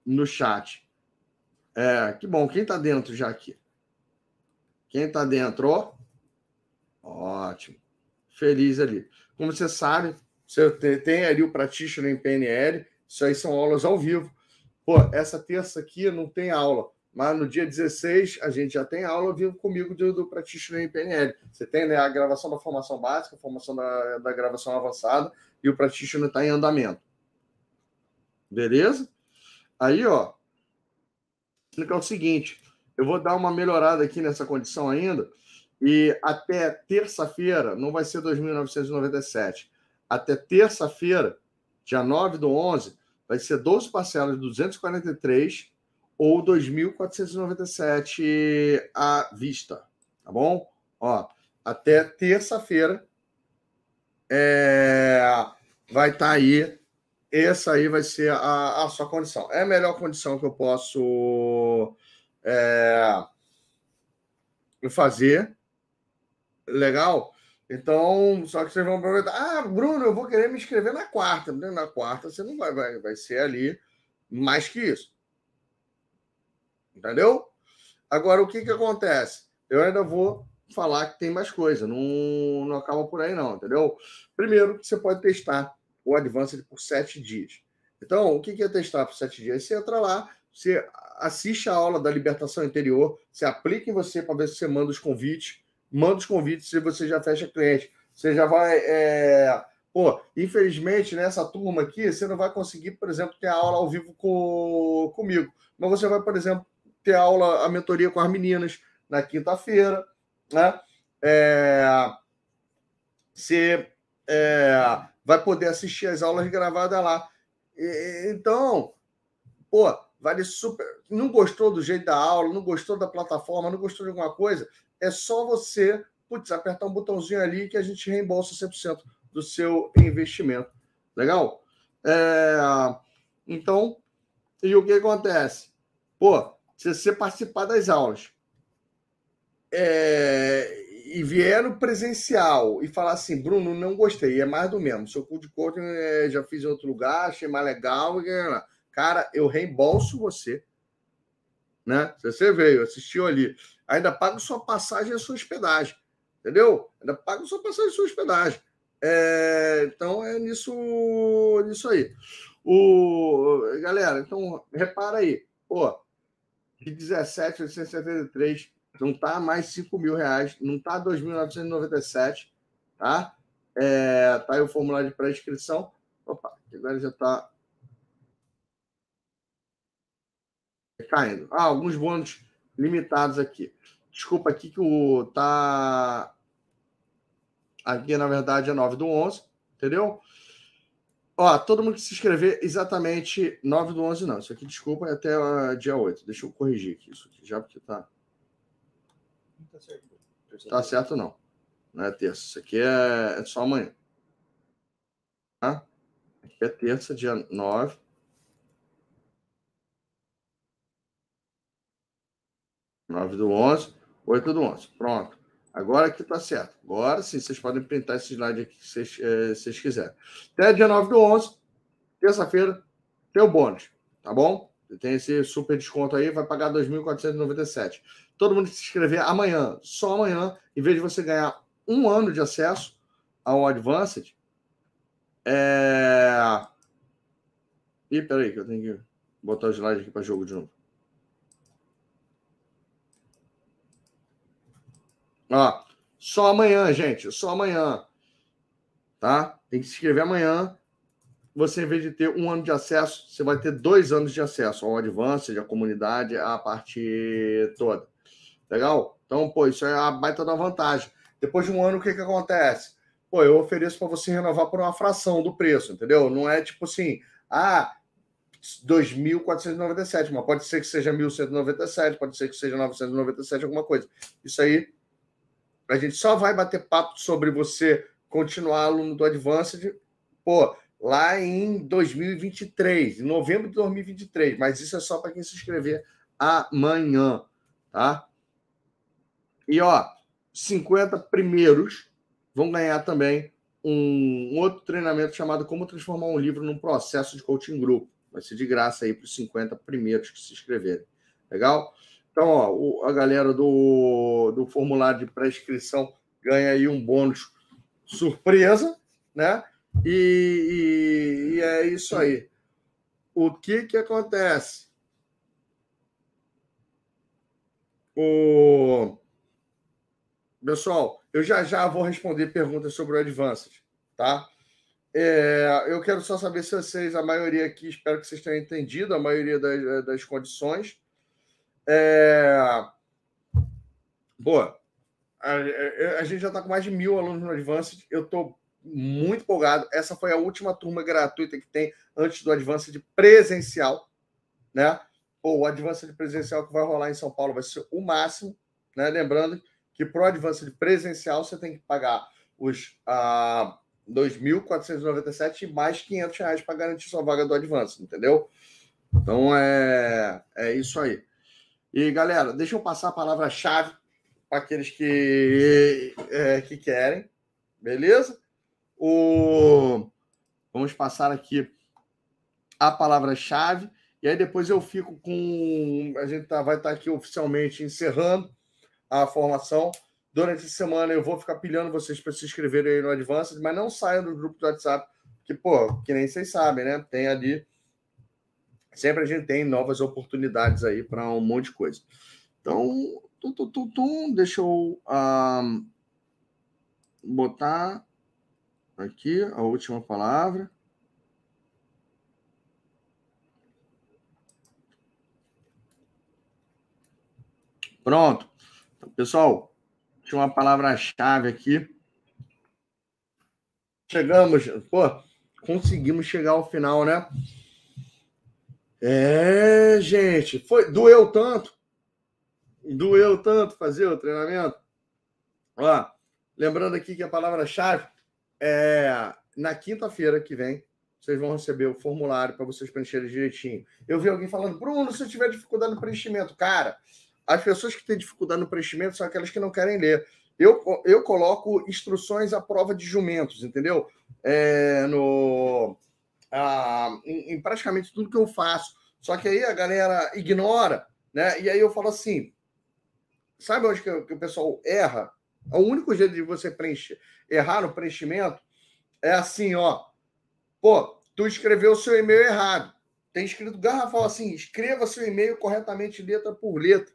no chat. É, que bom. Quem está dentro já aqui? Quem está dentro? Ó. Ótimo. Feliz ali. Como você sabe, você tem ali o Practitioner em PNL. Isso aí são aulas ao vivo. Pô, essa terça aqui não tem aula. Mas no dia 16, a gente já tem aula vivo comigo do, do Practitioner em PNL. Você tem né, a gravação da formação básica, a formação da, da gravação avançada, e o Practitioner está em andamento. Beleza? Aí, ó, explicar o seguinte: eu vou dar uma melhorada aqui nessa condição ainda, e até terça-feira, não vai ser 2.997, até terça-feira, dia 9 do 11, vai ser 12 parcelas de 243 ou 2.497 à vista, tá bom? Ó, até terça-feira é, vai estar tá aí. Essa aí vai ser a, a, sua condição. É a melhor condição que eu posso é, fazer. Legal? Então, só que vocês vão aproveitar. Ah, Bruno, eu vou querer me inscrever na quarta. Na quarta você não vai, vai, vai ser ali mais que isso. Entendeu? Agora, o que, que acontece? Eu ainda vou falar que tem mais coisa, não, não acaba por aí, não, entendeu? Primeiro, você pode testar o Advanced por sete dias. Então, o que, que é testar por sete dias? Você entra lá, você assiste a aula da libertação interior, você aplica em você para ver se você manda os convites, manda os convites se você já fecha cliente. Você já vai. É... Pô, infelizmente, nessa turma aqui, você não vai conseguir, por exemplo, ter aula ao vivo com... comigo. Mas você vai, por exemplo, ter aula, a mentoria com as meninas na quinta-feira, né? É, você é, vai poder assistir as aulas gravadas lá. E, então, pô, vale super. Não gostou do jeito da aula, não gostou da plataforma, não gostou de alguma coisa, é só você, putz, apertar um botãozinho ali que a gente reembolsa 100% do seu investimento. Legal? É, então, e o que acontece? Pô, se você participar das aulas é, e vier no presencial e falar assim, Bruno, não gostei, é mais do mesmo. Seu curso de coaching é, já fiz em outro lugar, achei mais legal. Cara, eu reembolso você. Né? Você veio, assistiu ali, ainda pago sua passagem e sua hospedagem. Entendeu? Ainda pago sua passagem e sua hospedagem. É, então é nisso, nisso aí. O, galera, então repara aí pô, de 17,873, não tá mais 5 mil reais, não tá 2.997, tá? É, tá aí o formulário de pré-inscrição. Opa, agora já tá caindo. Ah, alguns bônus limitados aqui. Desculpa aqui que o tá aqui na verdade é 9 do 11, entendeu? Ó, todo mundo que se inscrever exatamente 9 do 11 não. Isso aqui, desculpa, é até uh, dia 8. Deixa eu corrigir aqui isso aqui já porque tá Tá certo. Tá certo não. Não é terça. Isso aqui é, é só amanhã. Tá? Aqui é terça, dia 9. 9 do 11, 8 do 11. Pronto. Agora aqui tá certo. Agora sim, vocês podem printar esse slide aqui se vocês, é, quiserem. Até dia 9 do 11, terça-feira, tem o bônus, tá bom? Tem esse super desconto aí, vai pagar 2.497. Todo mundo que se inscrever amanhã, só amanhã, em vez de você ganhar um ano de acesso ao Advanced, é... Ih, peraí, que eu tenho que botar o slide aqui para jogo de novo. Ó, só amanhã, gente, só amanhã. Tá? Tem que se inscrever amanhã. Você, em vez de ter um ano de acesso, você vai ter dois anos de acesso ao Advanced, à comunidade, à parte toda. Legal? Então, pô, isso é a baita da vantagem. Depois de um ano, o que, que acontece? Pô, eu ofereço para você renovar por uma fração do preço, entendeu? Não é tipo assim, ah, 2.497, mas pode ser que seja 1.197, pode ser que seja 997, alguma coisa. Isso aí a gente só vai bater papo sobre você continuar aluno do Advanced, pô, lá em 2023, em novembro de 2023. Mas isso é só para quem se inscrever amanhã, tá? E ó, 50 primeiros vão ganhar também um, outro treinamento chamado Como Transformar um Livro num Processo de Coaching Grupo. Vai ser de graça aí para os 50 primeiros que se inscreverem. Legal? Então, ó, a galera do, do formulário de pré-inscrição ganha aí um bônus surpresa, né? E, e, e, é isso aí. O que que acontece? O... Pessoal, eu já já vou responder perguntas sobre o Advanced, tá? É, eu quero só saber se vocês, a maioria aqui, espero que vocês tenham entendido a maioria das, das condições. É... Boa. A, a, gente já está com mais de mil alunos no Advanced. Eu estou muito empolgado. Essa foi a última turma gratuita que tem antes do Advanced presencial, né? Pô, o Advanced presencial que vai rolar em São Paulo vai ser o máximo, né? Lembrando que para o Advanced presencial você tem que pagar os ah, 2.497 e mais 500 reais para garantir sua vaga do Advanced, entendeu? Então é, é isso aí. E, galera, deixa eu passar a palavra-chave para aqueles que, é, que querem, beleza? O... Vamos passar aqui a palavra-chave, e aí depois eu fico com. A gente tá, vai estar tá aqui oficialmente encerrando a formação. Durante a semana eu vou ficar pilhando vocês para se inscreverem aí no Advanced, mas não saiam do grupo do WhatsApp, que, pô, que nem vocês sabem, né? Tem ali sempre a gente tem novas oportunidades aí para um monte de coisa. Então, tum, tum, tum, deixa eu um, botar aqui a última palavra. Pronto. Então, pessoal, tinha uma palavra-chave aqui. Chegamos, pô, conseguimos chegar ao final, né? É, gente, foi doeu tanto. Doeu tanto fazer o treinamento. Ó, lembrando aqui que a palavra-chave é na quinta-feira que vem, vocês vão receber o formulário para vocês preencherem direitinho. Eu vi alguém falando, Bruno, se eu tiver dificuldade no preenchimento, cara, as pessoas que têm dificuldade no preenchimento são aquelas que não querem ler. Eu, eu coloco instruções à prova de jumentos, entendeu? É, no, ah, em, praticamente tudo que eu faço. Só que aí a galera ignora, né? E aí eu falo assim: sabe onde que, que o pessoal erra? O único jeito de você preencher, errar no preenchimento é assim, ó. Pô, tu escreveu o seu e-mail errado. tem escrito garrafal assim: escreva seu e-mail corretamente, letra por letra.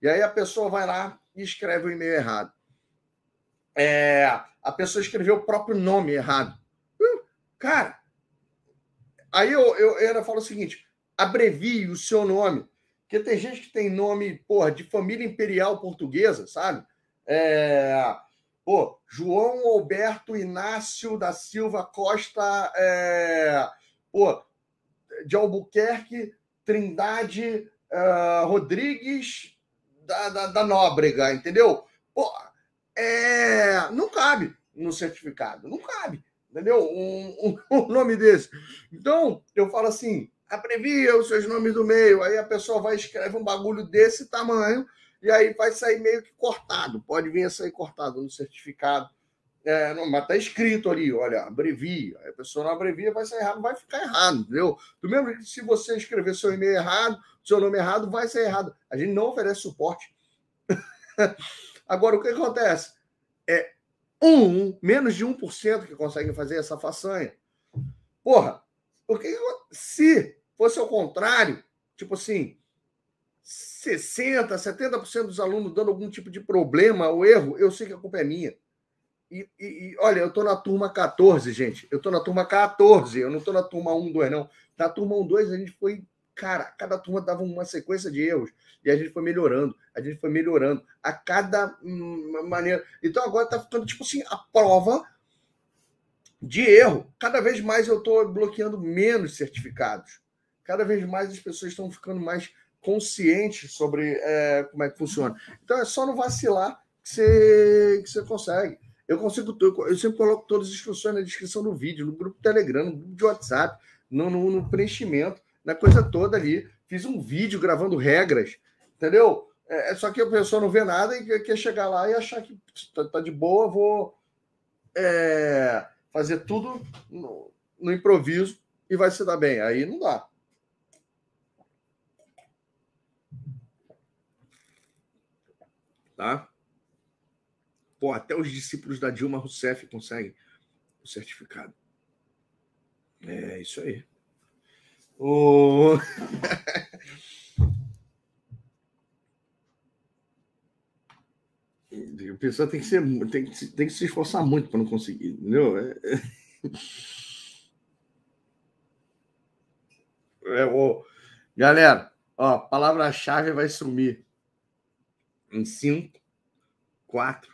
E aí a pessoa vai lá e escreve o e-mail errado. É, a pessoa escreveu o próprio nome errado. Uh, cara, aí eu, eu, eu ainda falo o seguinte: abrevie o seu nome. Porque tem gente que tem nome, porra, de família imperial portuguesa, sabe? É, pô, João Alberto Inácio da Silva Costa, é, pô, de Albuquerque, Trindade uh, Rodrigues da, da, da, Nóbrega, entendeu? Pô, é, não cabe no certificado, não cabe, entendeu? Um, um, um nome desse. Então, eu falo assim, abrevia os seus nomes do meio, aí a pessoa vai escreve um bagulho desse tamanho e aí vai sair meio que cortado, pode vir a sair cortado no certificado. É, não, mas tá escrito ali, olha, abrevia. A pessoa não abrevia, vai sair errado, vai ficar errado, entendeu? Do mesmo que se você escrever seu e-mail errado, seu nome errado, vai ser errado. A gente não oferece suporte. Agora, o que acontece? É um, menos de 1% que conseguem fazer essa façanha. Porra, o que se fosse ao contrário, tipo assim, 60%, 70% dos alunos dando algum tipo de problema ou erro, eu sei que a culpa é minha. E, e, e, olha, eu estou na turma 14, gente. Eu estou na turma 14, eu não estou na turma 1, 2, não. Na turma 1, 2, a gente foi. Cara, cada turma dava uma sequência de erros. E a gente foi melhorando, a gente foi melhorando a cada hum, maneira. Então agora está ficando tipo assim, a prova de erro. Cada vez mais eu estou bloqueando menos certificados. Cada vez mais as pessoas estão ficando mais conscientes sobre é, como é que funciona. Então é só não vacilar que você, que você consegue. Eu consigo, eu sempre coloco todas as instruções na descrição do vídeo, no grupo Telegram, no grupo de WhatsApp, no, no, no preenchimento, na coisa toda ali. Fiz um vídeo gravando regras, entendeu? É, é só que a pessoa não vê nada e quer chegar lá e achar que tá, tá de boa, vou é, fazer tudo no, no improviso e vai se dar bem. Aí não dá. Tá? Pô, até os discípulos da Dilma Rousseff conseguem o certificado. É isso aí. O... A pessoa tem que, ser, tem, que, tem que se esforçar muito para não conseguir, entendeu? É, é, o... Galera, ó, palavra-chave vai sumir em 5, 4,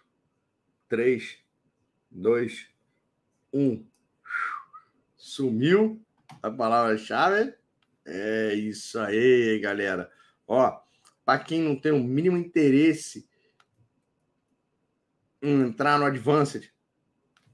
3, 2, 1. Sumiu a palavra-chave. É isso aí, galera. Ó, para quem não tem o mínimo interesse em entrar no Advanced,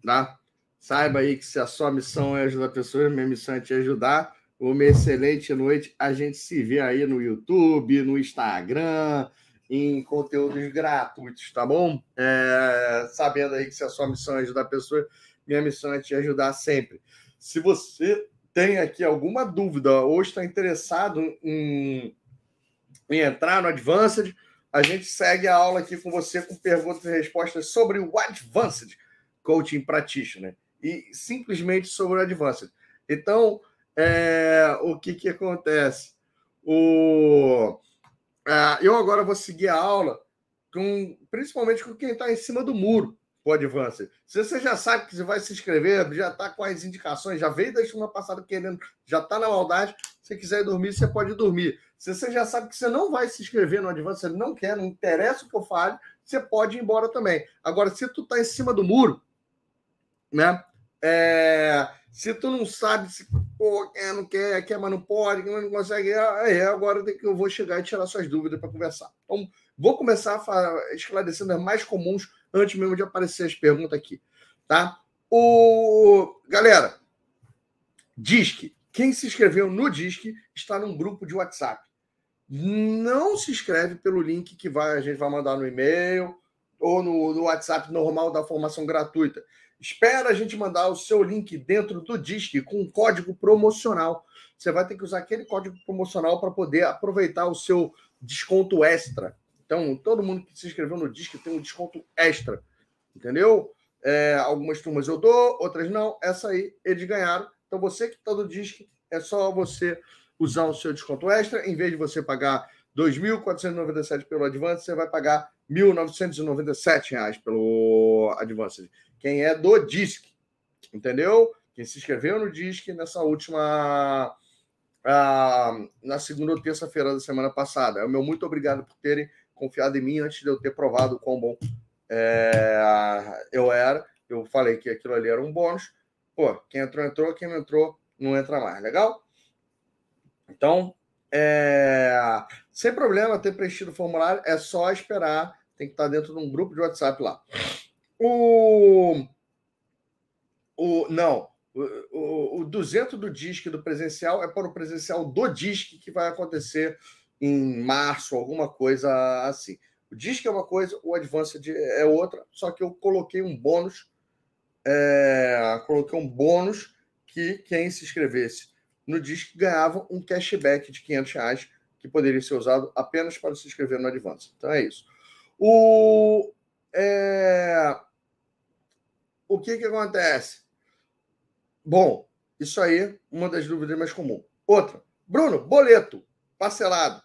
tá? Saiba aí que se a sua missão é ajudar pessoas, minha missão é te ajudar. Uma excelente noite. A gente se vê aí no YouTube, no Instagram, em conteúdos gratuitos, tá bom? É, sabendo aí que se a sua missão é ajudar pessoas, minha missão é te ajudar sempre. Se você tem aqui alguma dúvida ou está interessado em, em entrar no Advanced, a gente segue a aula aqui com você com perguntas e respostas sobre o Advanced Coaching Practitioner e simplesmente sobre o Advanced. Então, é, o que, que acontece? O é, eu agora vou seguir a aula com, principalmente com quem está em cima do muro o Advance. Se você já sabe que você vai se inscrever, já está com as indicações, já veio da semana passada querendo, já está na maldade, se quiser dormir, você pode dormir. Se você já sabe que você não vai se inscrever no Advance, você não quer, não interessa o que eu fale, você pode ir embora também. Agora, se tu está em cima do muro, né? É, se tu não sabe se pô, quer, não quer, quer, mas não pode, não consegue, é, agora que eu vou chegar e tirar suas dúvidas para conversar. Então, vou começar esclarecendo as mais comuns antes mesmo de aparecer as perguntas aqui, tá? O galera, Disque, quem se inscreveu no Disque está num grupo de WhatsApp. Não se inscreve pelo link que vai, a gente vai mandar no e-mail ou no, no WhatsApp normal da formação gratuita. Espera a gente mandar o seu link dentro do Disque com um código promocional. Você vai ter que usar aquele código promocional para poder aproveitar o seu desconto extra. Então, todo mundo que se inscreveu no Disque tem um desconto extra. Entendeu? É, algumas turmas eu dou, outras não. Essa aí eles ganharam. Então, você que está no Disque, é só você usar o seu desconto extra. Em vez de você pagar R$ 2.497 pelo Advance, você vai pagar R$ 1.997 pelo Advance. Quem é do DISC, entendeu? Quem se inscreveu no DISC nessa última. Ah, na segunda ou terça-feira da semana passada. É o meu muito obrigado por terem confiado em mim antes de eu ter provado o quão bom é, eu era. Eu falei que aquilo ali era um bônus. Pô, quem entrou, entrou. Quem não entrou, não entra mais. Legal? Então, é, sem problema ter preenchido o formulário, é só esperar. Tem que estar dentro de um grupo de WhatsApp lá. O. o não. O, o, o 200 do DISC do presencial é para o presencial do DISC que vai acontecer em março, alguma coisa assim. O DISC é uma coisa, o Advanced é outra, só que eu coloquei um bônus. É, coloquei um bônus que quem se inscrevesse no DISC ganhava um cashback de 500 reais que poderia ser usado apenas para se inscrever no Advance. Então é isso. O, é... o que, que acontece? Bom, isso aí, uma das dúvidas mais comuns. Outra, Bruno, boleto parcelado.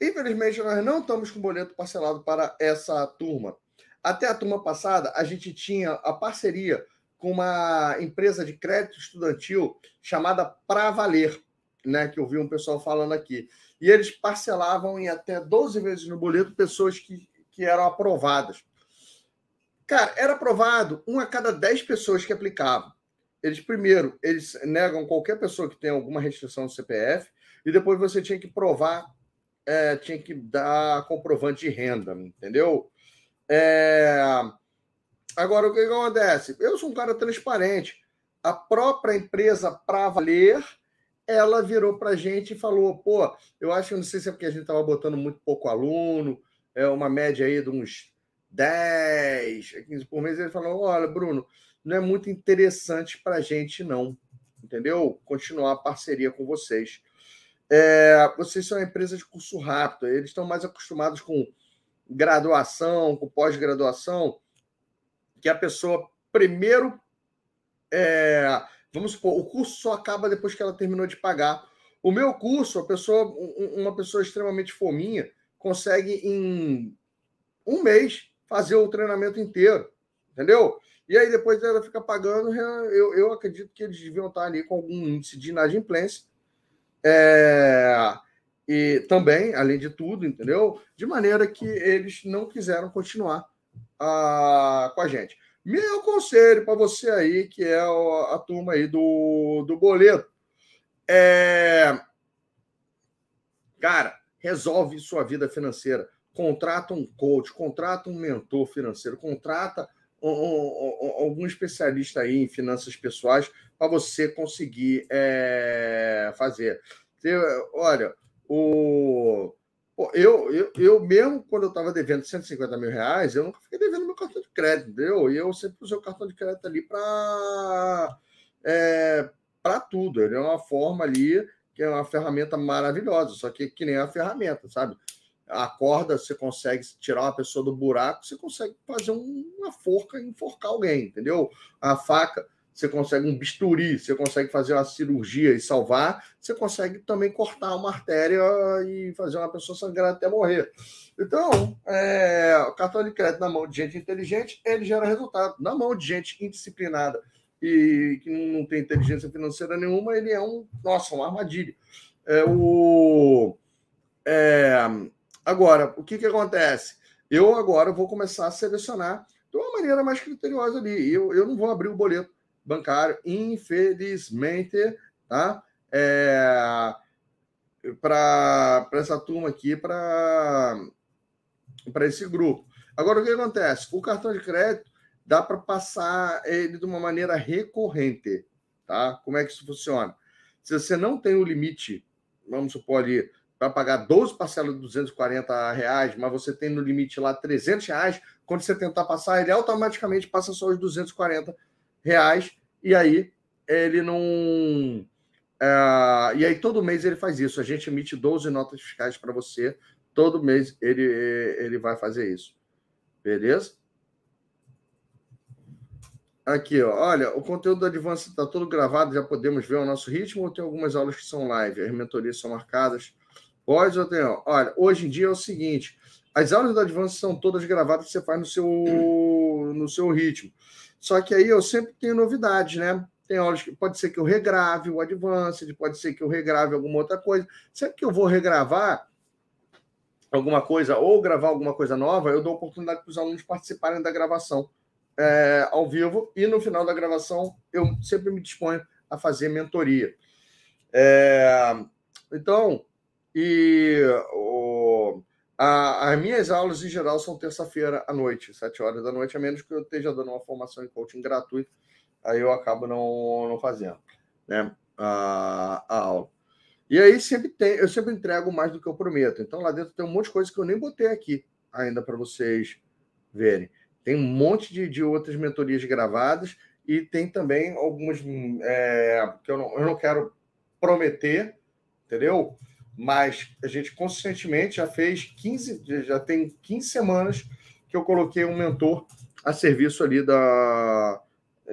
Infelizmente, nós não estamos com boleto parcelado para essa turma. Até a turma passada, a gente tinha a parceria com uma empresa de crédito estudantil chamada Pra Valer, né? Que eu vi um pessoal falando aqui. E eles parcelavam em até 12 vezes no boleto pessoas que, que eram aprovadas. Cara, era aprovado um a cada 10 pessoas que aplicavam. Eles, primeiro, eles negam qualquer pessoa que tenha alguma restrição no CPF, e depois você tinha que provar, é, tinha que dar comprovante de renda, entendeu? É, Agora, o que acontece? Eu sou um cara transparente. A própria empresa para valer, ela virou para a gente e falou: pô, eu acho que não sei se é porque a gente estava botando muito pouco aluno, é uma média aí de uns 10, 15 por mês. Ele falou: olha, Bruno, não é muito interessante para a gente, não. Entendeu? Continuar a parceria com vocês. É, vocês são uma empresa de curso rápido, eles estão mais acostumados com graduação, com pós-graduação que a pessoa primeiro. É, vamos supor, o curso só acaba depois que ela terminou de pagar. O meu curso, a pessoa, uma pessoa extremamente fominha, consegue em um mês fazer o treinamento inteiro, entendeu? E aí depois ela fica pagando, eu, eu acredito que eles deviam estar ali com algum índice de inadimplência. É, e também, além de tudo, entendeu? De maneira que eles não quiseram continuar a, com a gente. Meu conselho para você aí, que é a, a turma aí do, do boleto, é. Cara, resolve sua vida financeira. Contrata um coach, contrata um mentor financeiro, contrata um, um, algum especialista aí em finanças pessoais para você conseguir é, fazer. Você, olha, o eu, eu, eu mesmo, quando eu estava devendo 150 mil reais, eu nunca fiquei devendo meu cartão de crédito, entendeu? E eu sempre usei o cartão de crédito ali para é, tudo. Ele é uma forma ali, que é uma ferramenta maravilhosa, só que que nem a ferramenta, sabe? A corda, você consegue tirar uma pessoa do buraco, você consegue fazer uma forca enforcar alguém, entendeu? A faca você consegue um bisturi, você consegue fazer uma cirurgia e salvar, você consegue também cortar uma artéria e fazer uma pessoa sangrar até morrer. Então, é, o cartão de crédito na mão de gente inteligente, ele gera resultado. Na mão de gente indisciplinada e que não tem inteligência financeira nenhuma, ele é um, nossa, uma armadilha. É, o, é, agora, o que, que acontece? Eu agora vou começar a selecionar de uma maneira mais criteriosa ali. Eu, eu não vou abrir o boleto bancário, infelizmente, tá? É, para essa turma aqui, para esse grupo. Agora, o que acontece? O cartão de crédito dá para passar ele de uma maneira recorrente, tá? Como é que isso funciona? Se você não tem o limite, vamos supor ali, para pagar 12 parcelas de 240 reais, mas você tem no limite lá 300 reais, quando você tentar passar, ele automaticamente passa só os 240 reais, e aí ele não. Uh, e aí todo mês ele faz isso. A gente emite 12 notas fiscais para você. Todo mês ele, ele vai fazer isso. Beleza? Aqui, ó. Olha, o conteúdo do Advance está todo gravado, já podemos ver o nosso ritmo ou tem algumas aulas que são live? As mentorias são marcadas? Pode tem? Olha, hoje em dia é o seguinte: as aulas do Advance são todas gravadas, você faz no seu, no seu ritmo. Só que aí eu sempre tenho novidades, né? Tem aulas que pode ser que eu regrave o Advanced, pode ser que eu regrave alguma outra coisa. Sempre que eu vou regravar alguma coisa ou gravar alguma coisa nova, eu dou oportunidade para os alunos participarem da gravação é, ao vivo e no final da gravação eu sempre me disponho a fazer mentoria. É, então, e o, a, as minhas aulas em geral são terça-feira à noite, sete horas da noite, a menos que eu esteja dando uma formação em coaching gratuito, aí eu acabo não, não fazendo né, a, a aula. E aí sempre tem, eu sempre entrego mais do que eu prometo. Então lá dentro tem um monte de coisa que eu nem botei aqui ainda para vocês verem. Tem um monte de, de outras mentorias gravadas e tem também algumas é, que eu não, eu não quero prometer, entendeu? Mas a gente consistentemente já fez 15, já tem 15 semanas que eu coloquei um mentor a serviço ali da,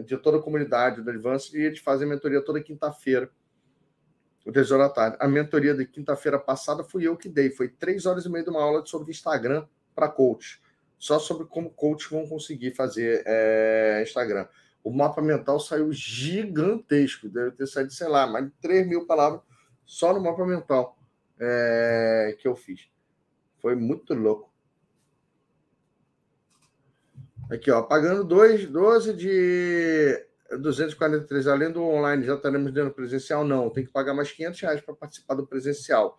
de toda a comunidade do Advance e eles fazem mentoria toda quinta-feira, o 10 horas da tarde. A mentoria de quinta-feira passada fui eu que dei, foi três horas e meia de uma aula sobre Instagram para coach só sobre como coaches vão conseguir fazer é, Instagram. O mapa mental saiu gigantesco, deve ter saído, sei lá, mais de 3 mil palavras só no mapa mental é, que eu fiz. Foi muito louco. Aqui, ó, pagando 2, 12 de 243, além do online, já estaremos dando presencial? Não, tem que pagar mais 500 reais para participar do presencial.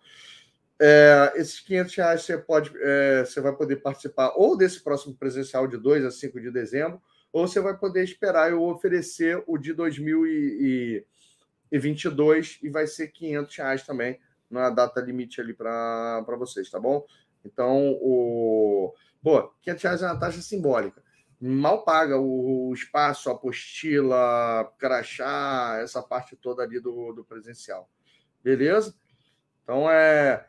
É, esses 500 reais você, pode, é, você vai poder participar ou desse próximo presencial de 2 a 5 de dezembro, ou você vai poder esperar eu oferecer o de 2022 e vai ser 500 reais também na data limite ali para vocês, tá bom? Então, o. Pô, 500 reais é uma taxa simbólica. Mal paga o espaço, a apostila, crachá, essa parte toda ali do, do presencial. Beleza? Então, é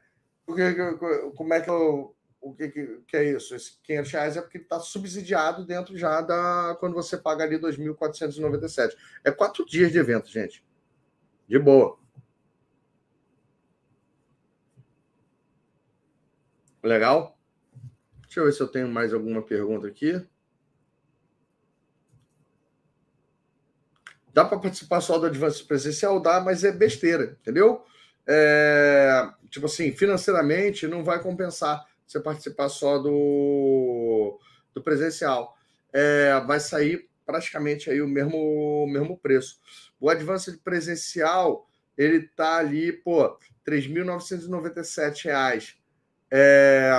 como é que eu, o que, que, é isso? Esse 500 reais é porque está subsidiado dentro já da quando você paga ali 2.497. É quatro dias de evento, gente. De boa. Legal? Deixa eu ver se eu tenho mais alguma pergunta aqui. Dá para participar só do Advance Presencial? Dá, mas é besteira, entendeu? É, tipo assim, financeiramente não vai compensar você participar só do, do presencial. É, vai sair praticamente aí o mesmo, mesmo preço. O Advanced presencial, ele tá ali, pô, R$ 3.997. É,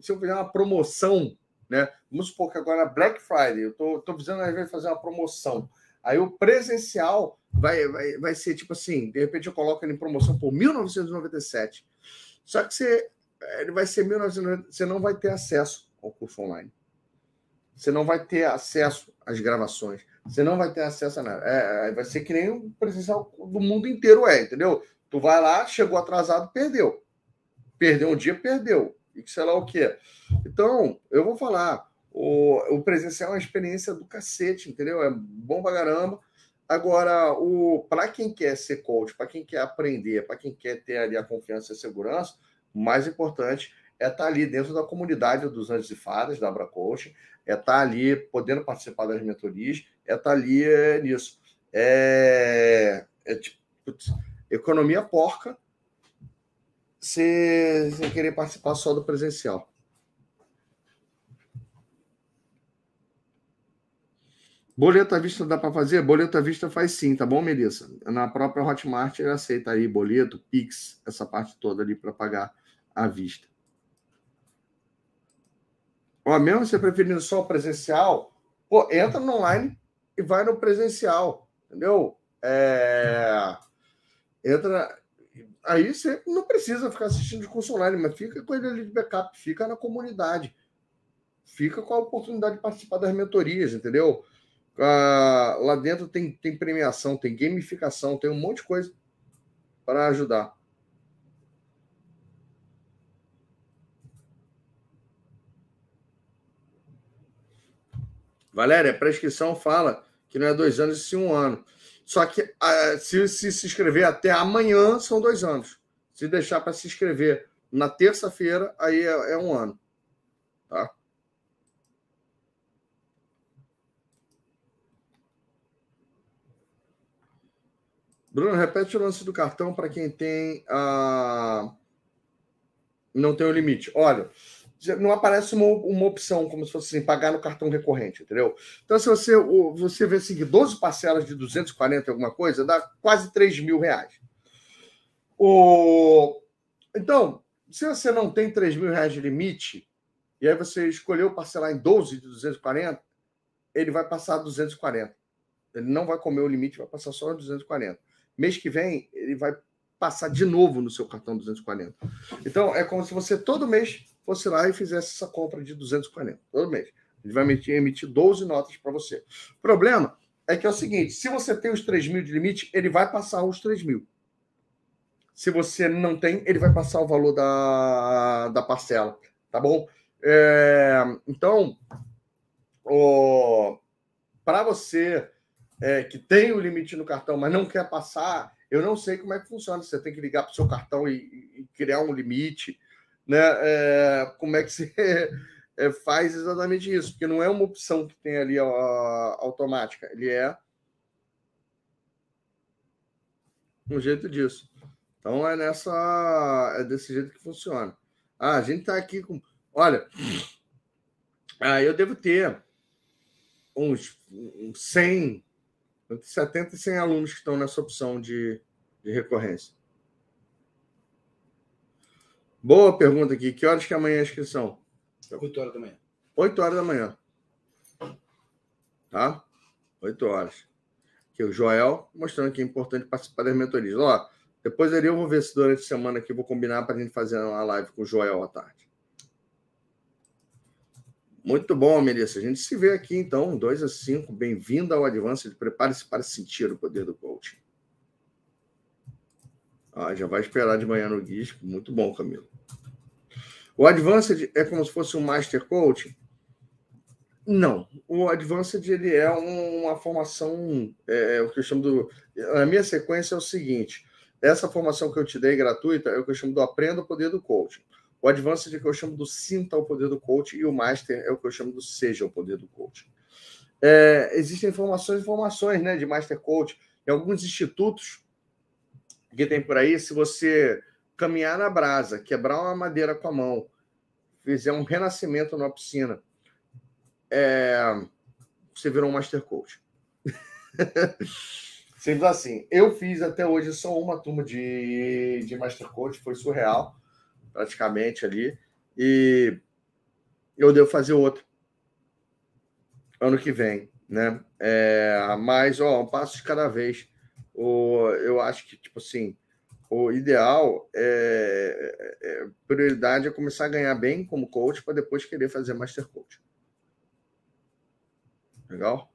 se eu fizer uma promoção, né? Vamos supor que agora é Black Friday, eu tô visando às fazer uma promoção. Aí o presencial vai, vai, vai ser tipo assim, de repente eu coloco ele em promoção por 1997. Só que você, ele vai ser 1997, você não vai ter acesso ao curso online. Você não vai ter acesso às gravações. Você não vai ter acesso a nada. É, é vai ser que nem o presencial do mundo inteiro é, entendeu? Tu vai lá, chegou atrasado, perdeu. Perdeu um dia, perdeu. E sei lá o quê. Então, eu vou falar. O, o presencial é uma experiência do cacete, entendeu? É bom pra caramba. Agora, o para quem quer ser coach, para quem quer aprender, para quem quer ter ali a confiança e a segurança, o mais importante é estar tá ali dentro da comunidade dos Anjos e Fadas, da Abra Coaching, é estar tá ali podendo participar das mentorias, é estar tá ali é, nisso. É, é tipo, putz, economia porca se querer participar só do presencial. Boleto à vista dá para fazer? Boleto à vista faz sim, tá bom, Melissa? Na própria Hotmart ele aceita aí boleto, Pix, essa parte toda ali para pagar à vista. Ó, mesmo você preferindo só o presencial, pô, entra no online e vai no presencial, entendeu? É... Entra. Aí você não precisa ficar assistindo de curso online, mas fica com ele ali de backup, fica na comunidade. Fica com a oportunidade de participar das mentorias, entendeu? Ah, lá dentro tem, tem premiação, tem gamificação, tem um monte de coisa para ajudar. Valéria, a prescrição fala que não é dois anos, e sim um ano. Só que uh, se, se se inscrever até amanhã, são dois anos. Se deixar para se inscrever na terça-feira, aí é, é um ano. Tá? Bruno, repete o lance do cartão para quem tem a. Não tem o limite. Olha, não aparece uma, uma opção, como se fosse assim, pagar no cartão recorrente, entendeu? Então, se você, você vê assim, 12 parcelas de 240 alguma coisa, dá quase 3 mil reais. O... Então, se você não tem 3 mil reais de limite, e aí você escolheu parcelar em 12 de 240, ele vai passar 240. Ele não vai comer o limite, vai passar só 240. Mês que vem, ele vai passar de novo no seu cartão 240. Então, é como se você todo mês fosse lá e fizesse essa compra de 240, todo mês. Ele vai emitir, emitir 12 notas para você. O problema é que é o seguinte: se você tem os 3 mil de limite, ele vai passar os 3 mil. Se você não tem, ele vai passar o valor da, da parcela, tá bom? É, então, para você é, que tem o limite no cartão, mas não quer passar, eu não sei como é que funciona. Você tem que ligar para o seu cartão e, e, criar um limite, né? É, como é que você é, faz exatamente isso? Porque não é uma opção que tem ali a, automática, ele é um jeito disso. Então é nessa, é desse jeito que funciona. Ah, a gente está aqui com, olha, ah, eu devo ter uns, uns 100 entre 70 e 100 alunos que estão nessa opção de, de recorrência. Boa pergunta aqui. Que horas que é amanhã a inscrição? 8 horas da manhã. 8 horas da manhã. Tá? 8 horas. Aqui o Joel mostrando que é importante participar das mentorias. Ó, depois ali eu vou ver se durante a semana aqui eu vou combinar para a gente fazer uma live com o Joel à tarde. Muito bom, Melissa. A gente se vê aqui, então, 2 a 5. Bem-vindo ao Advanced. Prepare-se para sentir o poder do coaching. Ah, já vai esperar de manhã no guisco. Muito bom, Camilo. O Advanced é como se fosse um Master Coach? Não. O Advanced ele é uma formação, é, é, o que eu chamo do. A minha sequência é o seguinte: essa formação que eu te dei gratuita é o que eu chamo do Aprenda o Poder do Coaching. O Advanced é o que eu chamo do Sinta o Poder do Coach e o Master é o que eu chamo do Seja o Poder do Coach. É, existem informações e informações né, de Master Coach. Em alguns institutos que tem por aí, se você caminhar na brasa, quebrar uma madeira com a mão, fizer um renascimento na piscina, é, você virou um Master Coach. Simples assim. Eu fiz até hoje só uma turma de, de Master Coach, foi surreal praticamente ali. E eu devo fazer outro ano que vem, né? É, mas, ó, um passo de cada vez. O, eu acho que, tipo assim, o ideal é, é, é prioridade é começar a ganhar bem como coach para depois querer fazer master coach. Legal?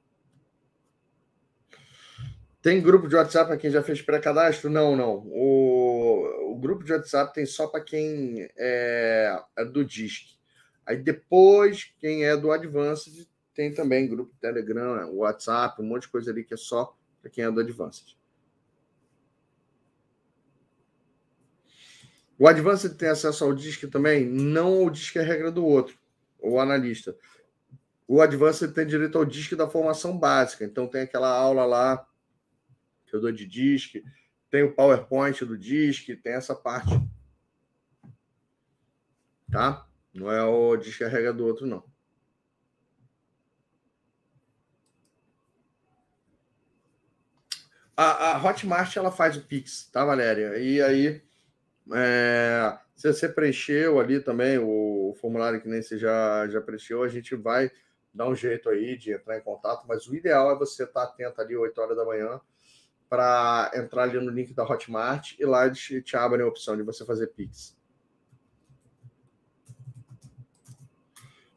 Tem grupo de WhatsApp para quem já fez pré-cadastro? Não, não. O, o grupo de WhatsApp tem só para quem é, é, do DISC. Aí depois, quem é do Advanced, tem também grupo Telegram, WhatsApp, um monte de coisa ali que é só para quem é do Advanced. O Advanced tem acesso ao DISC também? Não o DISC é regra do outro, o analista. O Advanced tem direito ao DISC da formação básica. Então tem aquela aula lá que eu dou de DISC, tem o PowerPoint do DISC, tem essa parte. Tá? Não é o descarrega do outro, não. A, a Hotmart ela faz o Pix, tá, Valéria? E aí, é, se você preencheu ali também o, formulário que nem você já, já preencheu, a gente vai dar um jeito aí de entrar em contato, mas o ideal é você estar atento ali 8 horas da manhã para entrar ali no link da Hotmart e lá te, te a opção de você fazer Pix.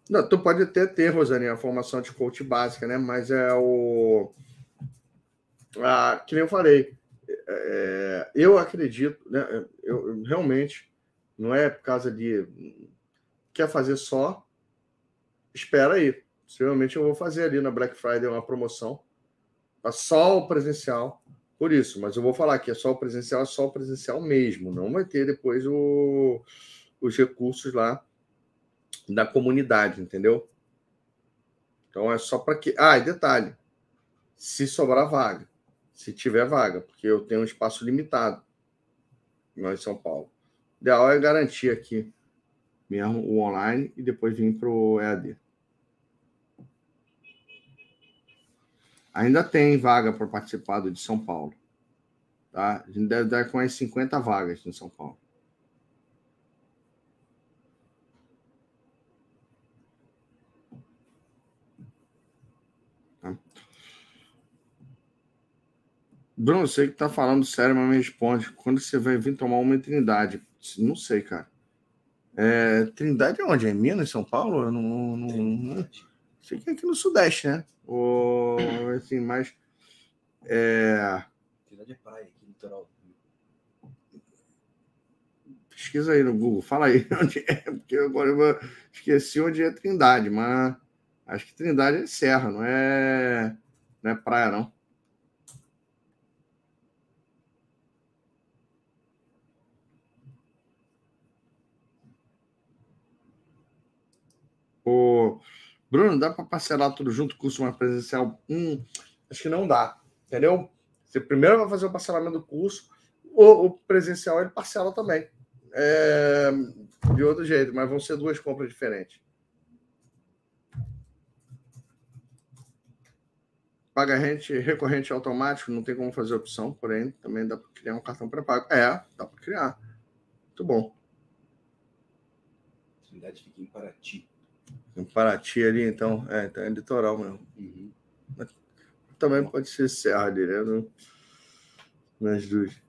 Não, tu pode até ter, Rosane, a formação de coach básica, né? Mas é o. Ah, que nem eu falei, é, eu acredito, né? Eu, realmente não é por causa de quer fazer só, espera aí. Possivelmente eu vou fazer ali na Black Friday uma promoção Só o presencial, por isso. Mas eu vou falar que é só o presencial, é só o presencial mesmo. Não vai ter depois o, os recursos lá da comunidade, entendeu? Então é só para que. Ah, e detalhe: se sobrar vaga, se tiver vaga, porque eu tenho um espaço limitado lá em São Paulo. O ideal é garantir aqui mesmo o online e depois vir para o EAD. Ainda tem vaga para participar do de São Paulo. Tá? A gente deve dar com as 50 vagas em São Paulo. Bruno, sei que tá falando sério, mas me responde. Quando você vai vir tomar uma Trindade? Não sei, cara. É, Trindade é onde? É Minas, São Paulo? Eu não, não, não, sei que é aqui no Sudeste, né? Ou, assim, mas. É... Trindade é praia, aqui litoral. Pesquisa aí no Google, fala aí onde é, porque agora eu esqueci onde é Trindade, mas acho que Trindade é serra, não é, não é praia, não. O Bruno, dá para parcelar tudo junto, curso mais presencial? Hum, acho que não dá, entendeu? Você primeiro vai fazer o parcelamento do curso, o, presencial ele parcela também. É, de outro jeito, mas vão ser duas compras diferentes. Pagamento recorrente automático, não tem como fazer opção, porém também dá para criar um cartão pré-pago. É, dá para criar. Muito bom. A fica em Paraty. Em Paraty ali, então. É, então é litoral mesmo. Uhum. Também pode ser Serra ali, né? No, nas duas.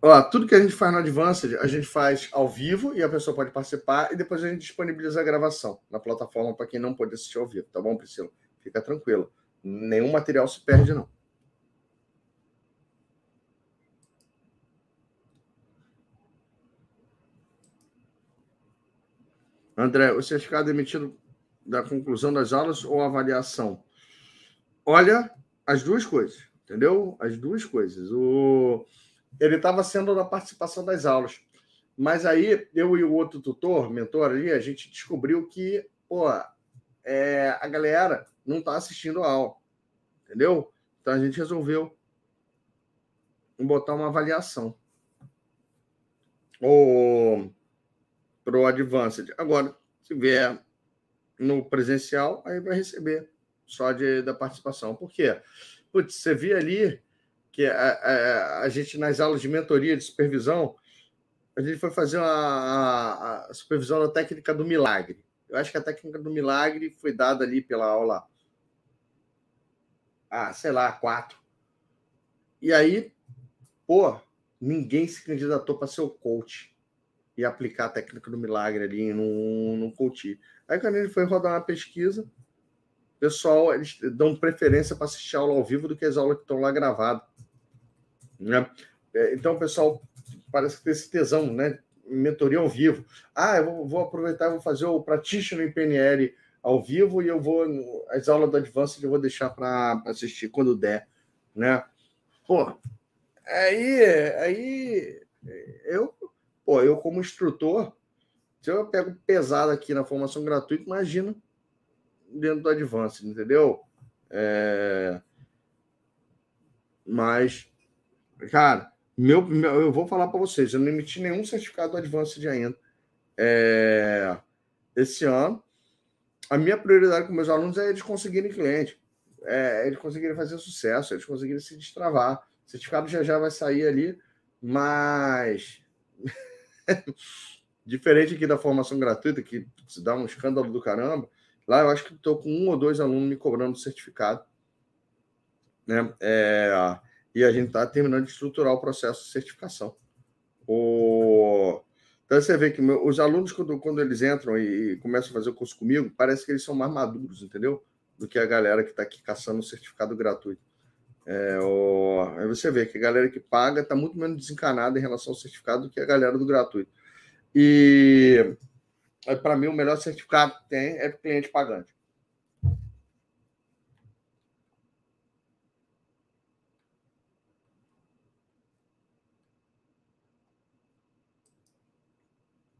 Ó, tudo que a gente faz no Advanced, a gente faz ao vivo e a pessoa pode participar e depois a gente disponibiliza a gravação na plataforma para quem não pode assistir ao vivo, tá bom, Priscila? Fica tranquilo. Nenhum material se perde, não. André, o certificado emitido da conclusão das aulas ou avaliação? Olha, as duas coisas, entendeu? As duas coisas. O... Ele estava sendo da participação das aulas. Mas aí, eu e o outro tutor, mentor ali, a gente descobriu que, pô, é, a galera não está assistindo a aula. Entendeu? Então a gente resolveu botar uma avaliação. Ou para o Advanced. Agora, se vier no presencial, aí vai receber só de, da participação. Por quê? Putz, você vê ali que a, a, a, gente, nas aulas de mentoria, de supervisão, a gente foi fazer uma, a, supervisão da técnica do milagre. Eu acho que a técnica do milagre foi dada ali pela aula, ah, sei lá, quatro. E aí, pô, ninguém se candidatou para ser o coach e aplicar a técnica do milagre ali no, no coach. Aí quando ele foi rodar uma pesquisa, pessoal, eles dão preferência para assistir aula ao vivo do que as aulas que estão lá gravadas. Né? É, então, o pessoal parece que tem esse tesão, né? Mentoria ao vivo. Ah, eu vou, vou aproveitar e vou fazer o Practitioner em PNL ao vivo e eu vou. As aulas do Advanced eu vou deixar para assistir quando der. Né? Pô, aí, aí eu Pô, eu como instrutor, se eu pego pesado aqui na formação gratuita, imagina dentro do Advanced, entendeu? É... Mas, cara, meu, meu, eu vou falar para vocês, eu não emiti nenhum certificado do Advanced ainda. É... Esse ano, a minha prioridade com meus alunos é eles conseguirem cliente, é eles conseguirem fazer sucesso, eles conseguirem se destravar. O certificado já já vai sair ali, mas Diferente aqui da formação gratuita, que se dá um escândalo do caramba, lá eu acho que estou com um ou dois alunos me cobrando certificado. Né? É, e a gente está terminando de estruturar o processo de certificação. O... Então você vê que meu, os alunos, quando, quando eles entram e, e começam a fazer o curso comigo, parece que eles são mais maduros, entendeu? Do que a galera que está aqui caçando certificado gratuito. É, o... Aí você vê que a galera que paga está muito menos desencanada em relação ao certificado do que a galera do gratuito. E para mim, o melhor certificado que tem é do cliente pagante.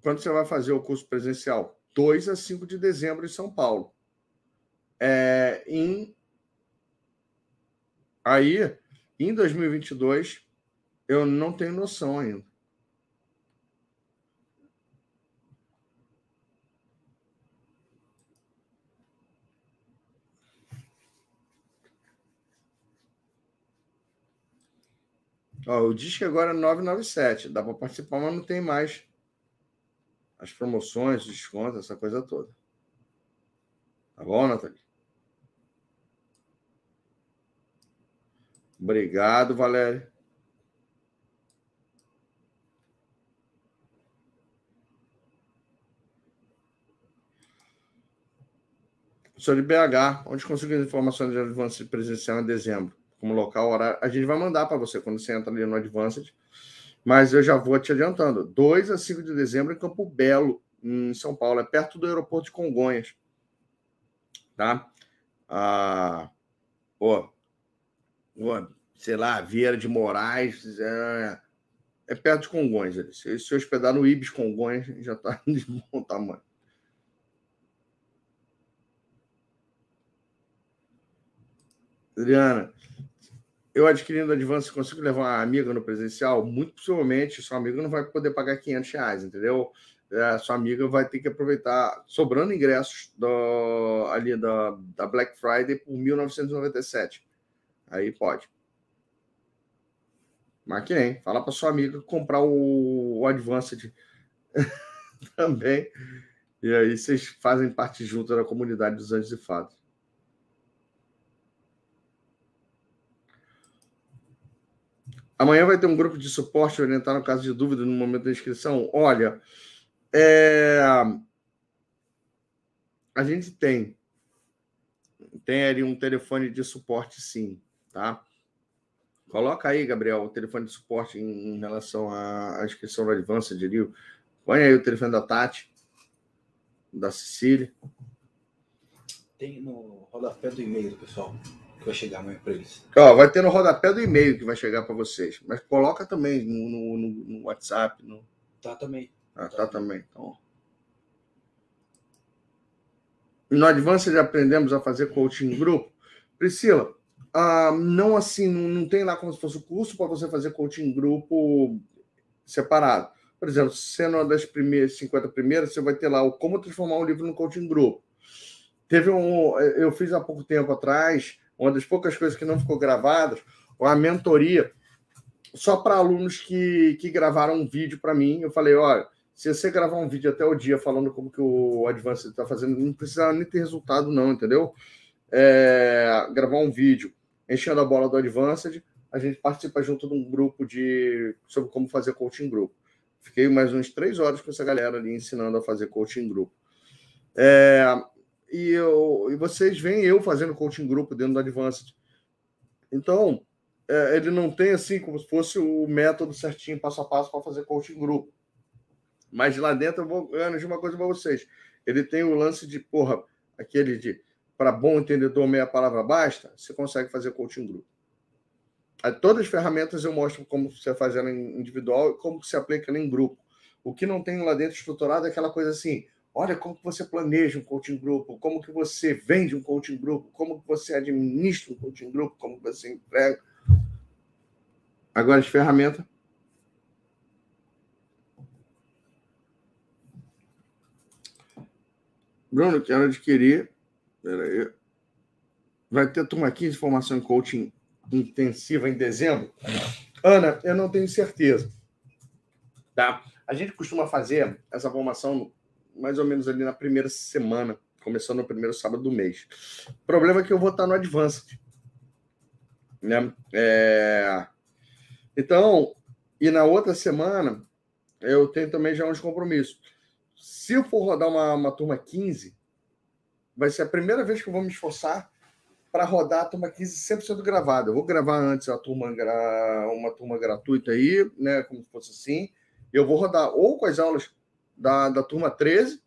Quando você vai fazer o curso presencial? 2 a 5 de dezembro em São Paulo. É, em aí, em 2022, eu não tenho noção ainda. Ó, o disco agora é 997. Dá para participar, mas não tem mais as promoções, descontos, essa coisa toda. Tá bom, Nathalie? Obrigado, Valério. Sou de BH, onde consigo as informações de avanço presencial em dezembro como local, horário. A gente vai mandar para você quando você entra ali no Advanced. Mas eu já vou te adiantando. 2 a 5 de dezembro em Campo Belo, em São Paulo. É perto do aeroporto de Congonhas. Tá? Ah, pô, sei lá, Vieira de Moraes. É, é perto de Congonhas. Ali. Se, se hospedar no Ibis Congonhas, já está de bom tamanho. Adriana, eu adquirindo Advance consigo levar uma amiga no presencial, muito possivelmente sua amiga não vai poder pagar 500 reais, entendeu? É, sua amiga vai ter que aproveitar, sobrando ingressos do, ali da, da Black Friday por 1997. Aí pode. Mas que nem, fala para sua amiga comprar o, o Advanced também. E aí vocês fazem parte junto da comunidade dos Anjos e Fados. Amanhã vai ter um grupo de suporte orientar no caso de dúvida no momento da inscrição. Olha, é... a gente tem tem ali um telefone de suporte, sim, tá? Coloca aí, Gabriel, o telefone de suporte em, em relação à, à, inscrição do Advanced ali. Põe aí o telefone da Tati, da Cecília. Tem no rodapé do e-mail, pessoal que vai chegar amanhã para eles? Ó, vai ter no rodapé do e-mail que vai chegar para vocês. Mas coloca também no, no, no WhatsApp. No... Tá também. Ah, tá, tá também. Então. No Advanced aprendemos a fazer coaching em grupo. Priscila, ah, não assim, não, não tem lá como se fosse o curso para você fazer coaching grupo separado. Por exemplo, sendo uma das primeiras 50 primeiras, você vai ter lá o como transformar um livro no coaching grupo. Teve um, eu fiz há pouco tempo atrás uma das poucas coisas que não ficou gravada, a mentoria só para alunos que, que gravaram um vídeo para mim. Eu falei, olha, se você gravar um vídeo até o dia falando como que o Advanced está fazendo, não precisa nem ter resultado não, entendeu? É, gravar um vídeo enchendo a bola do Advanced, a gente participa junto de um grupo de sobre como fazer coaching grupo. Fiquei mais uns três horas com essa galera ali ensinando a fazer coaching grupo. É, e, eu, e vocês veem eu fazendo coaching grupo dentro do Advanced. Então, é, ele não tem assim como se fosse o método certinho, passo a passo, para fazer coaching grupo. Mas lá dentro eu vou garantir uma coisa para vocês. Ele tem o lance de, porra, aquele de para bom entendedor, meia palavra basta, você consegue fazer coaching grupo. Todas as ferramentas eu mostro como você faz ela individual e como se aplica ela em grupo. O que não tem lá dentro estruturado é aquela coisa assim, Olha como você planeja um coaching grupo, como que você vende um coaching grupo, como que você administra um coaching grupo, como que você entrega. Agora as ferramentas. Bruno, quero adquirir. Vai ter turma aqui de formação em coaching intensiva em dezembro? Ana, eu não tenho certeza. Tá? A gente costuma fazer essa formação mais ou menos ali na primeira semana, começando no primeiro sábado do mês. O problema é que eu vou estar no Advanced. Né? É... Então, e na outra semana, eu tenho também já uns compromissos. Se eu for rodar uma, uma turma 15, vai ser a primeira vez que eu vou me esforçar para rodar a turma 15 100% gravada. Eu vou gravar antes a turma, uma turma gratuita aí, né, como se fosse assim. Eu vou rodar ou com as aulas da, da turma 13,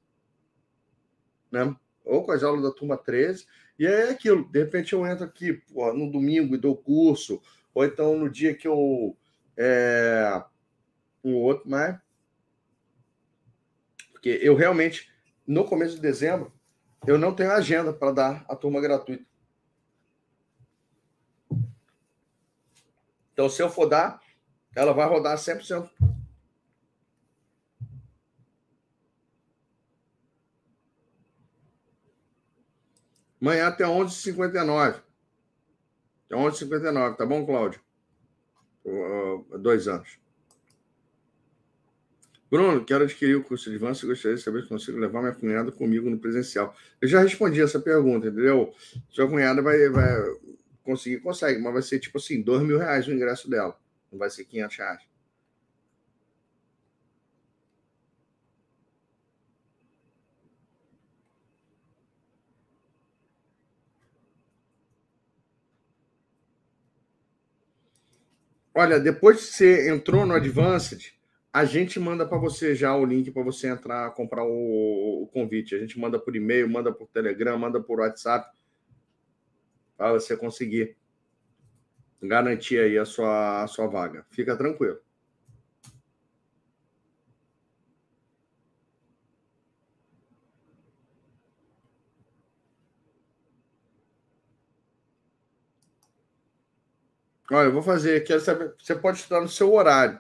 né? Ou com as aulas da turma 13, e é aquilo. De repente eu entro aqui pô, no domingo e dou curso, ou então no dia que eu. É, um outro, mas. Porque eu realmente, no começo de dezembro, eu não tenho agenda para dar a turma gratuita. Então, se eu for dar, ela vai rodar 100%. Amanhã até 11h59. Até 11h59, tá bom, Cláudio? Uh, dois anos. Bruno, quero adquirir o curso de avanço e gostaria de saber se consigo levar minha cunhada comigo no presencial. Eu já respondi essa pergunta, entendeu? Sua cunhada vai, vai conseguir, consegue, mas vai ser tipo assim, dois mil reais o ingresso dela. Não vai ser 500 reais. Olha, depois que você entrou no Advanced, a gente manda para você já o link para você entrar, comprar o, o, convite. A gente manda por e-mail, manda por Telegram, manda por WhatsApp, para você conseguir garantir aí a sua, a sua vaga. Fica tranquilo. Olha, eu vou fazer, quero saber, você pode estudar no seu horário.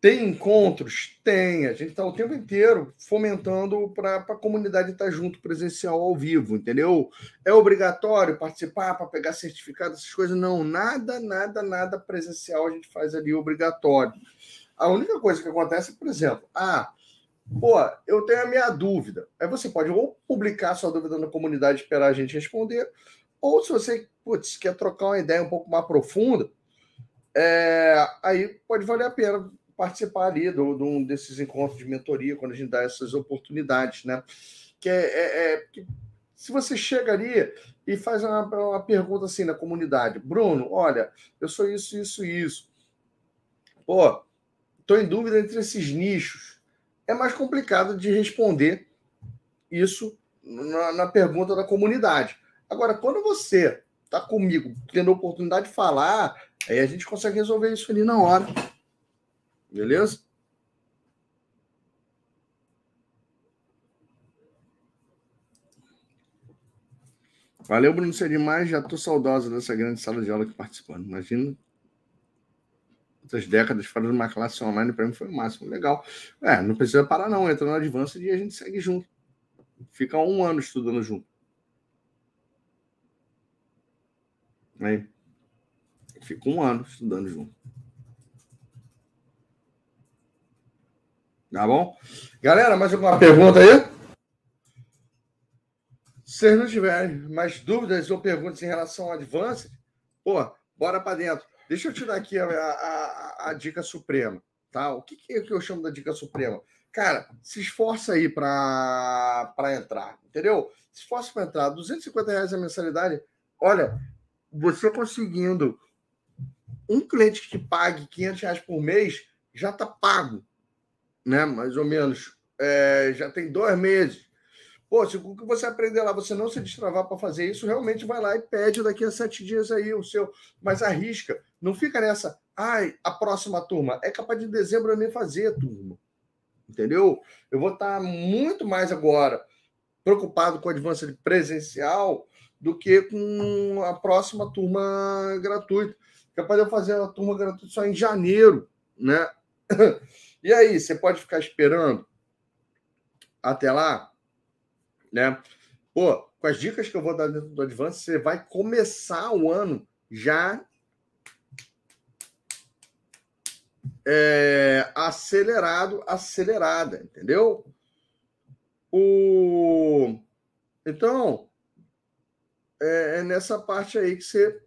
Tem encontros? Tem. A gente está o tempo inteiro fomentando para a comunidade estar tá junto presencial ao vivo, entendeu? É obrigatório participar para pegar certificado, essas coisas? Não, nada, nada, nada presencial a gente faz ali obrigatório. A única coisa que acontece, por exemplo, ah, pô, eu tenho a minha dúvida. Aí você pode ou publicar sua dúvida na comunidade e esperar a gente responder, ou se você putz, quer trocar uma ideia um pouco mais profunda, é, aí pode valer a pena participar ali de um desses encontros de mentoria, quando a gente dá essas oportunidades, né? Que é, é, é que se você chega ali e faz uma, uma, pergunta assim na comunidade, Bruno, olha, eu sou isso, isso, isso. Pô, estou em dúvida entre esses nichos. É mais complicado de responder isso na, na pergunta da comunidade. Agora, quando você está comigo, tendo a oportunidade de falar, aí a gente consegue resolver isso ali na hora. Beleza? Valeu, Bruno, você é demais. Já estou saudosa dessa grande sala de aula aqui participando. Imagina outras décadas fora de uma classe online, para mim foi o máximo. Legal. É, não precisa parar, não. Entra no Advanced e a gente segue junto. Fica um ano estudando junto. Aí. Fica um ano estudando junto. Tá bom? Galera, mais alguma pergunta aí? Se não tiverem mais dúvidas ou perguntas em relação ao Advanced, pô, bora para dentro. Deixa eu te dar aqui a, a, a, dica suprema, tá? O que, que, eu chamo da dica suprema? Cara, se esforça aí para entrar, entendeu? Se esforça para entrar. 250 reais a mensalidade. Olha, você conseguindo um cliente que pague 500 reais por mês, já está pago né? Mais ou menos. É, já tem dois meses. Pô, se o que você aprender lá, você não se destravar para fazer isso, realmente vai lá e pede daqui a sete dias aí o seu. Mas arrisca. Não fica nessa. Ai, a próxima turma. É capaz de dezembro eu nem fazer turma. Entendeu? Eu vou estar muito mais agora preocupado com a advança presencial do que com a próxima turma gratuita. Capaz de eu fazer a turma gratuita só em janeiro, né? E aí, você pode ficar esperando até lá, né? Pô, com as dicas que eu vou dar dentro do Advance, você vai começar o ano já é, acelerado, acelerada, entendeu? O... Então, é, é nessa parte aí que você,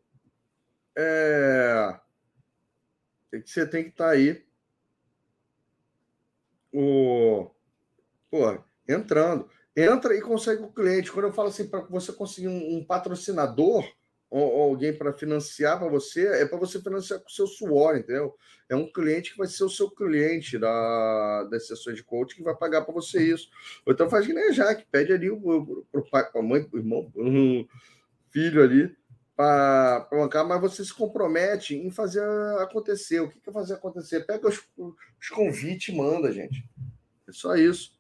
é, que você tem que estar tá aí o pô, entrando. Entra e consegue o cliente. Quando eu falo assim, para você conseguir um, um patrocinador ou, ou alguém para financiar para você, é para você financiar com o seu suor, entendeu? É um cliente que vai ser o seu cliente da, das sessões de coaching que vai pagar para você isso. Ou então faz que nem a Jaque, pede ali o pai, para a mãe, para o irmão, para o filho ali, para bancar, mas você se compromete em fazer acontecer. O que é fazer acontecer? Pega os, os convites e manda, gente. É só isso.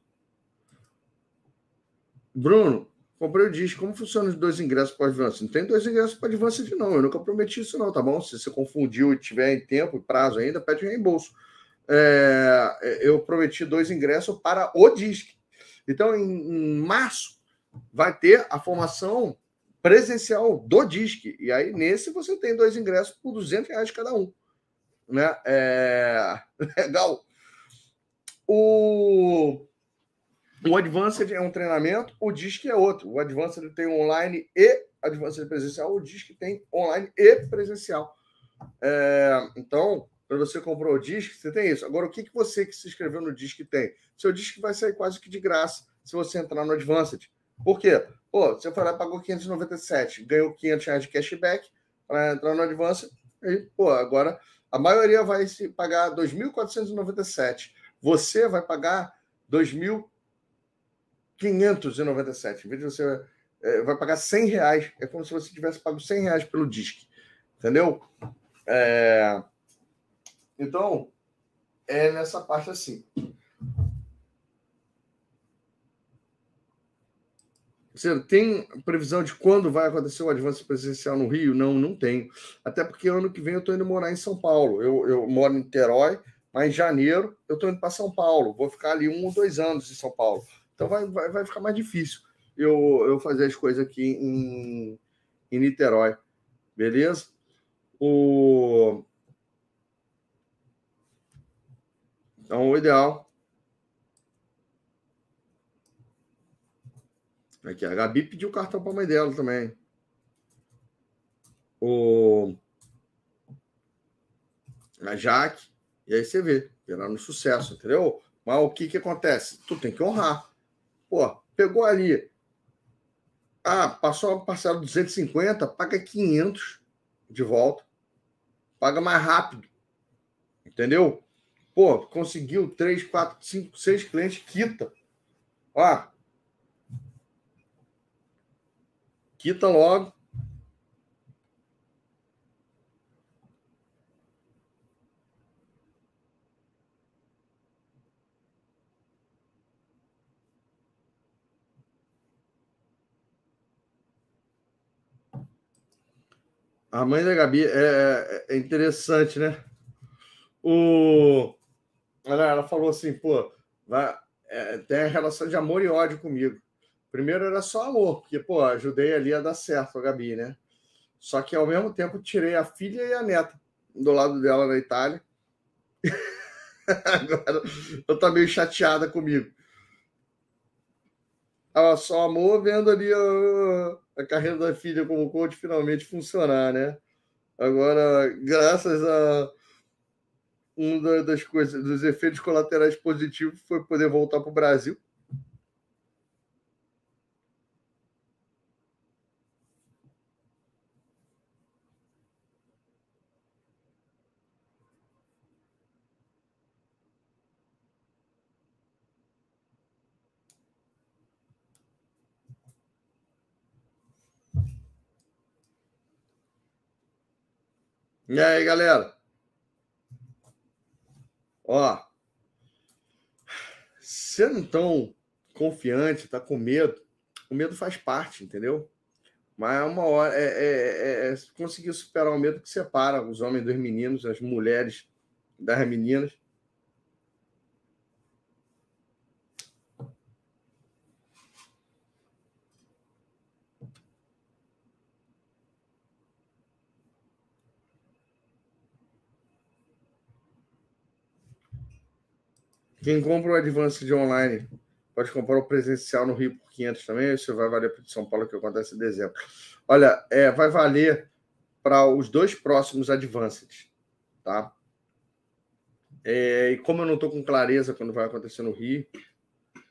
Bruno, comprei o disco. Como funciona os dois ingressos para Advance? Não tem dois ingressos para Advance não. Eu nunca prometi isso, não, tá bom? Se você confundiu e tiver em tempo e prazo ainda, pede reembolso. É, eu prometi dois ingressos para o disco. Então, em, em março, vai ter a formação presencial do DISC. E aí, nesse, você tem dois ingressos por 200 reais cada um. Né? É... Legal. O... o Advanced é um treinamento, o DISC é outro. O Advanced tem online e Advanced presencial, o DISC tem online e presencial. É... Então, quando você comprou o DISC, você tem isso. Agora, o que, que você que se inscreveu no DISC tem? Seu DISC vai sair quase que de graça se você entrar no Advanced. Por quê? Pô, você foi lá pagou 597, ganhou 500 reais de cashback para entrar no Advance, e, pô, agora a maioria vai se pagar 2.497. Você vai pagar 2.597. Em vez de você é, vai pagar 100 reais, é como se você tivesse pago 100 reais pelo DISC. Entendeu? É... Então, é nessa parte assim. Você tem previsão de quando vai acontecer o avanço presidencial no Rio? Não, não tenho. Até porque ano que vem eu estou indo morar em São Paulo. Eu, eu moro em Niterói, mas em janeiro eu estou indo para São Paulo. Vou ficar ali um ou dois anos em São Paulo. Então vai, vai, vai ficar mais difícil eu, eu fazer as coisas aqui em, em Niterói. Beleza? O... Então, o ideal Aqui, a Gabi pediu cartão para a mãe dela também. O... A Jaque. E aí você vê, virando sucesso, entendeu? Mas o que, que acontece? Tu tem que honrar. Pô, pegou ali. Ah, passou a parcela 250, paga 500 de volta. Paga mais rápido. Entendeu? Pô, conseguiu 3, 4, 5, 6 clientes, quita. Ó, Quita logo. A mãe da Gabi é, é, é interessante, né? O... Ela, ela falou assim, pô, vai, é, tem a relação de amor e ódio comigo. Primeiro era só amor, porque, pô, ajudei ali a dar certo a Gabi, né? Só que ao mesmo tempo tirei a filha e a neta do lado dela na Itália. Agora eu tô meio chateada comigo. Ela só amor vendo ali a, a carreira da filha como coach finalmente funcionar, né? Agora, graças a uma das coisas, dos efeitos colaterais positivos foi poder voltar para o Brasil E aí, galera? Ó, você não tão confiante, tá com medo, o medo faz parte, entendeu? Mas é uma hora é, é, é, é conseguir superar o medo que separa os homens dos meninos, as mulheres das meninas. Quem compra o Advance de online pode comprar o presencial no Rio por 500 também. Isso vai valer para São Paulo, que acontece em dezembro. Olha, é, vai valer para os dois próximos Advanced, tá? É, e como eu não estou com clareza quando vai acontecer no Rio,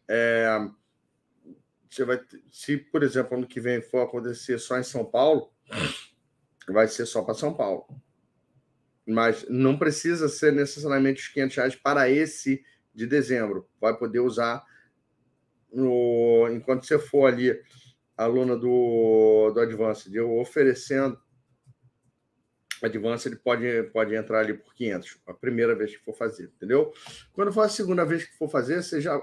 é, você vai, se, por exemplo, ano que vem for acontecer só em São Paulo, vai ser só para São Paulo. Mas não precisa ser necessariamente os 500 reais para esse de dezembro. Vai poder usar no, enquanto você for ali aluna do, do Advanced, eu oferecendo Advanced, ele pode, pode entrar ali por 500, a primeira vez que for fazer, entendeu? Quando for a segunda vez que for fazer, você já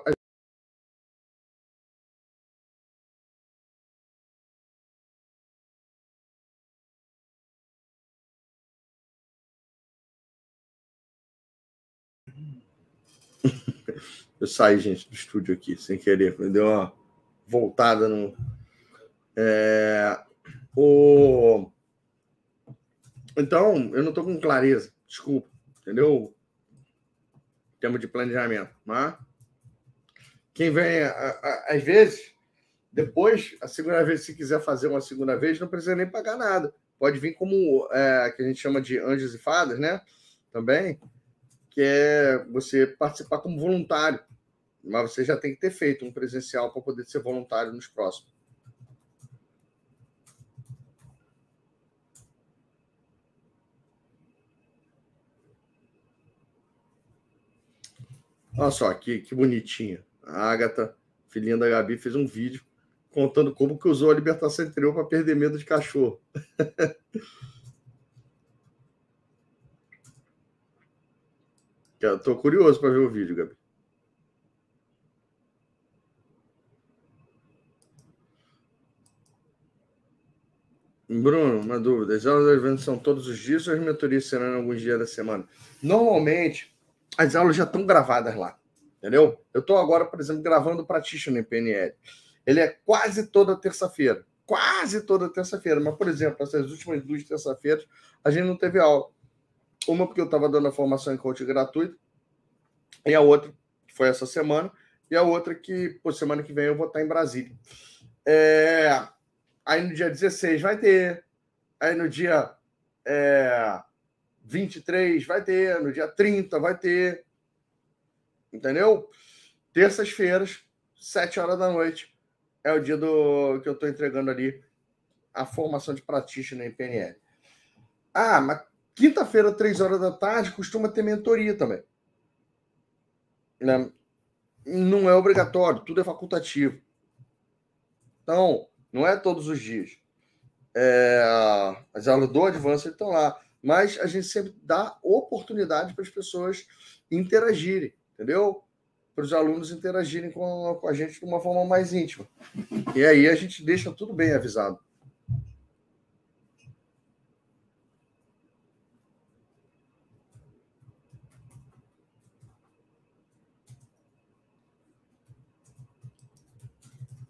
Eu saí, gente, do estúdio aqui, sem querer. Deu uma voltada no. É... O... Então, eu não estou com clareza, desculpa, entendeu? Tema de planejamento. Mas quem vem, às vezes, depois, a segunda vez, se quiser fazer uma segunda vez, não precisa nem pagar nada. Pode vir como é, que a gente chama de anjos e fadas, né? Também, que é você participar como voluntário mas você já tem que ter feito um presencial para poder ser voluntário nos próximos. Olha só, que, que bonitinha. A Agatha, filhinha da Gabi, fez um vídeo contando como que usou a libertação interior para perder medo de cachorro. Estou curioso para ver o vídeo, Gabi. Bruno, uma dúvida. As aulas do evento são todos os dias ou as mentorias serão em alguns dias da semana? Normalmente, as aulas já estão gravadas lá. Entendeu? Eu estou agora, por exemplo, gravando o Practitioner PNL. Ele é quase toda terça-feira. Quase toda terça-feira. Mas, por exemplo, essas últimas duas terça-feiras, a gente não teve aula. Uma porque eu estava dando a formação em coaching gratuito, e a outra, que foi essa semana, e a outra que, por semana que vem, eu vou estar em Brasília. É, Aí no dia 16 vai ter. Aí no dia é, 23 vai ter. No dia 30 vai ter. Entendeu? Terças-feiras, 7 horas da noite, é o dia do que eu estou entregando ali a formação de practitioner em PNL. Ah, mas quinta-feira, 3 horas da tarde, costuma ter mentoria também. Né? Não é obrigatório, tudo é facultativo. Então, não é todos os dias. É, as aulas do Advanced estão lá. Mas a gente sempre dá oportunidade para as pessoas interagirem, entendeu? Para os alunos interagirem com, com a gente de uma forma mais íntima. E aí a gente deixa tudo bem avisado.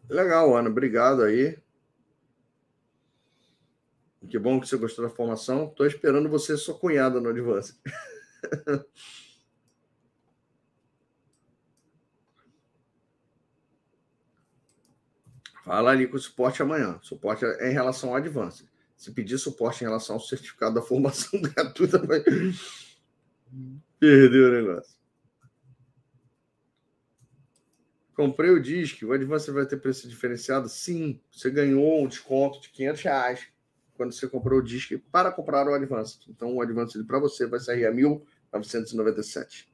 Legal, Ana. Obrigado aí. Que bom que você gostou da formação. Estou esperando você sua cunhada no Advance. Fala ali com o suporte amanhã. Suporte é em relação ao Advance. Se pedir suporte em relação ao certificado da formação gratuita, vai perder o negócio. Comprei o disco, o Advance vai ter preço diferenciado? Sim, você ganhou um desconto de 500 reais quando você comprou o disco para comprar o Advance. Então, o Advance para você vai sair a 1.997.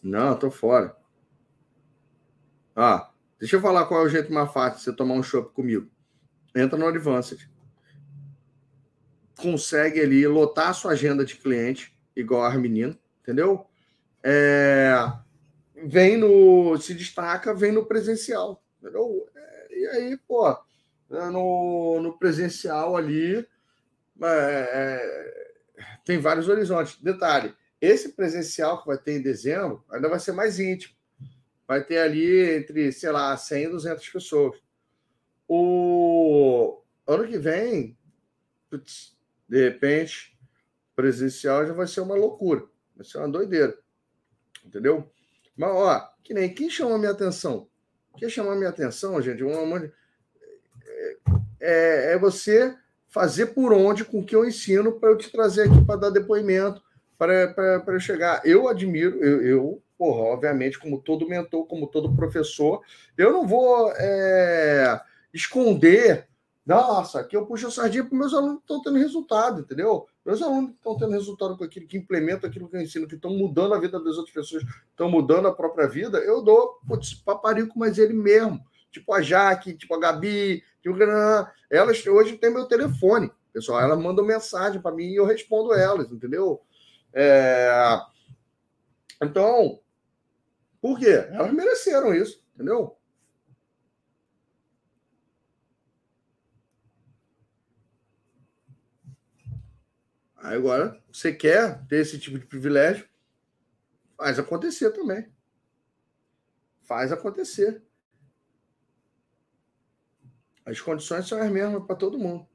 Não, tô fora. Ah, Deixa eu falar qual é o jeito mais fácil de você tomar um chopp comigo. Entra no Advanced. Consegue ali lotar a sua agenda de cliente, igual a menina, entendeu? É, vem no. Se destaca, vem no presencial, entendeu? É, e aí, pô, é, no, no presencial ali é, é, tem vários horizontes. Detalhe: esse presencial que vai ter em dezembro ainda vai ser mais íntimo vai ter ali entre, sei lá, 100 e 200 pessoas. O ano que vem, putz, de repente, presencial já vai ser uma loucura, vai ser uma doideira. Entendeu? Mas, ó, que nem quem chamou minha atenção? Quem chamou minha atenção, gente, uma, é, é você fazer por onde com que eu ensino para eu te trazer aqui para dar depoimento, para eu chegar. Eu admiro, eu, eu porra, obviamente, como todo mentor, como todo professor, eu não vou é, esconder. Nossa, aqui eu puxo a sardinha para meus alunos que estão tendo resultado, entendeu? Meus alunos que estão tendo resultado com aquilo, que implementam aquilo que eu ensino, que estão mudando a vida das outras pessoas, estão mudando a própria vida, eu dou putz, paparico, mas ele mesmo. Tipo a Jaque, tipo a Gabi, tipo, elas hoje têm meu telefone, pessoal. Elas mandam mensagem para mim e eu respondo elas, entendeu? É... Então, por quê? Elas mereceram isso, entendeu? Aí agora, você quer ter esse tipo de privilégio, faz acontecer também. Faz acontecer. As condições são as mesmas para todo mundo.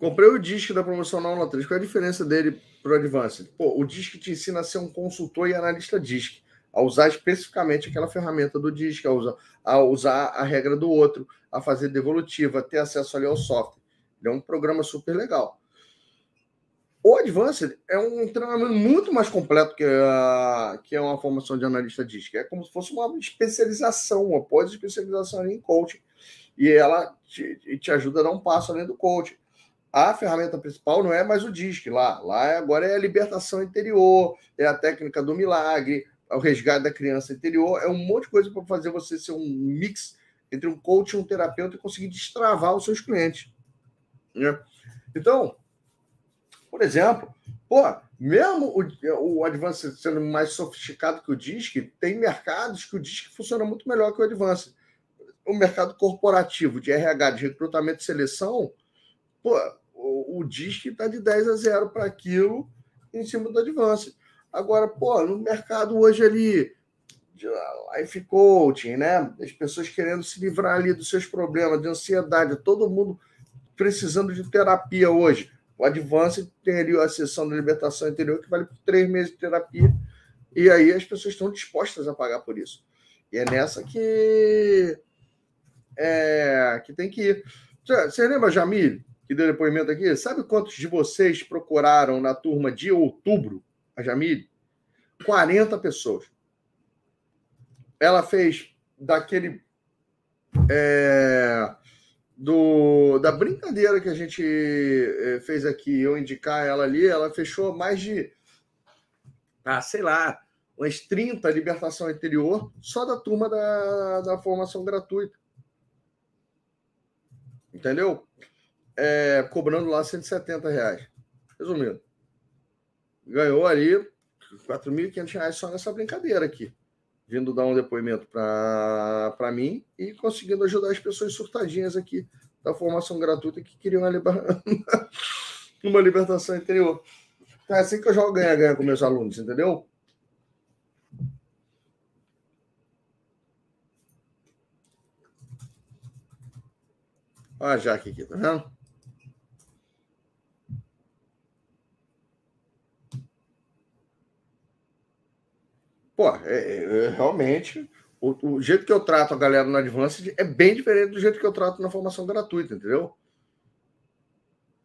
Comprei o disco da promoção na aula 3. Qual é a diferença dele para o Advanced? Pô, o disco te ensina a ser um consultor e analista disc, a usar especificamente aquela ferramenta do disco, a usar, a usar a regra do outro, a fazer devolutiva, a ter acesso ali ao software. Ele é um programa super legal. O Advanced é um treinamento muito mais completo que, a, que é uma formação de analista disc. É como se fosse uma especialização, uma pós-especialização em coaching. E ela te, te ajuda a dar um passo além do coaching a ferramenta principal não é mais o DISC lá. Lá é, agora é a libertação interior, é a técnica do milagre, é o resgate da criança interior, é um monte de coisa para fazer você ser um mix entre um coach e um terapeuta e conseguir destravar os seus clientes. Né? Então, por exemplo, pô, mesmo o, o Advance sendo mais sofisticado que o DISC, tem mercados que o DISC funciona muito melhor que o Advance. O mercado corporativo de RH, de recrutamento e seleção, pô, o, o está de 10 a 0 para aquilo em cima do Advance. Agora, pô, no mercado hoje ali, de life coaching, né? As pessoas querendo se livrar ali dos seus problemas de ansiedade, todo mundo precisando de terapia hoje. O Advance tem ali a sessão de libertação interior que vale por três meses de terapia. E aí as pessoas estão dispostas a pagar por isso. E é nessa que é, que tem que ir. Você lembra, Jamil, que deu depoimento aqui, sabe quantos de vocês procuraram na turma de outubro a Jamile? 40 pessoas. Ela fez daquele. É, do, da brincadeira que a gente é, fez aqui, eu indicar ela ali, ela fechou mais de. Ah, sei lá, umas 30 libertação interior só da turma da, da formação gratuita. Entendeu? É, cobrando lá 170 reais. Resumindo, ganhou ali 4.500 reais só nessa brincadeira aqui. Vindo dar um depoimento para mim e conseguindo ajudar as pessoas surtadinhas aqui da formação gratuita que queriam uma, liber... uma libertação interior. Então é assim que eu jogo ganha-ganha com meus alunos, entendeu? Olha a Jaque aqui, tá vendo? Pô, é, é, é, realmente, o, o, jeito que eu trato a galera no Advanced é bem diferente do jeito que eu trato na formação gratuita, entendeu?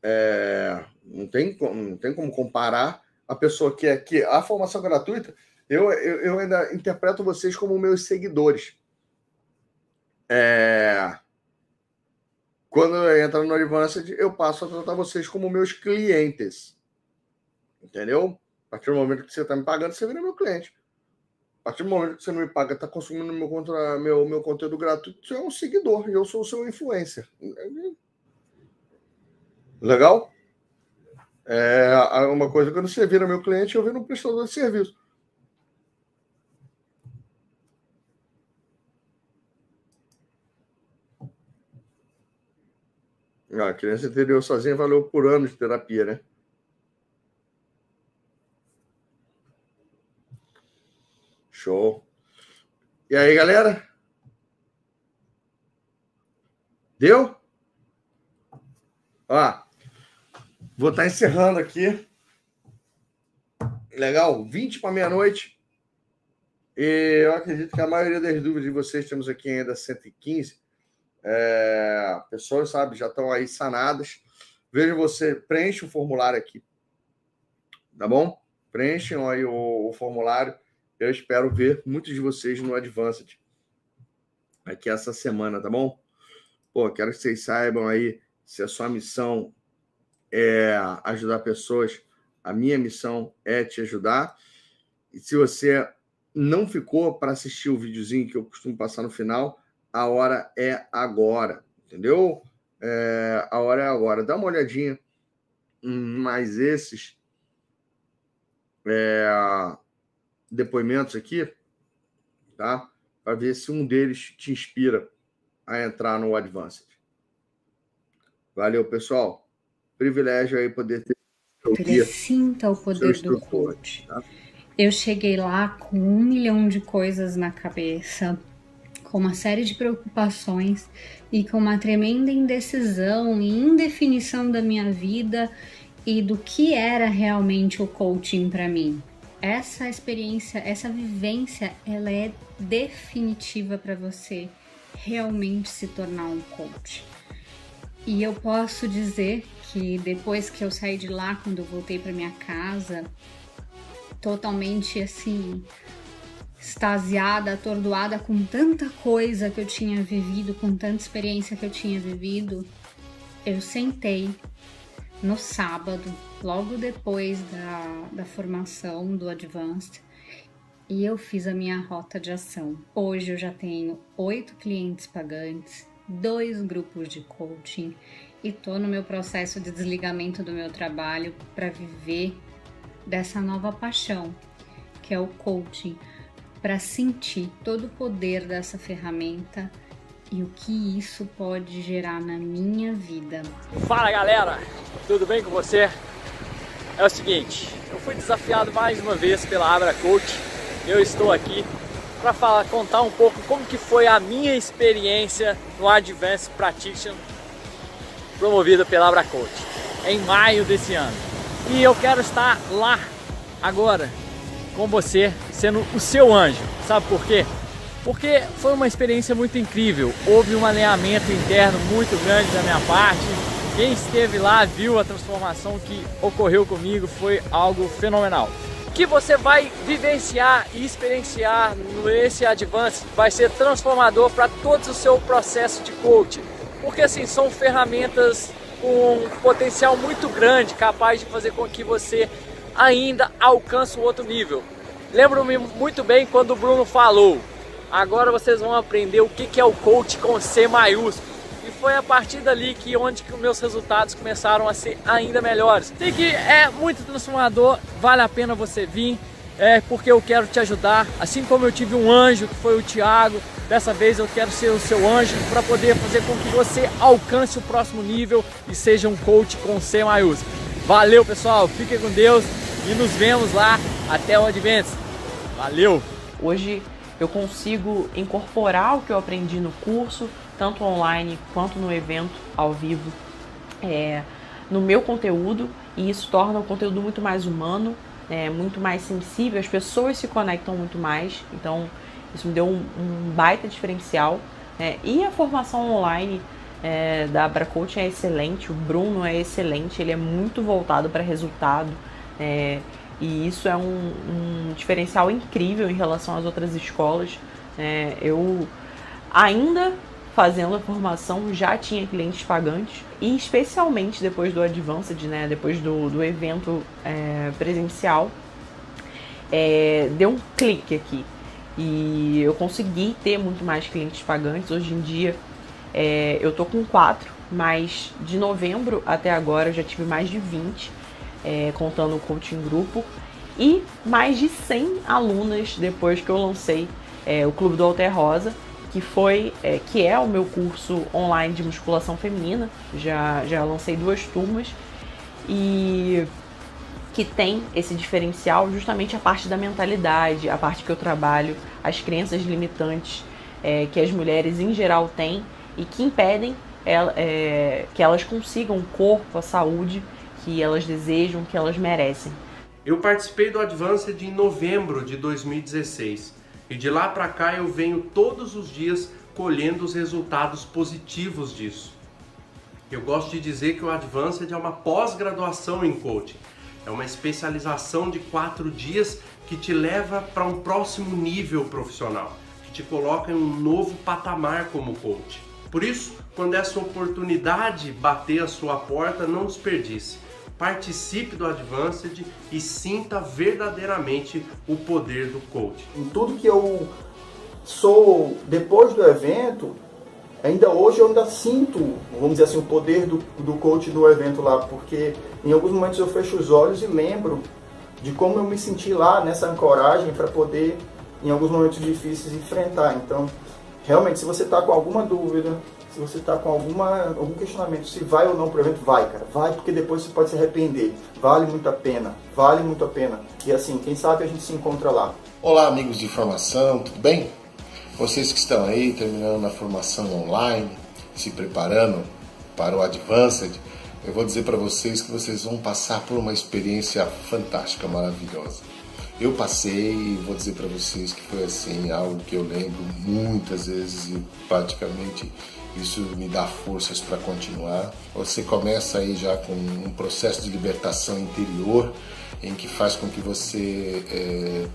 É, não, tem, não tem como comparar a pessoa que é que a formação gratuita, eu, eu, eu ainda interpreto vocês como meus seguidores. É, quando entra no Advanced, eu passo a tratar vocês como meus clientes. Entendeu? A partir do momento que você está me pagando, você vira meu cliente. Partir do momento que você não me paga, está consumindo meu, contra, meu, meu conteúdo gratuito, você é um seguidor e eu sou o seu influencer. Legal? É uma coisa quando você vira meu cliente, eu viro um prestador de serviço. Ah, a criança interior sozinha valeu por anos de terapia, né? Show. E aí, galera? Deu? Ó, vou estar tá encerrando aqui. Legal, 20 para meia-noite. E eu acredito que a maioria das dúvidas de vocês, temos aqui ainda 115. É, pessoas, sabe, já estão aí sanadas. Veja você, preenche o formulário aqui. Tá bom? Preenchem aí o, o formulário eu espero ver muitos de vocês no Advanced aqui essa semana, tá bom? Pô, quero que vocês saibam aí se a sua missão é ajudar pessoas, a minha missão é te ajudar. E se você não ficou para assistir o videozinho que eu costumo passar no final, a hora é agora, entendeu? É, a hora é agora. Dá uma olhadinha em mais esses. É, depoimentos aqui, tá? Para ver se um deles te inspira a entrar no Advanced. Valeu, pessoal. Privilégio aí poder ter. Ele sinta o poder do coach. Tá? Eu cheguei lá com um milhão de coisas na cabeça, com uma série de preocupações e com uma tremenda indecisão e indefinição da minha vida e do que era realmente o coaching para mim. Essa experiência, essa vivência, ela é definitiva para você realmente se tornar um coach. E eu posso dizer que depois que eu saí de lá, quando eu voltei para minha casa, totalmente assim, extasiada, atordoada com tanta coisa que eu tinha vivido, com tanta experiência que eu tinha vivido, eu sentei no sábado, logo depois da, da formação do Advanced, e eu fiz a minha rota de ação. Hoje eu já tenho oito clientes pagantes, dois grupos de coaching e tô no meu processo de desligamento do meu trabalho para viver dessa nova paixão, que é o coaching, para sentir todo o poder dessa ferramenta e o que isso pode gerar na minha vida. Fala galera, tudo bem com você? É o seguinte, eu fui desafiado mais uma vez pela Abra Coach. Eu estou aqui para falar, contar um pouco como que foi a minha experiência no Advanced Practitioner promovida pela Abra Coach em maio desse ano. E eu quero estar lá agora com você, sendo o seu anjo. Sabe por quê? Porque foi uma experiência muito incrível. Houve um alinhamento interno muito grande da minha parte. Quem esteve lá viu a transformação que ocorreu comigo, foi algo fenomenal. O que você vai vivenciar e experienciar nesse Advance vai ser transformador para todo o seu processo de coaching. Porque assim, são ferramentas com um potencial muito grande, capaz de fazer com que você ainda alcance um outro nível. Lembro-me muito bem quando o Bruno falou, agora vocês vão aprender o que é o coach com C maiúsculo. E foi a partir dali que onde que meus resultados começaram a ser ainda melhores. Sei que é muito transformador, vale a pena você vir, é porque eu quero te ajudar. Assim como eu tive um anjo que foi o Tiago, dessa vez eu quero ser o seu anjo para poder fazer com que você alcance o próximo nível e seja um coach com C maiúsculo. Valeu pessoal, fiquem com Deus e nos vemos lá até o Advents. Valeu! Hoje eu consigo incorporar o que eu aprendi no curso, tanto online quanto no evento ao vivo, é, no meu conteúdo e isso torna o conteúdo muito mais humano, é, muito mais sensível, as pessoas se conectam muito mais, então isso me deu um, um baita diferencial. É, e a formação online é, da Abracoach é excelente, o Bruno é excelente, ele é muito voltado para resultado. É, e isso é um, um, diferencial incrível em relação às outras escolas. É, eu ainda fazendo a formação já tinha clientes pagantes e especialmente depois do Advanced, né, depois do, do evento é, presencial, é, deu um clique aqui e eu consegui ter muito mais clientes pagantes. Hoje em dia é, eu tô com quatro, mas de novembro até agora eu já tive mais de 20 é, contando o coaching grupo, e mais de 100 alunas depois que eu lancei é, o Clube do Alter Rosa, que foi é, que é o meu curso online de musculação feminina. Já, já lancei duas turmas e que tem esse diferencial justamente a parte da mentalidade, a parte que eu trabalho, as crenças limitantes é, que as mulheres em geral têm e que impedem ela, é, que elas consigam o corpo, a saúde que elas desejam, que elas merecem. Eu participei do Advanced em novembro de 2016 e de lá para cá eu venho todos os dias colhendo os resultados positivos disso. Eu gosto de dizer que o Advanced é uma pós-graduação em coaching. É uma especialização de quatro dias que te leva para um próximo nível profissional, que te coloca em um novo patamar como coach. Por isso, quando essa oportunidade bater a sua porta, não desperdice participe do Advanced e sinta verdadeiramente o poder do coach. Em tudo que eu sou depois do evento, ainda hoje eu ainda sinto, vamos dizer assim, o poder do, do coach do evento lá, porque em alguns momentos eu fecho os olhos e lembro de como eu me senti lá nessa ancoragem para poder, em alguns momentos difíceis, enfrentar. Então, realmente, se você está com alguma dúvida, se você está com alguma, algum questionamento se vai ou não para o evento, vai, cara. Vai porque depois você pode se arrepender. Vale muito a pena. Vale muito a pena. E assim, quem sabe a gente se encontra lá. Olá, amigos de formação, tudo bem? Vocês que estão aí terminando a formação online, se preparando para o Advanced, eu vou dizer para vocês que vocês vão passar por uma experiência fantástica, maravilhosa. Eu passei e vou dizer para vocês que foi assim algo que eu lembro muitas vezes e praticamente isso me dá forças para continuar. Você começa aí já com um processo de libertação interior em que faz com que você é,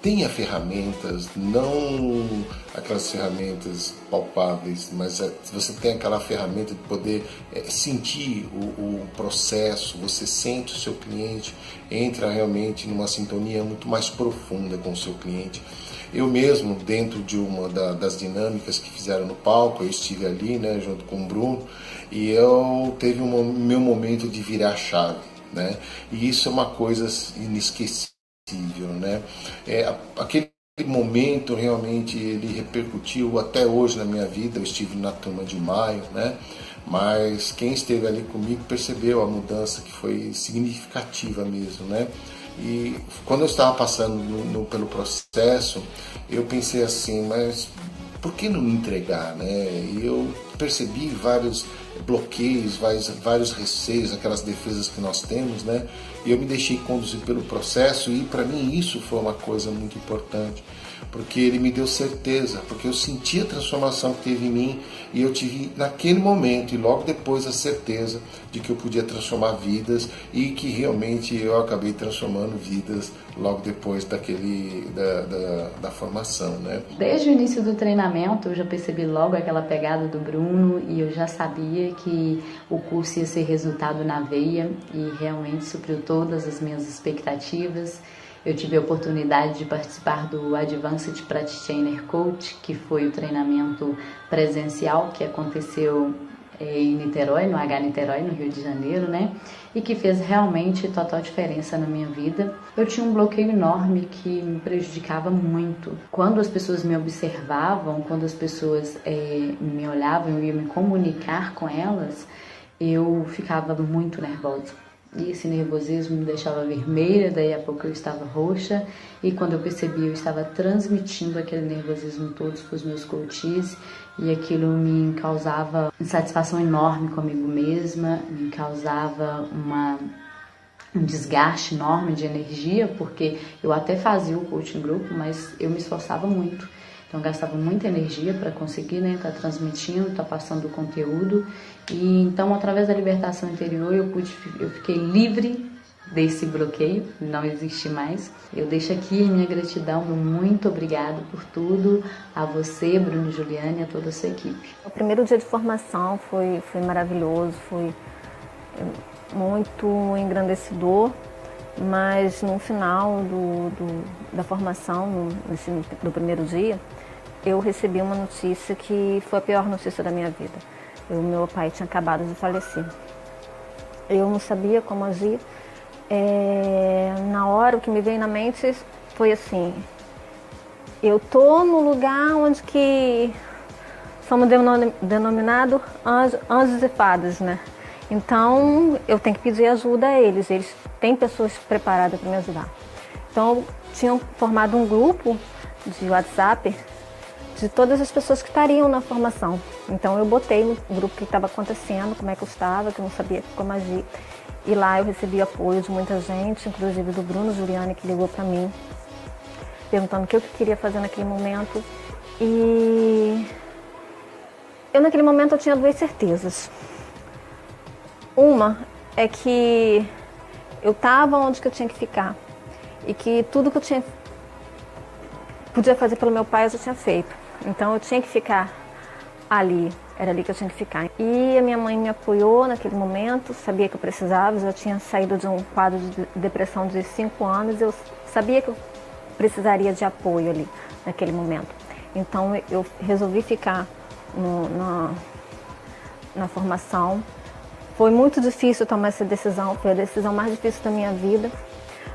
tenha ferramentas, não aquelas ferramentas palpáveis, mas é, você tem aquela ferramenta de poder é, sentir o, o, processo, você sente o seu cliente, entra realmente numa sintonia muito mais profunda com o seu cliente. Eu mesmo, dentro de uma da, das dinâmicas que fizeram no palco, eu estive ali, né, junto com o Bruno, e eu teve um meu momento de virar chave, né? E isso é uma coisa inesquecível né? É, aquele momento realmente ele repercutiu até hoje na minha vida. Eu estive na turma de maio, né? Mas quem esteve ali comigo percebeu a mudança que foi significativa mesmo, né? E quando eu estava passando no, no, pelo processo, eu pensei assim, mas por que não me entregar, né? E eu percebi vários bloqueios, vários, vários receios, aquelas defesas que nós temos, né? E eu me deixei conduzir pelo processo e para mim isso foi uma coisa muito importante porque ele me deu certeza, porque eu senti a transformação que teve em mim e eu tive naquele momento e logo depois a certeza de que eu podia transformar vidas e que realmente eu acabei transformando vidas logo depois daquele da, da, da formação, né? Desde o início do treinamento eu já percebi logo aquela pegada do Bruno e eu já sabia que o curso ia ser resultado na veia e realmente supriu todas as minhas expectativas. Eu tive a oportunidade de participar do Advanced Practitioner Coach, que foi o treinamento presencial que aconteceu eh, em Niterói, no H Niterói, no Rio de Janeiro, né? E que fez realmente total diferença na minha vida. Eu tinha um bloqueio enorme que me prejudicava muito. Quando as pessoas me observavam, quando as pessoas é, me olhavam, eu ia me comunicar com elas, eu ficava muito nervosa e esse nervosismo me deixava vermelha, daí a pouco eu estava roxa, e quando eu percebi, eu estava transmitindo aquele nervosismo todo para os meus coaches, e aquilo me causava insatisfação enorme comigo mesma, me causava uma um desgaste enorme de energia, porque eu até fazia o coaching grupo, mas eu me esforçava muito. Então gastava muita energia para conseguir né, tá transmitindo, tá passando o conteúdo. E então através da libertação interior eu pude, eu fiquei livre desse bloqueio, não existe mais. Eu deixo aqui minha gratidão, muito obrigado por tudo, a você, Bruno Juliane, e a toda a sua equipe. O primeiro dia de formação foi, foi maravilhoso, foi muito engrandecedor, mas no final do, do da formação, no, nesse, no primeiro dia, eu recebi uma notícia que foi a pior notícia da minha vida. O meu pai tinha acabado de falecer. Eu não sabia como agir. É, na hora, o que me veio na mente foi assim: eu tô no lugar onde que somos denominados anjos, anjos e fadas, né? Então eu tenho que pedir ajuda a eles. Eles têm pessoas preparadas para me ajudar. Então tinham formado um grupo de WhatsApp de todas as pessoas que estariam na formação. Então eu botei no grupo que estava acontecendo, como é que eu estava, que eu não sabia como agir. E lá eu recebi apoio de muita gente, inclusive do Bruno Juliane, que ligou para mim, perguntando o que eu queria fazer naquele momento. E eu naquele momento eu tinha duas certezas. Uma é que eu estava onde que eu tinha que ficar e que tudo que eu tinha podia fazer pelo meu pai eu já tinha feito. Então eu tinha que ficar ali, era ali que eu tinha que ficar. E a minha mãe me apoiou naquele momento, sabia que eu precisava, eu já tinha saído de um quadro de depressão de cinco anos, eu sabia que eu precisaria de apoio ali naquele momento. Então eu resolvi ficar no, na, na formação. Foi muito difícil tomar essa decisão, foi a decisão mais difícil da minha vida,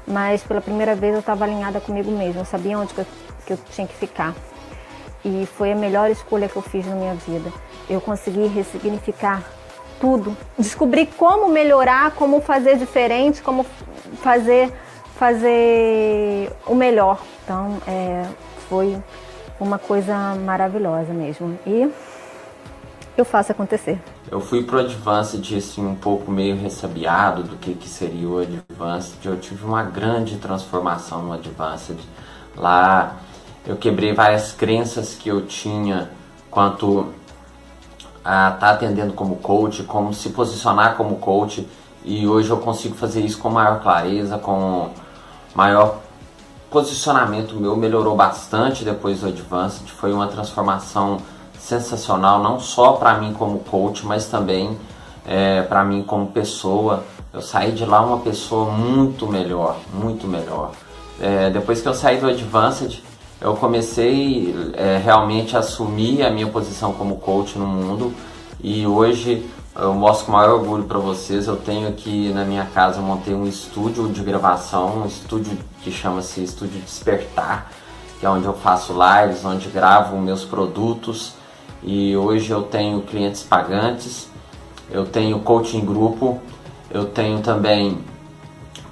mas pela primeira vez eu estava alinhada comigo mesma, eu sabia onde que eu, que eu tinha que ficar. E foi a melhor escolha que eu fiz na minha vida. Eu consegui ressignificar tudo, descobri como melhorar, como fazer diferente, como fazer fazer o melhor. Então, é, foi uma coisa maravilhosa mesmo. E eu faço acontecer. Eu fui pro Advanced assim um pouco meio ressabiado do que, que seria o Advanced. Eu tive uma grande transformação no Advanced. Lá eu quebrei várias crenças que eu tinha quanto a estar tá atendendo como coach, como se posicionar como coach. E hoje eu consigo fazer isso com maior clareza, com maior posicionamento meu melhorou bastante depois do Advanced. Foi uma transformação sensacional, não só para mim como coach, mas também é, para mim como pessoa. Eu saí de lá uma pessoa muito melhor, muito melhor. É, depois que eu saí do Advanced, eu comecei é, realmente a assumir a minha posição como coach no mundo e hoje eu mostro com maior orgulho para vocês. Eu tenho aqui na minha casa, eu montei um estúdio de gravação, um estúdio que chama-se Estúdio Despertar, que é onde eu faço lives, onde gravo meus produtos e hoje eu tenho clientes pagantes, eu tenho coaching grupo, eu tenho também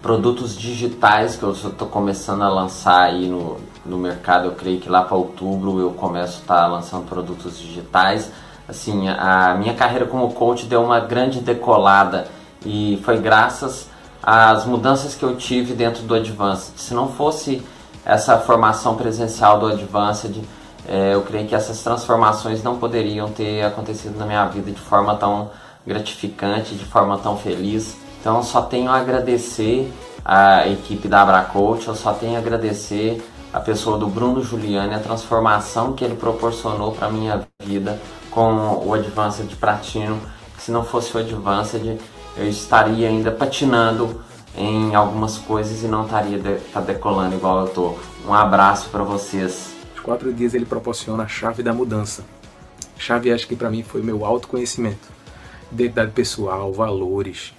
produtos digitais que eu estou começando a lançar aí no, no mercado. Eu creio que lá para outubro eu começo a estar tá lançando produtos digitais. Assim, a minha carreira como coach deu uma grande decolada e foi graças às mudanças que eu tive dentro do Advanced. Se não fosse essa formação presencial do Advanced, é, eu creio que essas transformações não poderiam ter acontecido na minha vida de forma tão gratificante, de forma tão feliz. Então só tenho a agradecer a equipe da Abracoach, eu só tenho a agradecer a pessoa do Bruno Giuliani, a transformação que ele proporcionou para minha vida com o Advanced Platino. Se não fosse o Advanced, eu estaria ainda patinando em algumas coisas e não estaria de, tá decolando igual eu tô. Um abraço para vocês quatro dias ele proporciona a chave da mudança. chave acho que para mim foi meu autoconhecimento, identidade pessoal, valores,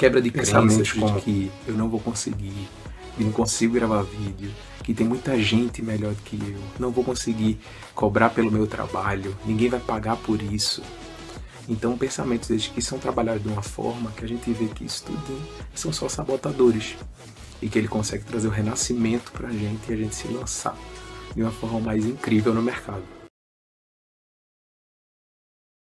quebra de crenças como de que eu não vou conseguir, que não consigo gravar vídeo, que tem muita gente melhor do que eu, não vou conseguir cobrar pelo meu trabalho, ninguém vai pagar por isso. Então, pensamentos desde que são trabalhados de uma forma que a gente vê que isso tudo são só sabotadores e que ele consegue trazer o renascimento para a gente e a gente se lançar de uma forma mais incrível no mercado.